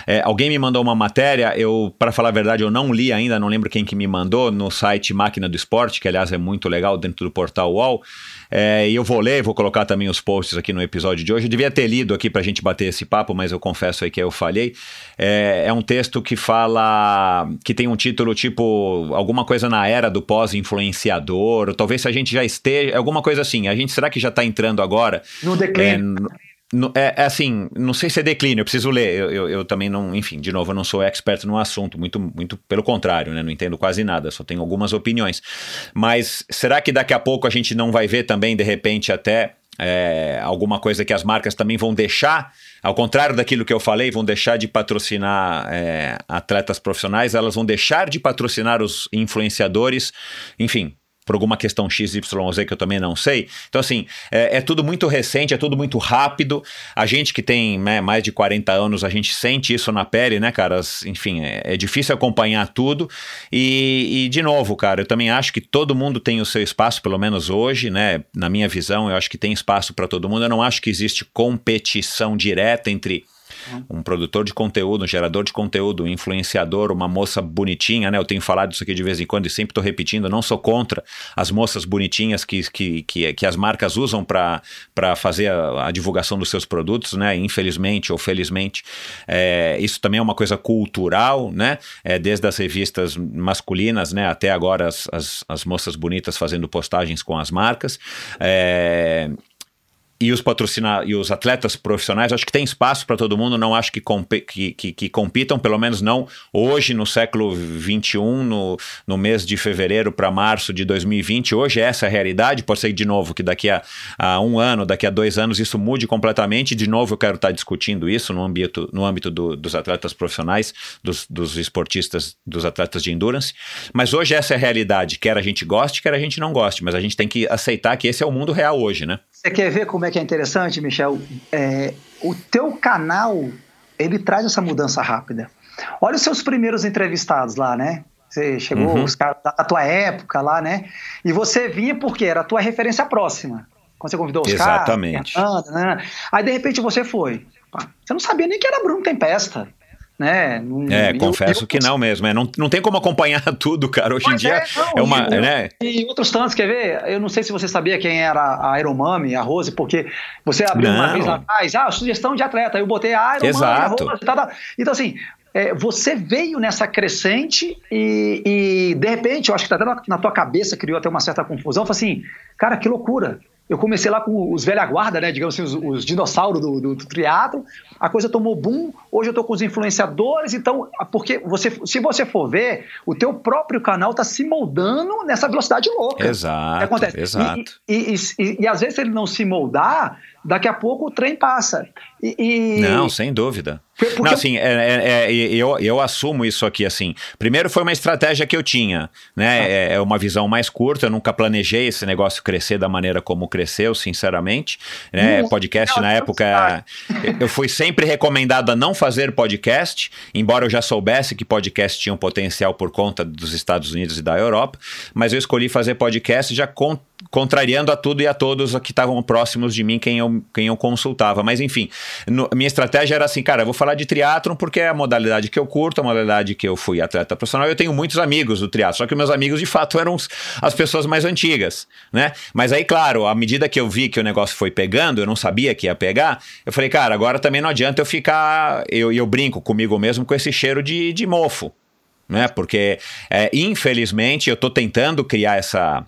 é, alguém me mandou uma matéria, eu, para falar a verdade, eu não li ainda, não lembro quem que me mandou, no site Máquina do Esporte, que aliás é muito legal, dentro do portal UOL, é, e eu vou ler, vou colocar também os posts aqui no episódio de hoje. Eu devia ter lido aqui para a gente bater esse papo, mas eu confesso aí que eu falhei. É, é um texto que fala, que tem um título tipo alguma coisa na era do pós-influenciador, talvez se a gente já esteja, alguma coisa assim. A gente será que já está entrando agora? No declínio. É, é, é, assim, não sei se é declínio, eu preciso ler. Eu, eu, eu, também não, enfim, de novo, eu não sou expert no assunto, muito, muito pelo contrário, né? Não entendo quase nada, só tenho algumas opiniões. Mas será que daqui a pouco a gente não vai ver também, de repente, até é, alguma coisa que as marcas também vão deixar, ao contrário daquilo que eu falei, vão deixar de patrocinar é, atletas profissionais, elas vão deixar de patrocinar os influenciadores, enfim, por alguma questão XYZ que eu também não sei. Então, assim, é, é tudo muito recente, é tudo muito rápido. A gente que tem né, mais de 40 anos, a gente sente isso na pele, né, cara? Enfim, é, é difícil acompanhar tudo. E, e, de novo, cara, eu também acho que todo mundo tem o seu espaço, pelo menos hoje, né? Na minha visão, eu acho que tem espaço para todo mundo. Eu não acho que existe competição direta entre um produtor de conteúdo, um gerador de conteúdo, um influenciador, uma moça bonitinha, né? Eu tenho falado isso aqui de vez em quando e sempre estou repetindo, não sou contra as moças bonitinhas que, que, que, que as marcas usam para fazer a, a, divulgação dos seus produtos, né? Infelizmente ou felizmente. É, isso também é uma coisa cultural, né? É, desde as revistas masculinas, né? Até agora as, as, as moças bonitas fazendo postagens com as marcas. É, e os patrocinar e os atletas profissionais, acho que tem espaço para todo mundo, não acho que, que, que, que, compitam, pelo menos não hoje, no século 21, no, no mês de fevereiro para março de 2020. Hoje essa é a realidade, pode ser de novo que daqui a, a um ano, daqui a dois anos isso mude completamente. De novo eu quero estar discutindo isso no âmbito, no âmbito do, dos atletas profissionais, dos, dos esportistas, dos atletas de endurance. Mas hoje essa é a realidade, quer a gente goste, quer a gente não goste, mas a gente tem que aceitar que esse é o mundo real hoje, né? Você quer ver como é que é interessante, Michel? É, o teu canal, ele traz essa mudança rápida. Olha os seus primeiros entrevistados lá, né? Você chegou, uhum. os caras da tua época lá, né? E você vinha porque era a tua referência próxima. Quando você convidou os Exatamente. caras. Exatamente. Né? Aí, de repente, você foi. Você não sabia nem que era Bruno Tempesta né? é, confesso eu, que não mesmo. É, não, não tem como acompanhar tudo, cara. Hoje em dia é, não, é uma. E, né? e outros tantos, quer ver? Eu não sei se você sabia quem era a Aeromami, a Rose, porque você abriu não. uma vez lá atrás, ah, sugestão de atleta. Eu botei a Aeromami, Exato. a Rose, tá, tá. Então, assim, é, você veio nessa crescente e, e, de repente, eu acho que até na, na tua cabeça criou até uma certa confusão. Falei assim, cara, que loucura. Eu comecei lá com os velha guarda, né? Digamos assim, os, os dinossauros do, do, do triatlo. A coisa tomou boom. Hoje eu estou com os influenciadores. Então, porque você, se você for ver, o teu próprio canal está se moldando nessa velocidade louca. Exato. Acontece. Exato. E, e, e, e, às vezes, se ele não se moldar, daqui a pouco o trem passa. E, Não, sem dúvida. Porque... Não, assim, é, é, é, eu, eu assumo isso aqui, assim. Primeiro foi uma estratégia que eu tinha, né? Ah. É, uma visão mais curta, eu nunca planejei esse negócio crescer da maneira como cresceu, sinceramente. Né? podcast não, na época, eu fui sempre recomendado a não fazer podcast, embora eu já soubesse que podcast tinha um potencial por conta dos Estados Unidos e da Europa, mas eu escolhi fazer podcast já com contrariando a tudo e a todos que estavam próximos de mim, quem eu, quem eu consultava. Mas enfim, no, minha estratégia era assim, cara, eu vou falar de triatlon porque é a modalidade que eu curto, a modalidade que eu fui atleta profissional. Eu tenho muitos amigos do triatlo, só que meus amigos de fato eram as pessoas mais antigas, né? Mas aí, claro, à medida que eu vi que o negócio foi pegando, eu não sabia que ia pegar, eu falei, cara, agora também não adianta eu ficar, eu, eu brinco comigo mesmo com esse cheiro de, de mofo né? Porque é, infelizmente eu estou tentando criar essa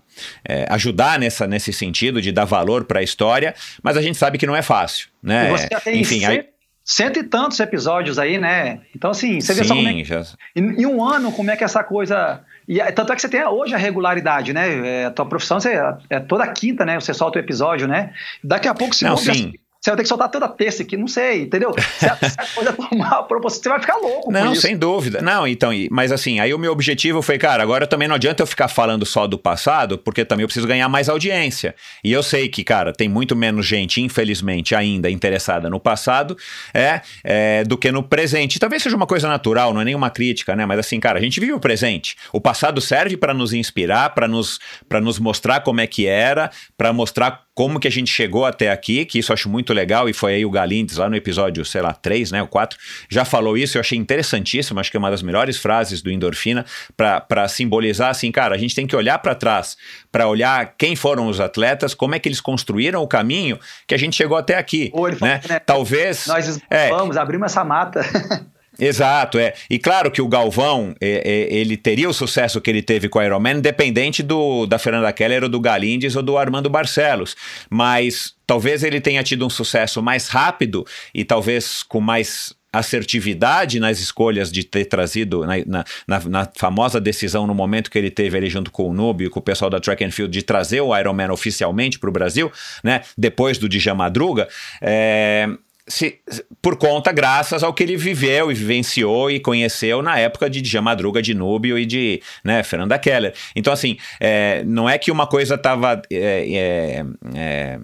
é, ajudar nessa, nesse sentido de dar valor para a história, mas a gente sabe que não é fácil, né? Você já tem Enfim, aí... cento e tantos episódios aí, né? Então assim, você vê Sim, só como é já... em, um ano como é que essa coisa E tanto é que você tem hoje a regularidade, né? É, a tua profissão você, é toda quinta, né? Você solta o episódio, né? Daqui a pouco, se não, sim. Você vai ter que soltar toda terça aqui, não sei, entendeu? Se a, se a coisa tomar proporção, você vai ficar louco. Não, sem dúvida. Não, então, mas assim, aí o meu objetivo foi, cara, agora também não adianta eu ficar falando só do passado, porque também eu preciso ganhar mais audiência. E eu sei que, cara, tem muito menos gente, infelizmente, ainda interessada no passado é, é do que no presente. Talvez seja uma coisa natural, não é nenhuma crítica, né? Mas assim, cara, a gente vive o presente. O passado serve para nos inspirar, para nos, nos mostrar como é que era, para mostrar como que a gente chegou até aqui, que isso eu acho muito legal, e foi aí o Galindes lá no episódio, sei lá, 3, né, o 4, já falou isso, eu achei interessantíssimo, acho que é uma das melhores frases do Endorfina, para simbolizar assim, cara, a gente tem que olhar para trás, para olhar quem foram os atletas, como é que eles construíram o caminho que a gente chegou até aqui, Ô, né? Falou, né? Talvez... Nós vamos, é, abrimos essa mata... Exato, é. E claro que o Galvão, é, é, ele teria o sucesso que ele teve com o Ironman, independente do, da Fernanda Keller ou do Galindes ou do Armando Barcelos. Mas talvez ele tenha tido um sucesso mais rápido e talvez com mais assertividade nas escolhas de ter trazido na, na, na, na, famosa decisão no momento que ele teve ali junto com o Nubio, com o pessoal da Track and Field de trazer o Ironman oficialmente para o Brasil, né? Depois do Dija Madruga, é, se, por conta, graças ao que ele viveu e vivenciou e conheceu na época de Dja Madruga, de Núbio e de né, Fernanda Keller. Então, assim, é, não é que uma coisa estava é, é, é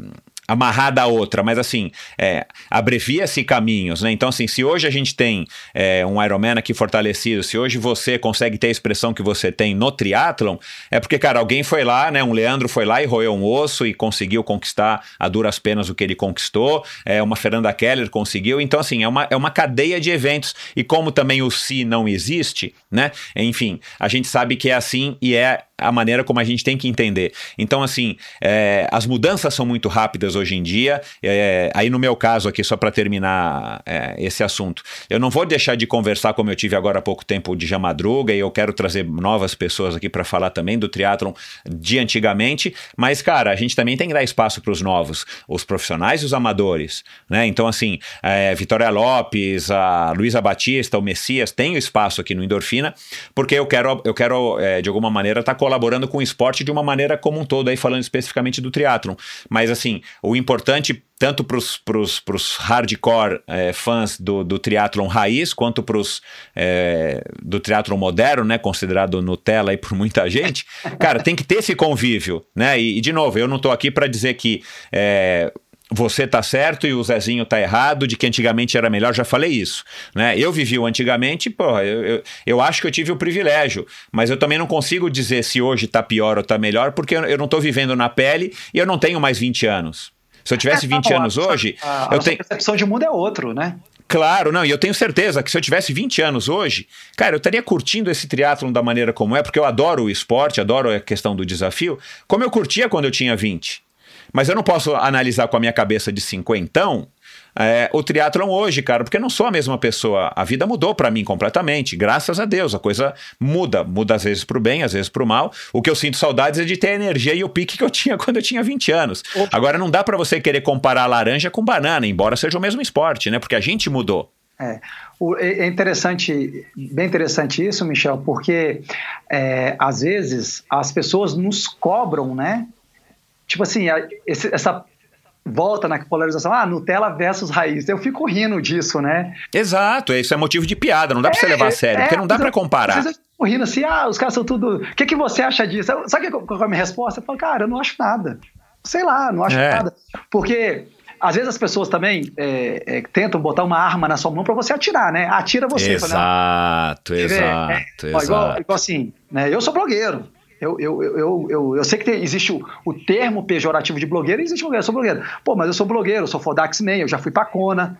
amarrada a outra, mas assim, é, abrevia-se caminhos, né? Então, assim, se hoje a gente tem é, um Ironman aqui fortalecido, se hoje você consegue ter a expressão que você tem no triatlon, é porque, cara, alguém foi lá, né? Um Leandro foi lá e roeu um osso e conseguiu conquistar a duras penas o que ele conquistou, é, uma Fernanda Keller conseguiu, então, assim, é uma, é uma cadeia de eventos, e como também o si não existe, né? Enfim, a gente sabe que é assim e é a maneira como a gente tem que entender. Então, assim, é, as mudanças são muito rápidas hoje em dia. É, aí, no meu caso aqui, só para terminar é, esse assunto, eu não vou deixar de conversar como eu tive agora há pouco tempo de Jamadruga e eu quero trazer novas pessoas aqui para falar também do triatlon de antigamente. Mas, cara, a gente também tem que dar espaço para os novos, os profissionais e os amadores, né? Então, assim, é, Vitória Lopes, a Luísa Batista, o Messias, tem espaço aqui no Endorfina, porque eu quero, eu quero é, de alguma maneira, estar tá colaborando com o esporte de uma maneira como um todo, aí falando especificamente do triatlon. Mas assim, o importante tanto para os hardcore é, fãs do, do triatlon raiz, quanto para os é, do triatlon moderno, né, considerado Nutella aí por muita gente, cara, tem que ter esse convívio, né? E, e de novo, eu não estou aqui para dizer que é, você tá certo e o Zezinho tá errado, de que antigamente era melhor, já falei isso. Né? Eu vivi o antigamente, pô, eu, eu, eu, acho que eu tive o privilégio, mas eu também não consigo dizer se hoje tá pior ou tá melhor, porque eu, eu não tô vivendo na pele e eu não tenho mais 20 anos. Se eu tivesse 20 é, tá anos hoje. A, a eu tenho... percepção de mundo é outro, né? Claro, não, e eu tenho certeza que se eu tivesse 20 anos hoje, cara, eu estaria curtindo esse triatlon da maneira como é, porque eu adoro o esporte, adoro a questão do desafio, como eu curtia quando eu tinha 20. Mas eu não posso analisar com a minha cabeça de cinquentão é, o triatlon hoje, cara, porque eu não sou a mesma pessoa. A vida mudou para mim completamente, graças a Deus. A coisa muda, muda às vezes pro bem, às vezes pro mal. O que eu sinto saudades é de ter a energia e o pique que eu tinha quando eu tinha 20 anos. Agora não dá para você querer comparar laranja com banana, embora seja o mesmo esporte, né? Porque a gente mudou. É, é interessante, bem interessante isso, Michel, porque é, às vezes as pessoas nos cobram, né? Tipo assim, esse, essa volta na polarização, ah, Nutella versus raiz. Eu fico rindo disso, né? Exato, isso é motivo de piada, não dá é, pra você levar a sério, é, porque não dá para comparar. Às eu rindo assim, ah, os caras são tudo. O que, que você acha disso? Sabe qual é a minha resposta? Eu falo, cara, eu não acho nada. Sei lá, não acho é. nada. Porque às vezes as pessoas também é, é, tentam botar uma arma na sua mão para você atirar, né? Atira você. Exato, fala, exato, é, exato. Igual, igual, assim, né? Eu sou blogueiro. Eu, eu, eu, eu, eu sei que tem, existe o, o, termo pejorativo de blogueiro, existe blogueiro, eu sou blogueiro. Pô, mas eu sou blogueiro, eu sou Fodax Man, eu já fui pra Kona,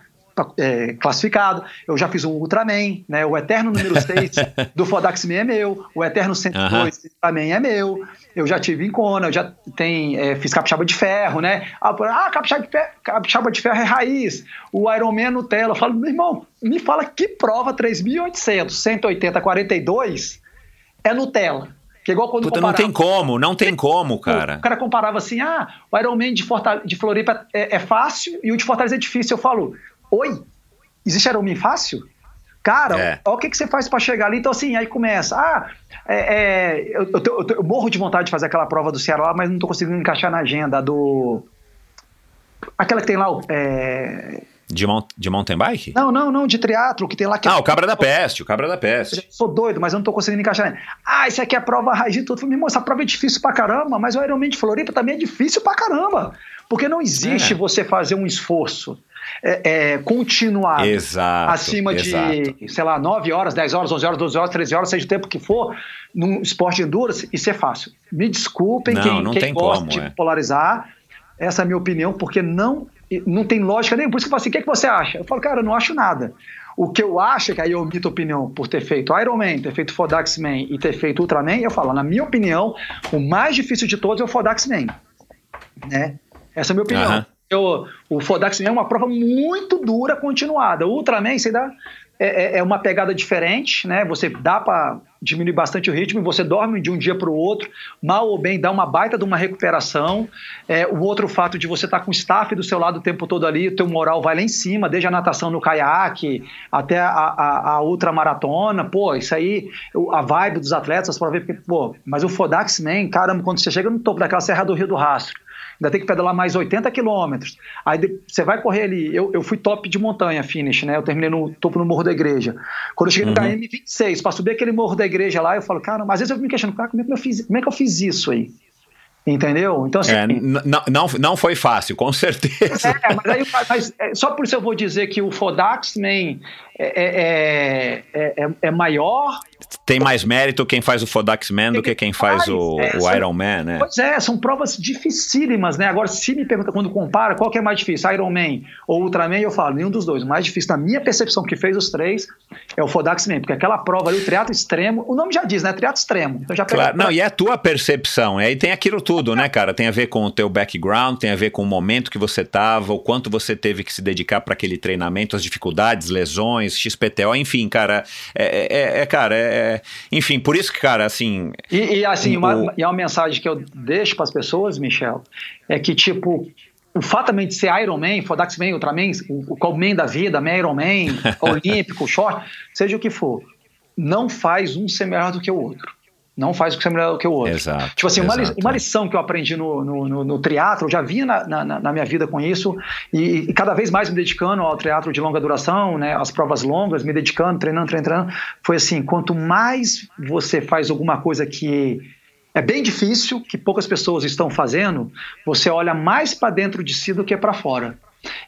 é, classificado, eu já fiz um Ultraman, né? O Eterno número 6 do Fodax Man é meu, o Eterno 102 uhum. também é meu, eu já tive em Kona, eu já tem, é, fiz capixaba de ferro, né? Ah, ah capixaba, de ferro, capixaba de ferro é raiz, o Ironman Nutella, eu falo, meu irmão, me fala que prova 3.800, 180, 42 é Nutella. Que é igual quando Puta, não tem como, não tem como, cara. O cara comparava assim: ah, o Ironman de, Fortale de Floripa é, é, fácil e o de Fortaleza é difícil. Eu falo: oi, existe Ironman fácil? Cara, É. olha o que, que você faz pra chegar ali. Então, assim, aí começa. Ah, é, é, eu, eu, eu eu morro de vontade de fazer aquela prova do Ceará lá, mas não tô conseguindo encaixar na agenda do. Aquela que tem lá, o- é... De, mount, de mountain bike? não, não, não, de triatlo que tem lá que Ah, o Cabra da Peste, o Cabra da Peste. Sou doido, mas eu não tô conseguindo encaixar. Ah, isso aqui é prova raiz de tudo. Meu essa prova é difícil pra caramba, mas o Ironman de Floripa também é difícil pra caramba. Porque não existe É. você fazer um esforço é, é, continuado Exato. acima exato. de, sei lá, 9 horas, 10 horas, 11 horas, 12 horas, 13 horas, seja o tempo que for, num esporte de endurance, isso é fácil. Me desculpem Não, quem, não quem tem gosta como, de é. polarizar, essa é a minha opinião, porque não, não tem lógica nenhuma. Por isso que eu falo assim, o que, é que você acha? Eu falo, cara, eu não acho nada. O que eu acho é que aí eu omito a opinião por ter feito Ironman, ter feito Fodax Man e ter feito Ultraman, eu falo, na minha opinião, o mais difícil de todos é o Fodax Man. Né? Essa é a minha opinião. Eu- o Fodax Man é uma prova muito dura, continuada. O Ultraman, você dá. É, é- é uma pegada diferente, né? Você dá para diminuir bastante o ritmo, você dorme de um dia para o outro, mal ou bem dá uma baita de uma recuperação. É, o outro fato de você estar com o staff do seu lado o tempo todo ali, o teu moral vai lá em cima, desde a natação no caiaque até a, a, a ultramaratona, pô, isso aí, a vibe dos atletas, para ver, porque, pô, mas o Fodax Man, caramba, quando você chega no topo daquela Serra do Rio do Rastro, ainda tem que pedalar mais 80 quilômetros. Aí você vai correr ali. Eu, eu fui top de montanha, finish, né? Eu terminei no topo no Morro da Igreja. Quando eu cheguei no KM 26, para subir aquele Morro da Igreja lá, eu falo, cara, mas às vezes eu me questiono, cara, como é que eu fiz, como é que eu fiz isso aí? Entendeu? Então, assim. É, n- n- não, não foi fácil, com certeza. É, mas aí, mas, é, só por isso eu vou dizer que o Fodax Man é, é, é, é- é maior. Tem mais mérito quem faz o Fodax Man do que quem faz o, É, o Iron Man, né? Pois é, são provas dificílimas, né? Agora, se me pergunta quando compara, qual que é mais difícil, Iron Man ou Ultraman, eu falo, nenhum dos dois. O mais difícil, na minha percepção, que fez os três, é o Fodax Man, porque aquela prova ali, o triatlo extremo, o nome já diz, né? Triatlo extremo. Então já Claro, não, e é a tua percepção, aí tem aquilo tudo, né, cara? Tem a ver com o teu background, tem a ver com o momento que você tava, o quanto você teve que se dedicar para aquele treinamento, as dificuldades, lesões, XPTO, enfim, cara, é, é- é- cara, é, é- enfim, por isso que, cara, assim, E, e, assim, uma, O- e uma mensagem que eu deixo para as pessoas, Michel, é que, tipo, o fato também de ser Iron Man, Fodax Man, Ultraman, o, o da vida, Man Iron Man, Olímpico, Short, seja o que for, não faz um ser melhor do que o outro. Não faz um ser melhor do que o outro. exato. Tipo assim, uma, li- exato. uma lição que eu aprendi no, no, no, no triatlo, eu já vinha na, na, na minha vida com isso, e, e cada vez mais me dedicando ao triatlo de longa duração, né, às provas longas, me dedicando, treinando, treinando, treinando, foi assim, quanto mais você faz alguma coisa que é bem difícil, que poucas pessoas estão fazendo, você olha mais para dentro de si do que para fora.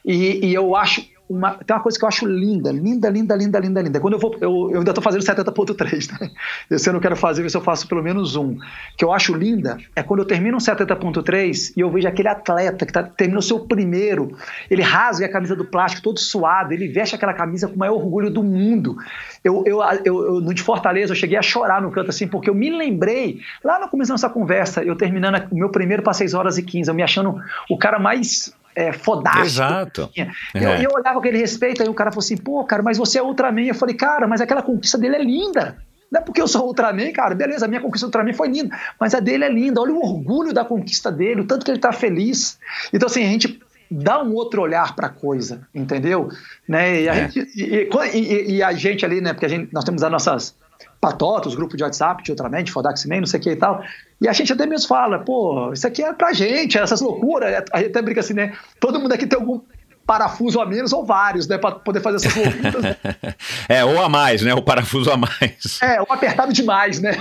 E, e eu acho uma, tem uma coisa que eu acho linda, linda, linda, linda, linda, linda. Quando eu vou, eu, eu ainda estou fazendo 70.3, né? Esse eu quero fazer, ver se eu faço pelo menos um. que eu acho linda é quando eu termino um 70.3 e eu vejo aquele atleta que tá, termina o seu primeiro, ele rasga a camisa do plástico todo suado, ele veste aquela camisa com o maior orgulho do mundo. Eu, eu, eu, eu no de Fortaleza, eu cheguei a chorar no canto assim, porque eu me lembrei, lá no começo da nossa conversa, eu terminando o meu primeiro para 6 horas e 15, eu me achando o cara mais é, fodástico. Exato. É. eu, e eu olhava com aquele respeito, aí o cara falou assim, pô, cara, mas você é Ultraman. Eu falei, cara, mas aquela conquista dele é linda. Não é porque eu sou Ultraman, cara, beleza, a minha conquista do Ultraman foi linda, mas a dele é linda. Olha o orgulho da conquista dele, o tanto que ele tá feliz. Então, assim, a gente dá um outro olhar para a coisa, entendeu? Né? E, a É. gente, e, e- e a gente ali, né? Porque a gente, nós temos as nossas patotas, grupos de WhatsApp, de Ultraman, de Fodax Man, não sei o que e tal. E a gente até mesmo fala, pô, isso aqui é pra gente, essas loucuras. A gente até brinca assim, né? Todo mundo aqui tem algum parafuso a menos ou vários, né? Pra poder fazer essas loucuras. né? é, ou a mais, né? O parafuso a mais. É, ou apertado demais, né?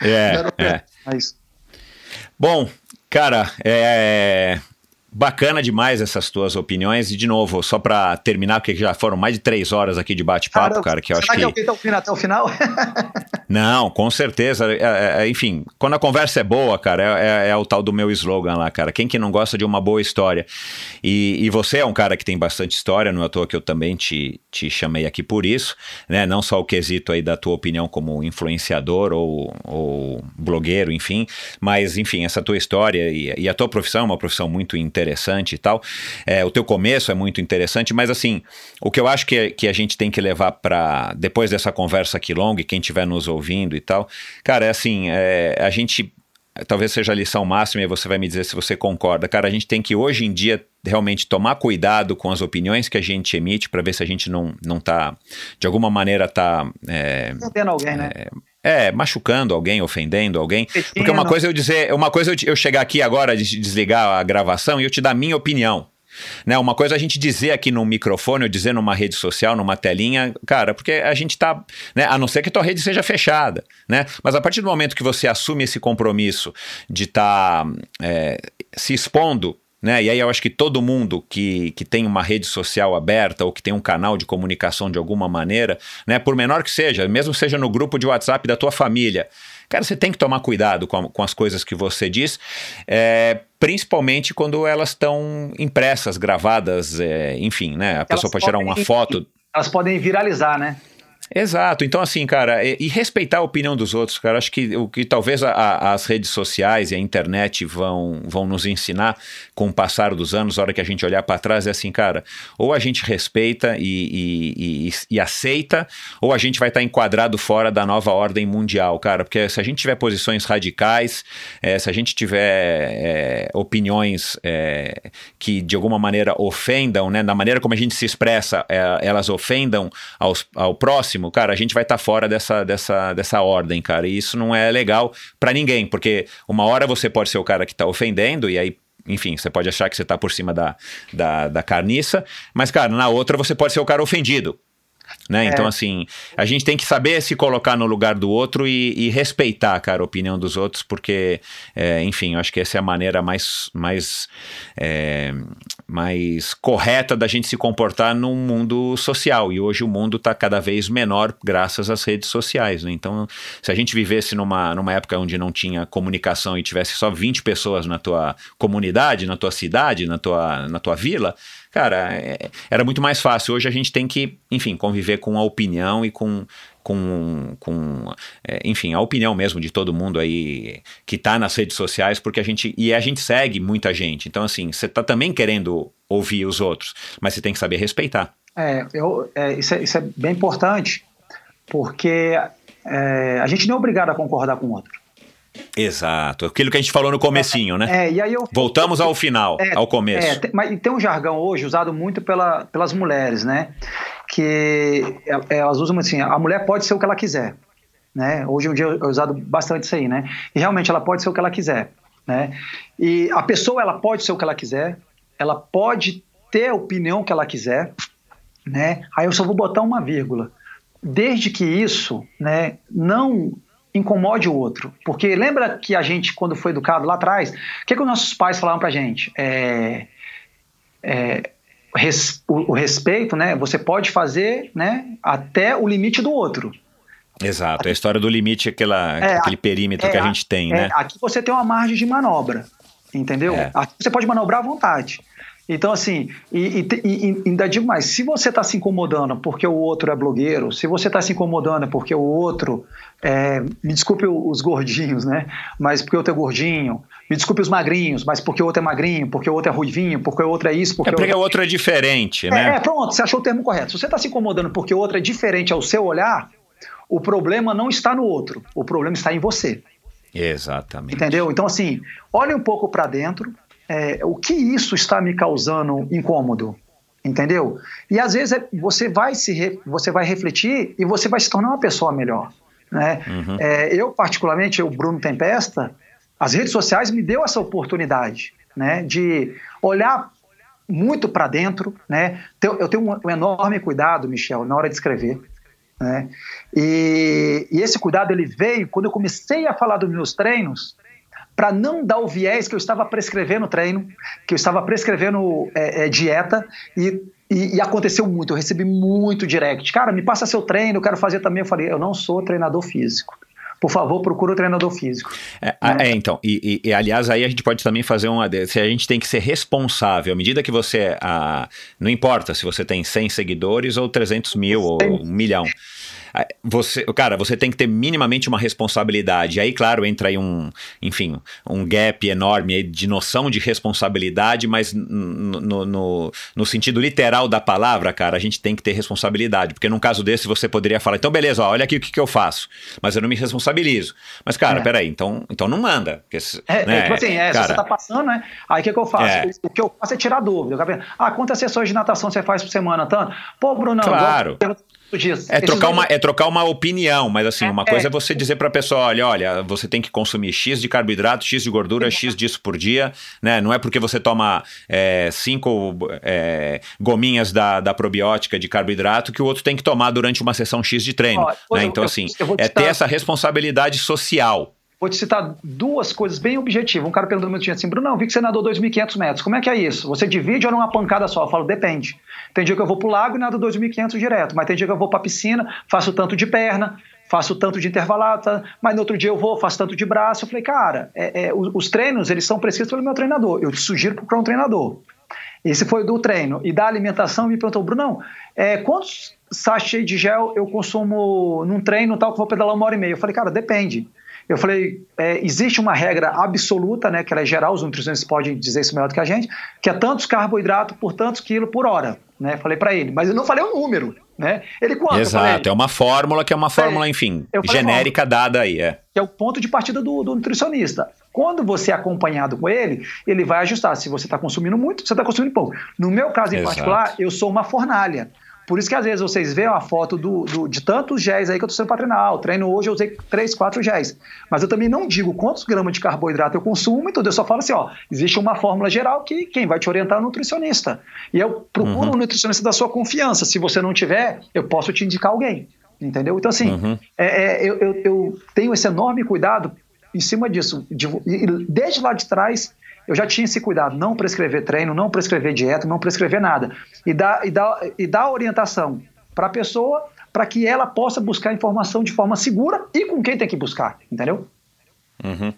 É, é. Mas, Bom, cara, é bacana demais essas tuas opiniões. E, de novo, só pra terminar, porque já foram mais de três horas aqui de bate-papo, cara, que eu acho será que... alguém tá ouvindo até o final? Não, com certeza. É, é, enfim, quando a conversa é boa, cara, é, é- é o tal do meu slogan lá, cara. Quem que não gosta de uma boa história? E, e você é um cara que tem bastante história, não é à toa que eu também te, te chamei aqui por isso, né? Não só o quesito aí da tua opinião como influenciador ou, ou blogueiro, enfim, mas, enfim, essa tua história e, e a tua profissão é uma profissão muito interessante e tal. É, o teu começo é muito interessante, mas, assim, o que eu acho que, que a gente tem que levar para depois dessa conversa aqui longa, e quem estiver nos ouvindo e tal, cara, é assim, é, a gente talvez seja a lição máxima e você vai me dizer se você concorda. Cara, a gente tem que hoje em dia realmente tomar cuidado com as opiniões que a gente emite para ver se a gente não, não tá, de alguma maneira, tá. É, alguém, né? É, machucando alguém, ofendendo alguém. Porque uma coisa eu dizer, uma coisa eu, eu chegar aqui agora, desligar a gravação e eu te dar minha opinião. Né, uma coisa é a gente dizer aqui no microfone, ou dizer numa rede social, numa telinha, cara, porque a gente tá, né, a não ser que a tua rede seja fechada, né? Mas a partir do momento que você assume esse compromisso de estar tá, é, se expondo né? E aí eu acho que todo mundo que, que tem uma rede social aberta ou que tem um canal de comunicação de alguma maneira, né? por menor que seja, mesmo seja no grupo de WhatsApp da tua família, cara, você tem que tomar cuidado com, a, com as coisas que você diz, é, principalmente quando elas estão impressas, gravadas, é, enfim, né? A elas pessoa pode tirar uma foto. Elas podem viralizar, né? Exato. Então, assim, cara, e, e, respeitar a opinião dos outros, cara. Acho que o que talvez a, a, as redes sociais e a internet vão, vão nos ensinar com o passar dos anos, a hora que a gente olhar para trás, é assim, cara, ou a gente respeita e, e, e aceita, ou a gente vai estar tá enquadrado fora da nova ordem mundial, cara. Porque se a gente tiver posições radicais, é, se a gente tiver é, opiniões é, que de alguma maneira ofendam, né, na maneira como a gente se expressa, é, elas ofendam aos, ao próximo cara, a gente vai estar tá fora dessa, dessa, dessa ordem, cara. E isso não é legal para ninguém, porque uma hora você pode ser o cara que tá ofendendo, e aí enfim, você pode achar que você está por cima da, da, da carniça, mas, cara, na outra você pode ser o cara ofendido. Né? É. Então, assim, a gente tem que saber se colocar no lugar do outro e, e respeitar, cara, a opinião dos outros, porque, é, enfim, eu acho que essa é a maneira mais, mais, é, mais correta da gente se comportar num mundo social. E hoje o mundo está cada vez menor graças às redes sociais. Né? Então, se a gente vivesse numa, numa época onde não tinha comunicação e tivesse só 20 pessoas na tua comunidade, na tua cidade, na tua, na tua vila, cara, é, era muito mais fácil. Hoje a gente tem que, enfim, conviver com a opinião e com, com, com é, enfim, a opinião mesmo de todo mundo aí que está nas redes sociais, porque a gente, e a gente segue muita gente. Então, assim, você está também querendo ouvir os outros, mas você tem que saber respeitar. É, eu, é, isso, é isso é bem importante, porque é, a gente não é obrigado a concordar com o outro. Exato, aquilo que a gente falou no comecinho, né? É, e aí eu, Voltamos ao final, é, ao começo. É, tem, mas tem um jargão hoje usado muito pela, pelas mulheres, né? Que é, elas usam assim, a mulher pode ser o que ela quiser, né? Hoje em dia é usado bastante isso aí, né? E realmente ela pode ser o que ela quiser, né? E a pessoa ela pode ser o que ela quiser, ela pode ter a opinião que ela quiser, né? Aí eu só vou botar uma vírgula. Desde que isso, né, não incomode o outro. Porque lembra que a gente, quando foi educado lá atrás, o que, que os nossos pais falavam pra gente? É, é, res, o, o, respeito, né? Você pode fazer né, até o limite do outro. Exato, é a história do limite, aquela, é, aquele perímetro é, que a gente tem, né? É, aqui você tem uma margem de manobra, entendeu? É. Aqui você pode manobrar à vontade. Então, assim, e, e, e, ainda digo mais: se você está se incomodando porque o outro é blogueiro, se você está se incomodando porque o outro, é, me desculpe os gordinhos, né? Mas porque o outro é gordinho, me desculpe os magrinhos, mas porque o outro é magrinho, porque o outro é ruivinho, porque o outro é isso, porque, é porque o outro é diferente, né? É, é, pronto, você achou o termo correto. Se você está se incomodando porque o outro é diferente ao seu olhar, o problema não está no outro, o problema está em você. Exatamente. Entendeu? Então, assim, olhe um pouco para dentro, é, o que isso está me causando incômodo, entendeu? E às vezes é, você vai se re, você vai refletir e você vai se tornar uma pessoa melhor, né? Uhum. É, eu particularmente, o Bruno Tempesta, as redes sociais me deu essa oportunidade, né, de olhar muito para dentro, né? Eu tenho um, um, enorme cuidado, Michel, na hora de escrever, né? E, e esse cuidado ele veio quando eu comecei a falar dos meus treinos para não dar o viés que eu estava prescrevendo treino, que eu estava prescrevendo é, é, dieta e, e, e, aconteceu muito. Eu recebi muito direct. Cara, me passa seu treino, eu quero fazer também. Eu falei, eu não sou treinador físico. Por favor, procura o treinador físico. É, é então, e, e, aliás, aí a gente pode também fazer uma. Se a gente tem que ser responsável, à medida que você. A, não importa se você tem 100 seguidores ou 300 mil ou um milhão você, cara, você tem que ter minimamente uma responsabilidade. Aí, claro, entra aí um, enfim, um gap enorme de noção de responsabilidade, mas no, no, no, sentido literal da palavra, cara, a gente tem que ter responsabilidade. Porque num caso desse, você poderia falar, então, beleza, ó, olha aqui o que, que eu faço, mas eu não me responsabilizo. Mas, cara, é. peraí, então, então não manda. Porque, é, é né, é, tipo assim, é, cara, se você tá passando, né? Aí o que, que eu faço? É. O que eu faço é tirar dúvida. Ah, quantas sessões de natação você faz por semana? Tanto? Pô, Bruno, claro. É trocar, uma, é trocar uma opinião, mas assim, uma é, coisa é você dizer para a pessoa, olha, olha, você tem que consumir X de carboidrato, X de gordura, X disso por dia, né? Não é porque você toma é, cinco é, gominhas da, da probiótica de carboidrato que o outro tem que tomar durante uma sessão X de treino. Ó, né? Então, assim, é ter essa responsabilidade social. Vou te citar duas coisas bem objetivas. Um cara perguntou no meu assim, Bruno, não, vi que você nadou 2.500 metros. Como é que é isso? Você divide ou numa pancada só? Eu falo, depende. Tem dia que eu vou pro lago e nado 2.500 direto, mas tem dia que eu vou pra piscina, faço tanto de perna, faço tanto de intervalata, mas no outro dia eu vou, faço tanto de braço. Eu falei, cara, é, é, os, os, treinos, eles são prescritos pelo meu treinador. Eu te sugiro procurar um treinador. Esse foi do treino. E da alimentação, me perguntou, Bruno, é, quantos sachês de gel eu consumo num treino tal que vou pedalar uma hora e meia? Eu falei, cara, depende. Eu falei, é, existe uma regra absoluta, né, que ela é geral, os nutricionistas podem dizer isso melhor do que a gente, que é tantos carboidratos por tantos quilos por hora, né? Falei para ele, mas eu não falei o um número, né? Ele quanto? Exato, falei, é uma fórmula que é uma fórmula, é, enfim, genérica dada aí, é. Que é o ponto de partida do, do nutricionista. Quando você é acompanhado com ele, ele vai ajustar. Se você está consumindo muito, você está consumindo pouco. No meu caso em Exato. particular, eu sou uma fornalha. Por isso que às vezes vocês veem a foto do, do, de tantos géis aí que eu estou sendo para treinar. O treino hoje eu usei 3, 4 géis. Mas eu também não digo quantos gramas de carboidrato eu consumo e tudo. Eu só falo assim, ó, existe uma fórmula geral que quem vai te orientar é o nutricionista. E eu procuro uhum. um nutricionista da sua confiança. Se você não tiver, eu posso te indicar alguém. Entendeu? Então, assim, uhum. é, é, eu, eu, eu, tenho esse enorme cuidado em cima disso. De, desde lá de trás, eu já tinha esse cuidado, não prescrever treino, não prescrever dieta, não prescrever nada. E dar, e dar, e dar orientação para a pessoa para que ela possa buscar informação de forma segura e com quem tem que buscar, entendeu? Uhum.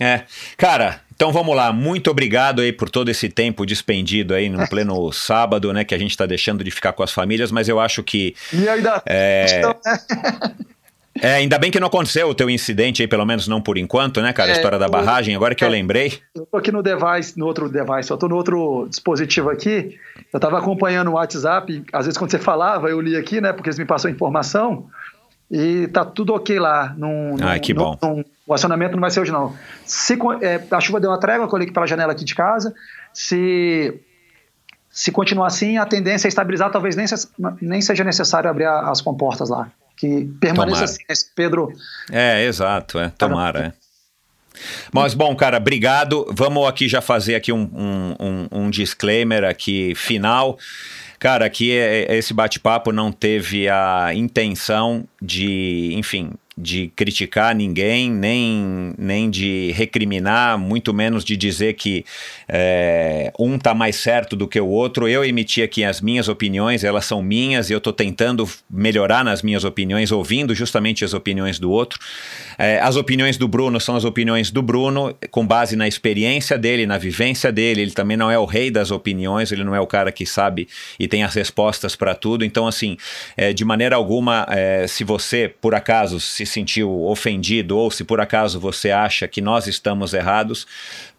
É, cara, então vamos lá, muito obrigado aí por todo esse tempo despendido aí no pleno sábado, né, que a gente está deixando de ficar com as famílias, mas eu acho que... E ainda... É... É, ainda bem que não aconteceu o teu incidente aí, pelo menos não por enquanto, né, cara? A é, história da barragem, agora que é, eu lembrei. Eu tô aqui no device, no outro device, eu tô no outro dispositivo aqui. Eu tava acompanhando o WhatsApp, às vezes quando você falava, eu li aqui, né, porque eles me passam informação. E tá tudo ok lá. Num, Ai, que bom. Num, o acionamento não vai ser hoje, não. Se, é, a chuva deu uma trégua, eu olhei pela janela aqui de casa. Se se continuar assim, a tendência é estabilizar, talvez nem, se, nem seja necessário abrir as comportas lá que permaneça assim, né, Pedro. É, exato, é. Tomara, é. Mas bom, cara, obrigado. Vamos aqui já fazer aqui um, um, um, um disclaimer aqui final. Cara, aqui é, é, esse bate-papo não teve a intenção de, enfim, de criticar ninguém, nem, nem de recriminar, muito menos de dizer que é, um está mais certo do que o outro. Eu emiti aqui as minhas opiniões, elas são minhas e eu estou tentando melhorar nas minhas opiniões, ouvindo justamente as opiniões do outro. É, as opiniões do Bruno são as opiniões do Bruno, com base na experiência dele, na vivência dele. Ele também não é o rei das opiniões, ele não é o cara que sabe e tem as respostas para tudo. Então, assim, é, de maneira alguma, se você, por acaso, se sentiu ofendido ou se por acaso você acha que nós estamos errados,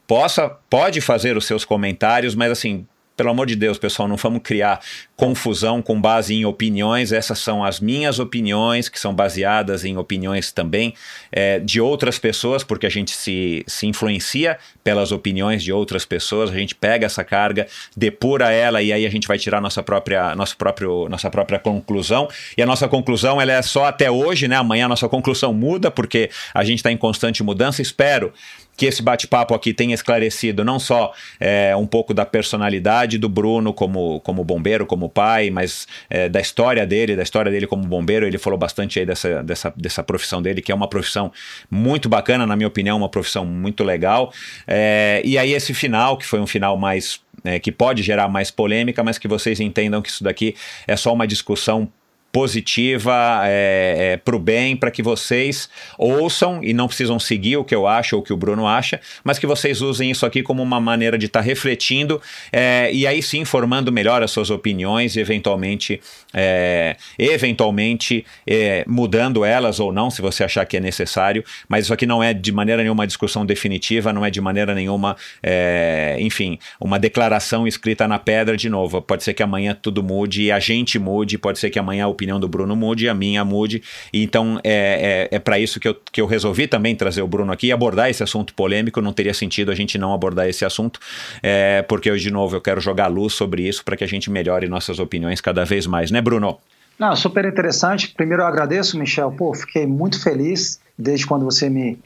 possa pode fazer os seus comentários, mas assim, pelo amor de Deus, pessoal, não vamos criar confusão com base em opiniões. Essas são as minhas opiniões, que são baseadas em opiniões também é, de outras pessoas, porque a gente se, se influencia pelas opiniões de outras pessoas. A gente pega essa carga, depura ela e aí a gente vai tirar nossa própria, nosso próprio, nossa própria conclusão. E a nossa conclusão ela é só até hoje, né? Amanhã a nossa conclusão muda, porque a gente está em constante mudança. Espero que esse bate-papo aqui tenha esclarecido não só é, um pouco da personalidade do Bruno como, como bombeiro, como pai, mas é, da história dele, da história dele como bombeiro. Ele falou bastante aí dessa, dessa, dessa profissão dele, que é uma profissão muito bacana, na minha opinião, uma profissão muito legal. É, e aí esse final, que foi um final mais é, que pode gerar mais polêmica, mas que vocês entendam que isso daqui é só uma discussão positiva, é, é, para o bem, para que vocês ouçam e não precisam seguir o que eu acho ou o que o Bruno acha, mas que vocês usem isso aqui como uma maneira de estar tá refletindo é, e aí sim formando melhor as suas opiniões e eventualmente, é, eventualmente é, mudando elas ou não, se você achar que é necessário. Mas isso aqui não é de maneira nenhuma discussão definitiva, não é de maneira nenhuma, é, enfim, uma declaração escrita na pedra de novo. Pode ser que amanhã tudo mude e a gente mude, pode ser que amanhã a opinião do Bruno mude, a minha mude. E então é, é, é para isso que eu, que eu resolvi também trazer o Bruno aqui e abordar esse assunto polêmico. Não teria sentido a gente não abordar esse assunto, é, porque hoje, de novo, eu quero jogar luz sobre isso para que a gente melhore nossas opiniões cada vez mais, né, Bruno? Não, super interessante. Primeiro eu agradeço, Michel. Pô, fiquei muito feliz desde quando você me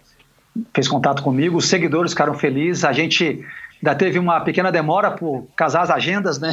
fez contato comigo. Os seguidores ficaram felizes. A gente ainda teve uma pequena demora por casar as agendas, né?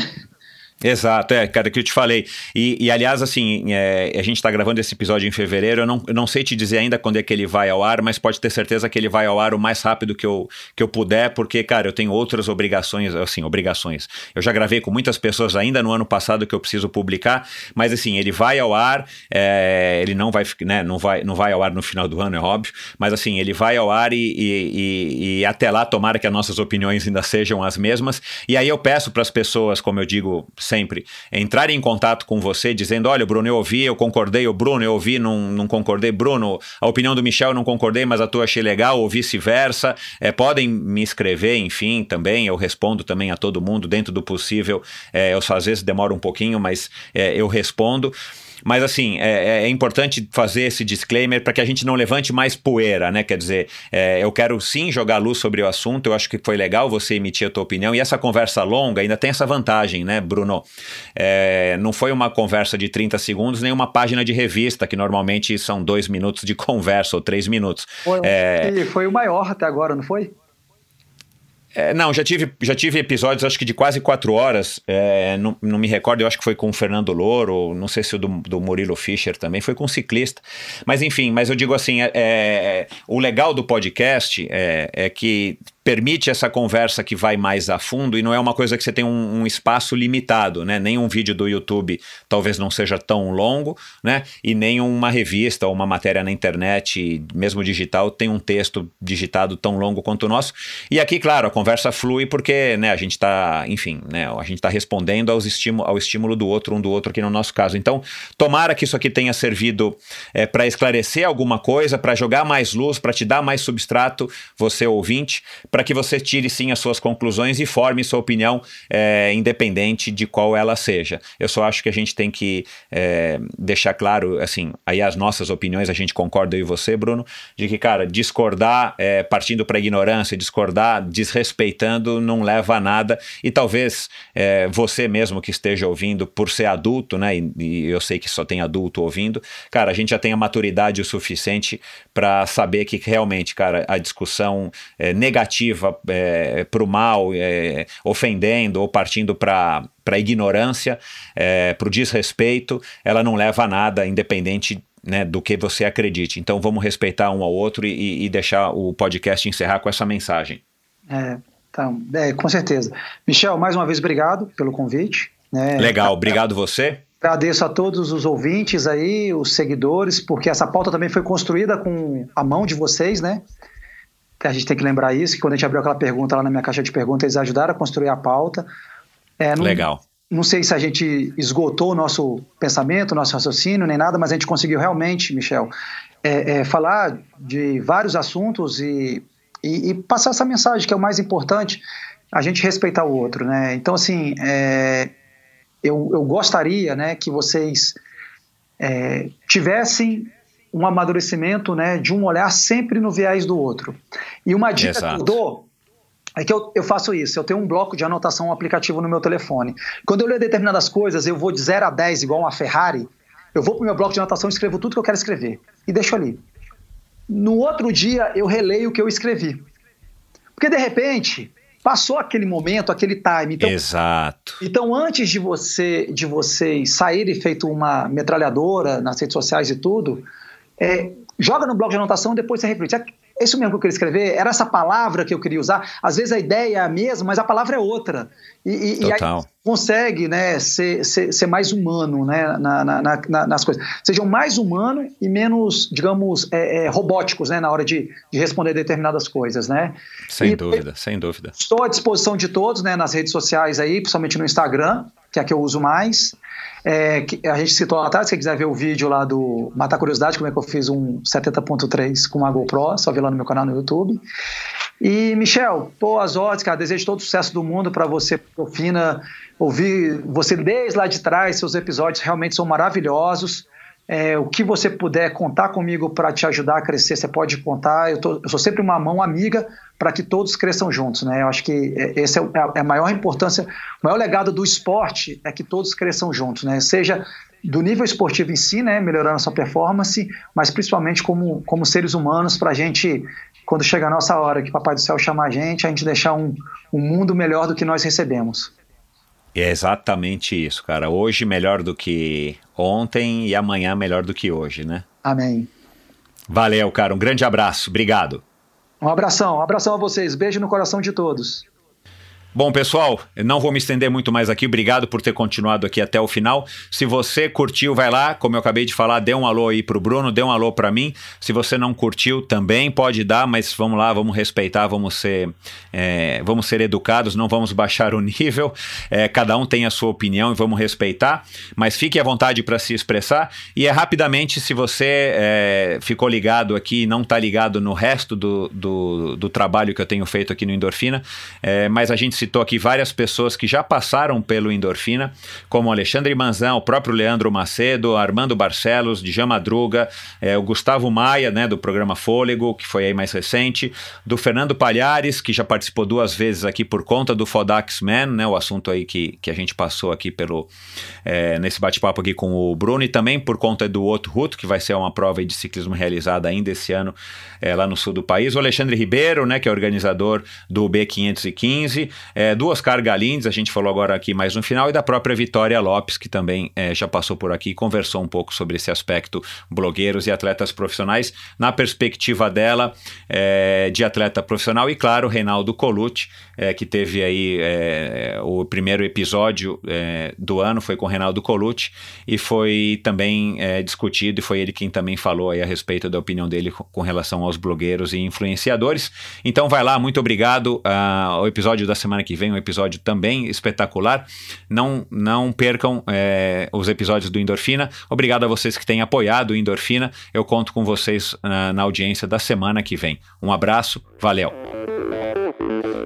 Exato, é, cara, que eu te falei. E, e aliás, assim, é, a gente está gravando esse episódio em fevereiro. Eu não, eu não sei te dizer ainda quando é que ele vai ao ar, mas pode ter certeza que ele vai ao ar o mais rápido que eu, que eu puder, porque, cara, eu tenho outras obrigações, assim, obrigações. Eu já gravei com muitas pessoas ainda no ano passado que eu preciso publicar, mas assim, ele vai ao ar, é, ele não vai, né, não vai, não vai ao ar no final do ano, é óbvio, mas assim, ele vai ao ar e, e, e, e até lá, tomara que as nossas opiniões ainda sejam as mesmas. E aí eu peço para as pessoas, como eu digo sempre, entrar em contato com você dizendo: olha, Bruno, eu ouvi, eu concordei, o Bruno, eu ouvi, não, não concordei, Bruno, a opinião do Michel eu não concordei, mas a tua achei legal, ou vice-versa. É, podem me escrever, enfim, também. Eu respondo também a todo mundo, dentro do possível. É, eu às vezes demoro um pouquinho, mas é, eu respondo. Mas assim, é, é, é importante fazer esse disclaimer para que a gente não levante mais poeira, né? Quer dizer, é, eu quero sim jogar luz sobre o assunto, eu acho que foi legal você emitir a tua opinião, e essa conversa longa ainda tem essa vantagem, né, Bruno? É, não foi uma conversa de 30 segundos, nem uma página de revista, que normalmente são dois minutos de conversa ou três minutos. Foi, é, foi o maior até agora, não foi? É, não, já tive, já tive episódios, acho que de quase quatro horas. É, não, não me recordo, eu acho que foi com o Fernando Louro, não sei se o do, do Murilo Fischer também, foi com um ciclista. Mas enfim, mas eu digo assim: é, é o legal do podcast é, é que permite essa conversa que vai mais a fundo e não é uma coisa que você tem um, um, espaço limitado, né? Nem um vídeo do YouTube talvez não seja tão longo, né? E nem uma revista ou uma matéria na internet, mesmo digital, tem um texto digitado tão longo quanto o nosso. E aqui, claro, a conversa flui porque, né? A gente está, enfim, né? A gente está respondendo aos estímulo, ao estímulo do outro, um do outro aqui no nosso caso. Então, tomara que isso aqui tenha servido é, para esclarecer alguma coisa, para jogar mais luz, para te dar mais substrato, você ouvinte para que você tire sim as suas conclusões e forme sua opinião é, independente de qual ela seja. Eu só acho que a gente tem que é, deixar claro, assim, aí as nossas opiniões, a gente concorda eu e você, Bruno, de que, cara, discordar é, partindo para ignorância, discordar desrespeitando não leva a nada e talvez é, você mesmo que esteja ouvindo, por ser adulto, né, e, e eu sei que só tem adulto ouvindo, cara, a gente já tem a maturidade o suficiente para saber que realmente, cara, a discussão é, negativa negativa é, para o mal, é, ofendendo ou partindo para a ignorância, é, para o desrespeito, ela não leva a nada, independente né, do que você acredite. Então vamos respeitar um ao outro e, e deixar o podcast encerrar com essa mensagem. É, então, é, com certeza. Michel, mais uma vez obrigado pelo convite. Né? Legal, obrigado você. Agradeço a todos os ouvintes aí, os seguidores, porque essa pauta também foi construída com a mão de vocês, né? A gente tem que lembrar isso, que quando a gente abriu aquela pergunta lá na minha caixa de perguntas, eles ajudaram a construir a pauta. É, não, Legal. Não sei se a gente esgotou o nosso pensamento, o nosso raciocínio, nem nada, mas a gente conseguiu realmente, Michel, é, é, falar de vários assuntos e, e, e, passar essa mensagem, que é o mais importante, a gente respeitar o outro, né? Então, assim, é, eu, eu gostaria né, que vocês é, tivessem um amadurecimento né, de um olhar sempre no viés do outro. E uma dica Exato. que eu dou é que eu, eu faço isso, eu tenho um bloco de anotação, um aplicativo no meu telefone. Quando eu leio determinadas coisas, eu vou de 0 a 10 igual uma Ferrari, eu vou para o meu bloco de anotação e escrevo tudo que eu quero escrever. E deixo ali. No outro dia, eu releio o que eu escrevi. Porque, de repente, passou aquele momento, aquele time. Então, Exato. Então, antes de você de vocês saírem feito uma metralhadora nas redes sociais e tudo, é, joga no bloco de anotação e depois você reflete. É isso mesmo que eu queria escrever? Era essa palavra que eu queria usar? Às vezes a ideia é a mesma, mas a palavra é outra. E, e, e aí consegue né, ser, ser, ser mais humano né, na, na, na, nas coisas. Sejam mais humanos e menos, digamos, é, é, robóticos né, na hora de, de, responder determinadas coisas. Né? Sem e, dúvida, sem dúvida. Estou à disposição de todos né, nas redes sociais aí, principalmente no Instagram, que é a que eu uso mais. É, a gente citou lá atrás, se quiser ver o vídeo lá do Matar Curiosidade, como é que eu fiz um 70.3 com uma GoPro, só ver lá no meu canal no YouTube. E, Michel, boas ordens, cara. Desejo todo o sucesso do mundo para você, Profina. Ouvir você desde lá de trás, seus episódios realmente são maravilhosos. É, o que você puder contar comigo para te ajudar a crescer, você pode contar. Eu, tô, eu sou sempre uma mão amiga para que todos cresçam juntos. Né? Eu acho que é, essa é, é a maior importância, o maior legado do esporte é que todos cresçam juntos, né? seja do nível esportivo em si, né, melhorando a sua performance, mas principalmente como, como seres humanos, para a gente, quando chegar a nossa hora que o Papai do Céu chamar a gente, a gente deixar um, um mundo melhor do que nós recebemos. É exatamente isso, cara. Hoje melhor do que ontem e amanhã melhor do que hoje, né? Amém. Valeu, cara. Um grande abraço. Obrigado. Um abração, um abração a vocês. Beijo no coração de todos. Bom, pessoal, não vou me estender muito mais aqui. Obrigado por ter continuado aqui até o final. Se você curtiu, vai lá, como eu acabei de falar, dê um alô aí pro Bruno, dê um alô para mim. Se você não curtiu, também pode dar, mas vamos lá, vamos respeitar, vamos ser, é, vamos ser educados, não vamos baixar o nível. É, cada um tem a sua opinião e vamos respeitar, mas fique à vontade para se expressar. E é rapidamente, se você é, ficou ligado aqui e não está ligado no resto do, do, do, trabalho que eu tenho feito aqui no Endorfina, é, mas a gente se citou aqui várias pessoas que já passaram pelo Endorfina, como Alexandre Manzão, o próprio Leandro Macedo, Armando Barcelos, Djan Madruga, é, o Gustavo Maia, né, do programa Fôlego, que foi aí mais recente, do Fernando Palhares, que já participou duas vezes aqui por conta do Fodax Man, né, o assunto aí que, que a gente passou aqui pelo é, nesse bate-papo aqui com o Bruno, e também por conta do outro Ruto, que vai ser uma prova de ciclismo realizada ainda esse ano é, lá no sul do país, o Alexandre Ribeiro, né, que é organizador do B515, é, do Oscar Galindes, a gente falou agora aqui mais no final, e da própria Vitória Lopes, que também é, já passou por aqui e conversou um pouco sobre esse aspecto blogueiros e atletas profissionais, na perspectiva dela é, de atleta profissional, e claro, Reinaldo Colucci, é, que teve aí é, o primeiro episódio é, do ano, foi com Reinaldo Colucci, e foi também discutido, e foi ele quem também falou aí a respeito da opinião dele com relação aos blogueiros e influenciadores. Então vai lá, muito obrigado. Uh, o episódio da semana que vem um episódio também espetacular. Não, não percam é, os episódios do Endorfina. Obrigado a vocês que têm apoiado o Endorfina. Eu conto com vocês uh, na audiência da semana que vem. Um abraço, valeu!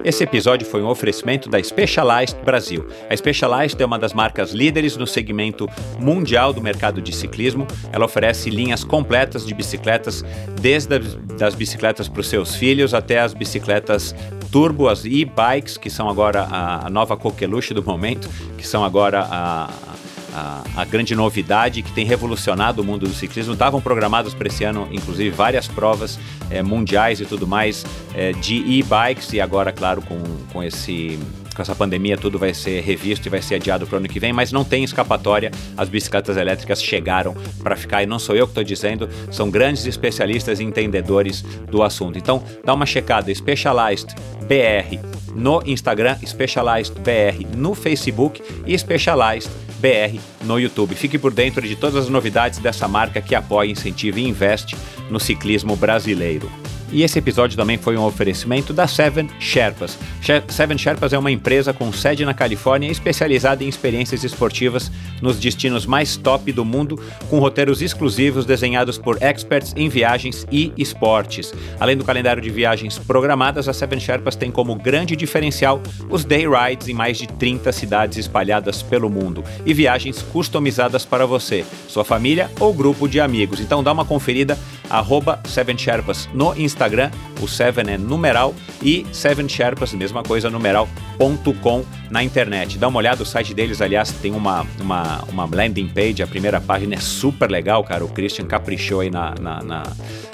Esse episódio foi um oferecimento da Specialized Brasil. A Specialized é uma das marcas líderes no segmento mundial do mercado de ciclismo. Ela oferece linhas completas de bicicletas, desde as bicicletas para os seus filhos até as bicicletas turbo, as e-bikes, que são agora a, nova coqueluche do momento, que são agora a, a, a, grande novidade que tem revolucionado o mundo do ciclismo. Estavam programadas para esse ano, inclusive, várias provas é, mundiais e tudo mais é, de e-bikes, e agora, claro, com, com esse com essa pandemia tudo vai ser revisto e vai ser adiado para o ano que vem, mas não tem escapatória. As bicicletas elétricas chegaram para ficar e não sou eu que estou dizendo, são grandes especialistas e entendedores do assunto. Então, dá uma checada, Specialized BR no Instagram, Specialized BR no Facebook e Specialized BR no YouTube. Fique por dentro de todas as novidades dessa marca que apoia, incentiva e investe no ciclismo brasileiro. E esse episódio também foi um oferecimento da Seven Sherpas. Seven Sherpas é uma empresa com sede na Califórnia especializada em experiências esportivas nos destinos mais top do mundo, com roteiros exclusivos desenhados por experts em viagens e esportes. Além do calendário de viagens programadas, a Seven Sherpas tem como grande diferencial os day rides em mais de 30 cidades espalhadas pelo mundo e viagens customizadas para você, sua família ou grupo de amigos. Então dá uma conferida arroba Seven Sherpas no Instagram, o Seven é numeral, e Seven Sherpas, mesma coisa, numeral.com na internet. Dá uma olhada, o site deles, aliás, tem uma, uma, uma landing page, a primeira página é super legal, cara, o Christian caprichou aí na, na, na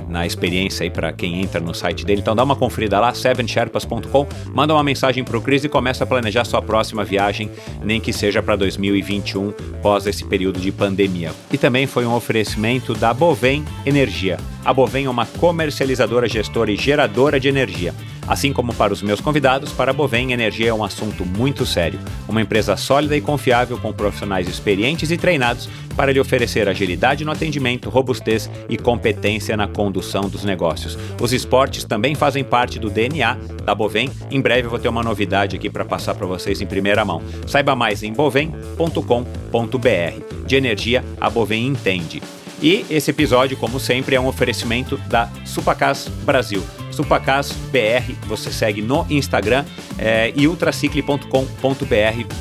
na experiência aí para quem entra no site dele. Então dá uma conferida lá, sevensherpas.com, manda uma mensagem para o Cris e começa a planejar sua próxima viagem, nem que seja para 2021, pós esse período de pandemia. E também foi um oferecimento da Bovem Energia. a Bovem é uma comercializadora, gestora e geradora de energia. Assim como para os meus convidados, para a Bovem, energia é um assunto muito sério. Uma empresa sólida e confiável com profissionais experientes e treinados para lhe oferecer agilidade no atendimento, robustez e competência na condução dos negócios. Os esportes também fazem parte do DNA da Bovem. Em breve eu vou ter uma novidade aqui para passar para vocês em primeira mão. Saiba mais em bovem.com.br. De energia, a Bovem entende. E esse episódio, como sempre, é um oferecimento da Supacas Brasil. Supacas BR, você segue no Instagram é, e ultracicle.com.br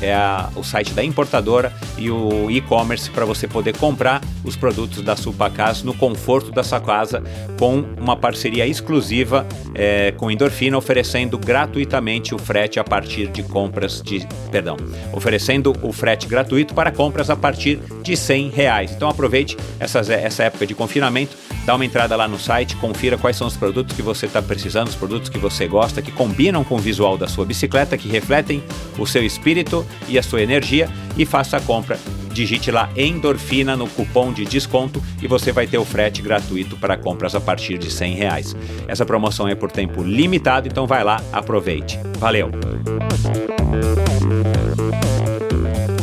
é a, o site da importadora e o e-commerce para você poder comprar os produtos da Supacas no conforto da sua casa com uma parceria exclusiva é, com Endorfina oferecendo gratuitamente o frete a partir de compras de perdão oferecendo o frete gratuito para compras a partir de 100 reais. Então aproveite essas, essa época de confinamento dá uma entrada lá no site confira quais são os produtos que você está precisando, os produtos que você gosta, que combinam com o visual da sua bicicleta, que refletem o seu espírito e a sua energia e faça a compra. Digite lá endorfina no cupom de desconto e você vai ter o frete gratuito para compras a partir de 100 reais. Essa promoção é por tempo limitado, então vai lá, aproveite. Valeu!